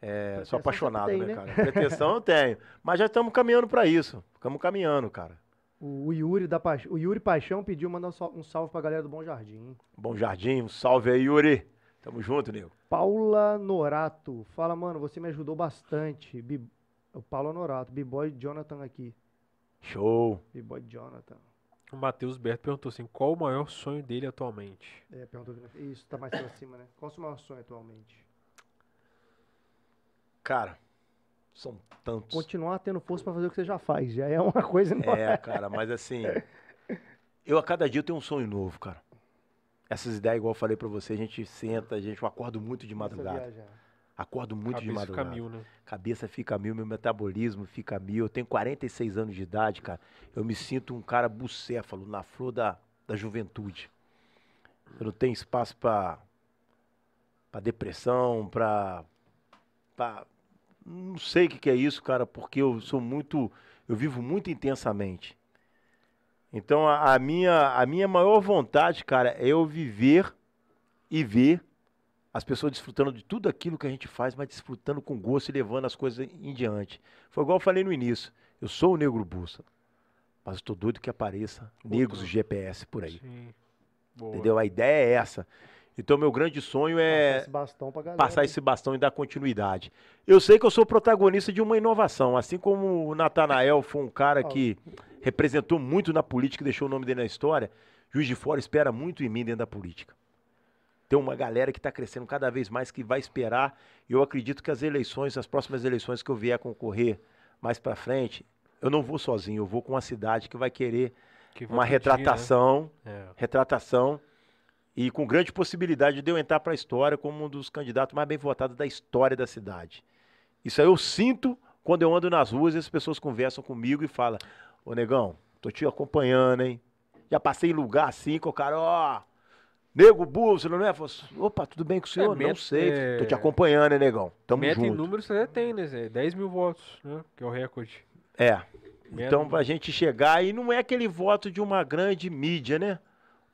É, sou apaixonado, sempre né, tem, cara? né? Pretensão eu tenho. Mas já estamos caminhando pra isso. Estamos caminhando, cara. O, Yuri da Paix- o Yuri Paixão pediu mandar um sal- salve pra galera do Bom Jardim. Bom Jardim, um salve aí, Yuri. Tamo junto, nego. Paula Norato, fala, mano, você me ajudou bastante. O Paula Norato, B-Boy Jonathan aqui. Show. B-Boy Jonathan. O Matheus Berto perguntou assim: qual o maior sonho dele atualmente? É, perguntou Isso, tá mais pra cima, né? Qual o seu maior sonho atualmente? Cara, são tantos. Continuar tendo força pra fazer o que você já faz. Já é uma coisa enorme. É, cara, mas assim, eu a cada dia eu tenho um sonho novo, cara. Essas ideias, igual eu falei pra você, a gente senta, a gente, eu acordo muito de madrugada. Acordo muito de Cabeça fica madrugada. mil, né? Cabeça fica mil, meu metabolismo fica mil. Eu tenho 46 anos de idade, cara. Eu me sinto um cara bucéfalo, na flor da, da juventude. Eu não tenho espaço pra, pra depressão, pra. Não sei o que, que é isso, cara, porque eu sou muito. Eu vivo muito intensamente. Então a, a minha, a minha maior vontade, cara, é eu viver e ver as pessoas desfrutando de tudo aquilo que a gente faz, mas desfrutando com gosto e levando as coisas em diante. Foi igual eu falei no início. Eu sou o negro bussa, mas estou doido que apareça negros Outro. GPS por aí. Sim. Boa. Entendeu? A ideia é essa. Então meu grande sonho Passar é esse bastão pra galera. passar esse bastão e dar continuidade. Eu sei que eu sou protagonista de uma inovação, assim como o Natanael foi um cara que representou muito na política e deixou o nome dele na história. Juiz de Fora espera muito em mim dentro da política. Tem uma galera que está crescendo cada vez mais que vai esperar. E eu acredito que as eleições, as próximas eleições que eu vier concorrer mais para frente, eu não vou sozinho, eu vou com uma cidade que vai querer Que uma pedir, retratação Né? É. retratação e com grande possibilidade de eu entrar para a história como um dos candidatos mais bem votados da história da cidade. Isso aí eu sinto quando eu ando nas ruas e as pessoas conversam comigo e falam: Ô negão, tô te acompanhando, hein? Já passei em lugar assim com o cara, ó. Nego Bulso, não é? Falo, Opa, tudo bem com o senhor? não meta- sei. é- Tô te acompanhando, hein, negão? Tamo Meta em junto. números você já tem, né? Zé? 10 mil votos, né? Que é o recorde. É. Meta- Então, pra gente chegar, e não é aquele voto de uma grande mídia, né?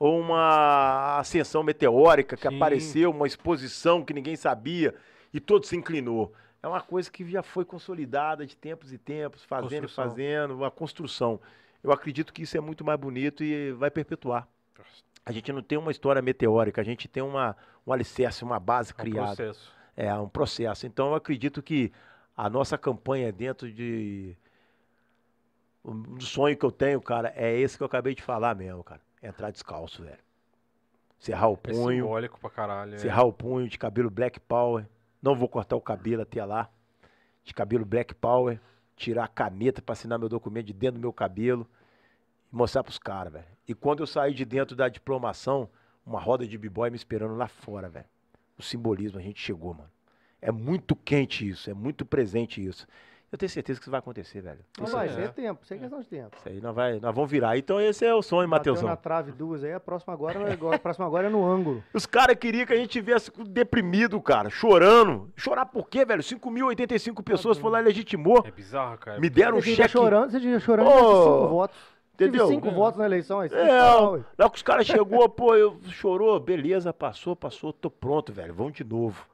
Ou uma ascensão meteórica que Sim. apareceu, uma exposição que ninguém sabia e todo se inclinou. É uma coisa que já foi consolidada de tempos e tempos, fazendo e fazendo, uma construção. Eu acredito que isso é muito mais bonito e vai perpetuar. A gente não tem uma história meteórica, a gente tem uma, um alicerce, uma base É um criada. processo. É um processo. Então eu acredito que a nossa campanha dentro de. Um sonho que eu tenho, cara, é esse que eu acabei de falar mesmo, cara. Entrar descalço, velho. Serrar o É punho, simbólico pra caralho. é. serrar o punho de cabelo Black Power. Não vou cortar o cabelo até lá. De cabelo Black Power. Tirar a caneta pra assinar meu documento de dentro do meu cabelo. E mostrar pros caras, velho. E quando eu saí de dentro da diplomação, uma roda de b-boy me esperando lá fora, velho. o simbolismo, a gente chegou, mano. É muito quente isso, é muito presente isso. Eu tenho certeza que isso vai acontecer, velho. Não Isso, vai, é. isso é tempo, isso é questão de tempo. isso aí nós, vai, nós vamos virar. Então esse é o sonho, Matheusão. na trave duas aí, a próxima agora, a próxima agora é no ângulo. Os caras queriam que a gente tivesse deprimido, cara, chorando. Chorar por quê, velho? 5.085 pessoas foram lá e legitimou. É bizarro, cara. Me deram um Você tá cheque. chorando, você tinha chorando oh, cinco votos. entendeu? Tive cinco É. votos na eleição. Aí, É, lá que os caras chegou, pô, eu chorou, beleza, passou, passou, tô pronto, velho, vamos de novo.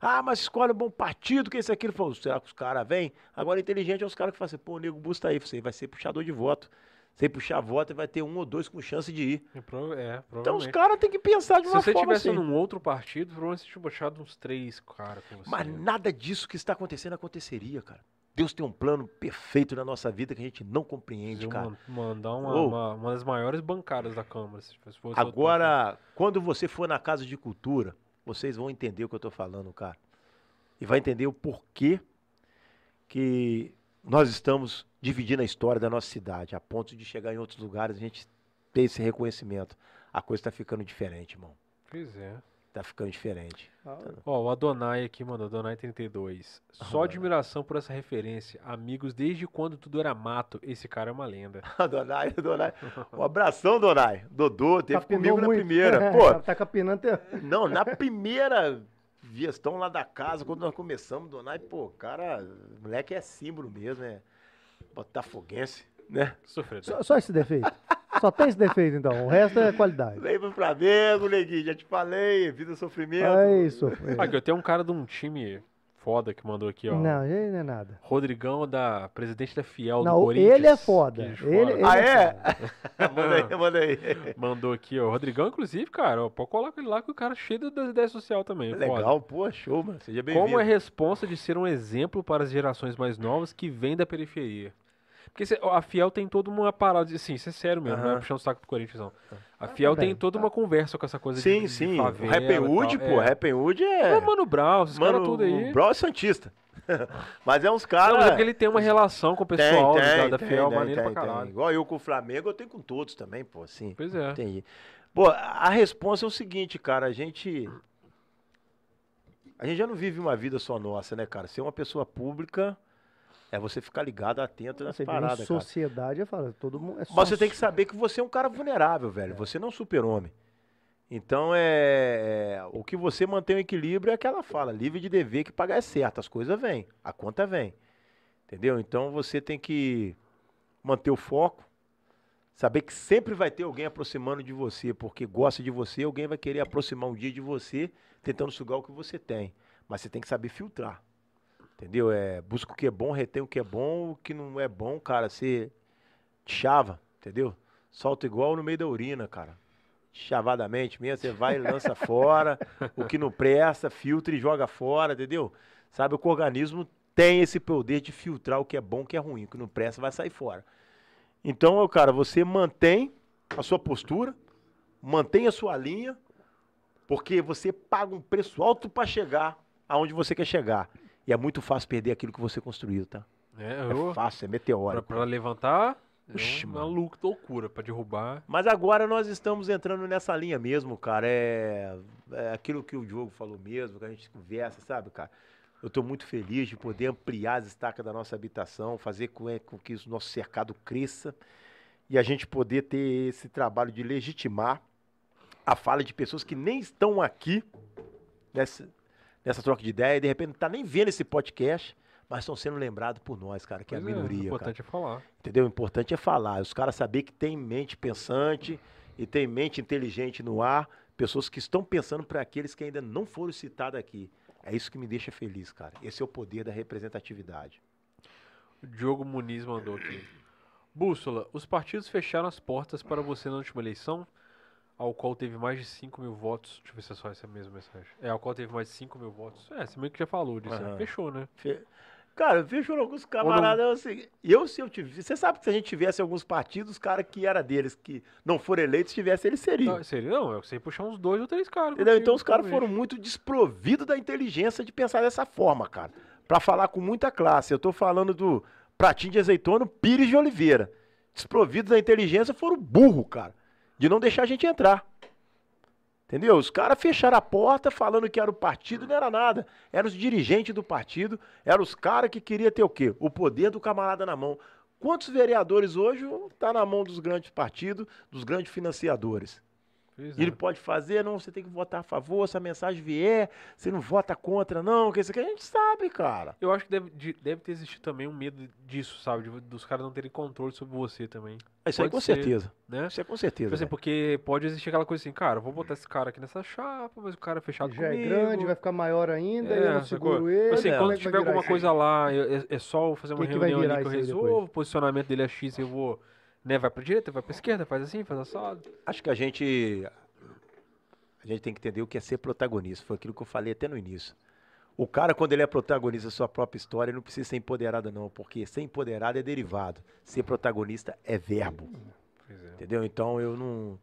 Ah, mas escolhe um bom partido, que esse aqui. Ele falou, será que os caras vêm? Agora, inteligente é os caras que falam assim, pô, o nego busta aí, você vai ser puxador de voto. Você puxar voto, vai ter um ou dois com chance de ir. É, é, Então os caras têm que pensar de Se uma você forma tivesse assim. num outro partido, provavelmente você tinha puxado uns três caras com você. Mas nada disso que está acontecendo aconteceria, cara. Deus tem um plano perfeito na nossa vida que a gente não compreende, Preciso cara. man- mandar uma, Ô. uma, uma das maiores bancadas da Câmara. Se fosse Agora, quando você for na Casa de Cultura, vocês vão entender o que eu tô falando, cara. E vai entender o porquê que nós estamos dividindo a história da nossa cidade, a ponto de chegar em outros lugares a gente ter esse reconhecimento. A coisa tá ficando diferente, irmão. Pois é. Tá ficando diferente. Ó, o Adonai aqui, mano, Adonai 32. Só Adonai. admiração por essa referência. Amigos desde quando tudo era mato. Esse cara é uma lenda. Donai, Donai. Um abração, Donai. Dodô, teve Capinou comigo na muito. primeira. Pô, tá capinando. até- Não, na primeira gestão lá da casa, quando nós começamos, Donai, pô, cara, moleque é símbolo mesmo, é botafoguense, né? Sofredor. Só, só esse defeito. Só tem esse defeito, então. O resto é qualidade. Vem pro Flamengo, neguinho, já te falei, vida sofrimento. É isso. Aqui, eu tenho um cara de um time foda que mandou aqui, ó. Não, ele não é nada. Rodrigão, da presidente da Fiel do Não, Corinthians. ele é foda. Ele- ele Ah, é é? manda aí, manda aí. Mandou aqui, ó. Rodrigão, inclusive, cara, ó, pode colar com ele lá, que o cara é cheio das ideias sociais também. foda. Legal, pô, show, mano. Seja bem-vindo. Como é responsa de ser um exemplo para as gerações mais novas que vêm da periferia? Porque cê- a Fiel tem toda uma parada, assim, isso é sério mesmo, não é puxando o saco do Corinthians, não. A Fiel também, tem toda tá. uma conversa com essa coisa de, Sim, de sim. favela O Rappenwood, pô, é. Rappenwood é. É, Mano Brown, esses caras Mano, tudo aí. o Brown é Santista. Mas é uns Não, caras. mas é porque ele tem uma relação com o Tem, pessoal tem, da, da tem, Fiel, tem, maneiro tem, pra tem. caralho. Igual eu com o Flamengo, eu tenho com todos também, pô, assim. Pois é. Entendi. Pô, a resposta é o seguinte, cara, a gente. A gente já não vive uma vida só nossa, né, cara? Ser uma pessoa pública é você ficar ligado, atento vê em paradas, cara. sociedade, eu falo, todo mundo é Mas você tem que saber que você é um cara vulnerável, velho. Você não é um super-homem. Então é, é, O que você mantém o equilíbrio é aquela fala: livre de dever que pagar é certo. As coisas vêm, a conta vem. Entendeu? Então você tem que manter o foco, saber que sempre vai ter alguém aproximando de você, porque gosta de você, alguém vai querer aproximar um dia de você, tentando sugar o que você tem. Mas você tem que saber filtrar. Entendeu? É, busca o que é bom, retém o que é bom, o que não é bom, cara, você chava, entendeu? Solta igual no meio da urina, cara. Chavadamente mesmo, você vai e lança fora, o que não presta, filtra e joga fora, entendeu? Sabe, que o organismo tem esse poder de filtrar o que é bom e o que é ruim, o que não presta vai sair fora. Então, cara, você mantém a sua postura, mantém a sua linha, porque você paga um preço alto para chegar aonde você quer chegar. E é muito fácil perder aquilo que você construiu, tá? É, É eu, fácil, é pra, meteórico. pra levantar, é uma lou- loucura. Pra derrubar, Mas agora nós estamos entrando nessa linha mesmo, cara. É, é aquilo que o Diogo falou mesmo, que a gente conversa, sabe, cara? Eu estou muito feliz de poder ampliar as estacas da nossa habitação, fazer com, é, com que o nosso cercado cresça e a gente poder ter esse trabalho de legitimar a fala de pessoas que nem estão aqui nessa, nessa troca de ideia e de repente não tá nem vendo esse podcast, mas estão sendo lembrados por nós, cara, que é a Pois o minoria, cara. importante é falar. Entendeu? O importante é falar. Os caras saber que tem mente pensante e tem mente inteligente no ar, pessoas que estão pensando para aqueles que ainda não foram citados aqui. É isso que me deixa feliz, cara. Esse é o poder da representatividade. O Diogo Muniz mandou aqui. Bússola, os partidos fecharam as portas para você na última eleição, ao qual teve mais de 5 mil votos. Deixa eu ver se é só essa mesma mensagem. É, ao qual teve mais de 5 mil votos. É, você meio que já falou disso. Aham. Fechou, né? Fe- Cara, vejo alguns camaradas seguinte, eu se eu tivesse, você sabe que se a gente tivesse alguns partidos, os caras que era deles, que não foram eleitos, tivesse, eles seriam. Não, seria, não, eu sei puxar uns dois ou três caras. Entendeu? Então os caras foram muito desprovidos da inteligência de pensar dessa forma, cara. Pra falar com muita classe. Eu tô falando do Pratinho de Azeitona, Pires de Oliveira. Desprovidos da inteligência foram burro, cara. De não deixar a gente entrar. Entendeu? Os caras fecharam a porta falando que era o partido, não era nada. Eram os dirigentes do partido, eram os caras que queriam ter o quê? O poder do camarada na mão. Quantos vereadores hoje tá na mão dos grandes partidos, dos grandes financiadores? Pois E ele é. pode fazer, não, você tem que votar a favor, se a mensagem vier, você não vota contra, não, que isso aqui a gente sabe, cara. Eu acho que deve, de- deve ter existido também um medo disso, sabe? de- dos caras não terem controle sobre você também, Isso aí com ser. certeza. né? Isso é com certeza. Assim, porque pode existir aquela coisa assim, cara, eu vou botar esse cara aqui nessa chapa, mas o cara é fechado Já é comigo. grande, vai ficar maior ainda, É, eu não seguro ele. Assim, É, quando é que vai tiver alguma coisa lá, eu- é, é só eu fazer uma Que que reunião virar ali que eu aí resolvo, o posicionamento dele é X, eu vou, né, vai pra direita, vai pra esquerda, faz assim, faz assado. Acho que a gente. A gente tem que entender o que é ser protagonista. Foi aquilo que eu falei até no início. O cara, quando ele é protagonista da sua própria história, ele não precisa ser empoderado, não. Porque ser empoderado é derivado. Ser protagonista é verbo. É. Entendeu? Então eu não.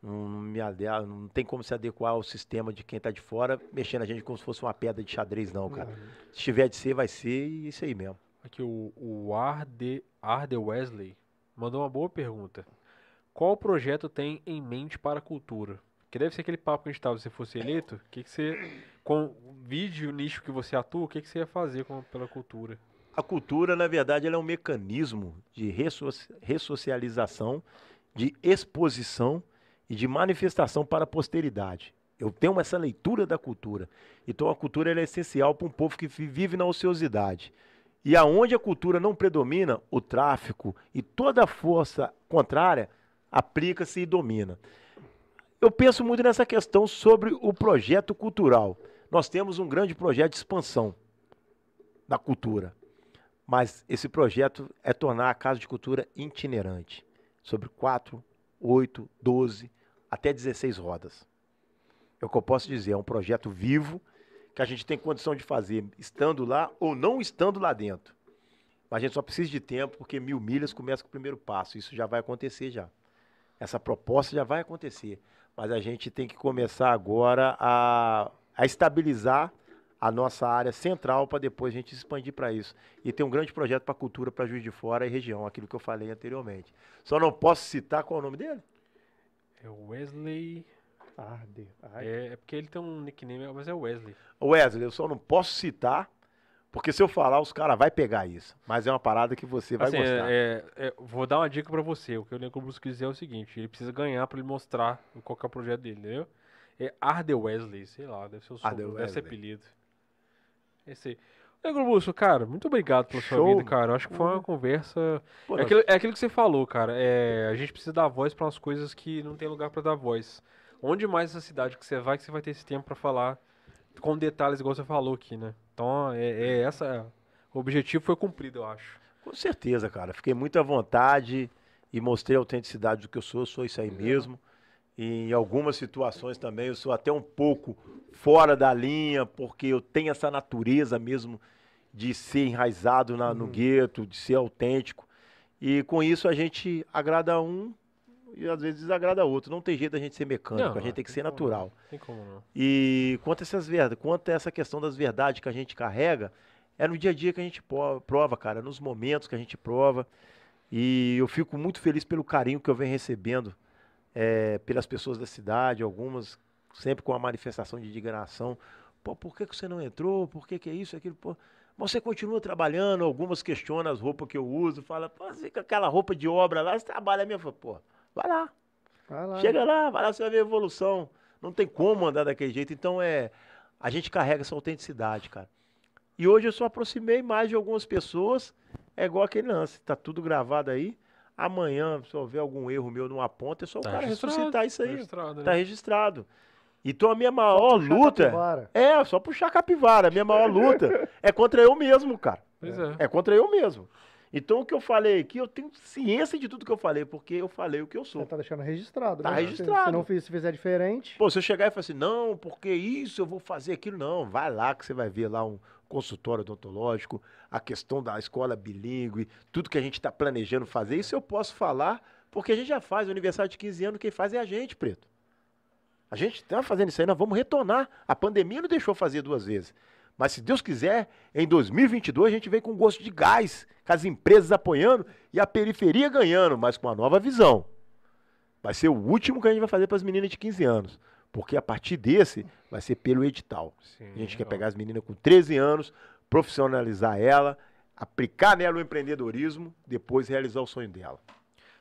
Não, me ade- não tem como se adequar ao sistema de quem tá de fora, mexendo a gente como se fosse uma pedra de xadrez, não, cara. Se tiver de ser, vai ser, e isso aí mesmo. Aqui o, o Arde, Arde Wesley mandou uma boa pergunta. Qual projeto tem em mente para a cultura? Que deve ser aquele papo que a gente tava, se fosse eleito, o que, que você, com vídeo, nicho que você atua, o que, que você ia fazer com, pela cultura? A cultura, na verdade, ela é um mecanismo de ressoci- ressocialização, de exposição e de manifestação para a posteridade. Eu tenho essa leitura da cultura. Então a cultura é essencial para um povo que vi- vive na ociosidade. E aonde a cultura não predomina, o tráfico e toda a força contrária aplica-se e domina. Eu penso muito nessa questão sobre o projeto cultural. Nós temos um grande projeto de expansão da cultura. Mas esse projeto é tornar a Casa de Cultura itinerante, sobre 4, 8, 12, até 16 rodas. É o que eu posso dizer, é um projeto vivo que a gente tem condição de fazer estando lá ou não estando lá dentro. Mas a gente só precisa de tempo, porque mil milhas começa com o primeiro passo. Isso já vai acontecer já. Essa proposta já vai acontecer. Mas a gente tem que começar agora a, a estabilizar a nossa área central para depois a gente expandir para isso. E tem um grande projeto para cultura para Juiz de Fora e região, aquilo que eu falei anteriormente. Só não posso citar qual é o nome dele? É Wesley. Arde. Ai, É, é porque ele tem um nickname, mas é Wesley. Wesley, eu só não posso citar, porque se eu falar, os caras vão pegar isso. Mas é uma parada que você vai Assim, gostar. é- é- é, vou dar uma dica pra você. O que o Negro Bruce quis dizer é o seguinte: ele precisa ganhar pra ele mostrar qual que é o projeto dele, entendeu? É Arde Wesley, sei lá, deve ser o Arde sobrenome, deve ser apelido. Esse aí. Negro Bruce, cara, muito obrigado pela sua Show. vida, cara. Eu acho que foi uma conversa. Pô, É aquilo, é aquilo que você falou, cara. É, a gente precisa dar voz pra umas coisas que não tem lugar pra dar voz. Onde mais essa cidade que você vai que você vai ter esse tempo pra falar com detalhes igual você falou aqui, né? Então, é, é essa. O objetivo foi cumprido, eu acho. Com certeza, cara. Fiquei muito à vontade e mostrei a autenticidade do que eu sou. Eu sou isso aí mesmo. E em algumas situações também eu sou até um pouco fora da linha, porque eu tenho essa natureza mesmo de ser enraizado na- no gueto, de ser autêntico. E com isso a gente agrada um e às vezes desagrada outro. Não tem jeito da gente ser mecânico, Não, a gente tem que ser como natural. Tem como não. E quanto a, essas verdades, quanto a essa questão das verdades que a gente carrega, é no dia a dia que a gente prova, cara, nos momentos que a gente prova. E eu fico muito feliz pelo carinho que eu venho recebendo eh, pelas pessoas da cidade, algumas sempre com a manifestação de indignação. Pô, por que, que você não entrou? Por que, que é isso, aquilo? Pô, mas você continua trabalhando, algumas questionam as roupas que eu uso, fala, pô, você com aquela roupa de obra lá, você trabalha mesmo? Pô, vai lá, vai lá. Chega lá, vai lá, você vai ver a evolução. Não tem como andar daquele jeito. Então é. A gente carrega essa autenticidade, cara. E hoje eu só aproximei mais de algumas pessoas. É igual aquele lance, tá tudo gravado aí. Amanhã, se houver algum erro meu numa ponta, é só Tá o cara registrado, ressuscitar isso aí. registrado, Tá né? registrado. Então a minha Só maior luta. capivara. É, só puxar a capivara. A minha maior luta é contra eu mesmo, cara. Pois é. É contra eu mesmo. Então o que eu falei aqui, eu tenho ciência de tudo que eu falei, porque eu falei o que eu sou. Você tá deixando registrado, Tá né? Se- registrado. Se não fiz- se fizer diferente, Pô, se eu chegar e falar assim, não, porque isso eu vou fazer aquilo, não, vai lá que você vai ver lá um consultório odontológico, a questão da escola bilíngue, tudo que a gente está planejando fazer, isso eu posso falar, porque a gente já faz o aniversário de 15 anos, quem faz é a gente, Preto. A gente está fazendo isso aí, nós vamos retornar. A pandemia não deixou fazer duas vezes. Mas se Deus quiser, em 2022 a gente vem com gosto de gás, com as empresas apoiando e a periferia ganhando, mas com uma nova visão. Vai ser o último que a gente vai fazer para as meninas de 15 anos. Porque a partir desse vai ser pelo edital. Sim, A gente quer pegar as meninas com 13 anos, profissionalizar ela, aplicar nela o empreendedorismo, depois realizar o sonho dela.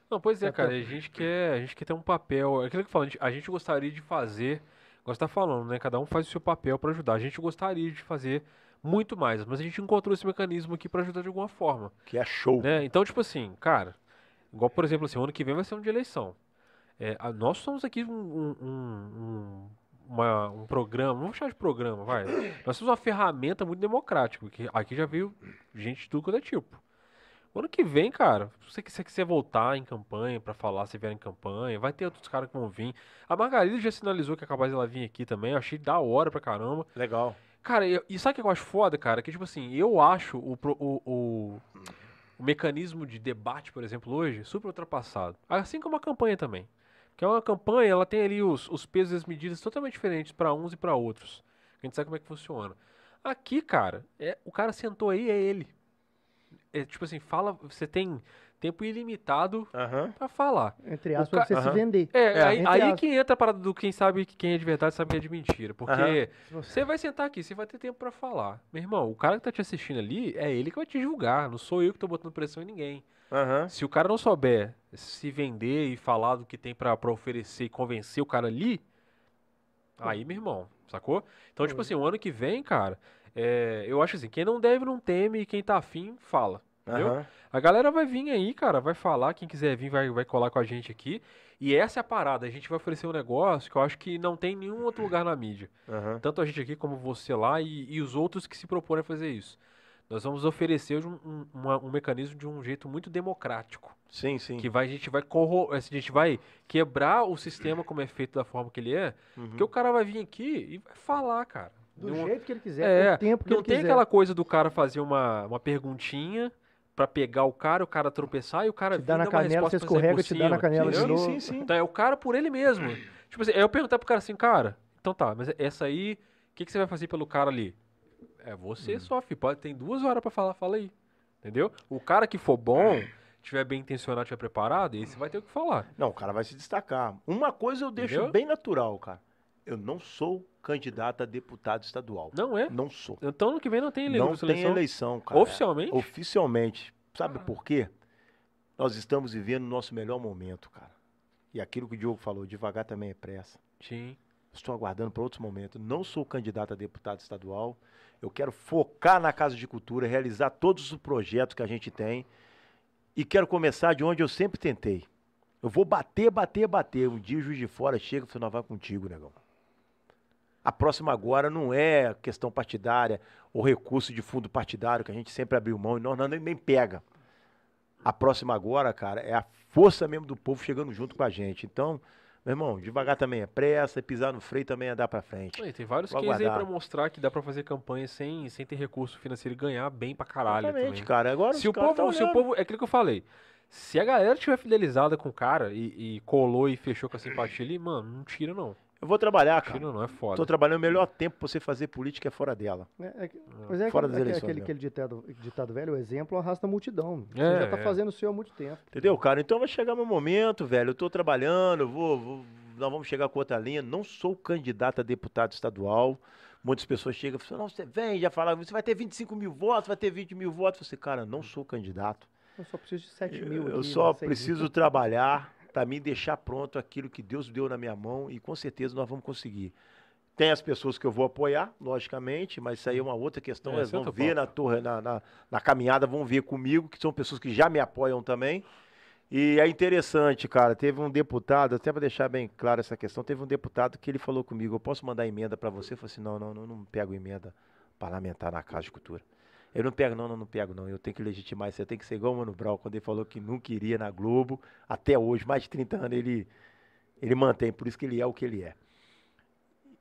Não, pois é, cara, a gente quer, a gente quer ter um papel, é aquilo que eu falo, a gente, a gente gostaria de fazer, igual você tá falando, né, cada um faz o seu papel pra ajudar, a gente gostaria de fazer muito mais, mas a gente encontrou esse mecanismo aqui pra ajudar de alguma forma, Que é show. né, então, tipo assim, cara, igual, por exemplo, assim, o ano que vem vai ser um de eleição, é, a- nós somos aqui um, um, um- um- uma- um programa, vou chamar de programa, vai, nós somos uma ferramenta muito democrática, porque aqui já veio gente de tudo quanto é tipo. Ano que vem, cara, se você quiser, quiser voltar em campanha pra falar, se vier em campanha, vai ter outros caras que vão vir. A Margarida já sinalizou que é capaz dela vir aqui também, eu achei da hora pra caramba. Legal. Cara, eu- e sabe o que eu acho foda, cara? Que, tipo assim, eu acho o, o, o, o mecanismo de debate, por exemplo, hoje, super ultrapassado. Assim como a campanha também. Porque uma campanha, ela tem ali os, os pesos e as medidas totalmente diferentes pra uns e pra outros. A gente sabe como é que funciona. Aqui, cara, é, o cara sentou aí, é ele. É tipo assim, fala, você tem tempo ilimitado Aham. pra falar. Entre aspas, pra ca- você se vender. É, É, aí, aí que entra a parada do quem sabe que quem é de verdade sabe quem é de mentira. Porque você vai sentar aqui, você vai ter tempo pra falar. Meu irmão, o cara que tá te assistindo ali, é ele que vai te julgar. Não sou eu que tô botando pressão em ninguém. Se o cara não souber se vender e falar do que tem pra, pra oferecer e convencer o cara ali, aí, meu irmão, sacou? Então, tipo Uhum. assim, o ano que vem, cara, é, eu acho assim, quem não deve não teme e quem tá afim, fala. Entendeu? Aham. A galera vai vir aí, cara, vai falar, quem quiser vir vai, vai colar com a gente aqui. E essa é a parada, a gente vai oferecer um negócio que eu acho que não tem em nenhum outro lugar na mídia. Aham. Tanto a gente aqui como você lá e, e os outros que se propõem a fazer isso. Nós vamos oferecer um, um, uma- um mecanismo de um jeito muito democrático. Sim, sim. Que vai, a gente vai corro, a gente vai quebrar o sistema como é feito da forma que ele é. Uhum. Porque o cara vai vir aqui e vai falar, cara. Do Não- jeito que ele quiser, é, o tempo que não ele tem quiser. aquela coisa do cara fazer uma, uma perguntinha pra pegar o cara, o cara tropeçar e o cara Te vir dá na dar uma canela, resposta você escorrega, por te dá na canela de novo. Sim, sim. Então é o cara por ele mesmo. tipo assim, aí eu perguntar pro cara assim, cara, então tá, mas essa aí, o que, que você vai fazer pelo cara ali? É você Hum. só, filho. Pode, tem duas horas pra falar, fala aí. Entendeu? O cara que for bom, tiver bem intencionado, tiver preparado, esse vai ter o que falar. Não, o cara vai se destacar. Uma coisa eu deixo Entendeu? bem natural, cara. Eu não sou candidato a deputado estadual. Não é? Não sou. Então ano que vem não tem ele Não tem eleição. eleição, cara. Oficialmente? Oficialmente. Ah. Sabe por quê? Nós estamos vivendo o nosso melhor momento, cara. E aquilo que o Diogo falou, devagar também é pressa. Sim. Estou aguardando para outros momentos. Não sou candidato a deputado estadual. Eu quero focar na Casa de Cultura, realizar todos os projetos que a gente tem. E quero começar de onde eu sempre tentei. Eu vou bater, bater, bater. Um dia o juiz de fora chega e fala, não vai contigo, negão. A próxima agora não é questão partidária ou recurso de fundo partidário, que a gente sempre abriu mão e nós não, nem, pega. A próxima agora, cara, é a força mesmo do povo chegando junto com a gente. Então, meu irmão, devagar também é pressa, pisar no freio também é dar pra frente. Aí, tem vários Vou cases aí pra aguardar. mostrar que dá pra fazer campanha sem, sem ter recurso financeiro e ganhar bem pra caralho Exatamente, também. cara. Agora Se o, povo, tá se o povo. É aquilo que eu falei. Se a galera tiver fidelizada com o cara e, e colou e fechou com a simpatia ali, mano, não tira não. Eu vou trabalhar, cara. Tira não, é foda. Tô trabalhando o melhor tempo pra você fazer política é fora dela. É, é mas é Fora aquele, das eleições aquele, mesmo. aquele ditado, ditado velho, o exemplo arrasta a multidão. Você É, já tá é. fazendo o seu há muito tempo. Entendeu, cara? Então vai chegar meu momento, velho. Eu tô trabalhando, eu vou, vou- nós vamos chegar com outra linha. Não sou candidato a deputado estadual. Muitas pessoas chegam e falam, não, você vem, já falaram, você vai ter 25 mil votos, vai ter 20 mil votos. Eu falei, cara, não sou candidato. Eu só preciso de 7 mil Eu, eu aqui, só né, preciso mil. trabalhar para mim deixar pronto aquilo que Deus deu na minha mão e com certeza nós vamos conseguir. Tem as pessoas que eu vou apoiar, logicamente, mas isso aí é uma outra questão. É, Elas é vão ver na, torre, na, na, na caminhada, vão ver comigo, que são pessoas que já me apoiam também. E é interessante, cara. Teve um deputado, até para deixar bem claro essa questão, teve um deputado que ele falou comigo: eu posso mandar emenda para você? Eu falei assim: não, não, não, não pego emenda parlamentar na Casa de Cultura. Eu não pego, não, não, não pego, não. Eu tenho que legitimar isso. Eu tenho que ser igual o Mano Brown, quando ele falou que não queria na Globo. Até hoje, mais de 30 anos, ele, ele mantém. Por isso que ele é o que ele é.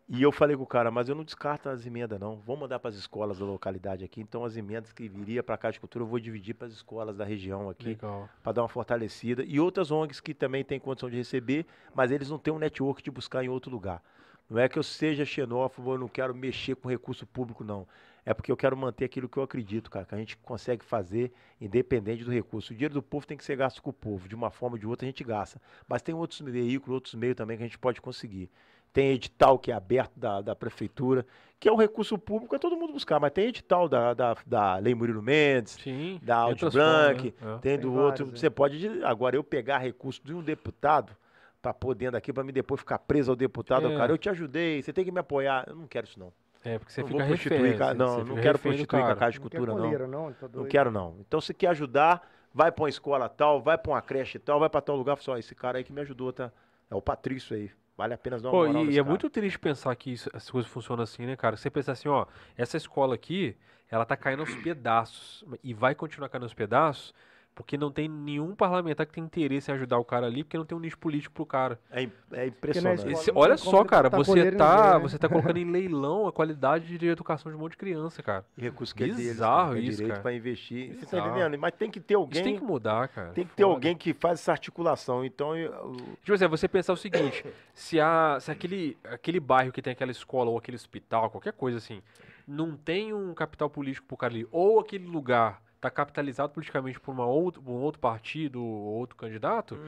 E eu falei com o cara, mas eu não descarto as emendas, não. Vou mandar para as escolas da localidade aqui. Então, as emendas que viria para a Casa de Cultura, eu vou dividir para as escolas da região aqui para dar uma fortalecida. E outras ONGs que também têm condição de receber, mas eles não têm um network de buscar em outro lugar. Não é que eu seja xenófobo, eu não quero mexer com recurso público, não. É porque eu quero manter aquilo que eu acredito, cara, que a gente consegue fazer independente do recurso. O dinheiro do povo tem que ser gasto com o povo. De uma forma ou de outra a gente gasta. Mas tem outros veículos, outros meios também que a gente pode conseguir. tem edital que é aberto da, da prefeitura, que é um recurso público, é todo mundo buscar, mas tem edital da, da, da Lei Murilo Mendes, Sim. da Audi Blanc, né? É. tem do Tem outro. vários, é. Você pode. Agora, eu pegar recurso de um deputado para pôr dentro daqui, para mim depois ficar preso ao deputado, É. cara, eu te ajudei, você tem que me apoiar. Eu não quero isso, não. É, porque você não fica vou prostituir, refém, ca- você- não, você não fica quero prostituir com a. Caixa de Não quer Cultura, não. coleira, não? Tá Não doido? quero, não. Então, se quer ajudar, vai pra uma escola tal, vai pra uma creche tal, vai pra tal lugar. Fala, Só, esse cara aí que me ajudou, tá? É o Patrício aí. Vale a pena dar uma Pô, moral e, e é muito triste pensar que isso, as coisas funcionam assim, né, cara? Você pensa assim, ó, essa escola aqui, ela tá caindo aos pedaços e vai continuar caindo aos pedaços porque não tem nenhum parlamentar que tem interesse em ajudar o cara ali, porque não tem um nicho político pro cara. É, é impressionante. Esse- olha só, cara, você tá, ninguém, né? você tá colocando em leilão a qualidade de educação de um monte de criança, cara. E recurso que é deles, Bizarro cara, que é isso, direito pra investir. Você tá entendendo? Mas tem que ter Isso alguém. tem que mudar, cara. Tem que ter Foda. alguém que faz essa articulação. Então, eu- Tipo assim, é você pensar o seguinte, se, a, se aquele, aquele bairro que tem aquela escola ou aquele hospital, qualquer coisa assim, não tem um capital político pro cara ali, ou aquele lugar tá capitalizado politicamente por uma outro, um outro partido ou outro candidato,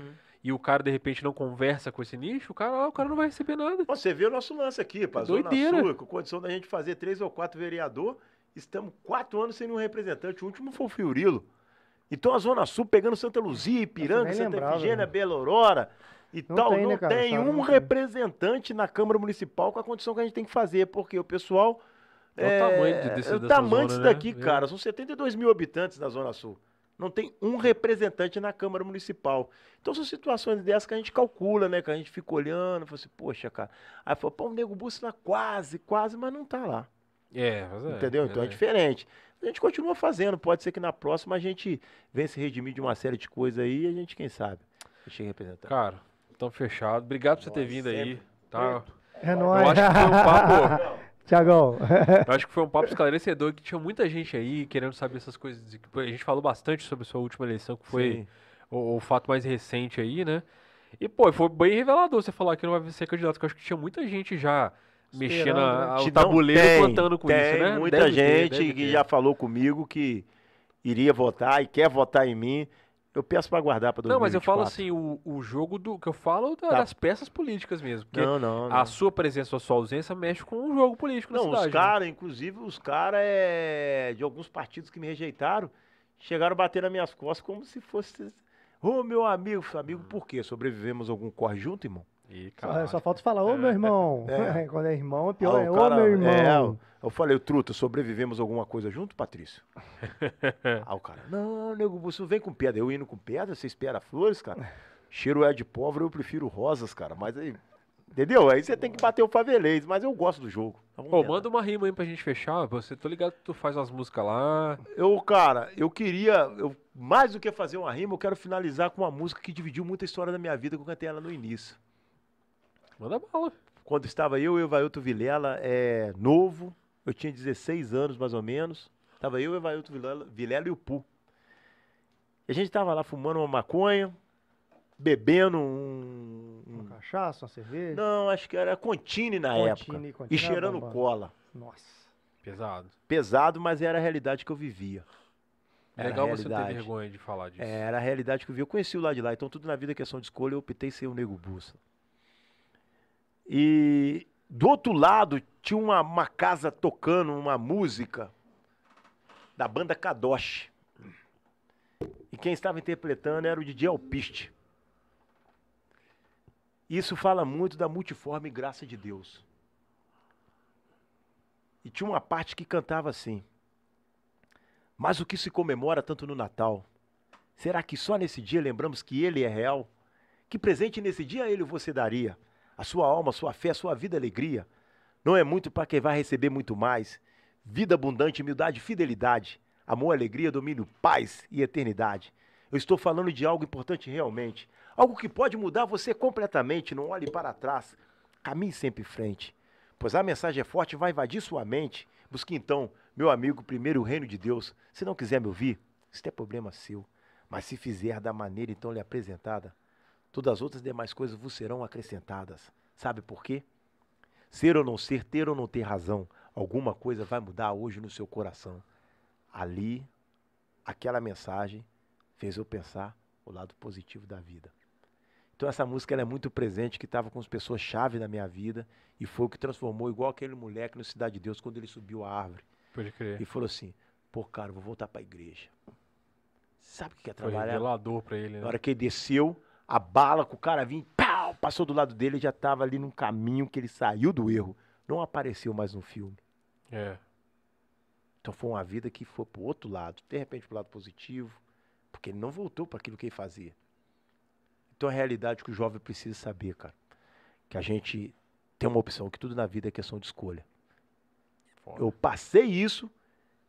e o cara de repente não conversa com esse nicho, o cara, ah, o cara não vai receber nada. Você vê o nosso lance aqui, pá, Zona Doideira. Sul, com condição da gente fazer três ou quatro vereador, estamos quatro anos sem nenhum representante. O último foi o Fiorilo. Então a Zona Sul pegando Santa Luzia, Ipiranga, Santa lembrava, Efigênia, né? Bela Aurora e Não tal. tem, não né, cara? tem um não tem. representante na Câmara Municipal com a condição que a gente tem que fazer, porque o pessoal. Olha o tamanho de- desse- é o dessa tamanho disso zona, né? daqui, É. cara. São 82 mil habitantes na Zona Sul. Não tem um representante na Câmara Municipal. Então são situações dessas que a gente calcula, né? Que a gente fica olhando, fala assim, poxa, cara. Aí fala, pô, o Nego Busso tá quase, quase, mas não tá lá. É, mas é, entendeu? Então é, é. diferente. A gente continua fazendo. Pode ser que na próxima a gente venha se redimir de uma série de coisas aí e a gente, quem sabe, deixe representar. Cara, então fechado. Obrigado por você ter vindo aí. sempre. Tá? É Eu nóis. acho que foi um papo. Tiagão. Eu acho que foi um papo esclarecedor, que tinha muita gente aí querendo saber essas coisas. A gente falou bastante sobre a sua última eleição, que foi o, o fato mais recente aí, né? E, pô, foi bem revelador você falar que não vai ser candidato, porque eu acho que tinha muita gente já mexendo a- né? o tabuleiro tem, contando com tem isso, né? muita Deve ter, gente deve que ter. já falou comigo que iria votar e quer votar em mim. Eu peço para guardar para 2024. Não, mas eu falo assim, o, o jogo do. que eu falo da- Tá. das peças políticas mesmo. Não, não, não. a sua presença ou a sua ausência mexe com o jogo político na Não, cidade. os né? caras, inclusive os caras é, de alguns partidos que me rejeitaram, chegaram a bater nas minhas costas como se fosse. Ô, meu amigo, amigo, por quê? Sobrevivemos algum corre junto, irmão? Ih, Só, só falta falar, ô meu irmão. É. Quando é irmão, é pior. Ah, é, o ô cara- meu é, irmão. eu falei, truta, sobrevivemos alguma coisa junto, Patrício? Aí o cara, não, nego, você não vem com pedra. Eu indo com pedra, você espera flores, cara. Cheiro é de pobre, eu prefiro rosas, cara. Mas aí, entendeu? Aí você tem que bater o favelês, mas eu gosto do jogo. Pô, tentar. manda uma rima aí pra gente fechar. Você, tô ligado que tu faz umas músicas lá. Eu, cara, eu queria, eu, mais do que fazer uma rima, eu quero finalizar com uma música que dividiu muita história da minha vida, que eu cantei ela no início. Manda bala. Quando estava eu e o Evailton Vilela, é, novo, eu tinha 16 anos mais ou menos, estava eu, o Evailton Vilela, Vilela e o Pu. E a gente estava lá fumando uma maconha, bebendo um... um- Uma cachaça, uma cerveja. não, acho que era Contine na Contine, época. Contine E cheirando bombando. cola. Nossa. Pesado. Pesado, mas era a realidade que eu vivia. É Era legal você ter vergonha de falar disso. É, era a realidade que eu vi. Eu conheci o lado de lá, então tudo na vida é questão de escolha, eu optei ser o Nego Bussa. E do outro lado tinha uma, uma casa tocando uma música da banda Kadosh. E quem estava interpretando era o DJ Alpiste. Isso fala muito da multiforme graça de Deus. E tinha uma parte que cantava assim: Mas o que se comemora tanto no Natal? Será que só nesse dia lembramos que Ele é real? Que presente nesse dia Ele você daria? A sua alma, a sua fé, a sua vida, alegria. Não é muito para quem vai receber muito mais. Vida abundante, humildade, fidelidade. Amor, alegria, domínio, paz e eternidade. Eu estou falando de algo importante realmente. Algo que pode mudar você completamente. Não olhe para trás. Caminhe sempre em frente. Pois a mensagem é forte, vai invadir sua mente. Busque então, meu amigo, primeiro o reino de Deus. Se não quiser me ouvir, isso é problema seu. Mas se fizer da maneira então lhe apresentada, todas as outras demais coisas vos serão acrescentadas. Sabe por quê? Ser ou não ser, ter ou não ter razão, alguma coisa vai mudar hoje no seu coração. Ali, aquela mensagem fez eu pensar o lado positivo da vida. Então essa música é muito presente, que estava com as pessoas-chave na minha vida. E foi o que transformou, igual aquele moleque no Cidade de Deus, quando ele subiu a árvore. Pode crer. E falou assim, pô, cara, vou voltar pra igreja. Sabe o que é Foi trabalhar? revelador pra ele, né? Na hora que ele desceu, a bala com o cara vinha, pau, passou do lado dele e já estava ali num caminho que ele saiu do erro. Não apareceu mais no filme. É. Então foi uma vida que foi pro outro lado, de repente pro lado positivo, porque ele não voltou para aquilo que ele fazia. Então a realidade que o jovem precisa saber, cara, que a gente tem uma opção, que tudo na vida é questão de escolha. Foda. Eu passei isso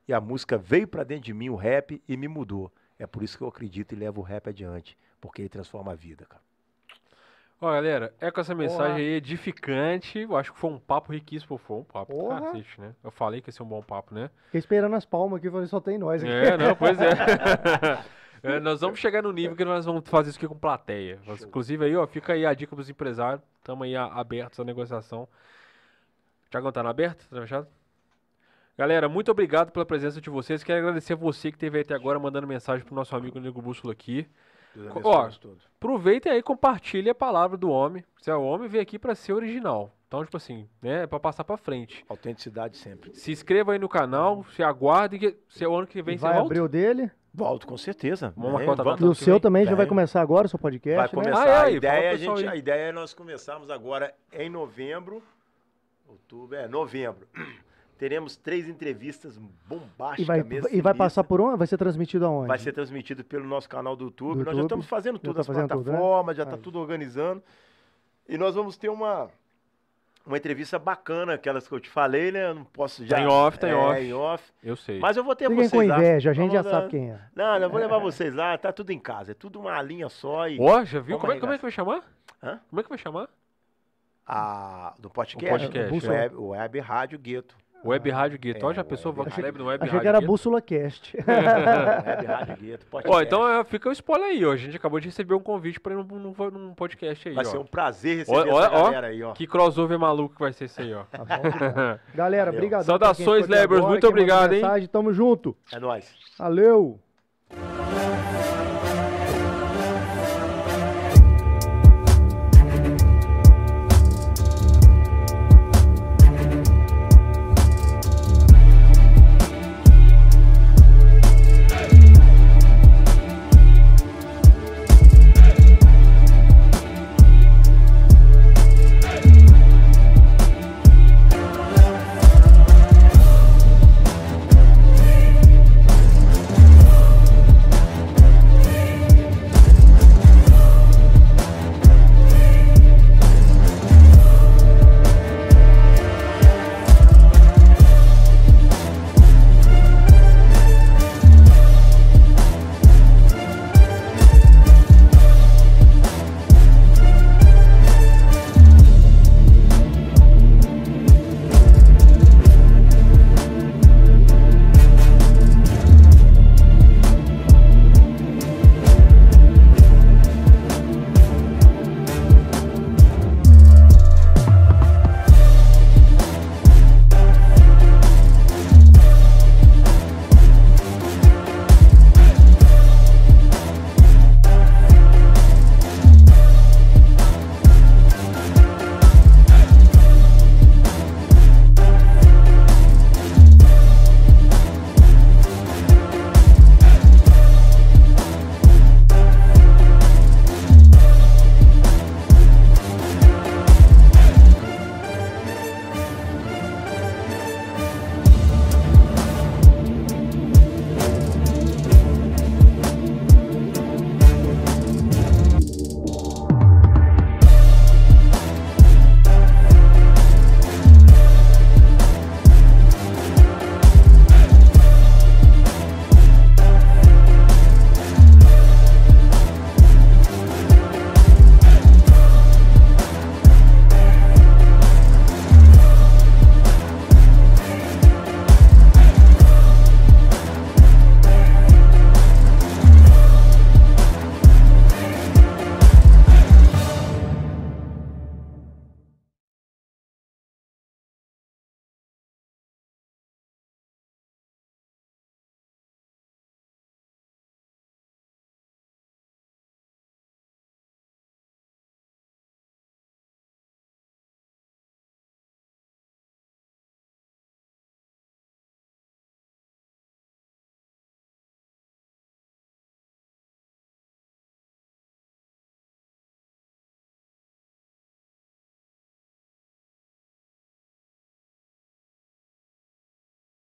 e a música veio para dentro de mim, o rap, e me mudou. É por isso que eu acredito e levo o rap adiante, porque ele transforma a vida, cara. Ó, galera, é com essa mensagem aí edificante. Eu acho que foi um papo riquíssimo. Foi um papo do cacete, né? Eu falei que ia ser um bom papo, né? Fiquei esperando as palmas aqui, falei, só tem nós aqui. É, não, pois é. É, nós vamos chegar no nível que nós vamos fazer isso aqui com plateia. Inclusive aí, ó, fica aí a dica pros empresários. Estamos aí abertos à negociação. Tiagão, tá na aberta? Tá fechado? Galera, muito obrigado pela presença de vocês. Quero agradecer a você que esteve aí até agora mandando mensagem pro nosso amigo Nego Bússola aqui. Ó. Aproveitem aí e compartilhem a palavra do homem. Se é o homem, veio aqui pra ser original. Então, tipo assim, né? É pra passar pra frente. Autenticidade sempre. Se inscreva aí no canal, se aguardem que se o ano que E vem você vai volta. abrir o dele. Volto, com certeza. Vamos Vem, marcar outra vamos- E o seu também já vai começar agora, o seu podcast, Vai né? começar. Ah, é a, ideia é a, gente, a ideia é nós começarmos agora em novembro. Outubro, é, novembro. Teremos três entrevistas bombásticas E vai, mesmo. e vai passar por onde? Vai ser transmitido aonde? Vai ser transmitido pelo nosso canal do YouTube. Do nós já YouTube. estamos fazendo Já tudo tá as fazendo tudo, né? plataformas, já está Aí. tudo organizando. E nós vamos ter uma, uma entrevista bacana, aquelas que eu te falei, né? Eu não posso já. Tá em off, tá em é, off. em off. Eu sei. Mas eu vou ter Fiquem vocês com lá. inveja, a gente já Vamos lá. sabe quem é. Não, eu vou levar vocês lá, tá tudo em casa. É tudo uma linha só e. Ó, já viu? Como é, como é que vai chamar? Hã? Como é que vai chamar? A, do podcast, O podcast, o é. web, o web Rádio Gueto. Web Rádio Gueto. É, já pensou Rádio. Caleb no Web Achei Rádio que era Gueto? Bússola Cast. web Rádio Gueto. Ó, então fica o spoiler aí, ó. A gente acabou de receber um convite pra ir num, num, num podcast aí, Vai ó. ser um prazer receber Ó, essa ó. galera aí, ó. Que crossover maluco que vai ser isso aí, ó. Tá bom. Galera, obrigado. Saudações, Lebers, muito obrigado, hein? Tamo junto. É nóis. Valeu.